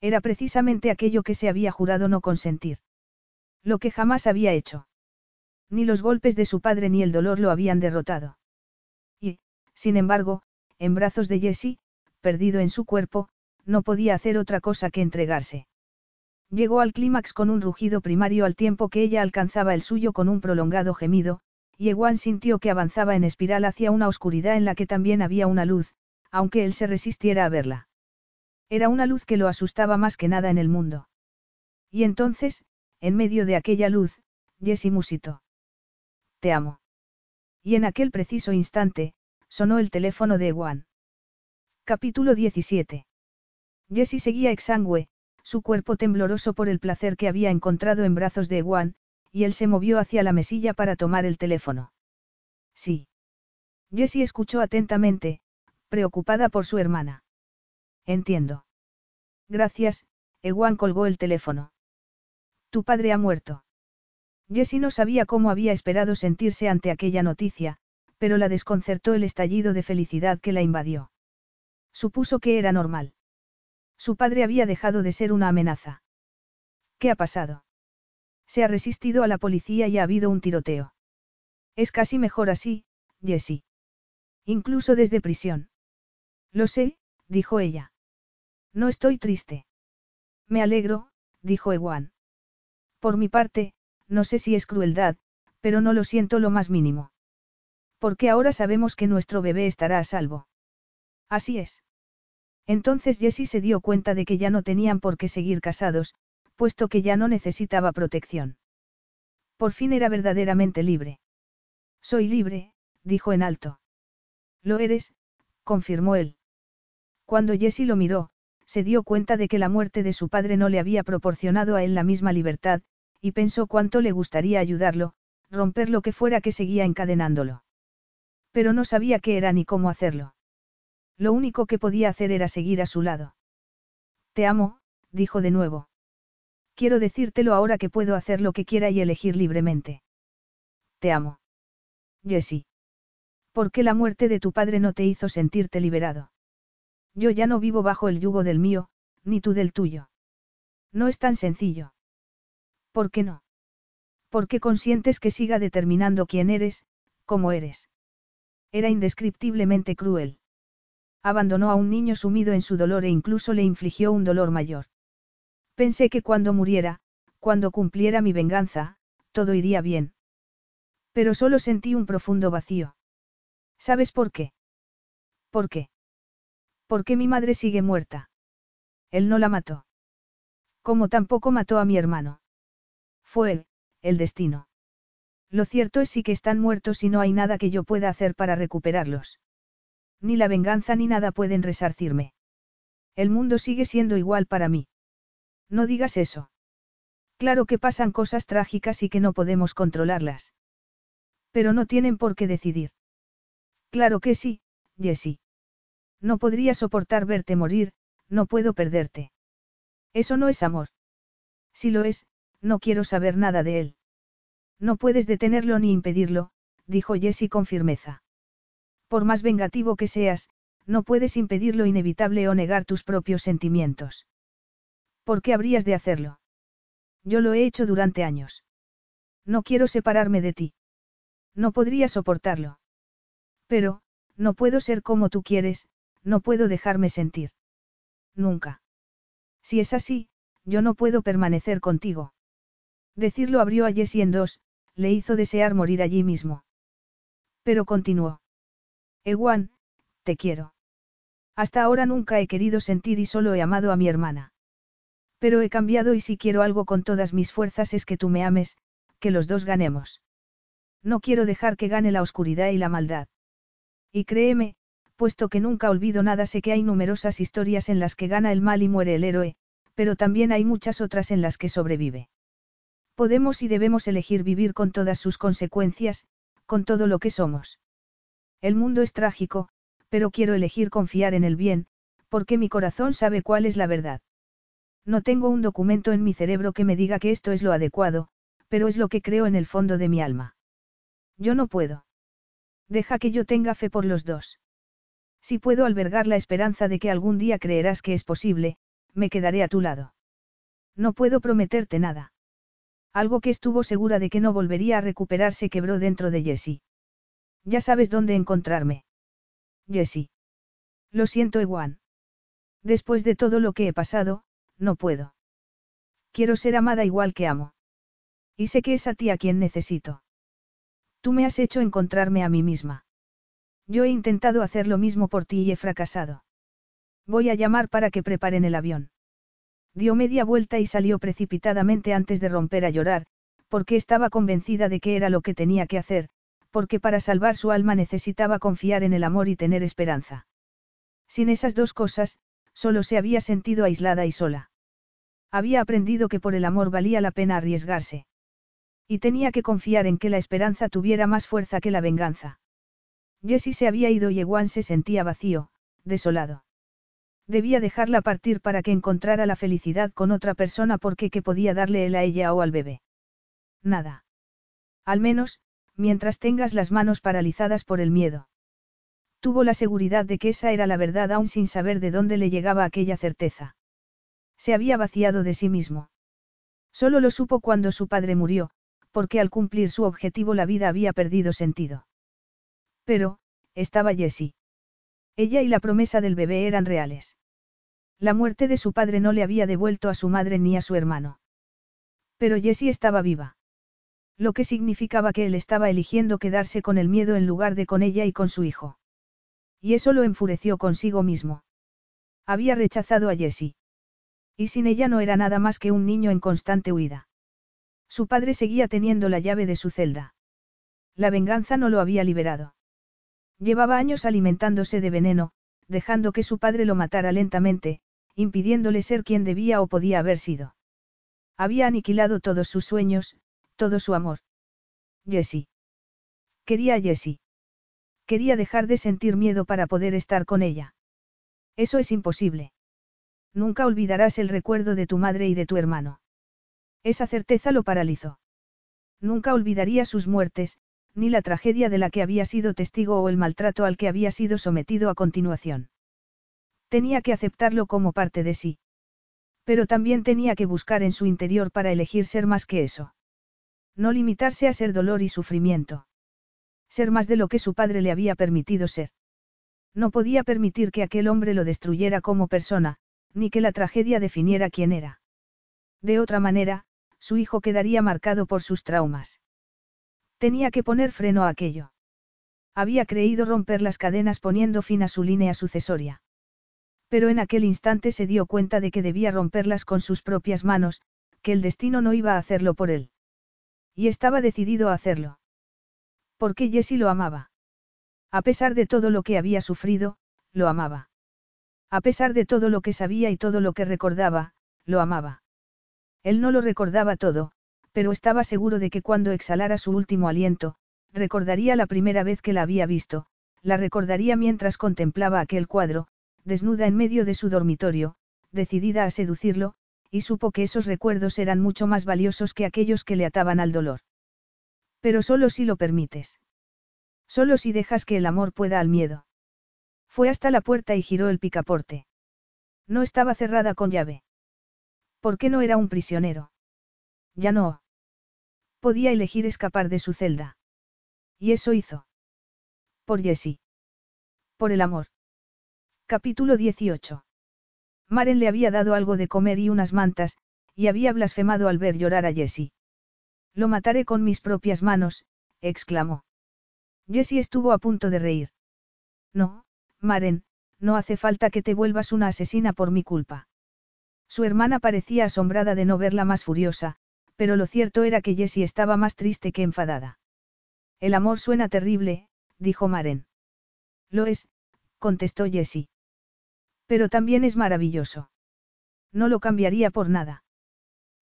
Era precisamente aquello que se había jurado no consentir. Lo que jamás había hecho. Ni los golpes de su padre ni el dolor lo habían derrotado. Sin embargo, en brazos de Jessie, perdido en su cuerpo, no podía hacer otra cosa que entregarse. Llegó al clímax con un rugido primario al tiempo que ella alcanzaba el suyo con un prolongado gemido, y Ewan sintió que avanzaba en espiral hacia una oscuridad en la que también había una luz, aunque él se resistiera a verla. Era una luz que lo asustaba más que nada en el mundo. Y entonces, en medio de aquella luz, Jessie musitó. Te amo. Y en aquel preciso instante, sonó el teléfono de Ewan. Capítulo 17. Jessie seguía exangüe, su cuerpo tembloroso por el placer que había encontrado en brazos de Ewan, y él se movió hacia la mesilla para tomar el teléfono. Sí. Jessie escuchó atentamente, preocupada por su hermana. Entiendo. Gracias, Ewan colgó el teléfono. Tu padre ha muerto. Jessie no sabía cómo había esperado sentirse ante aquella noticia, pero la desconcertó el estallido de felicidad que la invadió. Supuso que era normal. Su padre había dejado de ser una amenaza. ¿Qué ha pasado? Se ha resistido a la policía y ha habido un tiroteo. Es casi mejor así, Jessie. Incluso desde prisión. Lo sé, dijo ella. No estoy triste. Me alegro, dijo Ewan. Por mi parte, no sé si es crueldad, pero no lo siento lo más mínimo. Porque ahora sabemos que nuestro bebé estará a salvo. Así es. Entonces Jessie se dio cuenta de que ya no tenían por qué seguir casados, puesto que ya no necesitaba protección. Por fin era verdaderamente libre. Soy libre, dijo en alto. Lo eres, confirmó él. Cuando Jessie lo miró, se dio cuenta de que la muerte de su padre no le había proporcionado a él la misma libertad, y pensó cuánto le gustaría ayudarlo, romper lo que fuera que seguía encadenándolo. Pero no sabía qué era ni cómo hacerlo. Lo único que podía hacer era seguir a su lado. Te amo, dijo de nuevo. Quiero decírtelo ahora que puedo hacer lo que quiera y elegir libremente. Te amo. Jessie. ¿Por qué la muerte de tu padre no te hizo sentirte liberado? Yo ya no vivo bajo el yugo del mío, ni tú del tuyo. No es tan sencillo. ¿Por qué no? ¿Por qué consientes que siga determinando quién eres, cómo eres? Era indescriptiblemente cruel. Abandonó a un niño sumido en su dolor e incluso le infligió un dolor mayor. Pensé que cuando muriera, cuando cumpliera mi venganza, todo iría bien. Pero solo sentí un profundo vacío. ¿Sabes por qué? ¿Por qué? Porque mi madre sigue muerta. Él no la mató. Como tampoco mató a mi hermano. Fue él, el destino. Lo cierto es sí que están muertos y no hay nada que yo pueda hacer para recuperarlos. Ni la venganza ni nada pueden resarcirme. El mundo sigue siendo igual para mí. No digas eso. Claro que pasan cosas trágicas y que no podemos controlarlas. Pero no tienen por qué decidir. Claro que sí, Jessie. No podría soportar verte morir, no puedo perderte. Eso no es amor. Si lo es, no quiero saber nada de él. No puedes detenerlo ni impedirlo, dijo Jessie con firmeza. Por más vengativo que seas, no puedes impedir lo inevitable o negar tus propios sentimientos. ¿Por qué habrías de hacerlo? Yo lo he hecho durante años. No quiero separarme de ti. No podría soportarlo. Pero, no puedo ser como tú quieres, no puedo dejarme sentir. Nunca. Si es así, yo no puedo permanecer contigo. Decirlo abrió a Jessie en dos, le hizo desear morir allí mismo. Pero continuó. Ewan, te quiero. Hasta ahora nunca he querido sentir y solo he amado a mi hermana. Pero he cambiado y si quiero algo con todas mis fuerzas es que tú me ames, que los dos ganemos. No quiero dejar que gane la oscuridad y la maldad. Y créeme, puesto que nunca olvido nada, sé que hay numerosas historias en las que gana el mal y muere el héroe, pero también hay muchas otras en las que sobrevive. Podemos y debemos elegir vivir con todas sus consecuencias, con todo lo que somos. El mundo es trágico, pero quiero elegir confiar en el bien, porque mi corazón sabe cuál es la verdad. No tengo un documento en mi cerebro que me diga que esto es lo adecuado, pero es lo que creo en el fondo de mi alma. Yo no puedo. Deja que yo tenga fe por los dos. Si puedo albergar la esperanza de que algún día creerás que es posible, me quedaré a tu lado. No puedo prometerte nada. Algo que estuvo segura de que no volvería a recuperarse quebró dentro de Jessie. Ya sabes dónde encontrarme. Jessie. Lo siento, Ewan. Después de todo lo que he pasado, no puedo. Quiero ser amada igual que amo. Y sé que es a ti a quien necesito. Tú me has hecho encontrarme a mí misma. Yo he intentado hacer lo mismo por ti y he fracasado. Voy a llamar para que preparen el avión. Dio media vuelta y salió precipitadamente antes de romper a llorar, porque estaba convencida de que era lo que tenía que hacer, porque para salvar su alma necesitaba confiar en el amor y tener esperanza. Sin esas dos cosas, solo se había sentido aislada y sola. Había aprendido que por el amor valía la pena arriesgarse. Y tenía que confiar en que la esperanza tuviera más fuerza que la venganza. Jessie se había ido y Ewan se sentía vacío, desolado. Debía dejarla partir para que encontrara la felicidad con otra persona porque qué podía darle él a ella o al bebé. Nada. Al menos, mientras tengas las manos paralizadas por el miedo. Tuvo la seguridad de que esa era la verdad aún sin saber de dónde le llegaba aquella certeza. Se había vaciado de sí mismo. Solo lo supo cuando su padre murió, porque al cumplir su objetivo la vida había perdido sentido. Pero, estaba Jessie. Ella y la promesa del bebé eran reales. La muerte de su padre no le había devuelto a su madre ni a su hermano. Pero Jessie estaba viva. Lo que significaba que él estaba eligiendo quedarse con el miedo en lugar de con ella y con su hijo. Y eso lo enfureció consigo mismo. Había rechazado a Jessie. Y sin ella no era nada más que un niño en constante huida. Su padre seguía teniendo la llave de su celda. La venganza no lo había liberado. Llevaba años alimentándose de veneno, dejando que su padre lo matara lentamente, impidiéndole ser quien debía o podía haber sido. Había aniquilado todos sus sueños, todo su amor. Jessie. Quería a Jessie. Quería dejar de sentir miedo para poder estar con ella. Eso es imposible. Nunca olvidarás el recuerdo de tu madre y de tu hermano. Esa certeza lo paralizó. Nunca olvidaría sus muertes, ni la tragedia de la que había sido testigo o el maltrato al que había sido sometido a continuación. Tenía que aceptarlo como parte de sí. Pero también tenía que buscar en su interior para elegir ser más que eso. No limitarse a ser dolor y sufrimiento. Ser más de lo que su padre le había permitido ser. No podía permitir que aquel hombre lo destruyera como persona, ni que la tragedia definiera quién era. De otra manera, su hijo quedaría marcado por sus traumas. Tenía que poner freno a aquello. Había creído romper las cadenas poniendo fin a su línea sucesoria. Pero en aquel instante se dio cuenta de que debía romperlas con sus propias manos, que el destino no iba a hacerlo por él. Y estaba decidido a hacerlo. Porque Jessie lo amaba. A pesar de todo lo que había sufrido, lo amaba. A pesar de todo lo que sabía y todo lo que recordaba, lo amaba. Él no lo recordaba todo, pero estaba seguro de que cuando exhalara su último aliento, recordaría la primera vez que la había visto, la recordaría mientras contemplaba aquel cuadro, desnuda en medio de su dormitorio, decidida a seducirlo, y supo que esos recuerdos eran mucho más valiosos que aquellos que le ataban al dolor. Pero solo si lo permites. Solo si dejas que el amor pueda al miedo. Fue hasta la puerta y giró el picaporte. No estaba cerrada con llave. ¿Por qué no era un prisionero? Ya no. Podía elegir escapar de su celda. Y eso hizo. Por Jessie. Por el amor. Capítulo 18. Maren le había dado algo de comer y unas mantas, y había blasfemado al ver llorar a Jessie. Lo mataré con mis propias manos, exclamó. Jessie estuvo a punto de reír. No, Maren, no hace falta que te vuelvas una asesina por mi culpa. Su hermana parecía asombrada de no verla más furiosa, pero lo cierto era que Jessie estaba más triste que enfadada. El amor suena terrible, dijo Maren. Lo es, contestó Jessie. Pero también es maravilloso. No lo cambiaría por nada.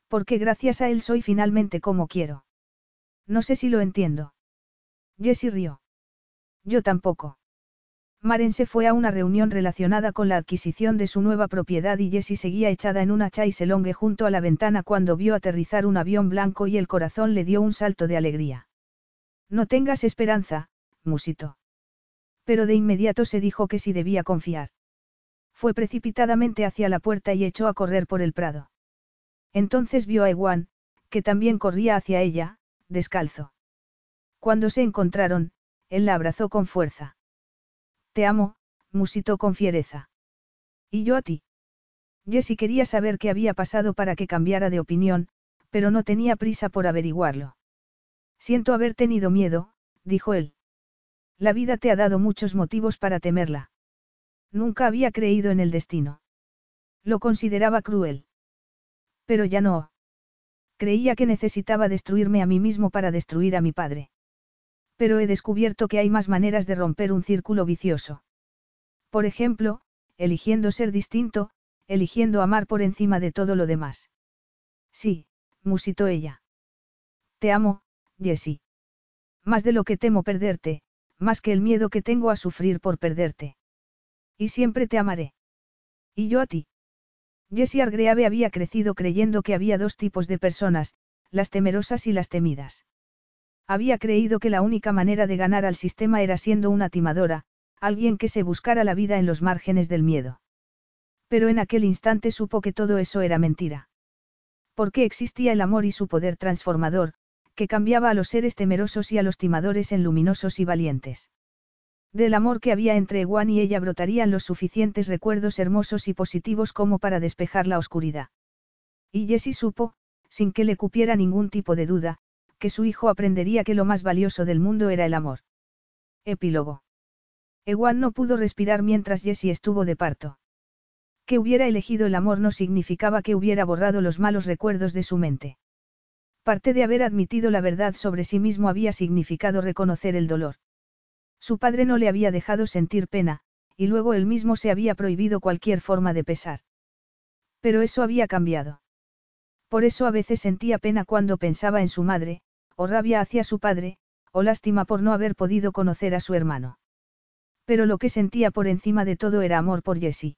Porque gracias a él soy finalmente como quiero. No sé si lo entiendo. Jessie rió. Yo tampoco. Maren se fue a una reunión relacionada con la adquisición de su nueva propiedad y Jessie seguía echada en una chaiselongue junto a la ventana cuando vio aterrizar un avión blanco y el corazón le dio un salto de alegría. No tengas esperanza, musitó. Pero de inmediato se dijo que sí debía confiar. Fue precipitadamente hacia la puerta y echó a correr por el prado. Entonces vio a Ewan, que también corría hacia ella, descalzo. Cuando se encontraron, él la abrazó con fuerza. Te amo, musitó con fiereza. ¿Y yo a ti? Jessie quería saber qué había pasado para que cambiara de opinión, pero no tenía prisa por averiguarlo. Siento haber tenido miedo, dijo él. La vida te ha dado muchos motivos para temerla. Nunca había creído en el destino. Lo consideraba cruel. Pero ya no. Creía que necesitaba destruirme a mí mismo para destruir a mi padre. Pero he descubierto que hay más maneras de romper un círculo vicioso. Por ejemplo, eligiendo ser distinto, eligiendo amar por encima de todo lo demás. Sí, musitó ella. Te amo, Jessie. Más de lo que temo perderte, más que el miedo que tengo a sufrir por perderte. Y siempre te amaré. Y yo a ti. Jessie Argreave había crecido creyendo que había dos tipos de personas, las temerosas y las temidas. Había creído que la única manera de ganar al sistema era siendo una timadora, alguien que se buscara la vida en los márgenes del miedo. Pero en aquel instante supo que todo eso era mentira. Porque existía el amor y su poder transformador, que cambiaba a los seres temerosos y a los timadores en luminosos y valientes. Del amor que había entre Ewan y ella brotarían los suficientes recuerdos hermosos y positivos como para despejar la oscuridad. Y Jessie supo, sin que le cupiera ningún tipo de duda, que su hijo aprendería que lo más valioso del mundo era el amor. Epílogo. Ewan no pudo respirar mientras Jessie estuvo de parto. Que hubiera elegido el amor no significaba que hubiera borrado los malos recuerdos de su mente. Parte de haber admitido la verdad sobre sí mismo había significado reconocer el dolor. Su padre no le había dejado sentir pena, y luego él mismo se había prohibido cualquier forma de pesar. Pero eso había cambiado. Por eso a veces sentía pena cuando pensaba en su madre, o rabia hacia su padre, o lástima por no haber podido conocer a su hermano. Pero lo que sentía por encima de todo era amor por Jessie.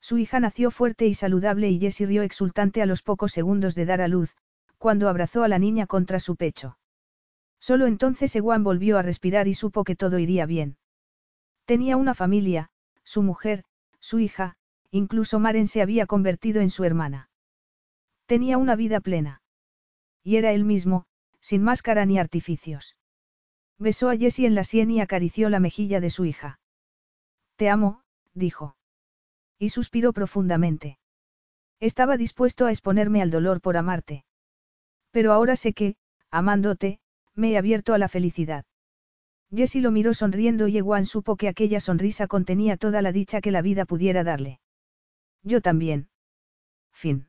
Su hija nació fuerte y saludable y Jessie rió exultante a los pocos segundos de dar a luz, cuando abrazó a la niña contra su pecho. Solo entonces Ewan volvió a respirar y supo que todo iría bien. Tenía una familia, su mujer, su hija, incluso Maren se había convertido en su hermana. Tenía una vida plena. Y era él mismo, sin máscara ni artificios. Besó a Jessie en la sien y acarició la mejilla de su hija. Te amo, dijo. Y suspiró profundamente. Estaba dispuesto a exponerme al dolor por amarte. Pero ahora sé que, amándote, me he abierto a la felicidad. Jessie lo miró sonriendo y Ewan supo que aquella sonrisa contenía toda la dicha que la vida pudiera darle. Yo también. Fin.